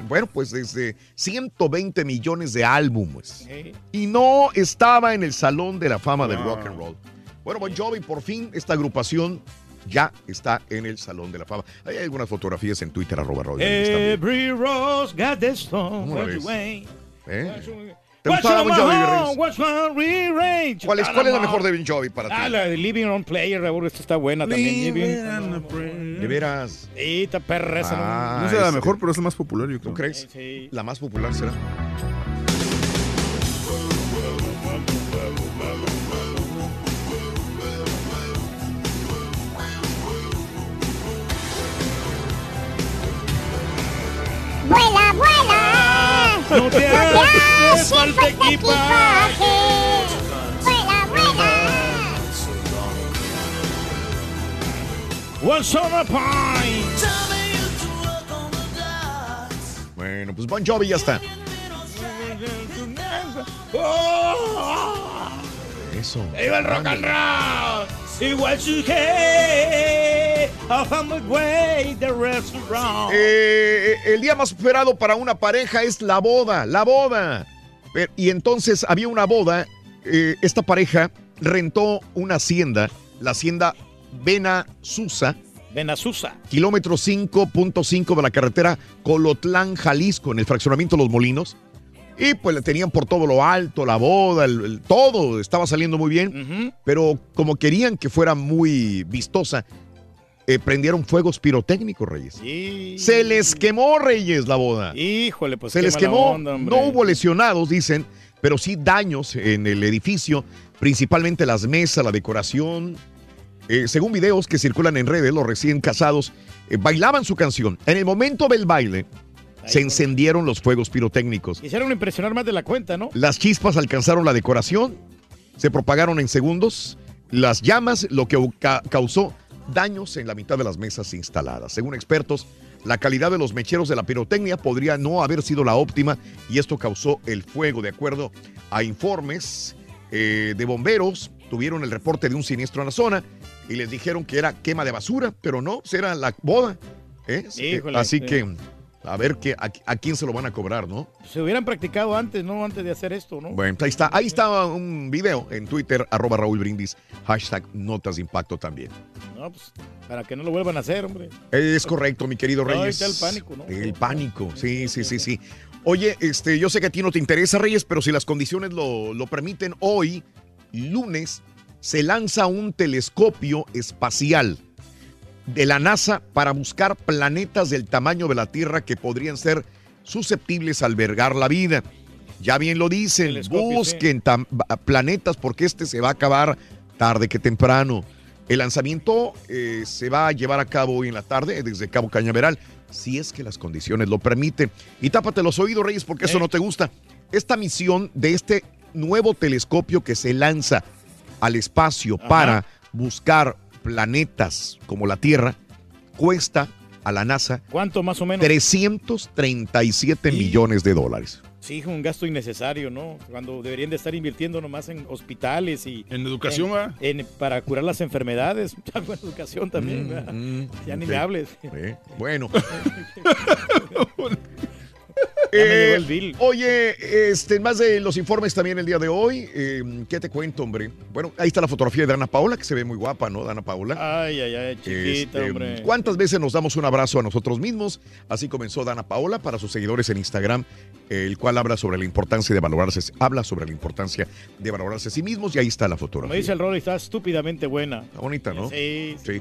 bueno, pues desde 120 millones de álbumes. Y no estaba en el Salón de la Fama del Rock and Roll. Bueno, Bon Jovi, por fin, esta agrupación ya está en el Salón de la Fama. Hay algunas fotografías en Twitter, arroba también. Every rose got. ¿Eh? ¿Te gustaba Bon Jovi? Reyes? ¿Cuál es, cuál es la mejor de Bon Jovi para ti? Ah, la de Living on Player, Raúl, esta está buena también. Living De veras. Sí, está perra esa. Ah, no sé la ese- mejor, pero es la más popular, yo creo. ¿Tú crees? Sí. La más popular será. ¡Vuela, vuela! No te hace falta equipaje! ¡Vuela, vuela! Once on a pine. Bueno, pues Bon Jovi ya está. Eso. ¡Viva el rock and roll! Wrong. Eh, el día más esperado para una pareja es la boda, la boda. Y entonces había una boda, eh, esta pareja rentó una hacienda, la hacienda Benasusa, Benasusa. kilómetro 5.5 de la carretera Colotlán, Jalisco, en el fraccionamiento Los Molinos. Y pues le tenían por todo lo alto, la boda, el- el- todo estaba saliendo muy bien. Pero como querían que fuera muy vistosa, eh, prendieron fuegos pirotécnicos, Reyes. Se les quemó, Reyes, la boda. Híjole, pues Se les quemó. onda, no hubo lesionados, dicen, pero sí daños en el edificio, principalmente las mesas, la decoración. Eh, según videos que circulan en redes, los recién casados eh, bailaban su canción. En el momento del baile, se encendieron los fuegos pirotécnicos. Quisieron impresionar más de la cuenta, ¿no? Las chispas alcanzaron la decoración, se propagaron en segundos las llamas, lo que ca- causó daños en la mitad de las mesas instaladas. Según expertos, la calidad de los mecheros de la pirotecnia podría no haber sido la óptima y esto causó el fuego. De acuerdo a informes eh, de bomberos, tuvieron el reporte de un siniestro en la zona. y les dijeron que era quema de basura, pero no, era la boda. ¿eh? Híjole, Así sí. que a ver qué, a, a quién se lo van a cobrar, ¿no? Se hubieran practicado antes, ¿no? Antes de hacer esto, ¿no? Bueno, ahí está, ahí está un video en Twitter, arroba Raúl Brindis, hashtag notas de impacto también. No, pues, para que no lo vuelvan a hacer, hombre. Es correcto, mi querido No, ahí Reyes. está el pánico, ¿no? El pánico, sí, sí, sí, sí. Oye, este, yo sé que a ti no te interesa, Reyes, pero si las condiciones lo, lo permiten, hoy, lunes, se lanza un telescopio espacial de la NASA para buscar planetas del tamaño de la Tierra que podrían ser susceptibles a albergar la vida. Ya bien lo dicen, busquen planetas porque este se va a acabar tarde que temprano. El lanzamiento eh, se va a llevar a cabo hoy en la tarde desde Cabo Cañaveral, si es que las condiciones lo permiten. Y tápate los oídos, Reyes, porque eso no te gusta. Esta misión de este nuevo telescopio que se lanza al espacio para buscar planetas como la Tierra cuesta a la NASA ¿Cuánto más o menos? 337 millones de dólares. Sí, un gasto innecesario, ¿no? Cuando deberían de estar invirtiendo nomás en hospitales y... En educación, en- para curar las enfermedades. *laughs* Algo en educación también, ¿verdad? Ya ni sí. me hables. Eh, Bueno. *laughs* *laughs* Ya me llegó Eh, el bill. Oye, este, más de los informes también el día de hoy. eh, ¿Qué te cuento, hombre? Bueno, ahí está la fotografía de Ana Paola, que se ve muy guapa, ¿no? Dana Paola. Ay, ay, ay, chiquita, Este, hombre. ¿Cuántas veces nos damos un abrazo a nosotros mismos? Así comenzó Dana Paola para sus seguidores en Instagram, el cual habla sobre la importancia de valorarse, habla sobre la importancia de valorarse a sí mismos y ahí está la fotografía. dice el Rolly, está estúpidamente buena. Está bonita, ¿no? Sí, Sí.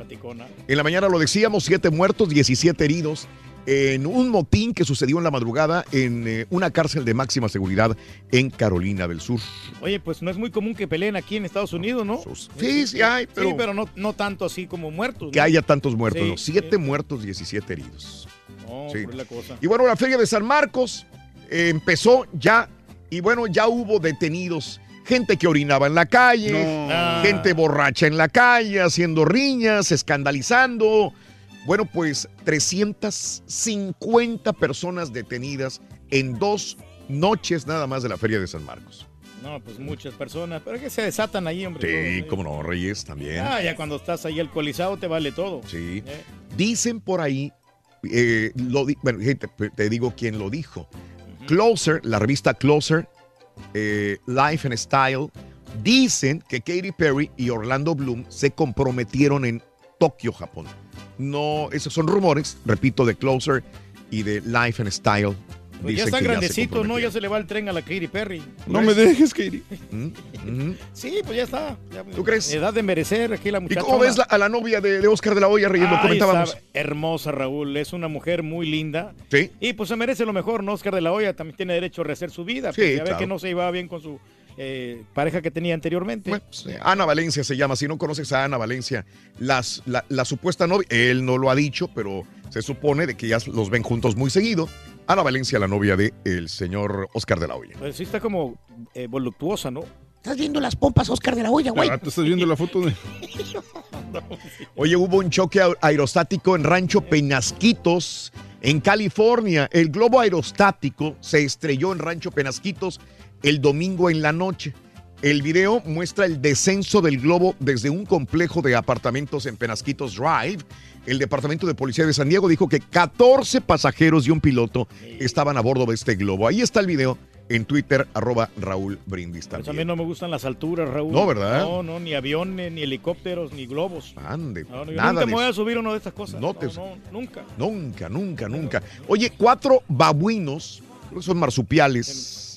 En la mañana lo decíamos, siete muertos, 17 heridos en un motín que sucedió en la madrugada en eh, una cárcel de máxima seguridad en Carolina del Sur. Oye, pues no es muy común que peleen aquí en Estados Unidos, ¿no? Sí, sí hay, pero- Sí, pero no, no tanto así como muertos. Que ¿no? haya tantos muertos, Sí, ¿no? Siete muertos, 17 heridos. No, Sí. por la cosa. Y bueno, la Feria de San Marcos eh, empezó ya, y bueno, ya hubo detenidos. Gente que orinaba en la calle, No. Gente borracha en la calle, haciendo riñas, escandalizando. Bueno, pues 350 personas detenidas en dos noches nada más de la Feria de San Marcos. No, pues muchas personas. Pero es que se desatan ahí, hombre. Sí, ¿eh? como no, Reyes también. Ah, ya cuando estás ahí alcoholizado te vale todo. Sí. Eh. Dicen por ahí, eh, lo di- bueno, te digo quién lo dijo. Closer, la revista Closer, Life and Style, dicen que Katy Perry y Orlando Bloom se comprometieron en Tokio, Japón. No, esos son rumores, repito, de Closer y de Life and Style. Pues ya están grandecitos, ¿no? Ya se le va el tren a la Katy Perry. No me dejes, Katie. *laughs* Sí, pues ya está. Ya- ¿Tú crees? Edad de merecer aquí la ¿Y muchacha. cómo ves la- a la novia de, de Oscar de la Hoya, Reyes? Lo Ay, comentábamos. está hermosa, Raúl. Es una mujer muy linda. Sí. Y pues se merece lo mejor, ¿no? Oscar de la Hoya también tiene derecho a rehacer su vida. Sí, ya ve que no se iba bien con su eh, pareja que tenía anteriormente. Ana Valencia se llama. Si no conoces a Ana Valencia, las, la, la supuesta novia, él no lo ha dicho, pero se supone de que ya los ven juntos muy seguido. Ana Valencia, la novia del el señor Oscar de la Hoya. Pues sí está como eh, voluptuosa, ¿no? Estás viendo las pompas, Oscar de la Hoya, güey. Ah, tú estás viendo la foto de. *laughs* Oye, hubo un choque aerostático en Rancho Penasquitos, en California. El globo aerostático se estrelló en Rancho Penasquitos el domingo en la noche. El video muestra el descenso del globo desde un complejo de apartamentos en Penasquitos Drive. El Departamento de Policía de San Diego dijo que 14 pasajeros y un piloto estaban a bordo de este globo. Ahí está el video en Twitter, arroba Raúl Brindis Pues a también. mí no me gustan las alturas, Raúl. No, ¿verdad? No, no, ni aviones, ni helicópteros, ni globos. Ande, No, no, nada nunca de me voy a subir a una de estas cosas. No te- nunca. Nunca, nunca, nunca. Oye, cuatro babuinos, creo que son marsupiales,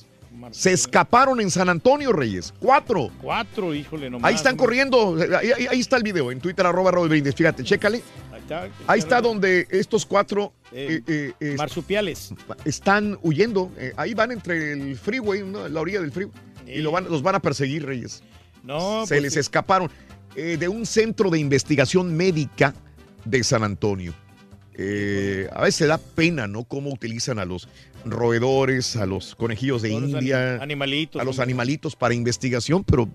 se escaparon en San Antonio, Reyes. Cuatro. Cuatro, híjole, nomás. Ahí están corriendo. Ahí, está el video en Twitter, arroba Raúl Brindis. Fíjate, chécale. Ahí está, donde estos cuatro Eh, eh, eh, marsupiales. están huyendo. Ahí van entre el freeway, ¿no? la orilla del freeway. Y lo van, los van a perseguir, Reyes. No, Se pues les sí. escaparon de un centro de investigación médica de San Antonio. Eh, a veces da pena, ¿no? Cómo utilizan a los roedores, a los conejillos de los India, animalitos, a los animalitos para investigación, pero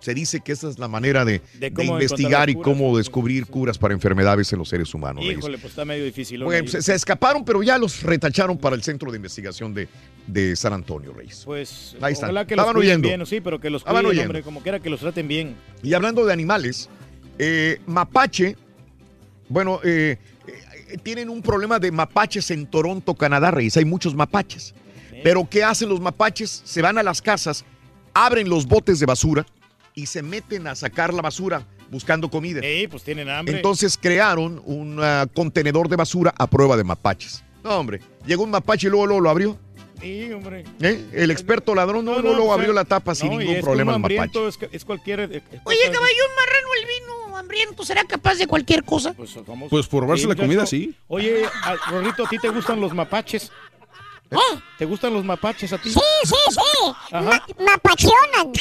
se dice que esa es la manera de, De de cómo investigar y cómo descubrir curas para enfermedades en los seres humanos. Híjole, pues está medio difícil. Bueno, se, se escaparon, pero ya los retacharon para el centro de investigación de, de San Antonio, Reyes. Pues Ahí están. ojalá que los Estaban cuiden huyendo. bien, sí, pero que los cuiden, huyendo. hombre, como quiera que los traten bien. Y hablando de animales, Eh, mapache, bueno, eh, tienen un problema de mapaches en Toronto, Canadá, Reyes. Hay muchos mapaches. Pero ¿qué hacen los mapaches? Se van a las casas, abren los botes de basura y se meten a sacar la basura buscando comida. Sí, pues tienen hambre. Entonces crearon un ah, contenedor de basura a prueba de mapaches. No, hombre, llegó un mapache y luego, luego lo abrió. Sí, hombre. ¿Eh? El experto ladrón no, No, luego, no, luego pues, abrió eh, la tapa sin no, y ningún es problema un el mapache. Es, es cualquier. eh, eh, Oye, cosa- caballo, un marrano el vino hambriento será capaz de cualquier cosa. Pues, Pues por robarse la comida, sí. Oye, a- Rorrito, ¿a ti te gustan los mapaches? ¿Te gustan los mapaches a ti? Sí, sí, sí. Ajá. Ma- mapachonan.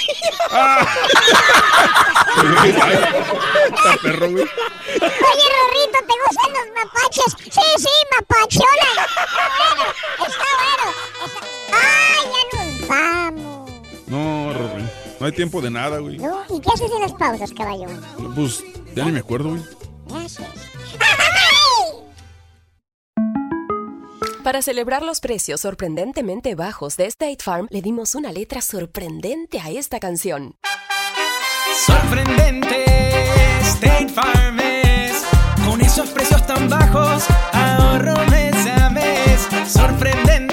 Está *laughs* perro, güey. Oye, Rorrito, ¿te gustan los mapaches? Sí, sí, mapachonan. Está bueno, está bueno. Está- ¡Ay, ya! No. No hay tiempo de nada, güey. ¿No? ¿Y qué haces en las pausas, caballo? Pues ya ni me acuerdo, güey. Gracias. Para celebrar los precios sorprendentemente bajos de State Farm, le dimos una letra sorprendente a esta canción. Sorprendente, State Farm es. Con esos precios tan bajos, ahorro mes a mes. Sorprendente,